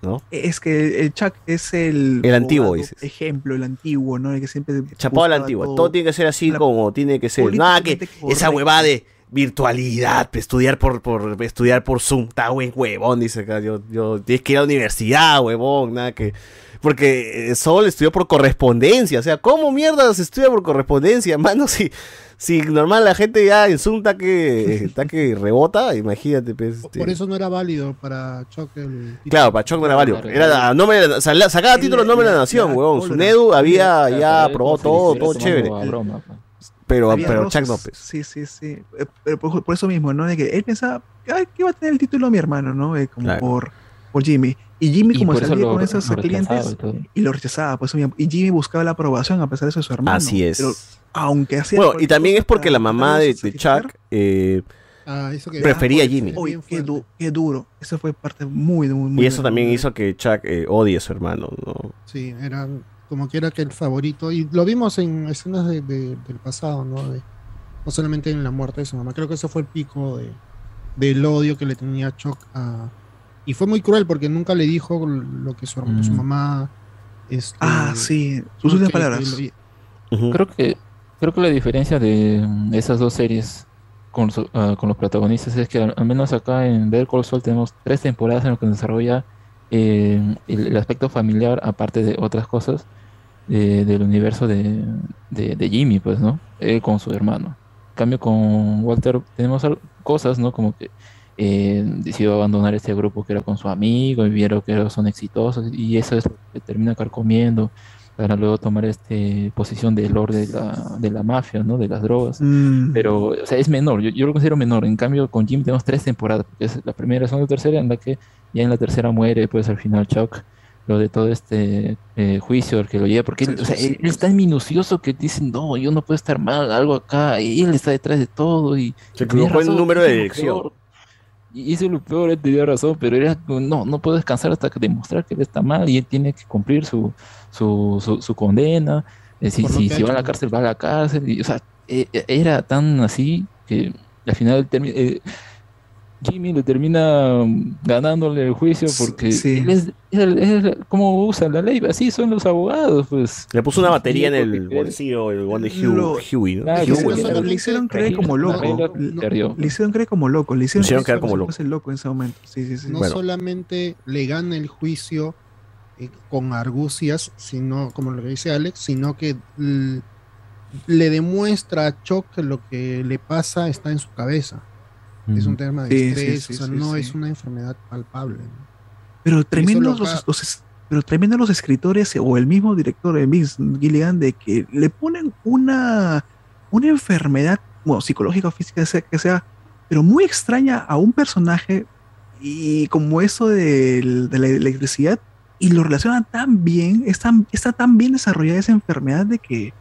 [SPEAKER 5] ¿No?
[SPEAKER 6] Es que el Chuck es el.
[SPEAKER 5] El antiguo, dices.
[SPEAKER 6] Ejemplo, el antiguo, ¿no? El que siempre.
[SPEAKER 5] Chapado a la
[SPEAKER 6] buscaba
[SPEAKER 5] antigua.
[SPEAKER 6] todo.
[SPEAKER 5] Todo tiene que ser así como tiene que ser. Nada que esa huevada de virtualidad, estudiar por, por estudiar por Zoom, está buen huevón, dice acá. Yo, yo tienes que ir a la universidad, huevón, nada que. Porque eh, Sol estudió por correspondencia. O sea, ¿cómo mierda se estudia por correspondencia, (laughs) mano? Si, si normal la gente ya en Zoom está que, está que (laughs) rebota, imagínate, pues. este.
[SPEAKER 11] Por eso no era válido para Chuck el
[SPEAKER 5] Claro, para Choc no era válido. Era a nombre de la- sala- sacaba título en nombre de la nación, huevón. Su Nedu había ya aprobado todo, todo chévere. Pero, pero. Chuck López.
[SPEAKER 6] Sí, sí, sí. Eh, Pero por, por eso mismo, ¿no? De que él pensaba ay, que iba a tener el título mi hermano, ¿no? Eh, como
[SPEAKER 5] Claro.
[SPEAKER 6] por, por Jimmy. Y Jimmy,
[SPEAKER 26] Y
[SPEAKER 6] como
[SPEAKER 26] eso
[SPEAKER 6] salía
[SPEAKER 26] lo-
[SPEAKER 6] con
[SPEAKER 26] rechazaba
[SPEAKER 6] clientes,
[SPEAKER 26] y
[SPEAKER 6] lo rechazaba. Pues, y Jimmy buscaba la aprobación a pesar de eso de su hermano.
[SPEAKER 5] Así es.
[SPEAKER 6] Pero aunque hacía.
[SPEAKER 5] Bueno, y también es porque la mamá de, Chuck eh,
[SPEAKER 11] Ah, eso que-
[SPEAKER 5] prefería a Jimmy.
[SPEAKER 6] Uy, qué, du- qué duro. Eso fue parte muy, muy, muy
[SPEAKER 5] Y eso también hizo que Chuck eh, odie a su hermano, ¿no?
[SPEAKER 11] Sí, era como que era que el favorito. Y lo vimos en escenas de- de- del pasado, ¿no? De- no solamente en la muerte de su mamá. Creo que ese fue el pico de, del odio que le tenía Chuck a. Y fue muy cruel porque nunca le dijo lo que su, su
[SPEAKER 26] Mm.
[SPEAKER 11] mamá. Este,
[SPEAKER 6] Ah, sí. Sus últimas
[SPEAKER 11] que
[SPEAKER 6] palabras.
[SPEAKER 26] Creo que creo que la diferencia de mm, esas dos series con, su- ah, con los protagonistas es que al, al menos acá en Better Call Saul tenemos tres temporadas en las que se desarrolla eh, el, el aspecto familiar, aparte de otras cosas, de- del universo de, de- de Jimmy, pues, ¿no? Él con su hermano. En cambio, con Walter tenemos cosas, ¿no? Como que eh, decidió abandonar este grupo que era con su amigo y vieron que son exitosos y eso es lo que termina carcomiendo para luego tomar este posición de lord de la, de la mafia, ¿no? De las drogas.
[SPEAKER 6] Mm.
[SPEAKER 26] Pero, o sea, es menor, yo, yo lo considero menor. En cambio, con Jim tenemos tres temporadas, porque es la primera, segunda y tercera, en la que ya en la tercera muere, pues al final Chuck, lo de todo este eh, juicio al que lo lleva, porque él, o sea, él es tan minucioso que dicen, no, yo no puedo estar mal, algo acá, y él está detrás de todo, y...
[SPEAKER 5] Se equivocó
[SPEAKER 26] razón,
[SPEAKER 5] número de dirección.
[SPEAKER 26] peor. Y eso es lo peor, él tenía razón, pero era, no, no puedo descansar hasta que demostrar que él está mal y él tiene que cumplir su, su, su, su condena. Eh, si si, va a la cárcel, va a la cárcel. Y, o sea, eh, eh, era tan así que al final él termi- eh, Jimmy le termina ganándole el juicio porque
[SPEAKER 6] sí.
[SPEAKER 26] él es, él- él- cómo usa la ley, así son los abogados, pues.
[SPEAKER 5] Le puso una batería en el bolsillo, el buen de Hugh,
[SPEAKER 6] Lo-
[SPEAKER 5] Huey, ¿no?
[SPEAKER 26] Claro,
[SPEAKER 6] Le
[SPEAKER 5] Huey.
[SPEAKER 6] hicieron- le hicieron creer como loco. Le, le hicieron creer como loco. Le hicieron,
[SPEAKER 5] Le hicieron creer como loco.
[SPEAKER 6] fuese loco en ese momento. Sí, sí, sí.
[SPEAKER 11] no solamente le gana el juicio eh, con argucias, sino, como lo que dice Alex, sino que le demuestra a Chuck que lo que le pasa está en su cabeza. Es un tema de
[SPEAKER 6] Sí,
[SPEAKER 11] estrés,
[SPEAKER 6] sí,
[SPEAKER 11] o sea,
[SPEAKER 6] sí,
[SPEAKER 11] no
[SPEAKER 6] sí.
[SPEAKER 11] es una enfermedad palpable. ¿no?
[SPEAKER 6] Pero tremendos
[SPEAKER 11] lo
[SPEAKER 6] los, pero tremendos los escritores o el mismo director de Vince Gilligan de que le ponen una, una enfermedad, bueno, psicológica o física que sea, que sea, pero muy extraña a un personaje y como eso del- de, la electricidad y lo relacionan tan bien, es tan- está tan bien desarrollada esa enfermedad de que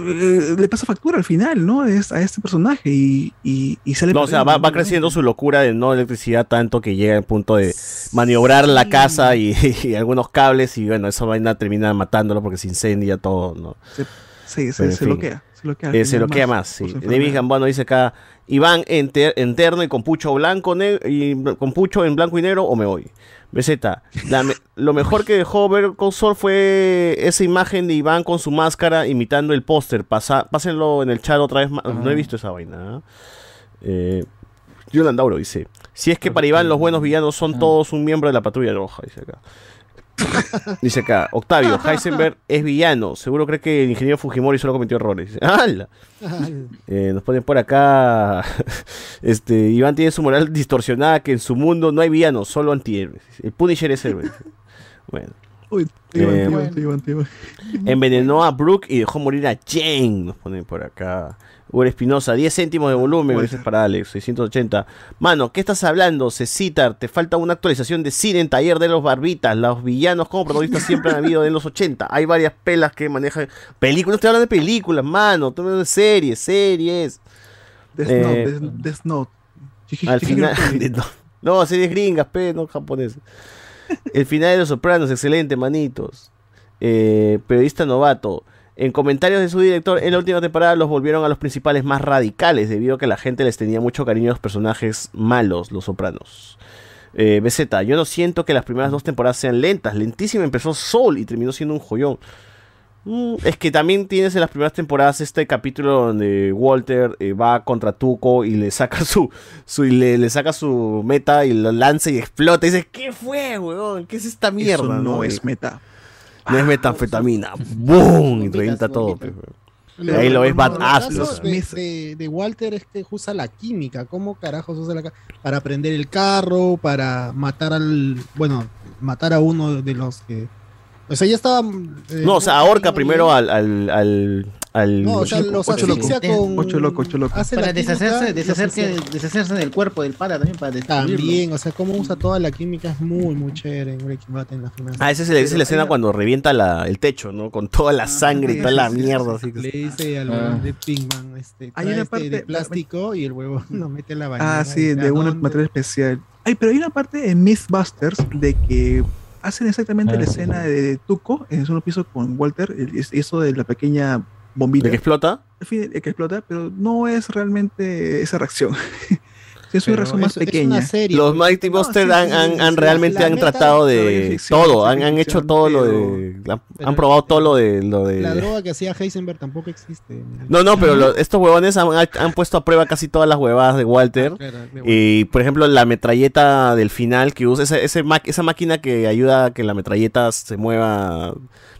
[SPEAKER 6] le pasa factura al final, ¿no? Es a este personaje y, y, y sale
[SPEAKER 5] No, o sea, va, creciendo su locura de no electricidad tanto que llega al punto de maniobrar la casa y, (laughs) y algunos cables y bueno, esa vaina termina matándolo porque se incendia todo, ¿no?
[SPEAKER 6] Sí, se, se bloquea. Se bloquea,
[SPEAKER 5] Eh, se
[SPEAKER 6] final
[SPEAKER 5] bloquea más, sí. David. Gambano dice acá, Iván enter- interno y con pucho blanco y con pucho en blanco y negro o me voy. BZ, me- (laughs) lo mejor que dejó ver con Sol fue esa imagen de Iván con su máscara imitando el póster. Pásenlo en el chat otra vez más. No he visto esa vaina. ¿ah? Eh, dice, si es que para Iván los buenos villanos son todos un miembro de la patrulla roja, dice acá. (laughs) Dice acá, Octavio, Heisenberg es villano. Seguro cree que el ingeniero Fujimori solo cometió errores. (laughs) (laughs) Eh, nos ponen por acá. Este, Iván tiene su moral distorsionada que en su mundo no hay villanos, solo antihéroes. El Punisher es héroe. Bueno.
[SPEAKER 6] Uy, iban,
[SPEAKER 5] Eh,
[SPEAKER 6] te iban.
[SPEAKER 5] Envenenó a Brooke y dejó morir a Jane. Nos ponen por acá. Uri Espinosa, 10 céntimos de volumen. Gracias para Alex, 680. Mano, ¿qué estás hablando? Cecitar, te falta una actualización de cine en Taller de los Barbitas. Los villanos como protagonistas siempre han habido en los 80. Hay varias pelas que manejan. Películas, no estoy hablando de películas, mano. Estoy hablando de series, series.
[SPEAKER 6] Death
[SPEAKER 5] Eh,
[SPEAKER 6] Note, Death- Death Note.
[SPEAKER 5] al final. (laughs) no, no, series gringas, pe, no japonesas. El final de Los Sopranos, excelente, manitos. Eh, periodista novato. En comentarios de su director, en la última temporada los volvieron a los principales más radicales, debido a que la gente les tenía mucho cariño a los personajes malos, los sopranos. Eh, BZ, yo no siento que las primeras dos temporadas sean lentas. Lentísima empezó Soul y terminó siendo un joyón. Mm, es que también tienes en las primeras temporadas este capítulo donde Walter eh, va contra Tuco y le saca (laughs) su, su y le, le saca su meta y lo lanza y explota. Y dices, ¿qué fue, weón? ¿Qué es esta mierda?
[SPEAKER 6] Eso no es meta.
[SPEAKER 5] No es metanfetamina. ¡Boom! Y revienta todo. pues. Ahí lo ves badass.
[SPEAKER 11] Lo caso de, de- de Walter es que usa la química. ¿Cómo carajos usa la Para prender el carro, para matar al. Bueno, matar a uno de los que. O sea, ya estaba. eh,
[SPEAKER 5] No, o sea, ahorca primero al. al, al, al-
[SPEAKER 11] No, o sea, los
[SPEAKER 6] Ocho loco.
[SPEAKER 11] asfixia con.
[SPEAKER 6] Ocho loco, ocho loco.
[SPEAKER 11] hace
[SPEAKER 10] Para deshacerse, deshacerse, deshacerse del cuerpo del pata también para destruirlo.
[SPEAKER 11] También, o sea, cómo usa toda la química es muy, muy chévere en Breaking Bad en la final.
[SPEAKER 5] Ah, esa es, la- esa es la escena cuando revienta la, el techo, ¿no? Con toda la sangre y toda la mierda. Así
[SPEAKER 11] Le
[SPEAKER 5] que...
[SPEAKER 11] dice al
[SPEAKER 5] Ah.
[SPEAKER 11] de Pinkman, este,
[SPEAKER 6] Hay una
[SPEAKER 11] este
[SPEAKER 6] parte-
[SPEAKER 11] de plástico y el huevo (laughs) lo mete en la bañera.
[SPEAKER 6] Ah, sí, de
[SPEAKER 11] ¿a
[SPEAKER 6] un material especial. Ay, pero hay una parte en Mythbusters de que hacen exactamente
[SPEAKER 5] Ah,
[SPEAKER 6] la
[SPEAKER 5] sí.
[SPEAKER 6] escena de Tuco en el segundo piso con Walter, el- es- eso de la pequeña bombita.
[SPEAKER 5] ¿De que explota?
[SPEAKER 6] En fin, el que explota, pero no es realmente esa reacción. (laughs) Es una razón más pequeña.
[SPEAKER 11] serie.
[SPEAKER 5] Los Mighty Monsters han, han- han realmente han tratado de todo, han, han hecho todo lo de. Han,
[SPEAKER 11] pero
[SPEAKER 5] han probado todo lo de. Lo
[SPEAKER 11] La droga que hacía Heisenberg tampoco existe.
[SPEAKER 5] no, no, pero lo- estos huevones han, han puesto a prueba casi todas las huevadas de Walter.
[SPEAKER 11] De
[SPEAKER 5] Y por ejemplo, la metralleta del final que usa, ese, ese ma- esa máquina que ayuda a que la metralleta se mueva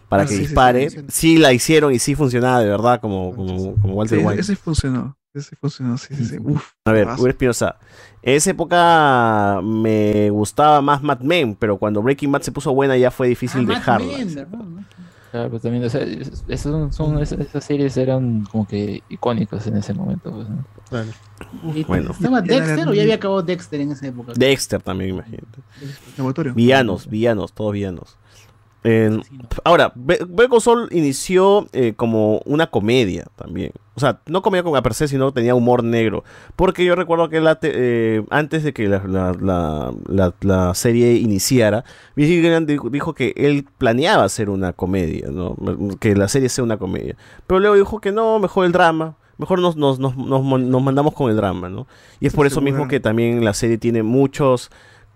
[SPEAKER 5] para
[SPEAKER 6] Ah,
[SPEAKER 5] que
[SPEAKER 6] sí, sí, sí,
[SPEAKER 5] dispare, sí, la hicieron y sí funcionaba de verdad, como, como, como Walter
[SPEAKER 6] Sí,
[SPEAKER 5] White.
[SPEAKER 6] ese funcionó. Ese funcionó, sí, sí, sí. Uf,
[SPEAKER 5] A ver. Uri Espinosa. En esa época me gustaba más Mad Men, pero cuando Breaking Bad se puso buena ya fue difícil dejarla.
[SPEAKER 26] Claro, pues también, o sea, es- esas, son, son- esas, esas series eran como que icónicas en ese momento. Pues, ¿no?
[SPEAKER 5] Bueno.
[SPEAKER 8] ¿Estaba Dexter o ya había acabado Dexter en esa época?
[SPEAKER 5] Dexter también, imagínate. Villanos, villanos, todos villanos. En- ahora, Be- Better Call Saul inició eh, como una comedia también. O sea, no comedia con a per se, sino tenía humor negro. Porque yo recuerdo que la te- eh, antes de que la, la- la- la- la serie iniciara, Vince Gilligan dijo, que él planeaba hacer una comedia, ¿no? que la serie sea una comedia. Pero luego dijo que no, mejor el drama. Mejor nos, nos, nos, nos, nos mandamos con el drama, ¿no? Y es por eso mismo que también la serie tiene muchos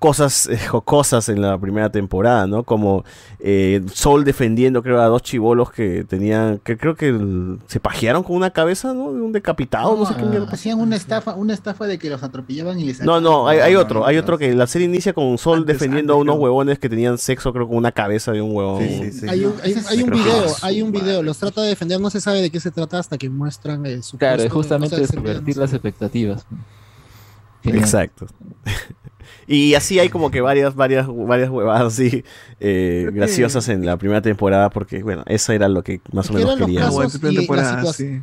[SPEAKER 5] cosas eh, jocosas en la primera temporada, ¿no? Como eh, Sol defendiendo, creo, a dos chivolos que tenían, que creo que el- se pajearon con una cabeza, ¿no? De un decapitado, no, sé qué mierda.
[SPEAKER 8] Hacían una estafa, una estafa de que los atropellaban y les
[SPEAKER 5] No, no, hay, hay otro, hay otro que la serie inicia con Sol defendiendo a unos huevones que tenían sexo, creo, con una cabeza de un huevón.
[SPEAKER 11] Hay un, hay, hay un video, hay un video, los trata de defender, no se sabe de qué se trata hasta que muestran el supuesto.
[SPEAKER 26] Claro, es justamente subvertir las expectativas. Genial.
[SPEAKER 5] Exacto. Y así hay como que varias, varias, varias huevadas así eh, graciosas en la primera temporada, porque bueno, eso era lo que más o menos quería.
[SPEAKER 6] sí.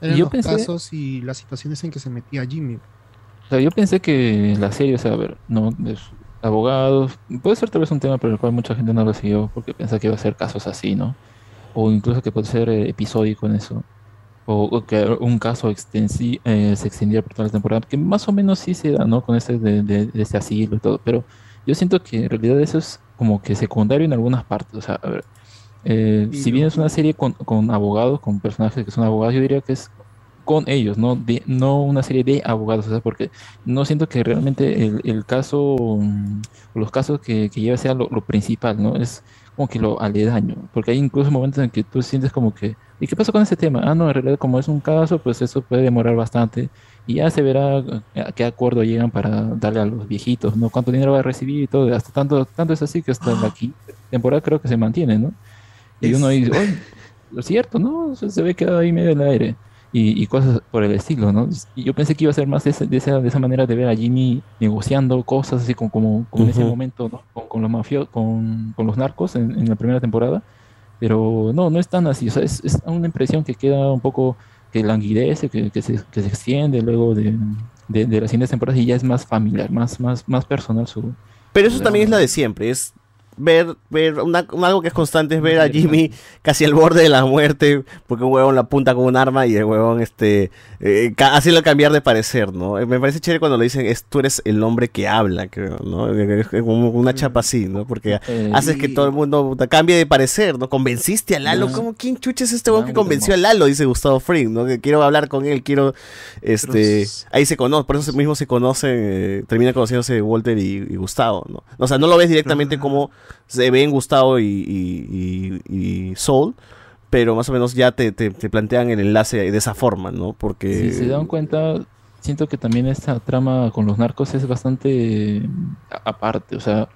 [SPEAKER 11] eran
[SPEAKER 26] Yo
[SPEAKER 11] los
[SPEAKER 26] pensé-
[SPEAKER 11] casos y las situaciones en que se metía Jimmy.
[SPEAKER 26] O sea, yo pensé que la serie, o sea, a ver, no, es abogados, puede ser tal vez un tema por el cual mucha gente no lo siguió porque piensa que iba a ser casos así, ¿no? O incluso que puede ser eh, episódico en eso. O, que un caso extensi eh, se extendiera por toda la temporada, que más o menos sí se da, ¿no? Con este de, de, de este asilo y todo. Pero yo siento que en realidad eso es como que secundario en algunas partes. O sea, a ver, eh, si bien es una serie con, con abogados, con personajes que son abogados, yo diría que es con ellos, no, de, no una serie de abogados, o sea, porque no siento que realmente el, el caso, mm, o los casos que, que lleva sea lo, lo principal, ¿no? Es como que lo aledaño, porque hay incluso momentos en que tú sientes como que, ¿y qué pasó con ese tema? Ah, no, en realidad como es un caso, pues eso puede demorar bastante y ya se verá a qué acuerdo llegan para darle a los viejitos, ¿no? Cuánto dinero va a recibir y todo, hasta tanto, tanto es así que hasta la quinta temporada creo que se mantiene, ¿no? Y uno dice, oye, (laughs) lo cierto, ¿no? Se ve que ahí medio en el aire. Y, y cosas por el estilo, ¿no? Y yo pensé que iba a ser más de, ese- de esa, de esa manera de ver a Jimmy negociando cosas así como, como, como en ese momento, ¿no? Con, con los mafio, con, con los narcos en, en la primera temporada. Pero no, no es tan así. O sea, es, es una impresión que queda un poco que languidece, que, que, se, que se extiende luego de, de, de las siguientes temporadas y ya es más familiar, más, más, más personal su,
[SPEAKER 5] Pero eso también es la de siempre, es ver, ver una, un- algo que es constante es ver a Jimmy casi al borde de la muerte, porque un huevón la apunta con un arma y el huevón este eh, hacerlo cambiar de parecer, ¿no? Eh, Me parece chévere cuando le dicen es tú eres el hombre que habla, creo, ¿no? Eh, Es como una chapa así, ¿no? Porque
[SPEAKER 26] Eh,
[SPEAKER 5] haces que todo el mundo cambie de parecer, ¿no? Convenciste a Lalo. ¿cómo quién chucha es este huevón que convenció a Lalo? Dice Gustavo Fring, ¿no? Que quiero hablar con él, quiero este ahí se conoce, por eso mismo se conocen, eh, termina conociéndose Walter y, y Gustavo, ¿no? O sea, no lo ves directamente como se ven Gustavo y, y, y- y Soul, pero más o menos ya te, te- te plantean el enlace de esa forma, ¿no? Porque
[SPEAKER 26] Si se dan cuenta, siento que también esta trama con los narcos es bastante eh, a- aparte. O sea,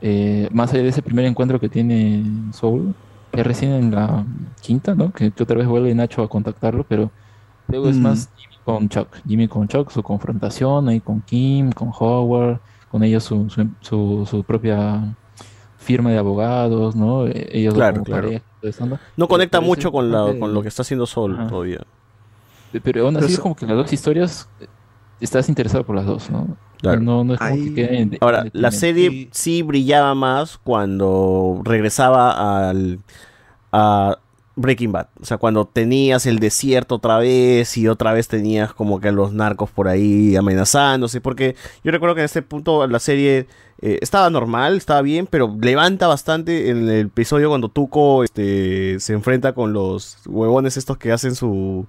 [SPEAKER 26] eh, más allá de ese primer encuentro que tiene Soul, es recién en la quinta, ¿no? Que, que otra vez vuelve Nacho a contactarlo, pero luego es
[SPEAKER 6] Mm.
[SPEAKER 26] más Jimmy con Chuck. Jimmy con Chuck, su confrontación ahí con Kim, con Howard, con ellos su, su, su- su propia firma de abogados, ¿no? Eh, Ellos
[SPEAKER 5] Claro,
[SPEAKER 26] como
[SPEAKER 5] claro.
[SPEAKER 26] pareja, ¿no?
[SPEAKER 5] conecta mucho con, la, con lo que está haciendo
[SPEAKER 26] Ajá.
[SPEAKER 5] todavía.
[SPEAKER 26] pero aún así
[SPEAKER 6] Pero
[SPEAKER 26] es como que las dos historias eh, estás interesado por las dos, ¿no?
[SPEAKER 5] Claro.
[SPEAKER 26] No, no es como
[SPEAKER 6] Ahí-
[SPEAKER 26] que quede en-
[SPEAKER 5] Ahora,
[SPEAKER 26] en
[SPEAKER 5] la serie sí brillaba más cuando regresaba al a Breaking Bad. O sea, cuando tenías el desierto otra vez y otra vez tenías como que los narcos por ahí amenazándose. Porque yo recuerdo que en este punto la serie eh, estaba normal, estaba bien, pero levanta bastante en el episodio cuando Tuco este, se enfrenta con los huevones estos que hacen su.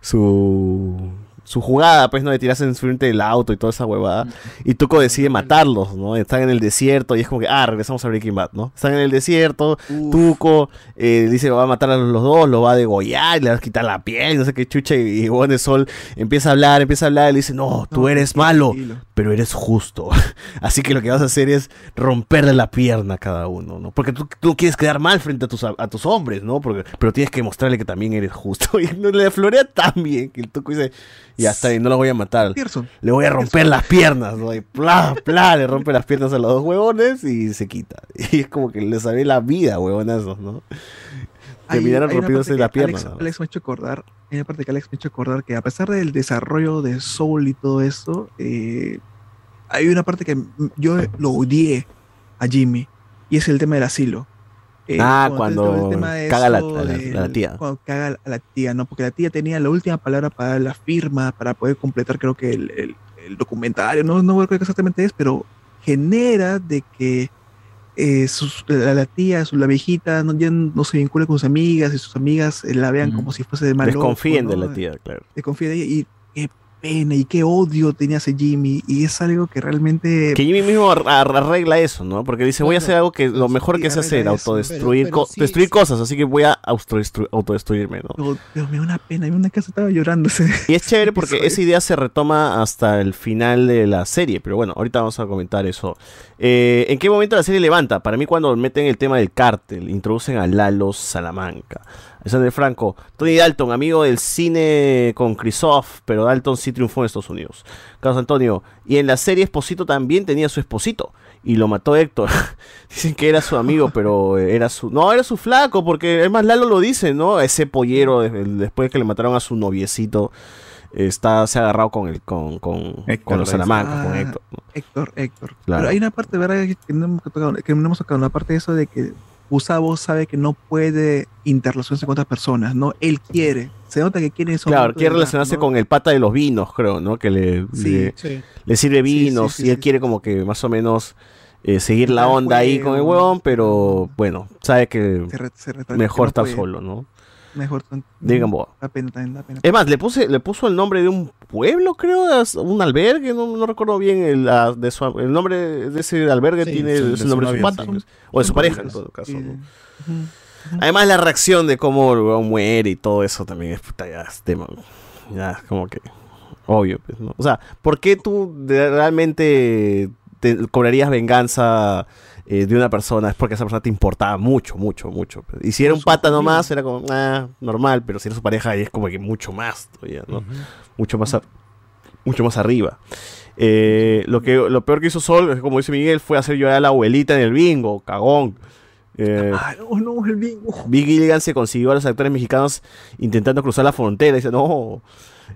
[SPEAKER 5] su su jugada, pues, ¿no? De tirarse en frente del auto y toda esa huevada. Y Tuco decide matarlos, ¿no? Están en el desierto y es como que, ah, regresamos a Breaking Bad, ¿no? Están en el desierto, Tuco eh, dice que va a matar a los dos, lo va a degollar, le va a quitar la piel, no sé qué chucha. Y, y de Sol empieza a hablar, empieza a hablar y le dice, no, tú eres malo, pero eres justo. (laughs) Así que lo que vas a hacer es romperle la pierna a cada uno, ¿no? Porque tú, tú quieres quedar mal frente a tus, a tus hombres, ¿no? Porque, pero tienes que mostrarle que también eres justo. (laughs) Y no le florea tan bien que el Tuco dice, ya está bien, no lo voy a matar. Le voy a romper las piernas, ¿no? Y pla, pla, le rompe las piernas a los dos huevones y se quita. (laughs) Y es como que le sabe la vida, huevonazos, ¿no? Terminaron rompiéndose
[SPEAKER 6] parte
[SPEAKER 5] la
[SPEAKER 6] que
[SPEAKER 5] pierna.
[SPEAKER 6] Alex, Alex me ha hecho acordar, hay una parte que Alex me ha hecho acordar que a pesar del desarrollo de Soul y todo eso, eh, hay una parte que yo lo odié a Jimmy y es el tema del asilo. Eh,
[SPEAKER 5] Ah, cuando caga la-
[SPEAKER 6] eso,
[SPEAKER 5] tía.
[SPEAKER 6] Cuando caga la tía, ¿no? Porque la tía tenía la última palabra para la firma, para poder completar creo que el, el- el documentario, no, no recuerdo qué exactamente es, pero genera de que eh, sus- la, tía, su- la viejita, no, ya no se vincule con sus amigas y sus amigas eh, la vean como si fuese de mal
[SPEAKER 5] Desconfíen
[SPEAKER 6] ojo,
[SPEAKER 5] de la tía, claro.
[SPEAKER 6] Desconfíen de ella y pena y qué odio tenía ese Jimmy y es algo que realmente...
[SPEAKER 5] Que Jimmy mismo ar- ar- arregla eso, ¿no? Porque dice, voy a hacer algo que lo mejor que sé hacer, autodestruir,
[SPEAKER 6] Pero- pero
[SPEAKER 5] co-
[SPEAKER 6] sí,
[SPEAKER 5] destruir cosas, así que voy a autodestru- autodestruirme, ¿no?
[SPEAKER 6] Pero, pero me da una pena, me da una casa estaba llorando.
[SPEAKER 5] Y es chévere (laughs) porque esa idea se retoma hasta el final de la serie. Pero bueno, ahorita vamos a comentar eso. Eh, ¿En qué momento la serie levanta? Para mí cuando meten el tema del cártel, introducen a Lalo Salamanca. Alexander Franco, Tony Dalton, amigo del cine con Chrisoff, pero Dalton sí triunfó en Estados Unidos. Carlos Antonio, y en la serie Esposito también tenía su esposito. Y lo mató Héctor. (laughs) Dicen que era su amigo, pero era su. No, era su flaco, porque es más, Lalo lo dice, ¿no? Ese pollero, de- después que le mataron a su noviecito, está, se ha agarrado con el, con, con, con los Salamanca, con
[SPEAKER 6] Ah,
[SPEAKER 5] Héctor.
[SPEAKER 6] Héctor, Héctor.
[SPEAKER 5] Claro.
[SPEAKER 6] Pero hay una parte, ¿verdad? Que no hemos tocado, que no hemos tocado, una parte de eso de que Gustavo sabe que no puede interrelacionarse con otras personas, ¿no? Él quiere, se nota que quiere eso.
[SPEAKER 5] Claro, quiere relacionarse con el pata de los vinos, creo, ¿no? Que le,
[SPEAKER 6] Sí,
[SPEAKER 5] le,
[SPEAKER 6] sí.
[SPEAKER 5] le sirve vinos
[SPEAKER 6] sí,
[SPEAKER 5] y él quiere como que más o menos eh, seguir la onda ahí con el huevón, pero bueno, sabe que
[SPEAKER 6] Se re- se retrata
[SPEAKER 5] mejor
[SPEAKER 6] que no
[SPEAKER 5] estar solo, ¿no?
[SPEAKER 6] Mejor.
[SPEAKER 5] Digan vos.
[SPEAKER 6] Da pena también, da pena.
[SPEAKER 5] Es más, le puse, le puso el nombre de un pueblo, creo, un albergue, no, no recuerdo bien el, la- de su, el nombre de ese albergue
[SPEAKER 24] Sí,
[SPEAKER 5] tiene
[SPEAKER 24] sí,
[SPEAKER 5] el
[SPEAKER 24] su
[SPEAKER 5] nombre de su pata,
[SPEAKER 24] sí.
[SPEAKER 5] o de su pareja en todo caso. ¿no? Además la reacción de cómo el huevón muere y todo eso también es puta, ya es tema, ya es como que obvio, pues, ¿no? O sea, ¿por qué tú realmente te cobrarías venganza eh, de una persona? Es porque esa persona te importaba mucho, mucho, mucho. Y si era un pata nomás, era como, ah, normal, pero si era su pareja, ahí es como que mucho más todavía, ¿no? Mucho más, a- mucho más arriba. Eh, lo, que, lo peor que hizo Sol, como dice Miguel, fue hacer llorar a la abuelita en el bingo, cagón. Eh,
[SPEAKER 6] Ah, no, no, el bingo.
[SPEAKER 5] Big Gilligan se consiguió a los actores mexicanos intentando cruzar la frontera. Dice, no,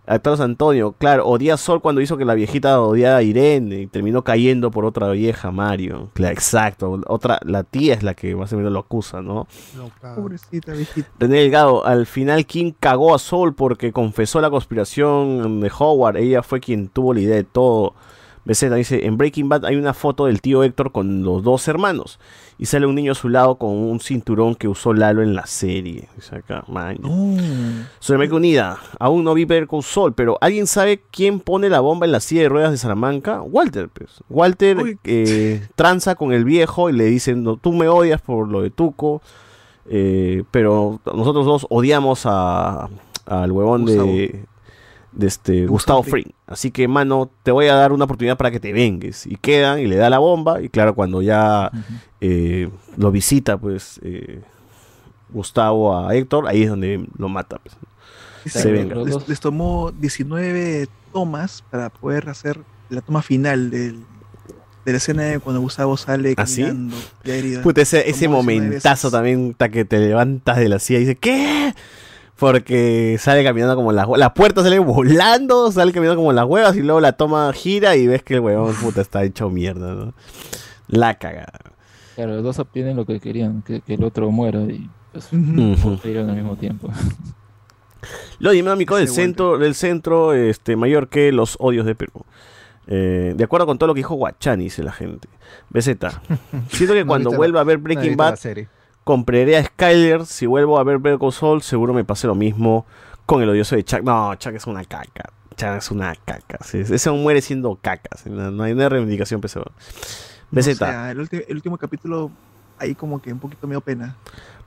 [SPEAKER 5] actores Antonio, claro, odia a Sol cuando hizo que la viejita odiara a Irene y terminó cayendo por otra vieja, Mario. Claro, exacto, otra, la tía es la que más o menos lo acusa, ¿no?
[SPEAKER 6] Pobrecita viejita.
[SPEAKER 5] René Delgado, al final Kim cagó a Sol porque confesó la conspiración de Howard. Ella fue quien tuvo la idea de todo. Beceta dice, en Breaking Bad hay una foto del tío Héctor con los dos hermanos. Y sale un niño a su lado con un cinturón que usó Lalo en la serie. Dice acá, man. Soy América Unida. Aún no vi ver con Sol, pero ¿alguien sabe quién pone la bomba en la silla de ruedas de Salamanca? Walter, pues. Walter eh, (laughs) tranza con el viejo y le dicen, no, tú me odias por lo de Tuco, eh, pero nosotros dos odiamos a, al huevón de, de este Gustavo Fring. Así que, mano, te voy a dar una oportunidad para que te vengues. Y quedan y le da la bomba. Y claro, cuando ya eh, lo visita, pues, eh, Gustavo a Héctor, ahí es donde lo mata. pues. Se venga.
[SPEAKER 6] les, les tomó 19 tomas para poder hacer la toma final del, de la escena de cuando Gustavo sale
[SPEAKER 5] ¿Ah, sí?
[SPEAKER 6] caminando. ya herido.
[SPEAKER 5] Puta, ese, ese
[SPEAKER 6] Tomó 19
[SPEAKER 5] momentazo también, hasta que te levantas de la silla y dices, ¿qué? Porque sale caminando como las hue- La puerta sale volando, sale caminando como las huevas y luego la toma gira y ves que el huevón puta está hecho mierda, ¿no? La cagada.
[SPEAKER 26] Claro, los dos obtienen lo que querían, que, que el otro muera y pues (laughs) al mismo tiempo.
[SPEAKER 5] Lo dinámico del centro, del centro este, mayor que los odios de Perú. Eh, de acuerdo con todo lo que dijo Guachani, dice la gente. BZ. (laughs) Siento que
[SPEAKER 27] No
[SPEAKER 5] cuando vuelva a ver
[SPEAKER 27] no
[SPEAKER 5] Breaking
[SPEAKER 27] la
[SPEAKER 5] Bad,
[SPEAKER 27] serie.
[SPEAKER 5] Compraré a Skyler. Si vuelvo a ver Better Saul, seguro me pase lo mismo con el odioso de Chuck. No, Chuck es una caca. Chan es una caca. Ese muere siendo caca. sí, No, no hay una reivindicación, pero.
[SPEAKER 6] No el, último capítulo, ahí como que un poquito me dio pena.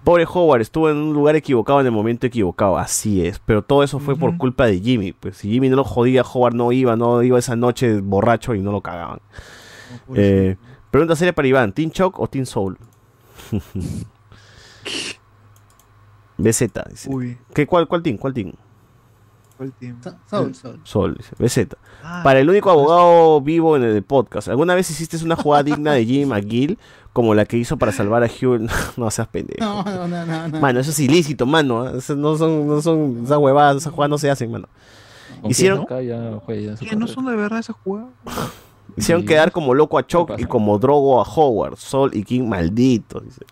[SPEAKER 5] Pobre Howard, estuvo en un lugar equivocado en el momento equivocado, así es. Pero todo eso fue por culpa de Jimmy. Pues si Jimmy no lo jodía, Howard no iba, no iba esa noche borracho y no lo cagaban. Eh, pregunta seria para Iván, ¿Team Shock o Team Soul? (laughs) BZ, dice.
[SPEAKER 6] Uy.
[SPEAKER 5] ¿Qué, cuál, ¿Cuál team? ¿Cuál team?
[SPEAKER 6] ¿Cuál team?
[SPEAKER 8] Soul, Soul.
[SPEAKER 5] Sol, dice. BZ.
[SPEAKER 6] Ah,
[SPEAKER 5] Para el único abogado vivo en el podcast, ¿alguna vez hiciste una jugada digna de Jim McGill como la que hizo para salvar a Hugh? (laughs) No seas pendejo.
[SPEAKER 8] No, no, no, no. no.
[SPEAKER 5] Mano, eso es ilícito, mano. Eso no son, no son esas huevadas, esas jugadas no se hacen, mano. Hicieron,
[SPEAKER 26] su
[SPEAKER 6] Que no son de verdad esas jugadas.
[SPEAKER 5] Hicieron quedar como loco a Chuck y como drogo a Howard, Sol y King maldito. dice.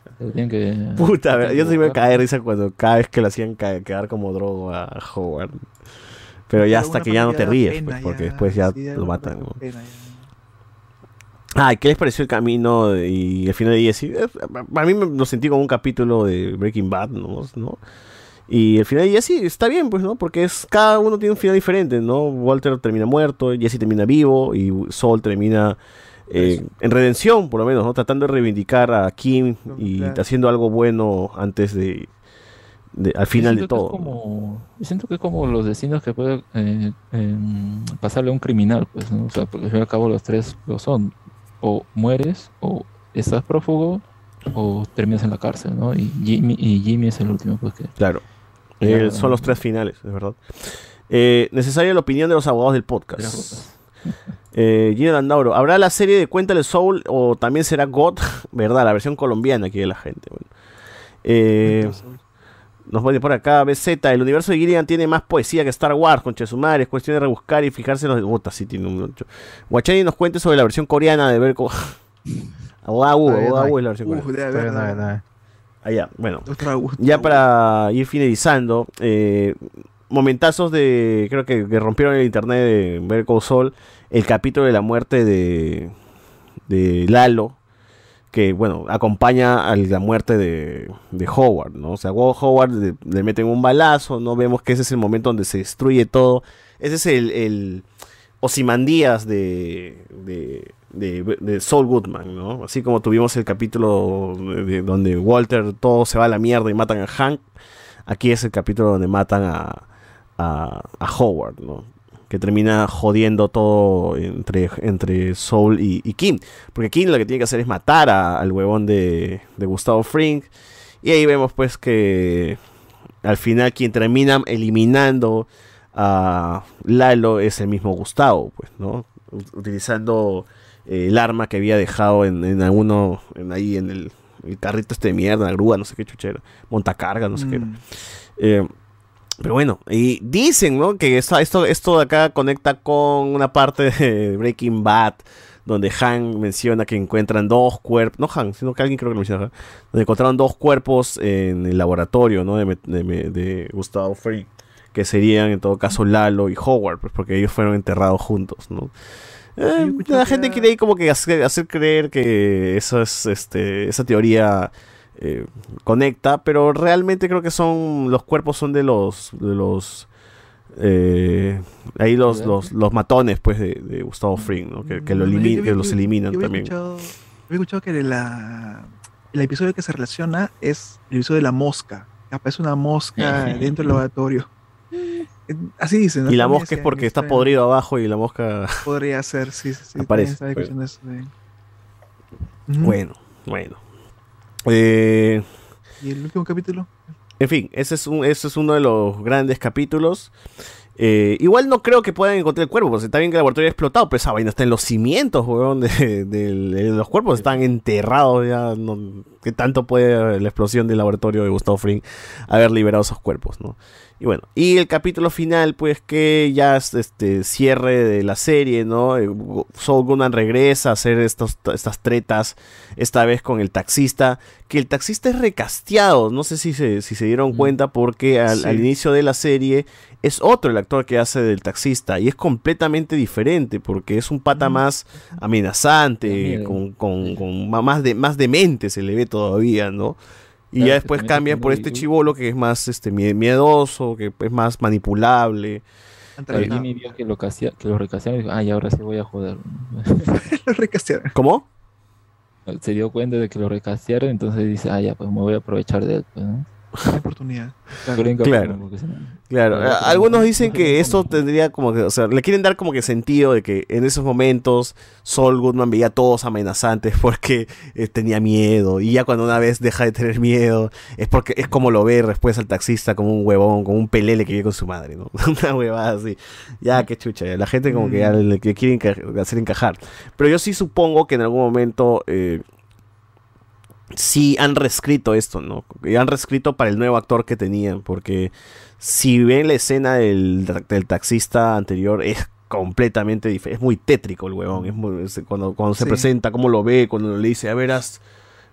[SPEAKER 26] Que.
[SPEAKER 5] Puta, ver, yo sí me caer risa cuando cada vez que lo hacían ca- quedar como drogo a Howard. Pero ya
[SPEAKER 6] Pero
[SPEAKER 5] hasta que ya no te ríes,
[SPEAKER 6] pena,
[SPEAKER 5] pues, porque
[SPEAKER 6] ya,
[SPEAKER 5] después ya
[SPEAKER 6] sí,
[SPEAKER 5] lo matan. ¿no?
[SPEAKER 6] pena.
[SPEAKER 5] Ah, ¿qué les pareció el camino y el final de Jesse? Eh, A mí me lo sentí como un capítulo de Breaking Bad, ¿no? ¿no? Y el final de Jesse está bien, pues, ¿no? Porque es cada uno tiene un final diferente, ¿no? Walter termina muerto, Jesse termina vivo y Saul termina eh, en redención, por lo menos, ¿no? Tratando de reivindicar a Kim y
[SPEAKER 26] claro.
[SPEAKER 5] haciendo algo bueno antes de, de- al final de todo.
[SPEAKER 26] como, yo siento que es como los destinos que puede eh, em, pasarle a un criminal, pues, ¿no? O sea, porque al fin y al cabo los tres lo son. O mueres, o estás prófugo, o terminas en la cárcel, ¿no? Y Jimmy, y Jimmy es el último, pues que.
[SPEAKER 5] Claro. Eh, son los tres finales, es verdad. Eh, necesaria la opinión de los abogados del podcast. Eh, Gino Landauro, ¿habrá la serie de Cuéntale Soul o también será God? (laughs) ¿Verdad? La versión colombiana aquí de la gente. Bueno. Eh, nos pone por acá, BZ, el universo de Gilligan tiene más poesía que Star Wars, con Chesumar, es cuestión de rebuscar y fijarse en los... Puta, sí tiene un mucho. Guachani nos cuente sobre la versión coreana de
[SPEAKER 4] no
[SPEAKER 5] Aguagu
[SPEAKER 4] hay.
[SPEAKER 5] es la versión
[SPEAKER 4] Uf,
[SPEAKER 5] coreana. Allá, bueno.
[SPEAKER 6] Otra
[SPEAKER 5] Ya para ir finalizando, eh, momentazos de. Creo que, que rompieron el internet de Call Saul. El capítulo de la muerte de. de Lalo. Que, bueno, acompaña a la muerte de, de Howard, ¿no? O sea, Howard le, le meten un balazo, ¿no? Vemos que ese es el momento donde se destruye todo. Ese es el. el Osimandías de, de, de, de Saul Goodman, ¿no? Así como tuvimos el capítulo de- de- donde Walter todo se va a la mierda y matan a Hank, aquí es el capítulo donde matan a, a, a Howard, ¿no? Que termina jodiendo todo entre, entre Saul y, Kim. Porque Kim lo que tiene que hacer es matar a- al huevón de, de Gustavo Frink. Y ahí vemos pues que al final quien termina eliminando a Lalo es el mismo Gustavo, pues, ¿no? Utilizando eh, el arma que había dejado en, en alguno, en ahí en el, el carrito este de mierda, la grúa, no sé qué chuchero, montacarga, no sé qué. era.
[SPEAKER 6] Mm.
[SPEAKER 5] Eh, pero bueno, y dicen, ¿no? Que esto, esto, esto de acá conecta con una parte de Breaking Bad, donde Hank menciona que encuentran dos cuerpos, no Hank, sino que alguien creo que lo menciona, ¿eh? donde encontraron dos cuerpos en el laboratorio, ¿no? De, de Gustavo Fring, que serían en todo caso Lalo y Howard, pues porque ellos fueron enterrados juntos, ¿no? Eh, la gente quiere ahí como que hacer, hacer creer que eso es, este, esa teoría eh, conecta, pero realmente creo que son los cuerpos son de los de los eh, ahí los, los, los matones pues de, de Gustavo Fring, ¿no? que, que lo
[SPEAKER 6] No, yo-
[SPEAKER 5] elimi-
[SPEAKER 6] yo-
[SPEAKER 5] que los eliminan también.
[SPEAKER 6] Escuchado, había escuchado que de la, el episodio que se relaciona es el episodio de la mosca. Aparece una mosca dentro del laboratorio. (laughs) Así dicen. ¿no?
[SPEAKER 5] Y la mosca es
[SPEAKER 6] decían
[SPEAKER 5] porque
[SPEAKER 6] que
[SPEAKER 5] está
[SPEAKER 6] está-
[SPEAKER 5] podrido abajo y la mosca
[SPEAKER 6] Podría ser, sí, sí, sí.
[SPEAKER 5] aparece.
[SPEAKER 6] eso de-
[SPEAKER 5] Bueno, bueno. Eh,
[SPEAKER 6] ¿Y el último capítulo?
[SPEAKER 5] En fin, ese es, un, ese es uno de los grandes capítulos. Eh, igual no creo que puedan encontrar el cuerpo, porque está bien que el laboratorio ha explotado, pero esa vaina está en los cimientos, weón, de, de- de los cuerpos están enterrados ya. No, ¿Qué tanto puede la explosión del laboratorio de Gustavo Fring haber liberado esos cuerpos, no? Y bueno, y el capítulo final, pues que ya es este cierre de la serie, ¿no? Eh, Saul Goodman regresa a hacer estos, estas tretas, esta vez con el taxista, que el taxista es recasteado, no sé si se, si se dieron cuenta, porque al,
[SPEAKER 6] Sí.
[SPEAKER 5] al inicio de la serie es otro el actor que hace del taxista, y es completamente diferente, porque es un pata más amenazante, con, con, con más, de, más demente se le ve todavía, ¿no? Y
[SPEAKER 26] Claro,
[SPEAKER 5] ya después cambian por este chivolo que es más este mie- miedoso, que es más manipulable.
[SPEAKER 26] Pero Jimmy vio que lo, casea- que lo recastearon y dijo, ay, ahora sí voy a joder. (laughs)
[SPEAKER 6] lo recastearon.
[SPEAKER 5] ¿Cómo?
[SPEAKER 26] Se dio cuenta de que lo recastearon, entonces dice, ah, ya, pues me voy a aprovechar de él. Pues, ¿no?
[SPEAKER 6] Una oportunidad.
[SPEAKER 5] Claro. Claro, algunos dicen que esto tendría como que, o sea, le quieren dar como que sentido de que en esos momentos Saul Goodman veía a todos amenazantes (laughs) porque eh, tenía miedo y ya cuando una vez deja de tener miedo es porque es como lo ve después al taxista como un huevón, como un pelele que vive con su madre, ¿no? (laughs) Una huevada así. Ya, qué chucha, ya, la gente como que ya le, le quiere enca- hacer encajar. Pero yo sí supongo que en algún momento eh, sí han reescrito esto, ¿no? Y han reescrito para el nuevo actor que tenían, porque si ven la escena del, del taxista anterior, es completamente diferente, es muy tétrico el huevón, es muy- es cuando, cuando se presenta, cómo lo ve, cuando le dice, a ver, haz,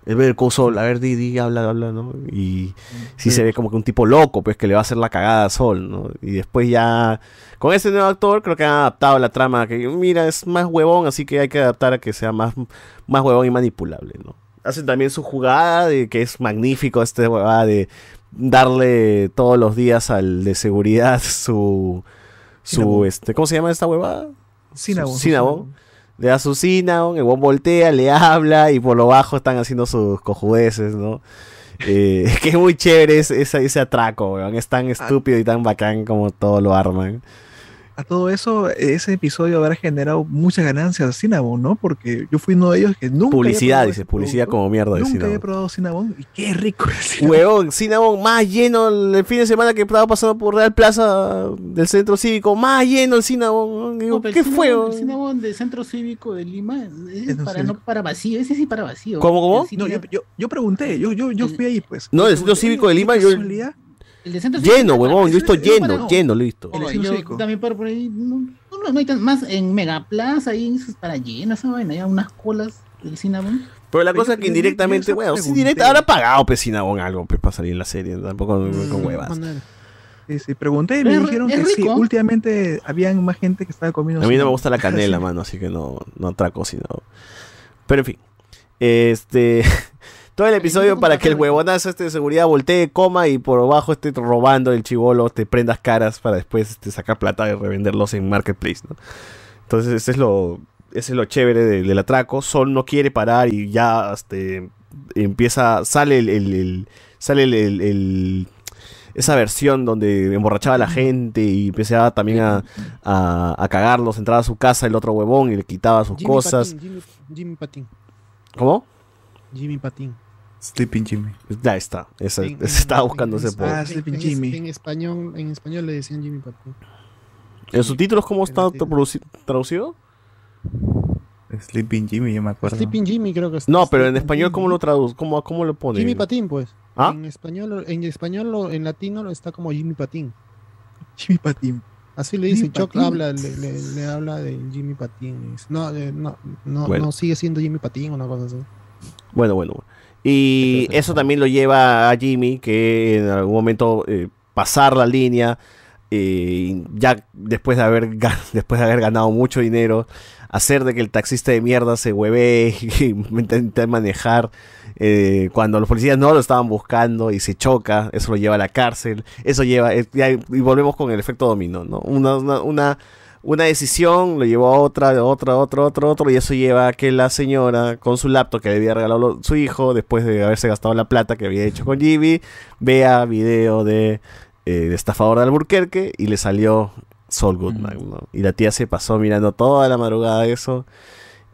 [SPEAKER 5] a ver, coso, a ver, di, di, habla, habla, ¿no? Y sí se ve como que un tipo loco, pues, que le va a hacer la cagada a Sol, ¿no? Y después ya, con este nuevo actor, creo que han adaptado la trama, que mira, es más huevón, así que hay que adaptar a que sea más, más huevón y manipulable, ¿no? Hacen también su jugada, de que es magnífico, este huevada de darle todos los días al de seguridad (laughs) su, su,
[SPEAKER 6] Cinnabon.
[SPEAKER 5] este, ¿cómo se llama esta huevada?
[SPEAKER 6] Cinnabon,
[SPEAKER 5] Cinnabon. Le da su Cinnabon, el huevón voltea, le habla y por lo bajo están haciendo sus cojudeces, ¿no? Eh, (laughs) que es muy chévere ese, ese, ese atraco, weón. Es tan estúpido y tan bacán como todo lo arman.
[SPEAKER 6] A todo eso, ese episodio habrá generado muchas ganancias a Cinnabon, ¿no? Porque yo fui uno de ellos que nunca.
[SPEAKER 5] Publicidad,
[SPEAKER 6] probado
[SPEAKER 5] dice,
[SPEAKER 6] ese
[SPEAKER 5] publicidad
[SPEAKER 6] producto.
[SPEAKER 5] como mierda de
[SPEAKER 6] Nunca había
[SPEAKER 5] Cinnabon.
[SPEAKER 6] probado Cinnabon y qué rico es Cinnabon.
[SPEAKER 5] Huevón, Cinnabon más lleno el fin de semana que estaba pasando por Real Plaza del Centro Cívico, más lleno el Cinnabon. Digo,
[SPEAKER 8] No,
[SPEAKER 5] ¿Qué
[SPEAKER 8] el
[SPEAKER 5] fue?
[SPEAKER 8] Cinnabon-? El Cinnabon del Centro Cívico de Lima ese es
[SPEAKER 6] no
[SPEAKER 8] para, no para vacío, ese sí para vacío.
[SPEAKER 5] ¿Cómo, cómo?
[SPEAKER 6] No, yo, yo, yo pregunté, yo, yo, yo fui ahí, pues.
[SPEAKER 5] No, el Centro Cívico de Lima, yo-
[SPEAKER 6] casualidad.
[SPEAKER 8] El del Centro
[SPEAKER 5] Lleno, huevón, yo he visto lleno, lleno, lo he visto.
[SPEAKER 8] Oye,
[SPEAKER 6] Centro
[SPEAKER 8] yo también por por ahí, no, no, no hay tan, más en Megaplaza, ahí eso es para lleno, esa vaina, hay unas colas del Cinnabon.
[SPEAKER 5] Pero la cosa es que indirectamente, sí,
[SPEAKER 6] pregunté.
[SPEAKER 5] directa, habrá pagado pues Cinnabon algo pues, para salir en la serie, tampoco con huevas.
[SPEAKER 11] Manuel.
[SPEAKER 6] Sí, sí, pregunté y me dijeron
[SPEAKER 8] es
[SPEAKER 6] que sí, últimamente habían más gente que estaba comiendo
[SPEAKER 5] A mí no me gusta la canela, (laughs) mano, así que no, no atraco, sino. Pero en fin. Este. (laughs) Todo el episodio para que el huevonazo este de seguridad voltee, coma y por abajo esté robando el chivolo, te prendas caras para después este, sacar plata y revenderlos en Marketplace, ¿no? Entonces, ese es lo, ese es lo chévere del, del atraco. Sol no quiere parar y ya este, empieza. Sale el. el- el- sale el- el- el- esa versión donde emborrachaba a la gente y empezaba también a, a, a cagarlos, entraba a su casa el otro huevón y le quitaba sus
[SPEAKER 11] Jimmy
[SPEAKER 5] cosas.
[SPEAKER 11] Patín, Jimmy, Jimmy Patín.
[SPEAKER 5] ¿Cómo?
[SPEAKER 11] Jimmy Patín.
[SPEAKER 24] Sleeping Jimmy.
[SPEAKER 5] Ya está. Esa,
[SPEAKER 11] En-
[SPEAKER 5] esa estaba buscando
[SPEAKER 11] en-
[SPEAKER 5] ese post.
[SPEAKER 6] Ah, Sleeping Jimmy.
[SPEAKER 11] En español, en español le decían Jimmy Patín.
[SPEAKER 5] ¿En subtítulos cómo está traducido?
[SPEAKER 24] Sleeping Jimmy, yo me acuerdo.
[SPEAKER 11] Sleeping Jimmy creo que es.
[SPEAKER 5] No, pero en español. ¿cómo lo traduce? ¿Cómo, cómo lo pone?
[SPEAKER 11] Jimmy Patín, pues.
[SPEAKER 5] ¿Ah?
[SPEAKER 11] En español, en español, en latino lo está como Jimmy Patín.
[SPEAKER 6] Jimmy Patín.
[SPEAKER 11] Así le dice, Choc
[SPEAKER 6] Patín.
[SPEAKER 11] habla, le, le- le habla de Jimmy Patín. No, no, no,
[SPEAKER 5] Bueno.
[SPEAKER 11] no sigue siendo Jimmy Patín o una cosa así.
[SPEAKER 5] Bueno, bueno. bueno. Y eso también lo lleva a Jimmy que en algún momento eh, pasar la línea, eh, ya después de haber (laughs) después de haber ganado mucho dinero, hacer de que el taxista de mierda se hueve (laughs) y intentar manejar eh, cuando los policías no lo estaban buscando y se choca, eso lo lleva a la cárcel, eso lleva, eh, y volvemos con el efecto dominó, ¿no? Una, una, una, una decisión lo llevó a otra, otra, a otra, otra, otro, y eso lleva a que la señora, con su laptop que le había regalado su hijo, después de haberse gastado la plata que había hecho con Jimmy, vea video de, eh, de estafador de Alburquerque y le salió Saul Goodman, ¿no? Y la tía se pasó mirando toda la madrugada eso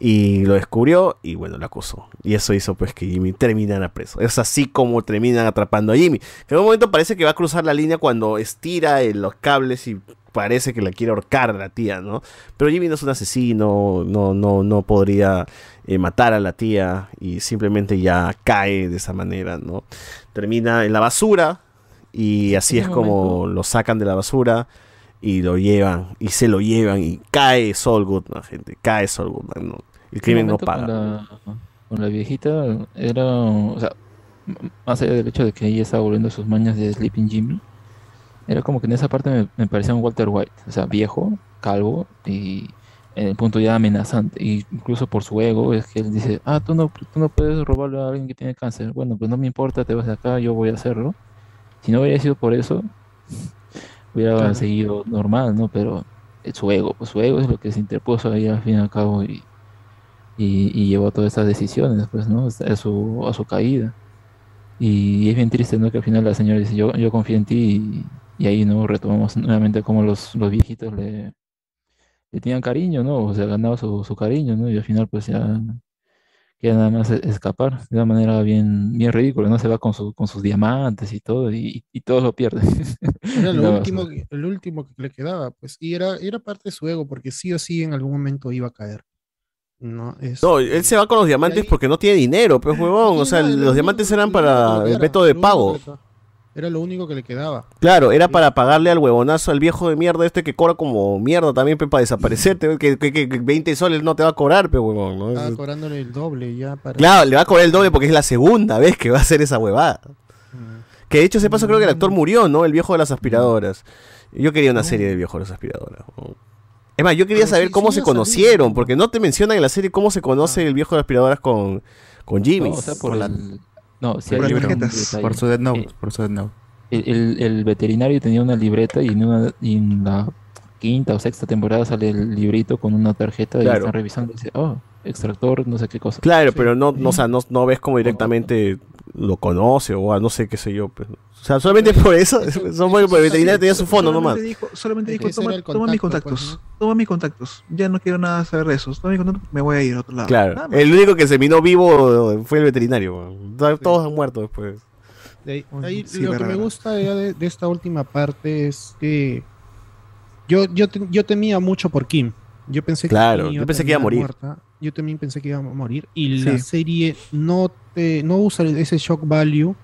[SPEAKER 5] y lo descubrió y bueno, lo acusó. Y eso hizo pues que Jimmy terminara preso. Es así como terminan atrapando a Jimmy. Que en un momento parece que va a cruzar la línea cuando estira eh, los cables y parece que la quiere ahorcar a la tía, ¿no? Pero Jimmy no es un asesino, no, no, no podría eh, matar a la tía y simplemente ya cae de esa manera, ¿no? Termina en la basura y así es como lo sacan de la basura y lo llevan y se lo llevan y cae Saul Goodman, gente, cae Saul Goodman, ¿no? El crimen no paga.
[SPEAKER 26] Con la, con la viejita era, o sea, más allá del hecho de que ella estaba volviendo a sus mañas de Sleeping Jimmy, era como que en esa parte me, me parecía un Walter White, o sea, viejo, calvo y en el punto ya amenazante, y incluso por su ego es que él dice, ah, tú no, tú no puedes robarle a alguien que tiene cáncer, bueno, pues no me importa, te vas de acá, yo voy a hacerlo. Si no hubiera sido por eso, (laughs) hubiera
[SPEAKER 6] Claro.
[SPEAKER 26] seguido normal, ¿no? Pero su ego, pues su ego es lo que se interpuso ahí al fin y al cabo y, y, y llevó a todas estas decisiones, pues, ¿no? A su, a su caída. Y es bien triste, ¿no? Que al final la señora dice, yo, yo confío en ti y, y ahí, ¿no? Retomamos nuevamente como los, los viejitos le, le tenían cariño, ¿no? O sea, ganaba su, su cariño, ¿no? Y al final, pues ya queda nada más escapar de una manera bien, bien ridícula, ¿no? Se va con, su, con sus diamantes y todo, y, y todos lo pierden.
[SPEAKER 11] Era lo (laughs) último, el último que le quedaba, pues, y era, era parte de su ego, porque sí o sí en algún momento iba a caer. No, es,
[SPEAKER 5] No, él se va con los diamantes porque no tiene dinero, pues huevón. (laughs) O sea, los diamantes eran para el método de pago.
[SPEAKER 11] Era lo único que le quedaba.
[SPEAKER 5] Claro, era para pagarle al huevonazo, al viejo de mierda este que cobra como mierda también pe, para desaparecerte. Que, que, que 20 soles no te va a cobrar, pe, huevón. ¿no?
[SPEAKER 11] Estaba cobrándole el doble ya para.
[SPEAKER 5] Claro, le va a cobrar el doble porque es la segunda vez que va a hacer esa huevada. Que de hecho se pasó, creo que el actor murió, ¿no? El viejo de las aspiradoras. Yo quería una serie del viejo de las aspiradoras. ¿no? Es más, yo quería
[SPEAKER 11] Pero
[SPEAKER 5] saber
[SPEAKER 11] sí-
[SPEAKER 5] cómo
[SPEAKER 11] sí
[SPEAKER 5] se conocieron, porque no te mencionan en la serie cómo se conoce el viejo de las aspiradoras con, con Jimmy.
[SPEAKER 26] No, o sea, por el- no, sí
[SPEAKER 24] Por
[SPEAKER 26] hay
[SPEAKER 24] tarjetas, por su Death Note,
[SPEAKER 26] Eh,
[SPEAKER 24] por su Death Note.
[SPEAKER 26] El, el- el veterinario tenía una libreta y en, una, y en la quinta o sexta temporada sale el librito con una tarjeta y
[SPEAKER 5] Claro.
[SPEAKER 26] están revisando y dice, oh, extractor, no sé qué cosa.
[SPEAKER 5] Claro, pero no, no, o sea, no, no ves como directamente lo conoce o no sé qué sé yo. pues. O sea, solamente por eso, (laughs) solo por el veterinario tenía su fondo nomás.
[SPEAKER 6] Solamente dijo, solamente dijo toma, toma mis
[SPEAKER 11] contacto,
[SPEAKER 6] contactos, toma mis contactos. Ya no quiero nada saber de esos. Toma mis contactos, me voy a ir a otro lado.
[SPEAKER 5] Claro,
[SPEAKER 6] Nada
[SPEAKER 5] el único que se vino vivo fue el veterinario. Todos- han muerto después.
[SPEAKER 11] De ahí- de ahí
[SPEAKER 6] Sí,
[SPEAKER 11] lo que me gusta de, de esta última parte es que yo, yo, te- yo temía mucho por Kim. Yo pensé
[SPEAKER 5] Claro,
[SPEAKER 11] Kim
[SPEAKER 5] yo pensé que iba a morir.
[SPEAKER 11] muerta. Yo también pensé que iba a morir. Y
[SPEAKER 6] Sí.
[SPEAKER 11] la serie no te no usa ese shock value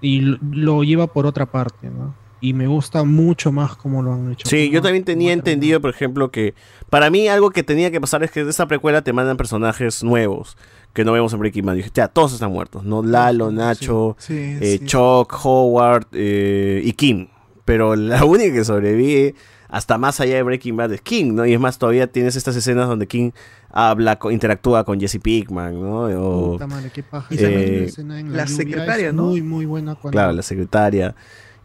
[SPEAKER 11] y lo, lleva por otra parte, ¿no? Y me gusta mucho más cómo lo han hecho.
[SPEAKER 5] Sí, yo también tenía entendido, por ejemplo, que para mí algo que tenía que pasar es que de esa precuela te mandan personajes nuevos que no vemos en Breaking Bad. Y dije, ya, todos están muertos, ¿no? Lalo, Nacho,
[SPEAKER 6] Sí,
[SPEAKER 5] eh,
[SPEAKER 6] sí.
[SPEAKER 5] Chuck, Howard eh, y Kim. Pero la (laughs) única que sobrevive hasta más allá de Breaking Bad es King, ¿no? Y es más, todavía tienes estas escenas donde King habla, co- interactúa con Jesse Pinkman, ¿no? O,
[SPEAKER 11] Puta madre, qué paja.
[SPEAKER 5] eh,
[SPEAKER 11] Esa escena en
[SPEAKER 6] la secretaria,
[SPEAKER 11] es
[SPEAKER 6] ¿no?
[SPEAKER 11] Muy, muy buena. Cuando,
[SPEAKER 5] Claro, la secretaria.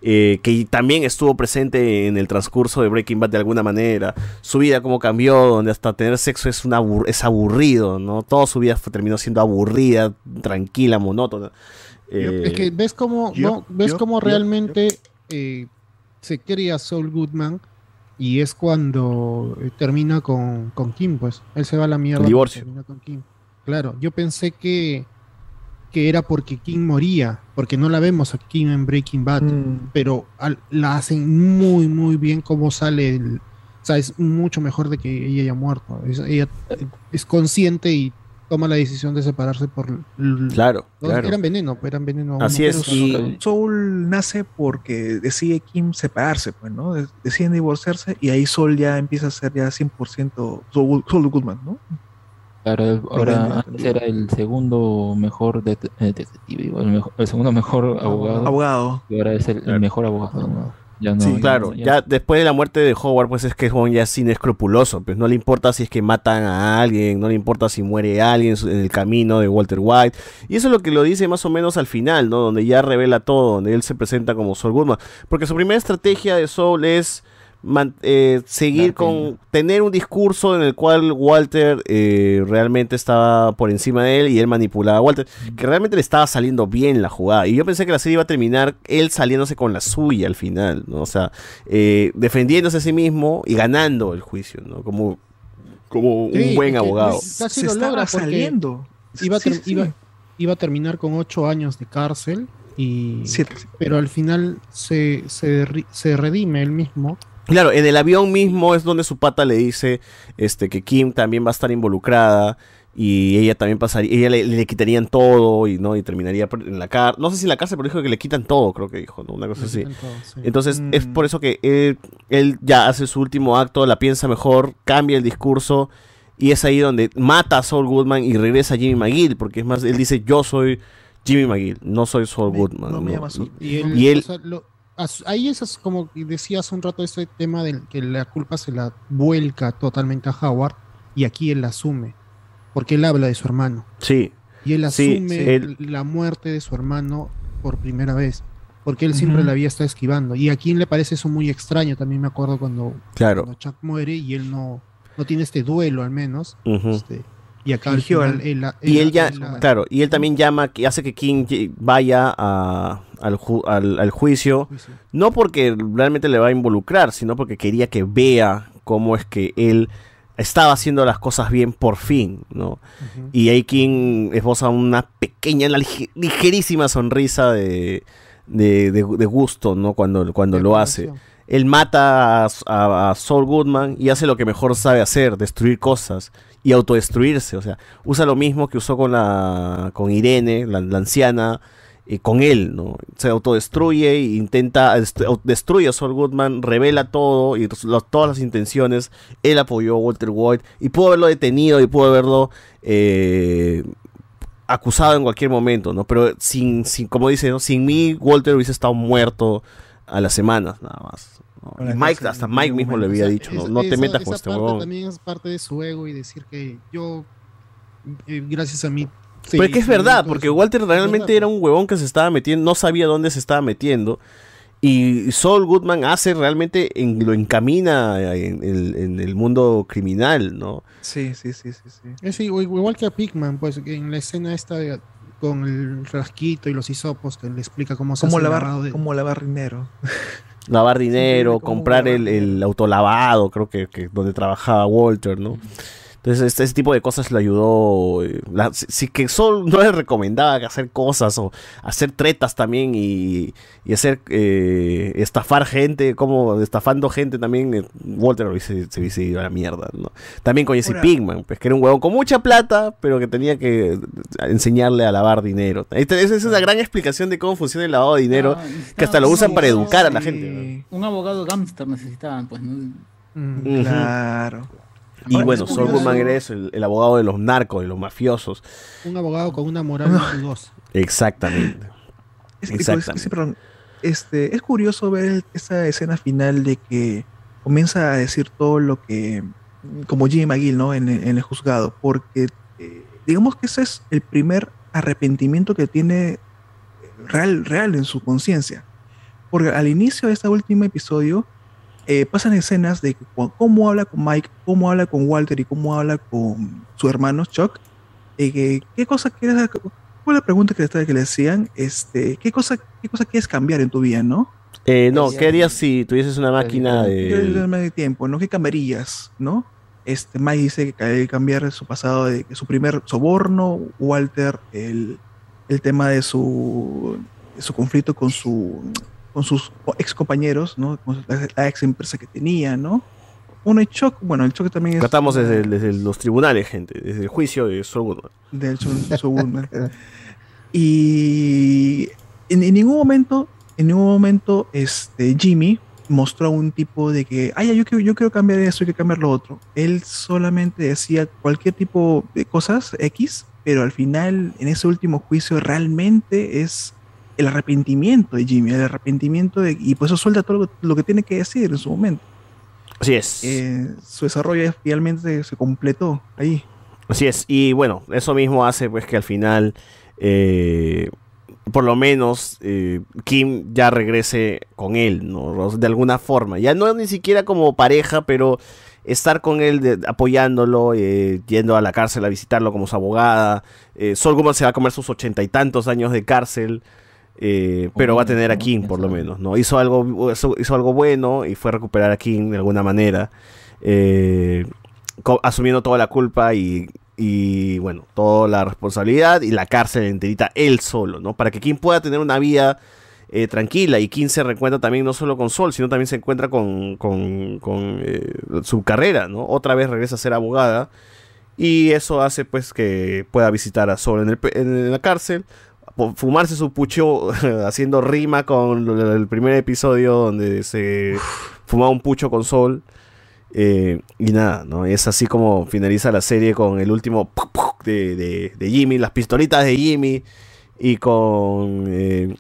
[SPEAKER 5] eh, que también estuvo presente en el transcurso de Breaking Bad de alguna manera. Su vida cómo cambió, donde hasta tener sexo es, una abur- es aburrido, ¿no? Toda su vida fue- terminó siendo aburrida, tranquila, monótona. Eh,
[SPEAKER 11] Es que ves cómo,
[SPEAKER 6] yo-
[SPEAKER 11] no, ves
[SPEAKER 6] yo-
[SPEAKER 11] cómo
[SPEAKER 6] yo-
[SPEAKER 11] realmente eh, se crea Saul Goodman y es cuando eh, termina con, con Kim, pues. Él se va a la mierda.
[SPEAKER 5] El divorcio.
[SPEAKER 11] termina con Kim. Claro, yo pensé que, que era porque Kim moría, porque no la vemos a Kim en Breaking Bad,
[SPEAKER 6] Mm.
[SPEAKER 11] pero al- la hacen muy, muy bien cómo sale el... O sea, es mucho mejor de que ella haya muerto. Es- ella es consciente y toma la decisión de separarse por...
[SPEAKER 5] Claro.
[SPEAKER 11] Eran veneno, pues, eran veneno.
[SPEAKER 5] Así
[SPEAKER 11] uno,
[SPEAKER 5] es,
[SPEAKER 11] pero-
[SPEAKER 5] y-
[SPEAKER 6] Soul nace porque decide Kim separarse, pues, ¿no? De- Deciden divorciarse y ahí Soul ya empieza a ser ya 100% Saul, Saul Goodman, ¿no?
[SPEAKER 26] Claro, ahora antes era el segundo mejor eh, detective, el, mejor- el segundo mejor abogado.
[SPEAKER 6] Abogado.
[SPEAKER 26] Y ahora es el, el mejor abogado. ¿no? Ya no,
[SPEAKER 5] Sí,
[SPEAKER 26] ya
[SPEAKER 5] claro,
[SPEAKER 26] no-
[SPEAKER 5] ya después de la muerte de Howard, pues es que Juan ya es inescrupuloso, pues no le importa si es que matan a alguien, no le importa si muere alguien en el camino de Walter White, y eso es lo que lo dice más o menos al final, ¿no? Donde ya revela todo, donde él se presenta como Saul Goodman, porque su primera estrategia de Saul es man- eh, seguir con, tener un discurso en el cual Walter eh, realmente estaba por encima de él y él manipulaba a Walter, que realmente le estaba saliendo bien la jugada. Y yo pensé que la serie iba a terminar él saliéndose con la suya al final, ¿no? O sea, eh, defendiéndose a sí mismo y ganando el juicio, ¿no? Como, como un buen abogado.
[SPEAKER 11] Casi
[SPEAKER 6] Se
[SPEAKER 11] lo
[SPEAKER 6] estaba
[SPEAKER 11] logra
[SPEAKER 6] saliendo.
[SPEAKER 11] Iba a,
[SPEAKER 6] Sí,
[SPEAKER 11] ter-
[SPEAKER 6] sí.
[SPEAKER 11] iba- iba a terminar con ocho años de cárcel y pero al final se, se, se redime él mismo.
[SPEAKER 5] Claro, en el avión mismo es donde su pata le dice este, que Kim también va a estar involucrada y ella también pasaría, ella le, le quitarían todo y no y terminaría en la cárcel. No sé si en la cárcel, pero dijo que le quitan todo, creo que dijo, ¿no? una cosa
[SPEAKER 11] Le
[SPEAKER 5] así.
[SPEAKER 11] quitan todo, sí.
[SPEAKER 5] Entonces es
[SPEAKER 6] Mm.
[SPEAKER 5] por eso que él, él ya hace su último acto, la piensa mejor, cambia el discurso y es ahí donde mata a Saul Goodman y regresa a Jimmy McGill, porque es más, él dice yo soy Jimmy McGill, no soy Saul
[SPEAKER 6] Me-
[SPEAKER 5] Goodman.
[SPEAKER 6] no me
[SPEAKER 5] ¿no?
[SPEAKER 6] llama Saul.
[SPEAKER 11] Y él,
[SPEAKER 5] Y él-
[SPEAKER 11] o sea, lo- as- ahí es como decía hace un rato ese tema del que la culpa se la vuelca totalmente a Howard y aquí él la asume porque él habla de su hermano
[SPEAKER 5] Sí,
[SPEAKER 11] y él asume
[SPEAKER 5] sí, él-
[SPEAKER 11] la muerte de su hermano por primera vez porque él siempre la había estado esquivando. Y a Kim le parece eso muy extraño, también me acuerdo cuando,
[SPEAKER 5] Claro.
[SPEAKER 11] cuando Chuck muere y él no, no tiene este duelo al menos. Este, y acá final él
[SPEAKER 5] Y
[SPEAKER 11] él
[SPEAKER 5] ya, claro, y él también llama, que hace que King vaya a- al, ju- al- al juicio, no porque realmente le va a involucrar, sino porque quería que vea cómo es que él estaba haciendo las cosas bien por fin, ¿no? Y ahí King esboza una pequeña, una ligerísima sonrisa de, de, de- de gusto, ¿no? Cuando, cuando lo hace. Él mata a, a- a Saul Goodman y hace lo que mejor sabe hacer, destruir cosas y autodestruirse. O sea, usa lo mismo que usó con la con Irene, la, la anciana, eh, con él, ¿no? Se autodestruye intenta, destruye a Saul Goodman, revela todo y los- todas las intenciones. Él apoyó a Walter White y pudo haberlo detenido y pudo haberlo eh, acusado en cualquier momento, ¿no? Pero sin, sin como dice, ¿no? Sin mí, Walter hubiese estado muerto a las semanas, nada más. Y Mike, hasta Mike mismo le había dicho, no, no te metas con este huevón.
[SPEAKER 11] También es parte de su ego y decir que yo, eh, gracias a mí.
[SPEAKER 5] Pero es que es verdad, porque Walter realmente
[SPEAKER 11] verdad.
[SPEAKER 5] era un huevón que se estaba metiendo, no sabía dónde se estaba metiendo. Y Saul Goodman hace realmente, en- lo encamina en, el- en el mundo criminal, ¿no?
[SPEAKER 6] Sí, sí, sí, sí. sí.
[SPEAKER 11] Es igual igual que a Pigman, pues en la escena esta de- con el rasquito y los hisopos que le explica cómo se
[SPEAKER 6] Como
[SPEAKER 11] hace
[SPEAKER 6] lavar,
[SPEAKER 11] lavado de-
[SPEAKER 6] como lavar dinero. (laughs)
[SPEAKER 5] Lavar dinero, comprar el, el autolavado, creo que, que donde trabajaba Walter, ¿no? Entonces, este, ese tipo de cosas le ayudó. eh, la- si, si que Sol (laughs) no le recomendaba que hacer cosas o hacer tretas también y, y hacer eh, estafar gente, como estafando gente también, eh, Walter hubiese- se hubiese ido a la mierda, ¿no? También con Jesse Pinkman, pues que era un huevón con mucha plata, pero que tenía que enseñarle a lavar dinero. Esa es una gran explicación de cómo funciona el lavado de dinero, que hasta lo usan para educar a la gente. ¿no?
[SPEAKER 27] Un abogado gángster necesitaban, pues, ¿no?
[SPEAKER 5] Ujú.
[SPEAKER 6] Claro.
[SPEAKER 5] Y
[SPEAKER 11] Ahora,
[SPEAKER 5] bueno,
[SPEAKER 11] es
[SPEAKER 5] Saul Goodman era eso, el, el abogado de los narcos, de los mafiosos.
[SPEAKER 11] un abogado con una moral muy dudosa.
[SPEAKER 5] Exactamente.
[SPEAKER 6] Es, que- es que
[SPEAKER 5] Exactamente.
[SPEAKER 6] sí, perdón, este, es curioso ver esa escena final de que comienza a decir todo lo que, como Jimmy McGill, ¿no? En, el- en el juzgado, porque eh, digamos que ese es el primer arrepentimiento que tiene real, real en su conciencia. Porque al inicio de este último episodio eh, pasan escenas de cómo habla con Mike, cómo habla con Walter y cómo habla con su hermano Chuck. eh, que, ¿Qué cosa quieres ¿Cuál es la pregunta que, le- que le decían? Este, ¿qué, cosa, ¿Qué cosa quieres cambiar en tu vida, no?
[SPEAKER 5] Eh, no, ¿qué harías si tuvieses una máquina de...
[SPEAKER 6] de tiempo, ¿no? ¿Qué cambiarías, no? Este, Mike dice que hay que cambiar su pasado, de su primer soborno, Walter, el, el tema de su, de su conflicto con, su, con sus ex compañeros, ¿no? Con la, la ex empresa que tenía, ¿no? Uno y bueno, el Chuck también es...
[SPEAKER 5] Tratamos desde, desde los tribunales, gente, desde el juicio de Saul
[SPEAKER 6] del Goodman. (laughs) y en, en ningún momento, en ningún momento, este Jimmy mostró un tipo de que, ay, yo quiero, yo quiero cambiar eso, hay que cambiar lo otro. Él solamente decía cualquier tipo de cosas X, pero al final, en ese último juicio, realmente es el arrepentimiento de Jimmy, el arrepentimiento de, y por eso suelta todo lo, lo que tiene que decir en su momento.
[SPEAKER 5] Así es.
[SPEAKER 6] Eh, su desarrollo finalmente se completó ahí.
[SPEAKER 5] Así es, y bueno, eso mismo hace pues que al final, eh, por lo menos, eh, Kim ya regrese con él, ¿no? De alguna forma. Ya no ni siquiera como pareja, pero estar con él, de- apoyándolo, eh, yendo a la cárcel a visitarlo como su abogada. Eh, Sol Goodman se va a comer sus ochenta y tantos años de cárcel. Eh, pero va a tener a Kim por lo menos, ¿no? Hizo algo, hizo, hizo algo bueno y fue a recuperar a Kim de alguna manera. eh, asumiendo toda la culpa y, y, bueno, toda la responsabilidad y la cárcel enterita él solo, ¿no? Para que Kim pueda tener una vida eh, tranquila y Kim se reencuentra también no solo con Sol, sino también se encuentra con, con, con, su carrera, ¿no? Otra vez regresa a ser abogada y eso hace pues que pueda visitar a Sol en, el en la cárcel, fumarse su pucho (laughs) haciendo rima con el primer episodio donde se fumaba un pucho con Sol. Eh, y nada, ¿no? Es así como finaliza la serie con el último (laughs) de- de Jimmy, las pistolitas de Jimmy y con... eh,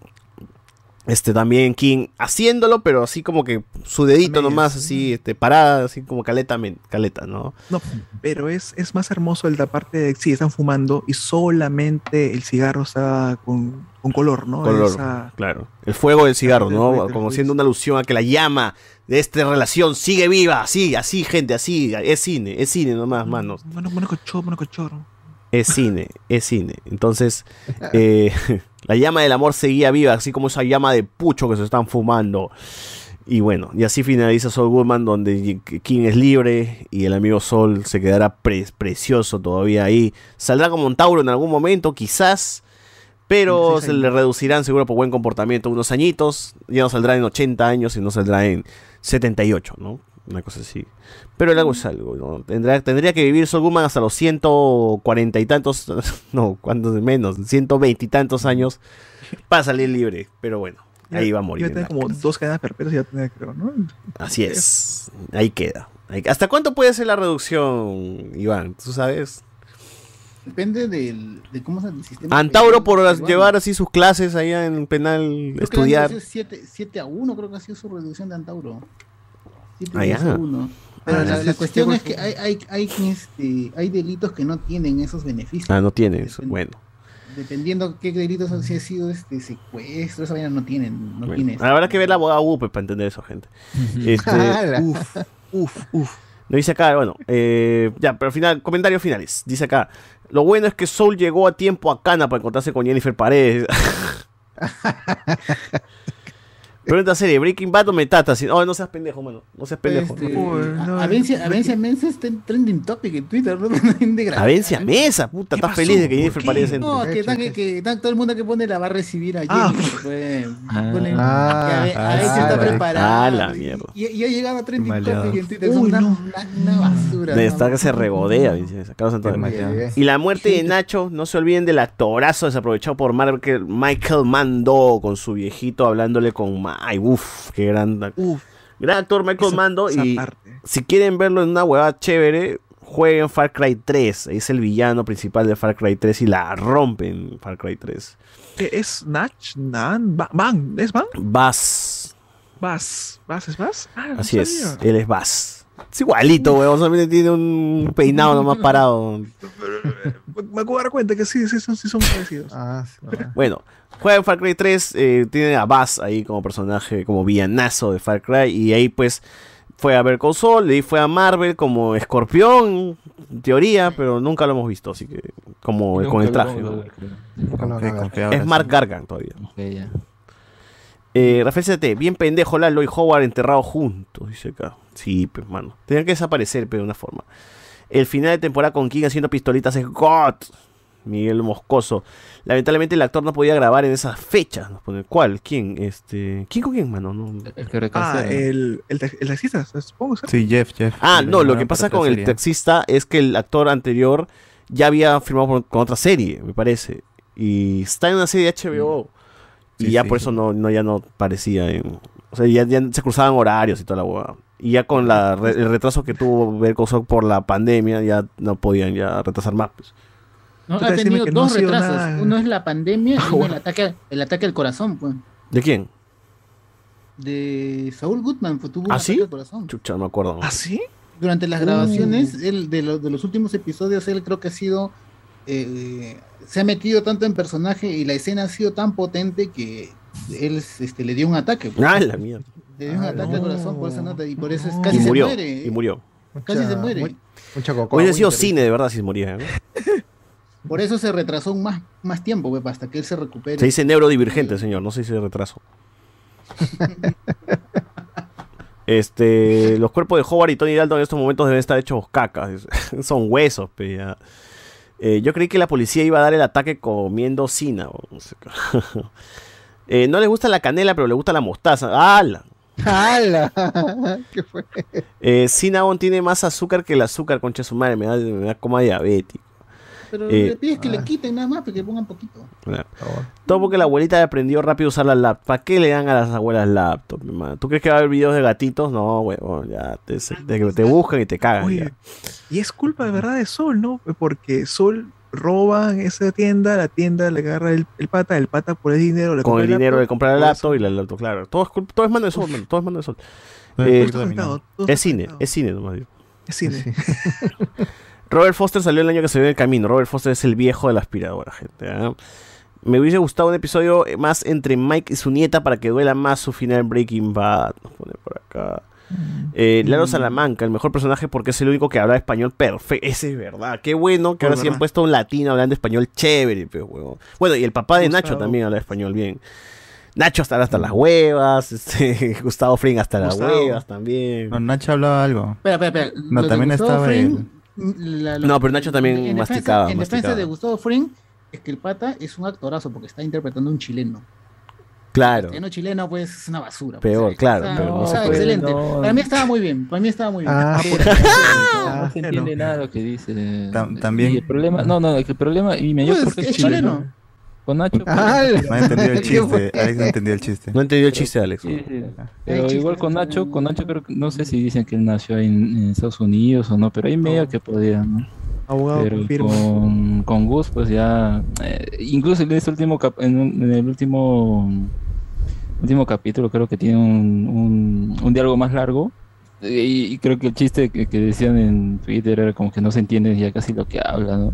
[SPEAKER 5] Este también King haciéndolo, pero así como que su dedito nomás, así, este, parada, así como caleta, caleta, ¿no?
[SPEAKER 6] No, pero es, es más hermoso el de parte de sí, están fumando y solamente el cigarro está con, con color, ¿no?
[SPEAKER 5] Color,
[SPEAKER 6] Esa-
[SPEAKER 5] claro. El fuego del cigarro, ¿no? Como
[SPEAKER 6] del
[SPEAKER 5] siendo una alusión a que la llama de esta relación sigue viva, así, así, gente, así. Es cine, es cine nomás, manos.
[SPEAKER 6] Bueno, bueno, cochoro, bueno.
[SPEAKER 5] Es cine, es cine. Entonces, (laughs) eh, la llama del amor seguía viva, así como esa llama de pucho que se están fumando. Y bueno, y así finaliza Sol Goodman, donde King es libre y el amigo Sol se quedará pre- precioso todavía ahí. Saldrá como un Tauro en algún momento, quizás, pero se le reducirán seguro por buen comportamiento unos añitos. Ya no saldrá en 80 años y no saldrá en 78, ¿no? Una cosa así. Pero el algo es algo, ¿no? Tendrá, tendría que vivir Sol Goodman hasta los 140 y tantos, (laughs) no, cuántos menos, 120 y tantos años para salir libre. Pero bueno, ahí va a morir. En
[SPEAKER 6] tiene
[SPEAKER 5] la
[SPEAKER 6] como dos cadenas perpetuas, ya tiene, creo, ¿no?
[SPEAKER 5] Así es. Ahí queda. ¿Hasta cuánto puede ser la reducción, Iván? ¿Tú sabes?
[SPEAKER 8] Depende del, de cómo es el sistema.
[SPEAKER 5] Antauro por
[SPEAKER 8] peruano.
[SPEAKER 5] llevar así sus clases allá en el penal,
[SPEAKER 8] Creo que
[SPEAKER 5] estudiar.
[SPEAKER 8] 7, a 1 creo que ha sido su reducción de Antauro. 7
[SPEAKER 5] Ah,
[SPEAKER 8] 1. Pero
[SPEAKER 5] Ah,
[SPEAKER 8] la, la cuestión es que hay, hay, hay, este, hay delitos que no tienen esos beneficios.
[SPEAKER 5] Ah, no tiene eso. Bueno.
[SPEAKER 8] Dependiendo qué delitos han si ha sido este secuestro, esa vaina no tienen, no
[SPEAKER 5] bueno.
[SPEAKER 8] tiene.
[SPEAKER 5] Habrá que ver la abogada UPE para entender eso, gente. Este, uf, uf, uf. Lo dice acá, bueno, eh, ya, pero al final, comentarios finales. Dice acá, lo bueno es que Soul llegó a tiempo a Cana para encontrarse con Jennifer Paredes. (laughs) (laughs) Pregunta serie, Breaking Bad o Metata. Si- Oh, no seas pendejo, mano. No seas pendejo.
[SPEAKER 8] Este, a- Avencia, Avencia Mensa está en trending topic en Twitter, ¿no? (laughs)
[SPEAKER 5] Avencia Mesa, puta, estás feliz de que
[SPEAKER 8] ¿Por
[SPEAKER 5] Jennifer? Paredes entre.
[SPEAKER 8] No, que, están- que, que todo el mundo que pone la va a recibir a
[SPEAKER 5] Ah.
[SPEAKER 8] Jennifer, pues.
[SPEAKER 5] Ah. Ah,
[SPEAKER 8] que
[SPEAKER 5] ah,
[SPEAKER 8] Avencia
[SPEAKER 5] ah,
[SPEAKER 8] está
[SPEAKER 5] la-
[SPEAKER 8] preparada.
[SPEAKER 5] ah, la mierda.
[SPEAKER 8] Y, y ha llegado a trending
[SPEAKER 5] Maleado.
[SPEAKER 8] topic en Twitter. Son una, una, una basura.
[SPEAKER 5] De
[SPEAKER 8] ¿no?
[SPEAKER 5] estar que se regodea, Carlos. Y la muerte de Nacho, no se olviden del actorazo desaprovechado por Michael, Michael Mando con su viejito hablándole con Mike. Uf, qué gran, gran actor Michael
[SPEAKER 6] Esa-
[SPEAKER 5] Mando.
[SPEAKER 6] esa
[SPEAKER 5] Y
[SPEAKER 6] parte.
[SPEAKER 5] si quieren verlo en una huevada chévere, jueguen Far Cry 3. Es el villano principal de Far Cry 3 y la rompen Far Cry 3.
[SPEAKER 6] ¿Qué es Nach? Nan? Van? ¿Es Van?
[SPEAKER 5] Bass,
[SPEAKER 6] Vas. ¿Vas es Vas? Ah, no
[SPEAKER 5] así es, él es Bass. Es igualito, weón, solamente tiene un peinado nomás parado.
[SPEAKER 6] Me acabo de dar cuenta que sí, sí, son, sí son parecidos.
[SPEAKER 4] Ah,
[SPEAKER 5] Bueno, juega en Far Cry 3, eh, tiene a Bass ahí como personaje, como villanazo de Far Cry, y ahí pues fue a ver con Sol, y fue a Marvel como escorpión, en teoría, pero nunca lo hemos visto, así que como con el traje. Es Mark Gargan todavía.
[SPEAKER 26] Ok, ya.
[SPEAKER 5] Eh, Rafael CT, bien pendejo Lalo y Howard enterrados juntos, dice acá. Sí, pues, mano. Tenían que desaparecer, pero de una forma. El final de temporada con King haciendo pistolitas es God. Miguel Moscoso. Lamentablemente el actor no podía grabar en esas fechas. Nos pone, ¿Cuál? ¿Quién? Este, ¿Quién con quién, mano? No.
[SPEAKER 26] El que
[SPEAKER 6] Ah, el, el, tax- el taxista, supongo. ¿sí?
[SPEAKER 24] Sí, Jeff, Jeff.
[SPEAKER 5] Ah, no, lo que pasa con el taxista es que el actor anterior ya había firmado por- con otra serie, me parece. Y está en una serie de HBO.
[SPEAKER 24] Sí,
[SPEAKER 5] ya
[SPEAKER 24] sí,
[SPEAKER 5] por eso no, no, ya no parecía en. O sea, ya, ya se cruzaban horarios y toda la hueá. Y ya con la, re- el retraso que tuvo Berkosok por la pandemia, ya no podían ya retrasar más. Pues.
[SPEAKER 8] No, ha tenido
[SPEAKER 6] no
[SPEAKER 8] dos retrasos.
[SPEAKER 6] nada.
[SPEAKER 8] Uno es la pandemia y uno el ataque, el ataque al corazón, pues.
[SPEAKER 5] ¿De quién?
[SPEAKER 8] De Saúl Goodman, pues tuvo un
[SPEAKER 5] ¿Ah,
[SPEAKER 8] ataque al corazón.
[SPEAKER 5] Chucha, no me acuerdo.
[SPEAKER 6] ¿Ah, sí?
[SPEAKER 8] Durante las
[SPEAKER 5] Uh.
[SPEAKER 8] grabaciones él, de, lo- de los últimos episodios, él creo que ha sido. eh, se ha metido tanto en personaje y la escena ha sido tan potente que él este, le dio un ataque. pues.
[SPEAKER 5] Ah, la mierda.
[SPEAKER 8] Le dio un
[SPEAKER 4] Ah,
[SPEAKER 8] ataque al corazón por esa nota y por eso es,
[SPEAKER 5] Y
[SPEAKER 8] casi se muere.
[SPEAKER 5] Y murió.
[SPEAKER 8] Casi se muere.
[SPEAKER 4] Muy- mucha cocoa,
[SPEAKER 5] Hubiera sido cine, de verdad, si se moría. ¿no? (laughs)
[SPEAKER 8] Por eso se retrasó un más, más tiempo, pues, hasta que él se recupere.
[SPEAKER 5] Se dice neurodivergente, señor, no se dice retraso. (laughs) Este, los cuerpos de Howard y Tony Dalton en estos momentos deben estar hechos cacas. (laughs) Son huesos, pe, ya. Eh, yo creí que la policía iba a dar el ataque comiendo cina. (laughs) Eh, no le gusta la canela, pero le gusta la mostaza. ¡Hala!
[SPEAKER 4] ¡Hala! (laughs) ¿Qué fue?
[SPEAKER 5] Eh, Cinnabon tiene más azúcar que el azúcar, concha de su madre. Me da, me da coma diabético.
[SPEAKER 8] Pero
[SPEAKER 5] Eh,
[SPEAKER 8] le pides que le quiten nada más, pero que pongan poquito.
[SPEAKER 5] Claro. Todo porque la abuelita aprendió rápido a usar la laptop. ¿Para qué le dan a las abuelas laptop, mi madre? ¿Tú crees que va a haber videos de gatitos? No, huevón, ya te, te- te buscan y te cagan.
[SPEAKER 6] Oye, y es culpa de verdad de Sol, ¿no? Porque Sol roban esa tienda, la tienda le agarra el, el pata, el pata por el dinero, le
[SPEAKER 5] Con el dinero
[SPEAKER 6] laptop,
[SPEAKER 5] de comprar el laptop y la laptop, claro. Todo es, todo es mano de sol, mano, todo es mano de sol. Eh, es cine, es cine nomás. digo.
[SPEAKER 6] Es cine. (laughs)
[SPEAKER 5] Robert Foster salió el año que se vio en el camino. Robert Foster es el viejo de la aspiradora, gente. ¿ah? Me hubiese gustado un episodio más entre Mike y su nieta para que duela más su final en Breaking Bad. Nos pone por acá. Eh, Lalo Salamanca, el mejor personaje porque es el único que habla español perfecto. Ese es verdad. Qué bueno que ahora sí han puesto un latino hablando español chévere. pe, huevón. Bueno, y el papá de Nacho también habla español bien. Nacho hasta, hasta las huevas. (laughs) este, Gustavo Fring hasta las huevas también.
[SPEAKER 24] No, Nacho hablaba algo.
[SPEAKER 8] Espera, espera, espera.
[SPEAKER 24] No, también estaba
[SPEAKER 8] Fring, la-
[SPEAKER 5] No, pero Nacho también
[SPEAKER 8] en defensa-
[SPEAKER 5] masticaba,
[SPEAKER 8] En defensa de Gustavo Fring, es que el pata es un actorazo porque está interpretando a un chileno.
[SPEAKER 5] Claro.
[SPEAKER 8] El chileno, pues, es una basura. pues,
[SPEAKER 5] Peor, claro. pero no
[SPEAKER 8] excelente.
[SPEAKER 26] no.
[SPEAKER 8] Para mí estaba muy bien. Para mí estaba muy bien.
[SPEAKER 26] Ah, (laughs)
[SPEAKER 8] Pero- (laughs)
[SPEAKER 26] No se entiende nada lo que dice.
[SPEAKER 24] Tam- también-
[SPEAKER 26] Y el problema, no, no, el problema, y me dio
[SPEAKER 8] Pues,
[SPEAKER 26] porque
[SPEAKER 8] es chileno.
[SPEAKER 26] Con Nacho. pues,
[SPEAKER 24] No ha entendido el (laughs) chiste. Alex no entendió el chiste.
[SPEAKER 5] No entendió el chiste, Alex.
[SPEAKER 26] Sí, sí. Pero igual con Nacho, con Nacho creo que no sé si dicen que él nació en, en Estados Unidos o no, pero ahí medio que podía, ¿no?
[SPEAKER 6] Abogado
[SPEAKER 26] pero con, con Gus, pues ya, eh, incluso en este último cap- en, un- en el último último capítulo creo que tiene un, un, un diálogo más largo y, y creo que el chiste que, que decían en Twitter era como que no se entiende ya casi lo que habla, ¿no?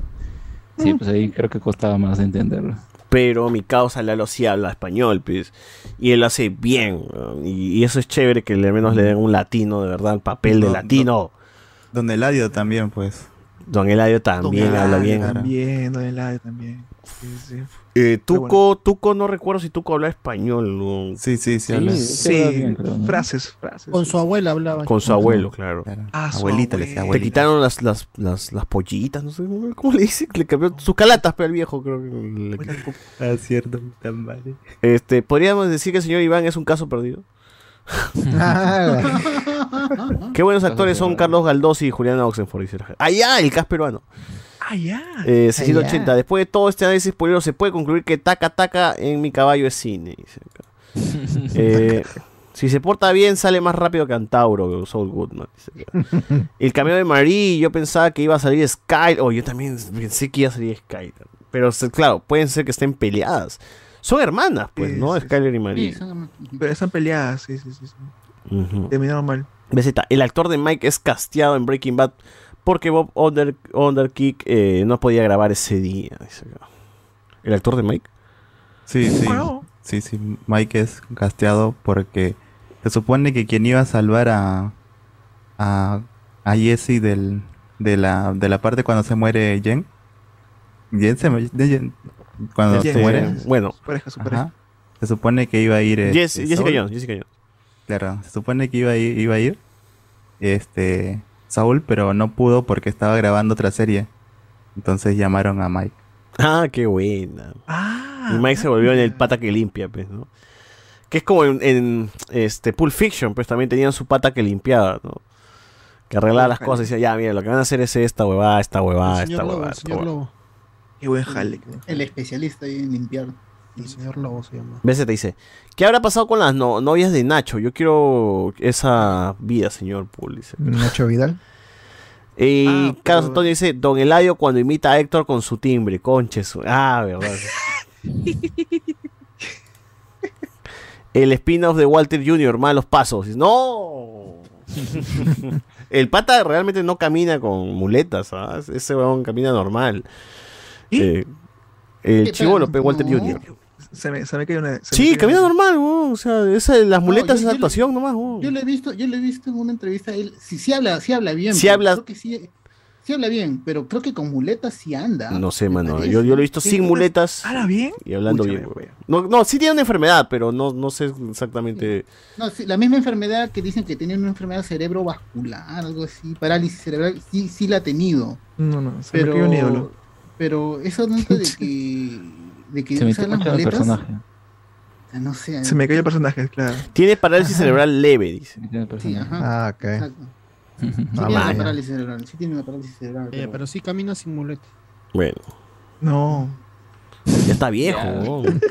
[SPEAKER 26] Sí, pues ahí creo que costaba más entenderlo.
[SPEAKER 5] Pero mi causa Lalo sí habla español, pues. Y él lo hace bien. Y, y eso es chévere que al menos le den un latino, de verdad, el papel de
[SPEAKER 24] No,
[SPEAKER 5] latino.
[SPEAKER 24] Don Eladio también, pues.
[SPEAKER 5] Don Eladio también
[SPEAKER 6] Don
[SPEAKER 5] habla
[SPEAKER 6] Eladio
[SPEAKER 5] bien.
[SPEAKER 6] También, Don Eladio también. Sí, sí.
[SPEAKER 5] Eh, Tuco, Tuco, no recuerdo si Tuco habla español. weón.
[SPEAKER 24] Sí, sí,
[SPEAKER 26] Sí, habla. sí habla bien, creo, ¿no?
[SPEAKER 6] frases, frases.
[SPEAKER 11] Con su abuela hablaba.
[SPEAKER 5] Con su abuelo, claro.
[SPEAKER 6] Ah, su
[SPEAKER 24] Abuelita le decía
[SPEAKER 5] Te
[SPEAKER 24] abuelita.
[SPEAKER 5] quitaron las, las, las, las pollitas, no sé cómo le dice. Le cambió sus calatas, pero el viejo, creo que le.
[SPEAKER 24] Ah, cierto, puta madre.
[SPEAKER 5] Este, podríamos decir que el señor Iván es un caso perdido. (laughs) Qué buenos actores son Carlos Galdós y Juliana Oxenford, dice. ¡Ah, ya! El cast peruano.
[SPEAKER 6] Ah, ya.
[SPEAKER 5] Eh,
[SPEAKER 6] Ah,
[SPEAKER 5] 680. Después de todo este análisis político, se puede concluir que Taca Taca en mi caballo es cine. dice acá. (laughs) Eh, si se porta bien, sale más rápido que Antauro, Saul Goodman. dice acá. (laughs) El cameo de Marie, yo pensaba que iba a salir Sky. Oh, yo también pensé que iba a salir Sky. Pero claro, pueden ser que estén peleadas. Son hermanas, pues,
[SPEAKER 6] Sí,
[SPEAKER 5] ¿no?
[SPEAKER 6] sí,
[SPEAKER 5] Skyler y
[SPEAKER 6] sí.
[SPEAKER 5] Marie.
[SPEAKER 6] Pero están peleadas, sí, sí, sí. Terminaron mal.
[SPEAKER 5] BZ, el actor de Mike es casteado en Breaking Bad porque Bob Under, Underkick eh, no podía grabar ese día. ¿El actor de Mike?
[SPEAKER 24] Sí, sí. Sí, sí. Mike es casteado porque se supone que quien iba a salvar a a, a Jesse del, de la de la parte cuando se muere Jen. Jen se Jen- cuando
[SPEAKER 5] Jen,
[SPEAKER 24] se muere.
[SPEAKER 5] bueno.
[SPEAKER 6] Su pareja, su
[SPEAKER 24] Ajá.
[SPEAKER 6] pareja.
[SPEAKER 24] Se supone que iba a ir
[SPEAKER 5] Jess-
[SPEAKER 24] este,
[SPEAKER 5] Jessica. Jones, Jessica Jones.
[SPEAKER 24] Claro, se supone que iba a ir, iba a ir este Saúl, pero no pudo porque estaba grabando otra serie. Entonces llamaron a Mike.
[SPEAKER 5] Ah, qué buena. y Mike se volvió en el pata que limpia, pues, ¿no? Que es como en, en, este Pulp Fiction, pues también tenían su pata que limpiaba, ¿no? Que arreglaba las cosas y decía, ya, mira, lo que van a hacer es esta huevada, esta huevada, esta huevada.
[SPEAKER 6] Qué buen jale.
[SPEAKER 8] El especialista ahí en limpiar.
[SPEAKER 11] El señor Lobo se llama.
[SPEAKER 5] BZ dice, ¿qué habrá pasado con las no- novias de Nacho? Yo quiero esa vida, señor Pool, dice.
[SPEAKER 4] Nacho Vidal. (laughs)
[SPEAKER 5] Y Carlos Antonio dice, Don Eladio cuando imita a Héctor con su timbre, conches. Ah, verdad. (laughs) El spin-off de Walter Jr., malos pasos. ¡No! (laughs) El pata realmente no camina con muletas, ¿sabes? Ese weón camina normal. Eh, el
[SPEAKER 8] ¿Qué
[SPEAKER 5] chivo lo Walter
[SPEAKER 8] No.
[SPEAKER 5] Jr.
[SPEAKER 6] Se me, se me cae una. se me
[SPEAKER 5] Sí, camina
[SPEAKER 6] una-
[SPEAKER 5] normal, weón. O sea, esa, las muletas
[SPEAKER 8] yo-
[SPEAKER 5] es
[SPEAKER 8] yo le-
[SPEAKER 5] actuación nomás, weón.
[SPEAKER 8] Yo lo he visto, yo lo he visto en una entrevista. Él sí, sí habla, sí habla bien.
[SPEAKER 5] Sí habla-
[SPEAKER 8] Creo que sí, sí habla bien, pero creo que con muletas sí anda.
[SPEAKER 5] No sé, mano. Yo, yo lo he visto sin muletas.
[SPEAKER 6] ¿Habla bien?
[SPEAKER 5] Y hablando bien. No, no, sí tiene una enfermedad, pero no, no sé exactamente.
[SPEAKER 8] No, sí, la misma enfermedad que dicen que tiene una enfermedad cerebrovascular, algo así, parálisis cerebral, sí, sí la ha tenido.
[SPEAKER 6] No, no, se me
[SPEAKER 8] Pero,
[SPEAKER 6] cayó un ídolo.
[SPEAKER 8] pero eso no es de que, de que
[SPEAKER 26] Se me
[SPEAKER 8] las
[SPEAKER 26] el personaje.
[SPEAKER 8] sea, No sé.
[SPEAKER 6] Se me cayó el personaje, claro.
[SPEAKER 5] Tiene parálisis cerebral leve, dice.
[SPEAKER 8] Sí, ajá.
[SPEAKER 4] Ah, ok.
[SPEAKER 8] Exacto. (laughs) Sí
[SPEAKER 4] Ah,
[SPEAKER 8] tiene una parálisis cerebral, sí tiene una parálisis cerebral.
[SPEAKER 11] Eh,
[SPEAKER 8] pero-
[SPEAKER 11] pero sí camina sin muleta.
[SPEAKER 5] Bueno,
[SPEAKER 6] No.
[SPEAKER 5] ya está viejo. weón.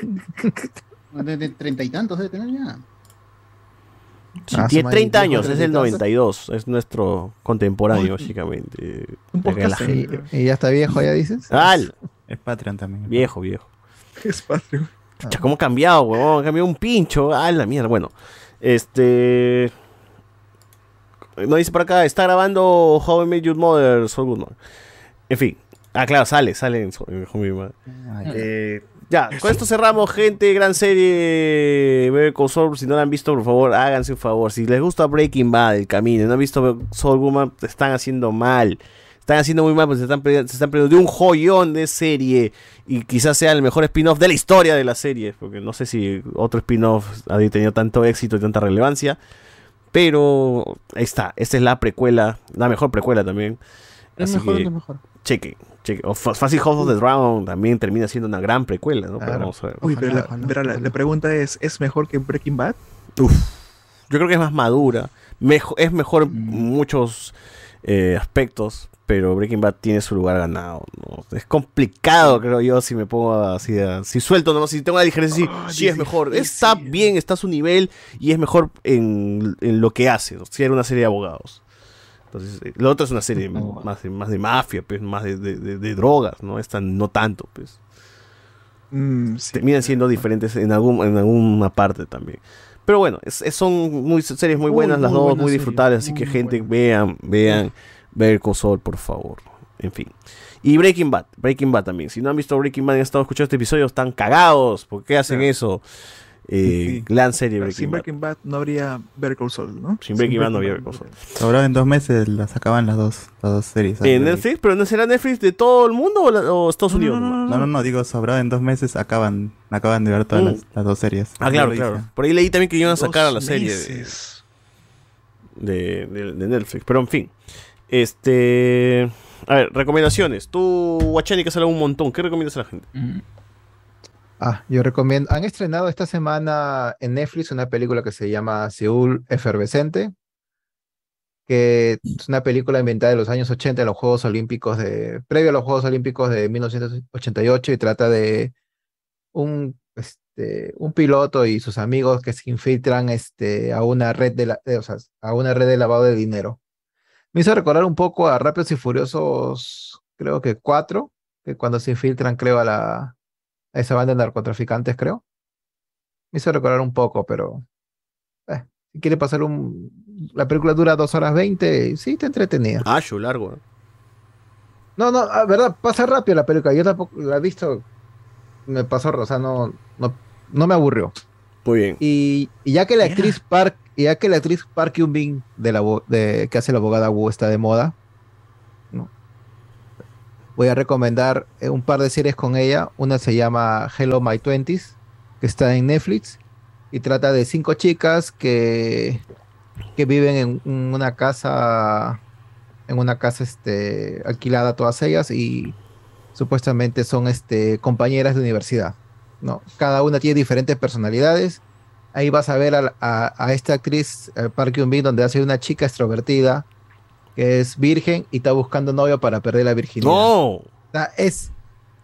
[SPEAKER 8] De, de treinta y tantos debe tener ya.
[SPEAKER 5] Sí,
[SPEAKER 24] Ah,
[SPEAKER 5] tiene
[SPEAKER 24] su
[SPEAKER 5] 30
[SPEAKER 24] madre,
[SPEAKER 5] años, es del
[SPEAKER 24] 32.
[SPEAKER 5] 92, es nuestro contemporáneo, básicamente.
[SPEAKER 9] Un
[SPEAKER 5] gente.
[SPEAKER 9] y ya está viejo, ya dices.
[SPEAKER 5] ¡Al!
[SPEAKER 24] Es Patreon también.
[SPEAKER 5] Viejo, viejo. (laughs)
[SPEAKER 6] Es Patreon.
[SPEAKER 5] Pucha, ¿cómo ha cambiado, huevón? Ha cambiado un pincho. ¡Ah, la mierda! Bueno, este. No dice por acá, está grabando How I Met Your Mother, Saul Goodman. En fin. Ah, claro, sale, sale en, en How I Met Your Mother. Eh, ya, con esto cerramos, gente. Gran serie. Better Call Saul. Si no la han visto, por favor, háganse un favor. Si les gusta Breaking Bad, el camino, y no han visto Saul Goodman, te están haciendo mal. Están haciendo muy mal, pues se están, perdiendo, se están perdiendo de un joyón de serie. Y quizás sea el mejor spin-off de la historia de la serie. Porque no sé si otro spin-off ha tenido tanto éxito y tanta relevancia. Pero ahí está. Esta es la precuela. La mejor precuela también.
[SPEAKER 11] Es
[SPEAKER 5] Así
[SPEAKER 11] mejor,
[SPEAKER 5] que
[SPEAKER 11] es mejor.
[SPEAKER 5] cheque, cheque. O Fácil House of the Dragon también termina siendo una gran precuela, ¿no? Pero vamos a ver.
[SPEAKER 6] Uy, pero, la, pero la- la pregunta es, ¿es mejor que Breaking Bad?
[SPEAKER 5] Uf, yo creo que es más madura. Mejo- es mejor en muchos eh, aspectos, pero Breaking Bad tiene su lugar ganado. ¿no? Es complicado, creo yo, si me pongo así, a- si suelto, no, si tengo la diferencia, sí, sí es mejor. Está bien, está a su nivel y es mejor en, en lo que hace. ¿no? Si era una serie de abogados. Entonces, eh, lo otro es una serie más, de, más de mafia, pues, más de, de- de- de drogas, ¿no? Esta no tanto, pues.
[SPEAKER 6] Mm,
[SPEAKER 5] Terminan siendo diferentes en, algún, en alguna parte también. Pero bueno, es- es- son muy, series muy
[SPEAKER 11] Muy,
[SPEAKER 5] buenas, las
[SPEAKER 11] muy
[SPEAKER 5] dos,
[SPEAKER 11] buena
[SPEAKER 5] muy
[SPEAKER 11] serie,
[SPEAKER 5] disfrutables, así que gente, vean, vean, ver Consol, por favor. En fin. Y Breaking Bad, Breaking Bad también. Si no han visto Breaking Bad y han estado escuchando este episodio, están cagados. ¿Por qué hacen eso? Eh, Gran serie Breaking
[SPEAKER 6] Sin
[SPEAKER 5] Bad.
[SPEAKER 6] Breaking Bad no habría Better Call Saul, ¿no?
[SPEAKER 5] Sin Breaking Bad no habría Breaking Bad.
[SPEAKER 24] Sobrado en dos meses las sacaban las dos, las dos series.
[SPEAKER 5] ¿En Netflix? ¿Pero no será Netflix de todo el mundo o, la- o Estados Unidos?
[SPEAKER 24] No, no, no, digo, sobrado en dos meses acaban, acaban de ver todas
[SPEAKER 5] Mm.
[SPEAKER 24] las, las dos series.
[SPEAKER 5] Ah, claro, claro. Por ahí leí también que iban a sacar a la serie de,
[SPEAKER 24] meses.
[SPEAKER 5] de, de- de Netflix. Pero en fin. Este. A ver, recomendaciones. Tú, Guachani, que sale un montón. ¿Qué recomiendas a la gente?
[SPEAKER 9] Ah, yo recomiendo. Han estrenado esta semana en Netflix una película que se llama Seúl Efervescente, que es una película inventada en los años 80 en los Juegos Olímpicos de, previo a los Juegos Olímpicos de 1988 y trata de un, este, un piloto y sus amigos que se infiltran este, a una red de, la- de- o sea, a una red de lavado de dinero. Me hizo recordar un poco a Rápidos y Furiosos, creo que cuatro, que cuando se infiltran, creo, a la, a esa banda de narcotraficantes, creo. Me hizo recordar un poco, pero eh, si quiere pasar un... La película dura dos horas veinte, sí, está entretenida.
[SPEAKER 5] Ah, yo largo. ¿eh?
[SPEAKER 9] No, no, a verdad, pasa rápido la película. Yo tampoco la he visto, me pasó, o sea, no, no, no me aburrió.
[SPEAKER 5] Muy bien.
[SPEAKER 9] Y, y ya que la actriz Park, y ya que la actriz Park Hyun Bin de la de, que hace la abogada Wu está de moda, ¿no? voy a recomendar eh, un par de series con ella. Una se llama Hello My Twenties, que está en Netflix y trata de cinco chicas que, que viven en un- una casa, en una casa este, alquilada todas ellas y supuestamente son este, compañeras de universidad. ¿No? Cada una tiene diferentes personalidades. Ahí vas a ver a, a- a esta actriz, eh, Park Hyun-bin, donde hace una chica extrovertida que es virgen y está buscando novio para perder la virginidad.
[SPEAKER 5] ¡No!
[SPEAKER 9] O sea, es,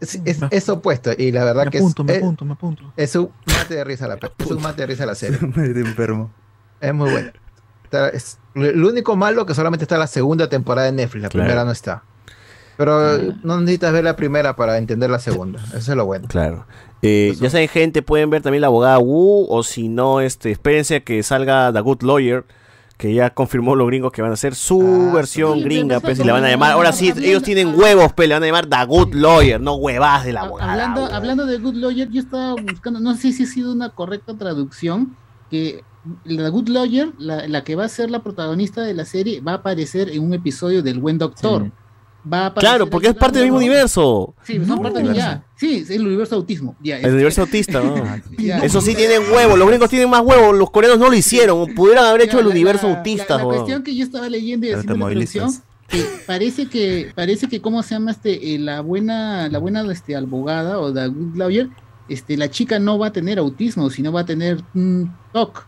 [SPEAKER 9] es, es- es opuesto y la verdad
[SPEAKER 6] Me
[SPEAKER 9] que
[SPEAKER 6] apunto,
[SPEAKER 9] es,
[SPEAKER 6] me
[SPEAKER 9] es-
[SPEAKER 6] apunto, me apunto.
[SPEAKER 9] es un mate de risa la, es un mate de risa la serie. (laughs)
[SPEAKER 24] de enfermo.
[SPEAKER 9] Es muy bueno. Está- es- lo lo único malo que solamente está la segunda temporada de Netflix, la
[SPEAKER 5] Claro.
[SPEAKER 9] primera no está. Pero no necesitas ver la primera para entender la segunda. Eso es lo bueno.
[SPEAKER 5] Claro. Eh, ya saben, gente, pueden ver también la abogada Wu, o si no, este, espérense a que salga The Good Lawyer, que ya confirmó los gringos que van a hacer su versión
[SPEAKER 8] sí,
[SPEAKER 5] gringa, pues, y le van a llamar, ahora sí,
[SPEAKER 8] hablando-
[SPEAKER 5] ellos tienen huevos, pues, le van a llamar The Good Lawyer, no huevas de la abogada.
[SPEAKER 8] Hablando, hablando de Good Lawyer, yo estaba buscando, no sé si ha sido una correcta traducción, que la Good Lawyer, la, la que va a ser la protagonista de la serie, va a aparecer en un episodio del Buen Doctor. Va a aparecer
[SPEAKER 5] Claro, porque es parte del mismo universo.
[SPEAKER 8] Sí, son parte de ya. Sí, es el universo autismo. Ya,
[SPEAKER 5] El universo autista, ¿no? (laughs)
[SPEAKER 8] Ya.
[SPEAKER 5] Eso sí tienen huevos, los gringos tienen más huevos, los coreanos no lo hicieron, pudieran haber hecho
[SPEAKER 8] Ya,
[SPEAKER 5] el universo
[SPEAKER 8] la-
[SPEAKER 5] autista,
[SPEAKER 8] La, la cuestión que yo estaba leyendo y haciendo la que parece que, parece que, ¿cómo se llama este? Eh, la buena, la buena este, abogada o la good lawyer, este, la chica no va a tener autismo, sino va a tener un TOC.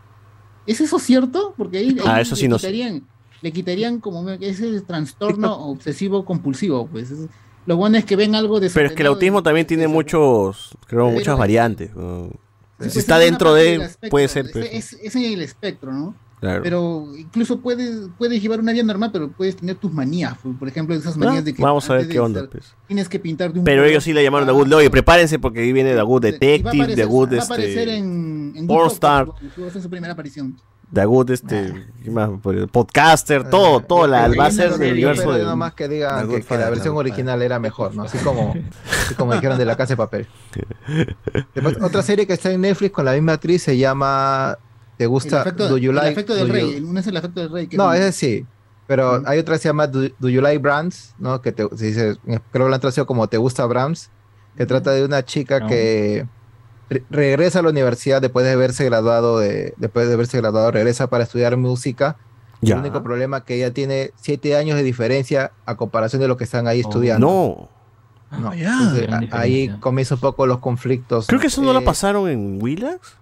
[SPEAKER 8] ¿Es eso cierto? Porque ahí,
[SPEAKER 5] Ah,
[SPEAKER 8] ahí
[SPEAKER 5] eso
[SPEAKER 8] le
[SPEAKER 5] sí no sé.
[SPEAKER 8] quitarían, le quitarían como ese trastorno obsesivo compulsivo, pues. Es- lo bueno es que ven algo de
[SPEAKER 5] Pero es que el autismo también tiene muchos, creo, muchas variantes. ¿no? Si
[SPEAKER 8] Pues
[SPEAKER 5] está
[SPEAKER 8] es
[SPEAKER 5] dentro de,
[SPEAKER 8] espectro,
[SPEAKER 5] puede ser.
[SPEAKER 8] es-
[SPEAKER 5] pues.
[SPEAKER 8] Es, es en el espectro, ¿no?
[SPEAKER 5] Claro.
[SPEAKER 8] Pero incluso puedes, puedes llevar una vida normal, pero puedes tener tus manías. Por ejemplo, esas manías
[SPEAKER 5] Ah,
[SPEAKER 8] de que.
[SPEAKER 5] vamos a ver qué onda,
[SPEAKER 8] estar-
[SPEAKER 5] pues.
[SPEAKER 8] Tienes que pintar de un
[SPEAKER 5] Pero
[SPEAKER 8] color.
[SPEAKER 5] ellos sí le llamaron The Good Oye, prepárense porque ahí viene The Good
[SPEAKER 8] va a
[SPEAKER 5] Detective,
[SPEAKER 8] aparecer-
[SPEAKER 5] The
[SPEAKER 8] va a aparecer
[SPEAKER 5] este,
[SPEAKER 8] en, en
[SPEAKER 5] Porn
[SPEAKER 8] Good
[SPEAKER 5] Star.
[SPEAKER 8] A su primera aparición.
[SPEAKER 5] The Good este, ¿qué más? Podcaster, todo, todo, la, va a ser del universo de...
[SPEAKER 9] yo nomás que digan
[SPEAKER 5] The
[SPEAKER 9] que, la versión original era mejor, ¿no? Así como, así como dijeron de la casa de papel. Después, otra serie que está en Netflix con la misma actriz se llama ¿Te
[SPEAKER 8] El
[SPEAKER 9] gusta?
[SPEAKER 8] efecto,
[SPEAKER 9] Do You
[SPEAKER 8] el
[SPEAKER 9] Like?
[SPEAKER 8] efecto del
[SPEAKER 9] Do
[SPEAKER 8] rey.
[SPEAKER 9] You-
[SPEAKER 8] el- es el efecto del rey. que
[SPEAKER 9] No,
[SPEAKER 8] es-
[SPEAKER 9] ese sí. Pero hay otra que se llama Do, Do You Like Brands, ¿no? Que te, se dice, creo que lo han traducido como Te gusta Brahms, que trata de una chica
[SPEAKER 26] No.
[SPEAKER 9] que re- regresa a la universidad después de haberse graduado de, después de haberse graduado, regresa para estudiar música.
[SPEAKER 5] Ya.
[SPEAKER 9] El único problema es que ella tiene siete años de diferencia a comparación de no. de lo que están ahí estudiando.
[SPEAKER 5] No.
[SPEAKER 9] No.
[SPEAKER 6] ya.
[SPEAKER 9] Entonces,
[SPEAKER 26] Gran
[SPEAKER 9] a-
[SPEAKER 26] diferencia.
[SPEAKER 9] ahí comienza un poco los conflictos.
[SPEAKER 5] Creo que eso no la
[SPEAKER 9] Eh,
[SPEAKER 5] pasaron en Willax.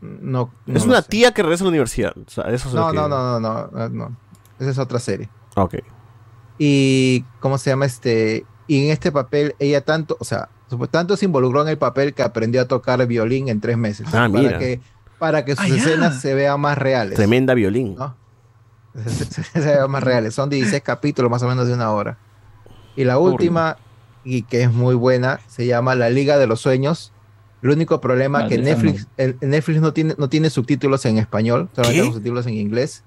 [SPEAKER 9] No,
[SPEAKER 5] Es
[SPEAKER 9] no
[SPEAKER 5] una
[SPEAKER 9] lo sé.
[SPEAKER 5] tía que regresa a la universidad. O sea, eso es lo
[SPEAKER 9] No,
[SPEAKER 5] que-
[SPEAKER 9] no, no, no, no, no, no. Esa es otra serie.
[SPEAKER 5] Ok.
[SPEAKER 9] Y, ¿cómo se llama este? Y en este papel, ella tanto, o sea, tanto se involucró en el papel que aprendió a tocar violín en tres meses.
[SPEAKER 5] Ah, mira.
[SPEAKER 9] Para que, para que sus
[SPEAKER 6] Ah, ya.
[SPEAKER 9] escenas se vean más reales.
[SPEAKER 5] Tremenda violín.
[SPEAKER 9] ¿no? (laughs) Se, se- se vean más reales. Son 16 capítulos más o menos de una hora. Y la última, y que es muy buena, se llama La Liga de los Sueños. El único problema
[SPEAKER 26] Ah,
[SPEAKER 9] que Netflix, el- Netflix no tiene, no tiene subtítulos en español, solamente los subtítulos en inglés.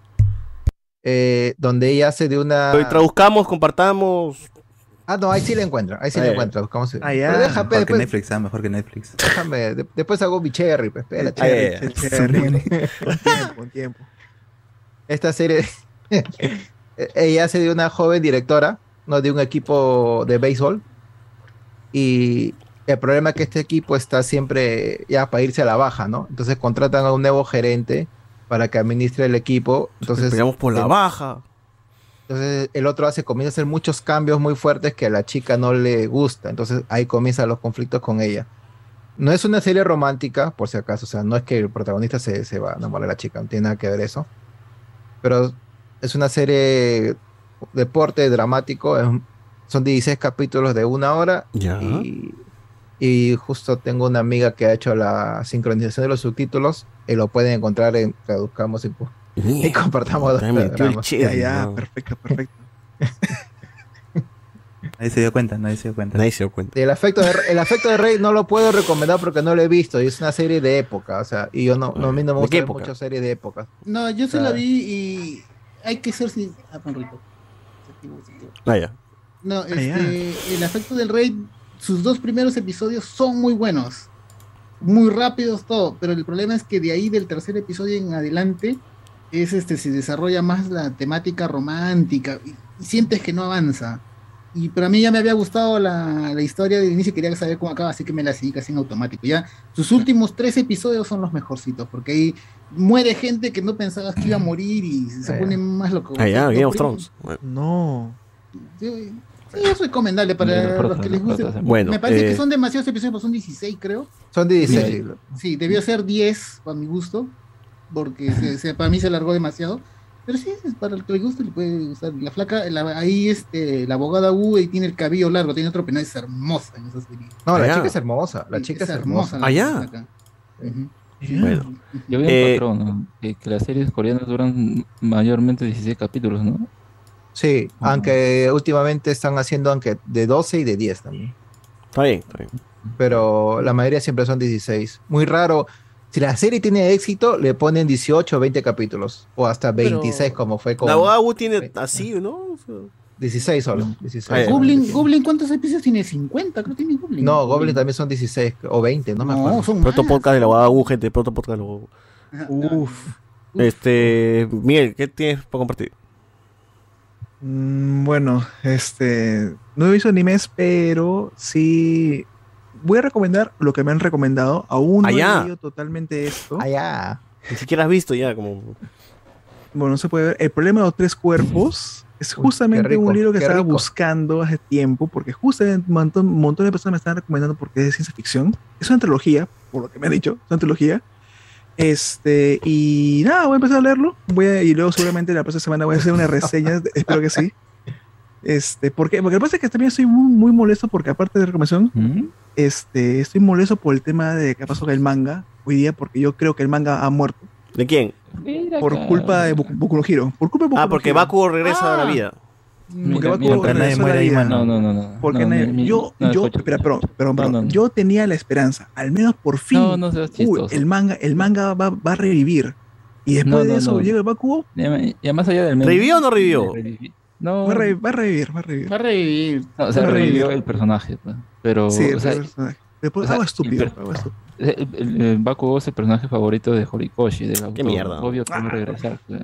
[SPEAKER 9] Eh, donde ella hace de una.
[SPEAKER 5] Hoy traduzcamos, compartamos.
[SPEAKER 9] Ah, no, ahí sí la encuentra, ahí sí
[SPEAKER 5] Ah,
[SPEAKER 9] la
[SPEAKER 5] ya.
[SPEAKER 9] encuentra. buscamos-
[SPEAKER 6] Ah, ya.
[SPEAKER 9] Pero deja, pe,
[SPEAKER 24] Mejor que
[SPEAKER 9] después,
[SPEAKER 24] Netflix, ah, mejor que Netflix.
[SPEAKER 9] déjame, de- después hago mi cherry, pues, espérate.
[SPEAKER 5] Ah, ya, ya.
[SPEAKER 6] Che, cherry. Un tiempo, un tiempo.
[SPEAKER 9] esta serie, (laughs) ella hace de una joven directora, no de un equipo de béisbol. Y el problema es que este equipo está siempre ya para irse a la baja, ¿no? Entonces contratan a un nuevo gerente para que administre el equipo. Entonces,
[SPEAKER 5] Peleamos por la baja.
[SPEAKER 9] Entonces el otro hace, comienza a hacer muchos cambios muy fuertes que a la chica no le gusta. Entonces ahí comienzan los conflictos con ella. No es una serie romántica, por si acaso. O sea, no es que el protagonista se, se va a enamorar de la chica. No tiene nada que ver eso. Pero es una serie deporte dramático. es- son 16 capítulos de una hora. Y, y justo tengo una amiga que ha hecho la sincronización de los subtítulos. Y lo pueden encontrar en Traduzcamos y, y compartamos.
[SPEAKER 5] Ya cherry,
[SPEAKER 6] Ya, ya,
[SPEAKER 5] ¿no?
[SPEAKER 6] perfecto, perfecto. (laughs)
[SPEAKER 24] Nadie se dio cuenta, nadie se dio cuenta.
[SPEAKER 5] Nadie se dio cuenta.
[SPEAKER 9] El afecto, de, el afecto de Rey no lo puedo recomendar porque no lo he visto y es una serie de época, o sea, y yo no, no a mí no me
[SPEAKER 5] ¿De
[SPEAKER 9] gusta ver mucho series de época.
[SPEAKER 8] No, yo se la vi y hay que ser sin... Ah, pan rico.
[SPEAKER 5] Ah, ya.
[SPEAKER 8] No,
[SPEAKER 6] Ah, ya.
[SPEAKER 8] este, el afecto del rey, sus dos primeros episodios son muy buenos, muy rápidos todo, pero el problema es que de ahí del tercer episodio en adelante es este se desarrolla más la temática romántica y, y sientes que no avanza. Y pero a mí ya me había gustado la, la historia del inicio, quería saber cómo acaba, así que me la seguí casi en automático. Ya sus últimos tres episodios son los mejorcitos, porque ahí muere gente que no pensabas que iba a morir y se
[SPEAKER 9] Ah,
[SPEAKER 8] pone más loco.
[SPEAKER 5] Ah, ya,
[SPEAKER 8] Lo
[SPEAKER 5] Game of Thrones.
[SPEAKER 6] No.
[SPEAKER 8] Sí, sí, es recomendable para
[SPEAKER 26] los
[SPEAKER 8] los que les guste.
[SPEAKER 5] Bueno,
[SPEAKER 8] Me parece
[SPEAKER 5] eh,
[SPEAKER 8] que son demasiados episodios, son 16, creo.
[SPEAKER 9] Son 16.
[SPEAKER 8] Sí, debió ser 10 para mi gusto, porque se- se- para mí se alargó demasiado. Pero sí, es para el que le guste, le puede gustar. La flaca, la- ahí este, la abogada Wu y tiene el cabello largo, tiene otro penal, es hermosa en esa serie.
[SPEAKER 9] No, la chica es hermosa, la chica es, hermosa.
[SPEAKER 8] Ujú.
[SPEAKER 5] Bueno.
[SPEAKER 26] Yo vi un
[SPEAKER 5] Eh,
[SPEAKER 26] patrón, ¿no? que, que las series coreanas duran mayormente 16 capítulos, ¿no?
[SPEAKER 9] Sí, aunque últimamente están haciendo aunque de 12 y de 10 también.
[SPEAKER 5] Está bien, está bien.
[SPEAKER 9] Pero la mayoría siempre son 16. Muy raro. Si la serie tiene éxito, le ponen 18 o 20 capítulos. O hasta 26 como fue con
[SPEAKER 5] La Wu tiene así, ¿no? O sea,
[SPEAKER 9] 16 solo. 16.
[SPEAKER 5] Ah, ya.
[SPEAKER 8] Goblin, Goblin, ¿cuántos episodios tiene? 50, creo que tiene Goblin.
[SPEAKER 9] No, Goblin también son 16 o 20, no me acuerdo.
[SPEAKER 8] No, son
[SPEAKER 5] Proto podcast de la Wu, gente. Proto podcast de la Wu.
[SPEAKER 6] Uf.
[SPEAKER 5] Este, Miguel, ¿qué tienes para compartir?
[SPEAKER 6] Mm, Bueno, este. No he visto animes, pero sí. Voy a recomendar lo que me han recomendado. Aún no
[SPEAKER 5] Allá.
[SPEAKER 6] he leído totalmente esto.
[SPEAKER 9] Allá.
[SPEAKER 5] Ni siquiera has visto ya, como.
[SPEAKER 6] Bueno, no se puede ver. El problema de los tres cuerpos es
[SPEAKER 9] Uy,
[SPEAKER 6] justamente
[SPEAKER 9] qué rico,
[SPEAKER 6] un libro que estaba
[SPEAKER 9] rico.
[SPEAKER 6] buscando hace tiempo, porque justamente un montón, un montón de personas me están recomendando porque es de ciencia ficción. Es una trilogía, por lo que me han dicho, es una trilogía. Este, y nada, voy a empezar a leerlo. Voy a- y luego seguramente la próxima semana voy a hacer una reseña, (laughs) espero que sí. Este, porque, porque lo que pasa es que también estoy muy, muy molesto porque aparte de recomendación,
[SPEAKER 26] ¿Mm?
[SPEAKER 6] este, estoy molesto por el tema de qué pasó con el manga hoy día, porque yo creo que el manga ha muerto.
[SPEAKER 5] ¿De quién?
[SPEAKER 6] Por culpa de Boku Boku no Hero. Por culpa de Boku
[SPEAKER 5] Ah, porque. Bakugo regresa a la vida.
[SPEAKER 6] Porque Bakugo
[SPEAKER 26] mira,
[SPEAKER 6] regresó a la vida.
[SPEAKER 26] No, no, no, no.
[SPEAKER 6] Porque
[SPEAKER 26] No,
[SPEAKER 6] nadie-
[SPEAKER 26] mi- mi-
[SPEAKER 6] yo,
[SPEAKER 26] no,
[SPEAKER 6] yo, espera, perdón, perdón,
[SPEAKER 26] No,
[SPEAKER 6] perdón.
[SPEAKER 26] no.
[SPEAKER 6] yo tenía la esperanza, al menos por fin,
[SPEAKER 26] No, no seas
[SPEAKER 6] uy,
[SPEAKER 26] chistoso.
[SPEAKER 6] el manga, el manga va, va a revivir. Y después
[SPEAKER 26] No,
[SPEAKER 6] de eso
[SPEAKER 26] no.
[SPEAKER 6] llega el Bakugo,
[SPEAKER 26] Ya, ya más allá del
[SPEAKER 5] ¿Revivió o no revivió?
[SPEAKER 26] No.
[SPEAKER 6] va a, revi- va a revivir, va a revivir.
[SPEAKER 8] Va a revivir.
[SPEAKER 26] No, o sea,
[SPEAKER 6] Va a revivir.
[SPEAKER 26] revivió el personaje, pues. pero
[SPEAKER 6] Sí,
[SPEAKER 26] o sea,
[SPEAKER 6] el personaje. Después
[SPEAKER 26] o sea,
[SPEAKER 6] algo estúpido.
[SPEAKER 26] el per-
[SPEAKER 6] algo estúpido.
[SPEAKER 26] el, el- el Bakugo es el personaje favorito de Horikoshi, del autor.
[SPEAKER 5] mierda.
[SPEAKER 26] Obvio que va a regresar. pues.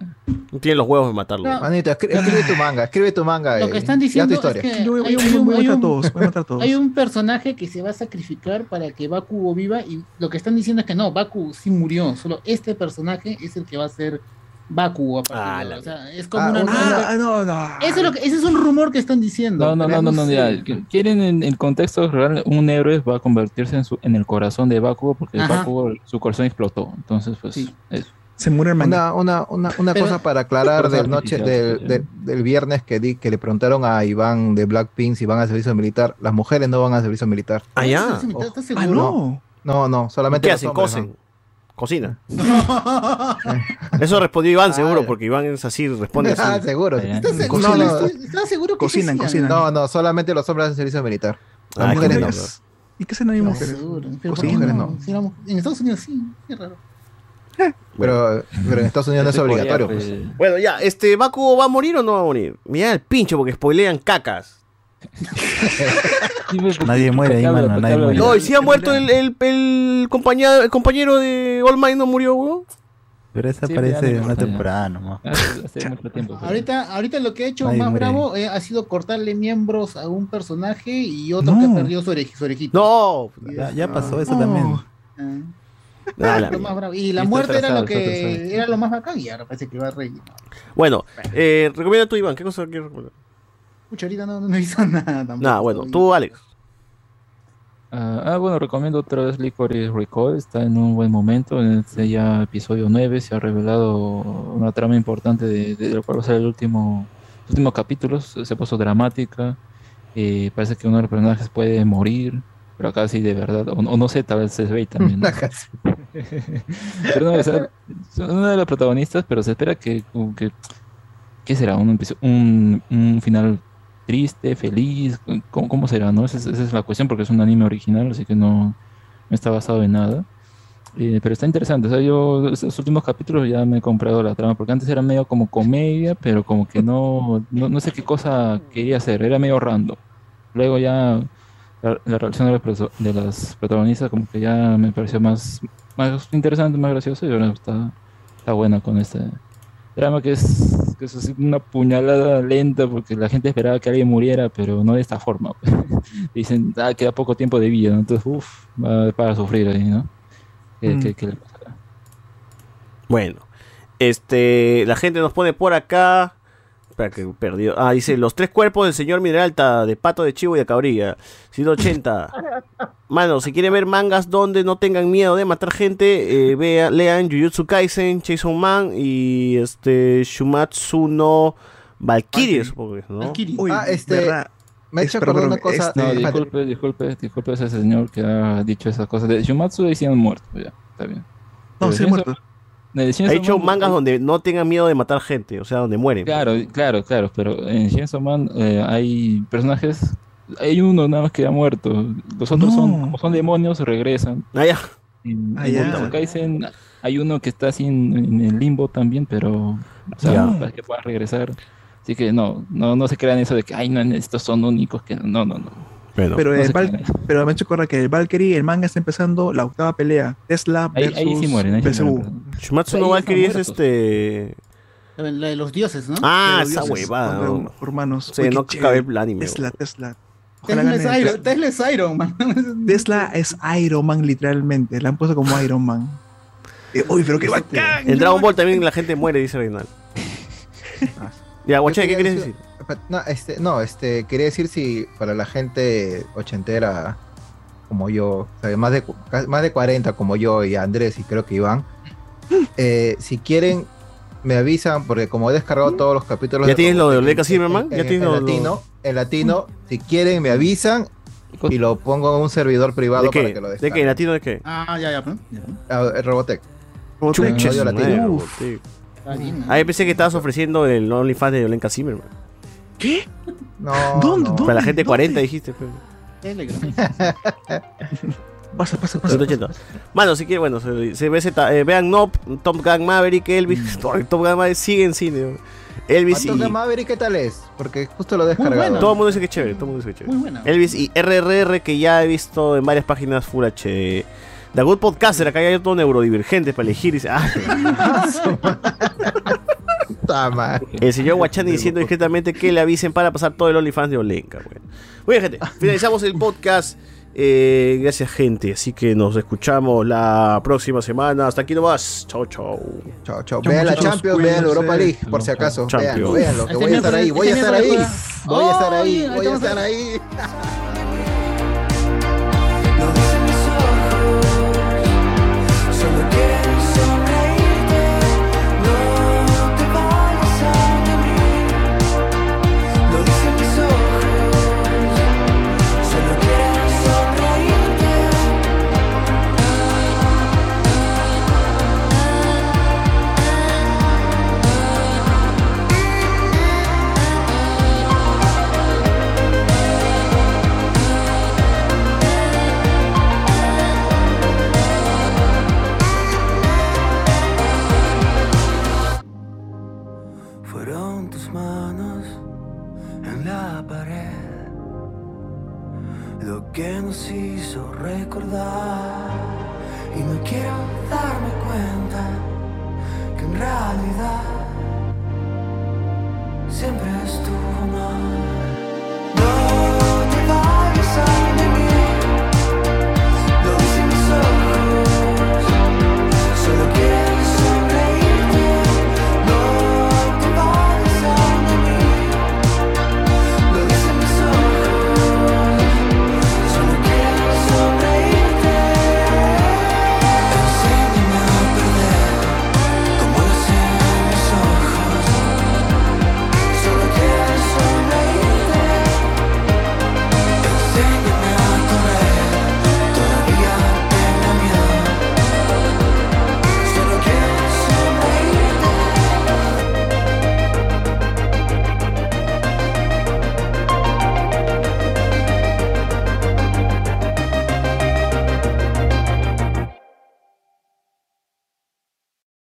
[SPEAKER 5] No tiene los huevos de matarlo.
[SPEAKER 8] No.
[SPEAKER 9] Manito, escri- escribe tu manga, escribe tu manga.
[SPEAKER 8] Lo
[SPEAKER 9] eh,
[SPEAKER 8] que están diciendo
[SPEAKER 9] tu
[SPEAKER 8] es
[SPEAKER 9] historia.
[SPEAKER 8] que
[SPEAKER 6] Yo voy-
[SPEAKER 8] hay, un,
[SPEAKER 6] voy a
[SPEAKER 8] hay
[SPEAKER 6] matar a
[SPEAKER 8] un-
[SPEAKER 6] todos, voy a matar a todos.
[SPEAKER 8] hay un personaje que se va a sacrificar para que Baku viva y lo que están diciendo es que no, Baku sí murió, solo este personaje es el que va a ser Baku a partir de ahora. O sea, es como
[SPEAKER 9] Ah,
[SPEAKER 8] una nueva-
[SPEAKER 6] Ah, no, no.
[SPEAKER 8] Eso es lo que, ese es un rumor que están diciendo.
[SPEAKER 26] No, no, no, no, no, ya, Quieren en el contexto real, un héroe va a convertirse en, su, en el corazón de Bakugo porque. Bakugo, su corazón explotó. Entonces, pues, eso.
[SPEAKER 6] Se muere.
[SPEAKER 9] Una, una, una, una
[SPEAKER 8] Pero-
[SPEAKER 9] cosa para aclarar del noche del, del- del viernes que di que le preguntaron a Iván de Blackpink si van a servicio militar. Las mujeres no van a servicio militar.
[SPEAKER 5] Ah, ya.
[SPEAKER 8] ¿Estás estás
[SPEAKER 6] Ah,
[SPEAKER 8] seguro?
[SPEAKER 6] no.
[SPEAKER 9] No, no, solamente
[SPEAKER 5] ¿Qué hacen?
[SPEAKER 9] hombres
[SPEAKER 5] Cosen. Cocina. (laughs) Eso respondió Iván,
[SPEAKER 9] Ah,
[SPEAKER 5] seguro,
[SPEAKER 9] ya.
[SPEAKER 5] porque Iván es así, responde así.
[SPEAKER 9] Ah, seguro.
[SPEAKER 8] ¿Estás seguro?
[SPEAKER 9] no,
[SPEAKER 8] ¿Estás seguro que
[SPEAKER 6] Cocinan,
[SPEAKER 8] sí
[SPEAKER 6] cocinan.
[SPEAKER 9] no, no, solamente los hombres hacen servicio militar. Las
[SPEAKER 5] Ah,
[SPEAKER 9] mujeres
[SPEAKER 5] qué
[SPEAKER 9] no.
[SPEAKER 6] ¿Y qué ahí
[SPEAKER 8] No, qué
[SPEAKER 9] mujeres
[SPEAKER 8] no?
[SPEAKER 9] no.
[SPEAKER 8] En Estados Unidos sí, qué raro.
[SPEAKER 9] Pero, pero en Estados Unidos no es
[SPEAKER 26] Corea,
[SPEAKER 9] obligatorio.
[SPEAKER 26] pues.
[SPEAKER 5] Bueno, ya, este, ¿Bakugo va a morir o no va a morir? Mira el pincho porque spoilean cacas. (laughs)
[SPEAKER 24] Nadie muere ahí, mano, nadie muere.
[SPEAKER 5] No, y si ha muerto el, el, el compañero, el compañero de All Might no murió, weón.
[SPEAKER 24] Pero esa
[SPEAKER 26] Sí,
[SPEAKER 24] parece
[SPEAKER 26] ya no
[SPEAKER 24] una temporada nomás.
[SPEAKER 26] Hace, hace mucho tiempo. pero-
[SPEAKER 8] Ahorita, ahorita lo que ha hecho
[SPEAKER 24] Nadie
[SPEAKER 8] más
[SPEAKER 24] muere.
[SPEAKER 8] bravo eh, ha sido cortarle miembros a un personaje y otro
[SPEAKER 6] No.
[SPEAKER 8] que perdió su, oreji- su orejita.
[SPEAKER 5] No.
[SPEAKER 24] Ya, ya pasó eso
[SPEAKER 6] No.
[SPEAKER 24] también.
[SPEAKER 8] Ah,
[SPEAKER 5] Ah, la
[SPEAKER 8] lo más
[SPEAKER 5] mierda.
[SPEAKER 8] bravo. Y la
[SPEAKER 26] Está
[SPEAKER 8] muerte era lo que era lo más bacán y ahora parece que va a reír.
[SPEAKER 5] Bueno, eh, recomienda tú, Iván. ¿Qué cosa quieres recomendar?
[SPEAKER 8] Pucha, ahorita no, no hizo (laughs) nada tampoco.
[SPEAKER 5] Nada, bueno, tú, Alex.
[SPEAKER 26] Ah, ah, bueno, recomiendo otra vez Licorice Recall, está en un buen momento, en este ya episodio 9 se ha revelado una trama importante de, de lo cual va a ser el último, los últimos capítulos, se puso dramática, eh, parece que uno de los personajes puede morir, pero acá sí de verdad, o, o no sé, tal vez se ve también. ¿no? (laughs) (laughs) pero no, o sea, es una de las protagonistas, pero se espera que, que ¿qué será? Un, un final triste, feliz, ¿cómo, cómo será? ¿no? Esa, es, esa es la cuestión porque es un anime original, así que no, no está basado en nada. Eh, pero está interesante, o sea, yo estos últimos capítulos ya me he comprado la trama, porque antes era medio como comedia, pero como que no, no, no sé qué cosa quería hacer, era medio random. Luego ya la, la reacción de, proso- de las protagonistas como que ya me pareció más, más interesante, más gracioso y ahora está, está buena con este drama que es, que es así una puñalada lenta porque la gente esperaba que alguien muriera, pero no de esta forma. pues. (laughs) Dicen, ah, queda poco tiempo de vida, ¿no? entonces, uff, va para sufrir ahí, ¿no? ¿Qué,
[SPEAKER 5] Mm.
[SPEAKER 26] qué- qué le pasará?
[SPEAKER 5] Bueno, este, la gente nos pone por acá. Espera que perdió. Ah, dice los tres cuerpos del señor Mineralta, de pato de chivo y de cabrilla. 180. (laughs) Mano, si quieren ver mangas donde no tengan miedo de matar gente, eh, vea, lean Jujutsu Kaisen, Chainsaw Man y este Shumatsu no Valkyrie, supongo que es, ¿no?
[SPEAKER 6] Uy,
[SPEAKER 9] Ah, este,
[SPEAKER 6] verdad.
[SPEAKER 9] me ha
[SPEAKER 6] Es-
[SPEAKER 9] hecho acordar una cosa.
[SPEAKER 6] este-
[SPEAKER 26] No,
[SPEAKER 9] eh,
[SPEAKER 26] disculpe, disculpe, disculpe a ese señor que ha dicho esas cosas. De Shumatsu decían muerto, ya, está bien.
[SPEAKER 6] No,
[SPEAKER 26] Pero
[SPEAKER 6] sí, muerto.
[SPEAKER 5] Ha hecho
[SPEAKER 26] Man-
[SPEAKER 5] mangas donde no tengan miedo de matar gente, o sea, donde mueren.
[SPEAKER 26] Claro, claro, claro, pero en Chainsaw Man eh, hay personajes, hay uno nada más que ha muerto, los otros son, como son demonios, regresan.
[SPEAKER 5] Ah, ya.
[SPEAKER 26] En,
[SPEAKER 6] Ah,
[SPEAKER 26] en
[SPEAKER 6] ya.
[SPEAKER 26] Jujutsu Kaisen hay uno que está así en, en el limbo también, pero o sea,
[SPEAKER 5] Ya.
[SPEAKER 26] para que pueda regresar. Así que no, no, no se crean eso de que, ay, no, estos son únicos, que no, no, no.
[SPEAKER 5] Bueno,
[SPEAKER 6] Pero,
[SPEAKER 26] no
[SPEAKER 6] el Val- pero me he hecho que el Valkyrie, el manga está empezando la octava pelea. Tesla
[SPEAKER 26] Ahí,
[SPEAKER 6] versus
[SPEAKER 26] ahí sí mueren, ahí sí.
[SPEAKER 5] Shumatsu no Valkyrie es este.
[SPEAKER 8] La de los dioses, ¿no?
[SPEAKER 5] Ah,
[SPEAKER 6] Pero
[SPEAKER 5] esa huevada.
[SPEAKER 6] Hermanos.
[SPEAKER 5] Sí,
[SPEAKER 6] Uy,
[SPEAKER 5] no cabe el anime.
[SPEAKER 6] Tesla, Tesla.
[SPEAKER 8] Tesla es, Iron,
[SPEAKER 6] Tesla.
[SPEAKER 8] Tesla es Iron Man. (laughs)
[SPEAKER 6] Tesla es Iron Man, literalmente. La han puesto como Iron Man. Eh, uy, pero qué bacán.
[SPEAKER 5] En Dragon Ball también la gente muere, dice Reinal. (laughs) Ya, Guache, ¿qué quieres decir?
[SPEAKER 9] No, este, no, este, quería decir si para la gente ochentera como yo, o sea, más de, más de 40 como yo y Andrés y creo que Iván, (laughs) eh, si quieren, me avisan, porque como he descargado todos los capítulos...
[SPEAKER 5] ¿Ya tienes lo de Silverman?
[SPEAKER 9] en-
[SPEAKER 5] ¿Ya
[SPEAKER 9] en-
[SPEAKER 5] tienes
[SPEAKER 9] en
[SPEAKER 5] lo-
[SPEAKER 9] latino, en latino, si quieren me avisan y lo pongo en un servidor privado
[SPEAKER 5] ¿De
[SPEAKER 9] para
[SPEAKER 5] qué?
[SPEAKER 9] que lo
[SPEAKER 5] ¿De qué?
[SPEAKER 9] descarguen.
[SPEAKER 5] ¿Latino de qué?
[SPEAKER 8] Ah, ya, ya, ya.
[SPEAKER 9] Ah, el Robotech.
[SPEAKER 5] Chuches,
[SPEAKER 9] Claudio
[SPEAKER 5] madre,
[SPEAKER 9] Latino.
[SPEAKER 5] Uf. Ah, yo pensé que estabas ofreciendo el OnlyFans de Olenka Zimmerman.
[SPEAKER 6] ¿Qué?
[SPEAKER 9] No.
[SPEAKER 6] ¿Dónde?
[SPEAKER 5] Para la gente 40 dijiste. pues. (laughs)
[SPEAKER 6] Pasa, pasa, pasa.
[SPEAKER 5] 180. Mano, si quieren, bueno, se, se ve ese- eh, vean Nope, Top Gun Maverick, Elvis. (laughs) Top Gun Maverick sigue en cine. ¿no? Elvis y.
[SPEAKER 9] ¿Cuánto que Maverick qué tal es? Porque justo lo he descargado.
[SPEAKER 5] Todo el mundo dice que es chévere, todo el mundo dice que es chévere.
[SPEAKER 9] Muy buena.
[SPEAKER 5] Elvis y RRR que ya he visto en varias páginas Full HD. The Good Podcaster, acá hay todo neurodivergente para elegir. y dice, ah, (laughs) el señor Guachani diciendo discretamente que le avisen para pasar todo el OnlyFans de Olenka. Bueno. Muy bien, gente. Finalizamos el podcast. Eh, gracias, gente. Así que nos escuchamos la próxima semana. Hasta aquí nomás. Chao, chao.
[SPEAKER 9] Chao, chao. Vean la Champions, vean la Europa League, por si acaso. Veanlo, veanlo, que voy a estar ahí, voy a estar ahí. Voy a estar ahí, voy a estar ahí.
[SPEAKER 1] que nos hizo recordar. Y no quiero darme cuenta que en realidad siempre estuvo mal.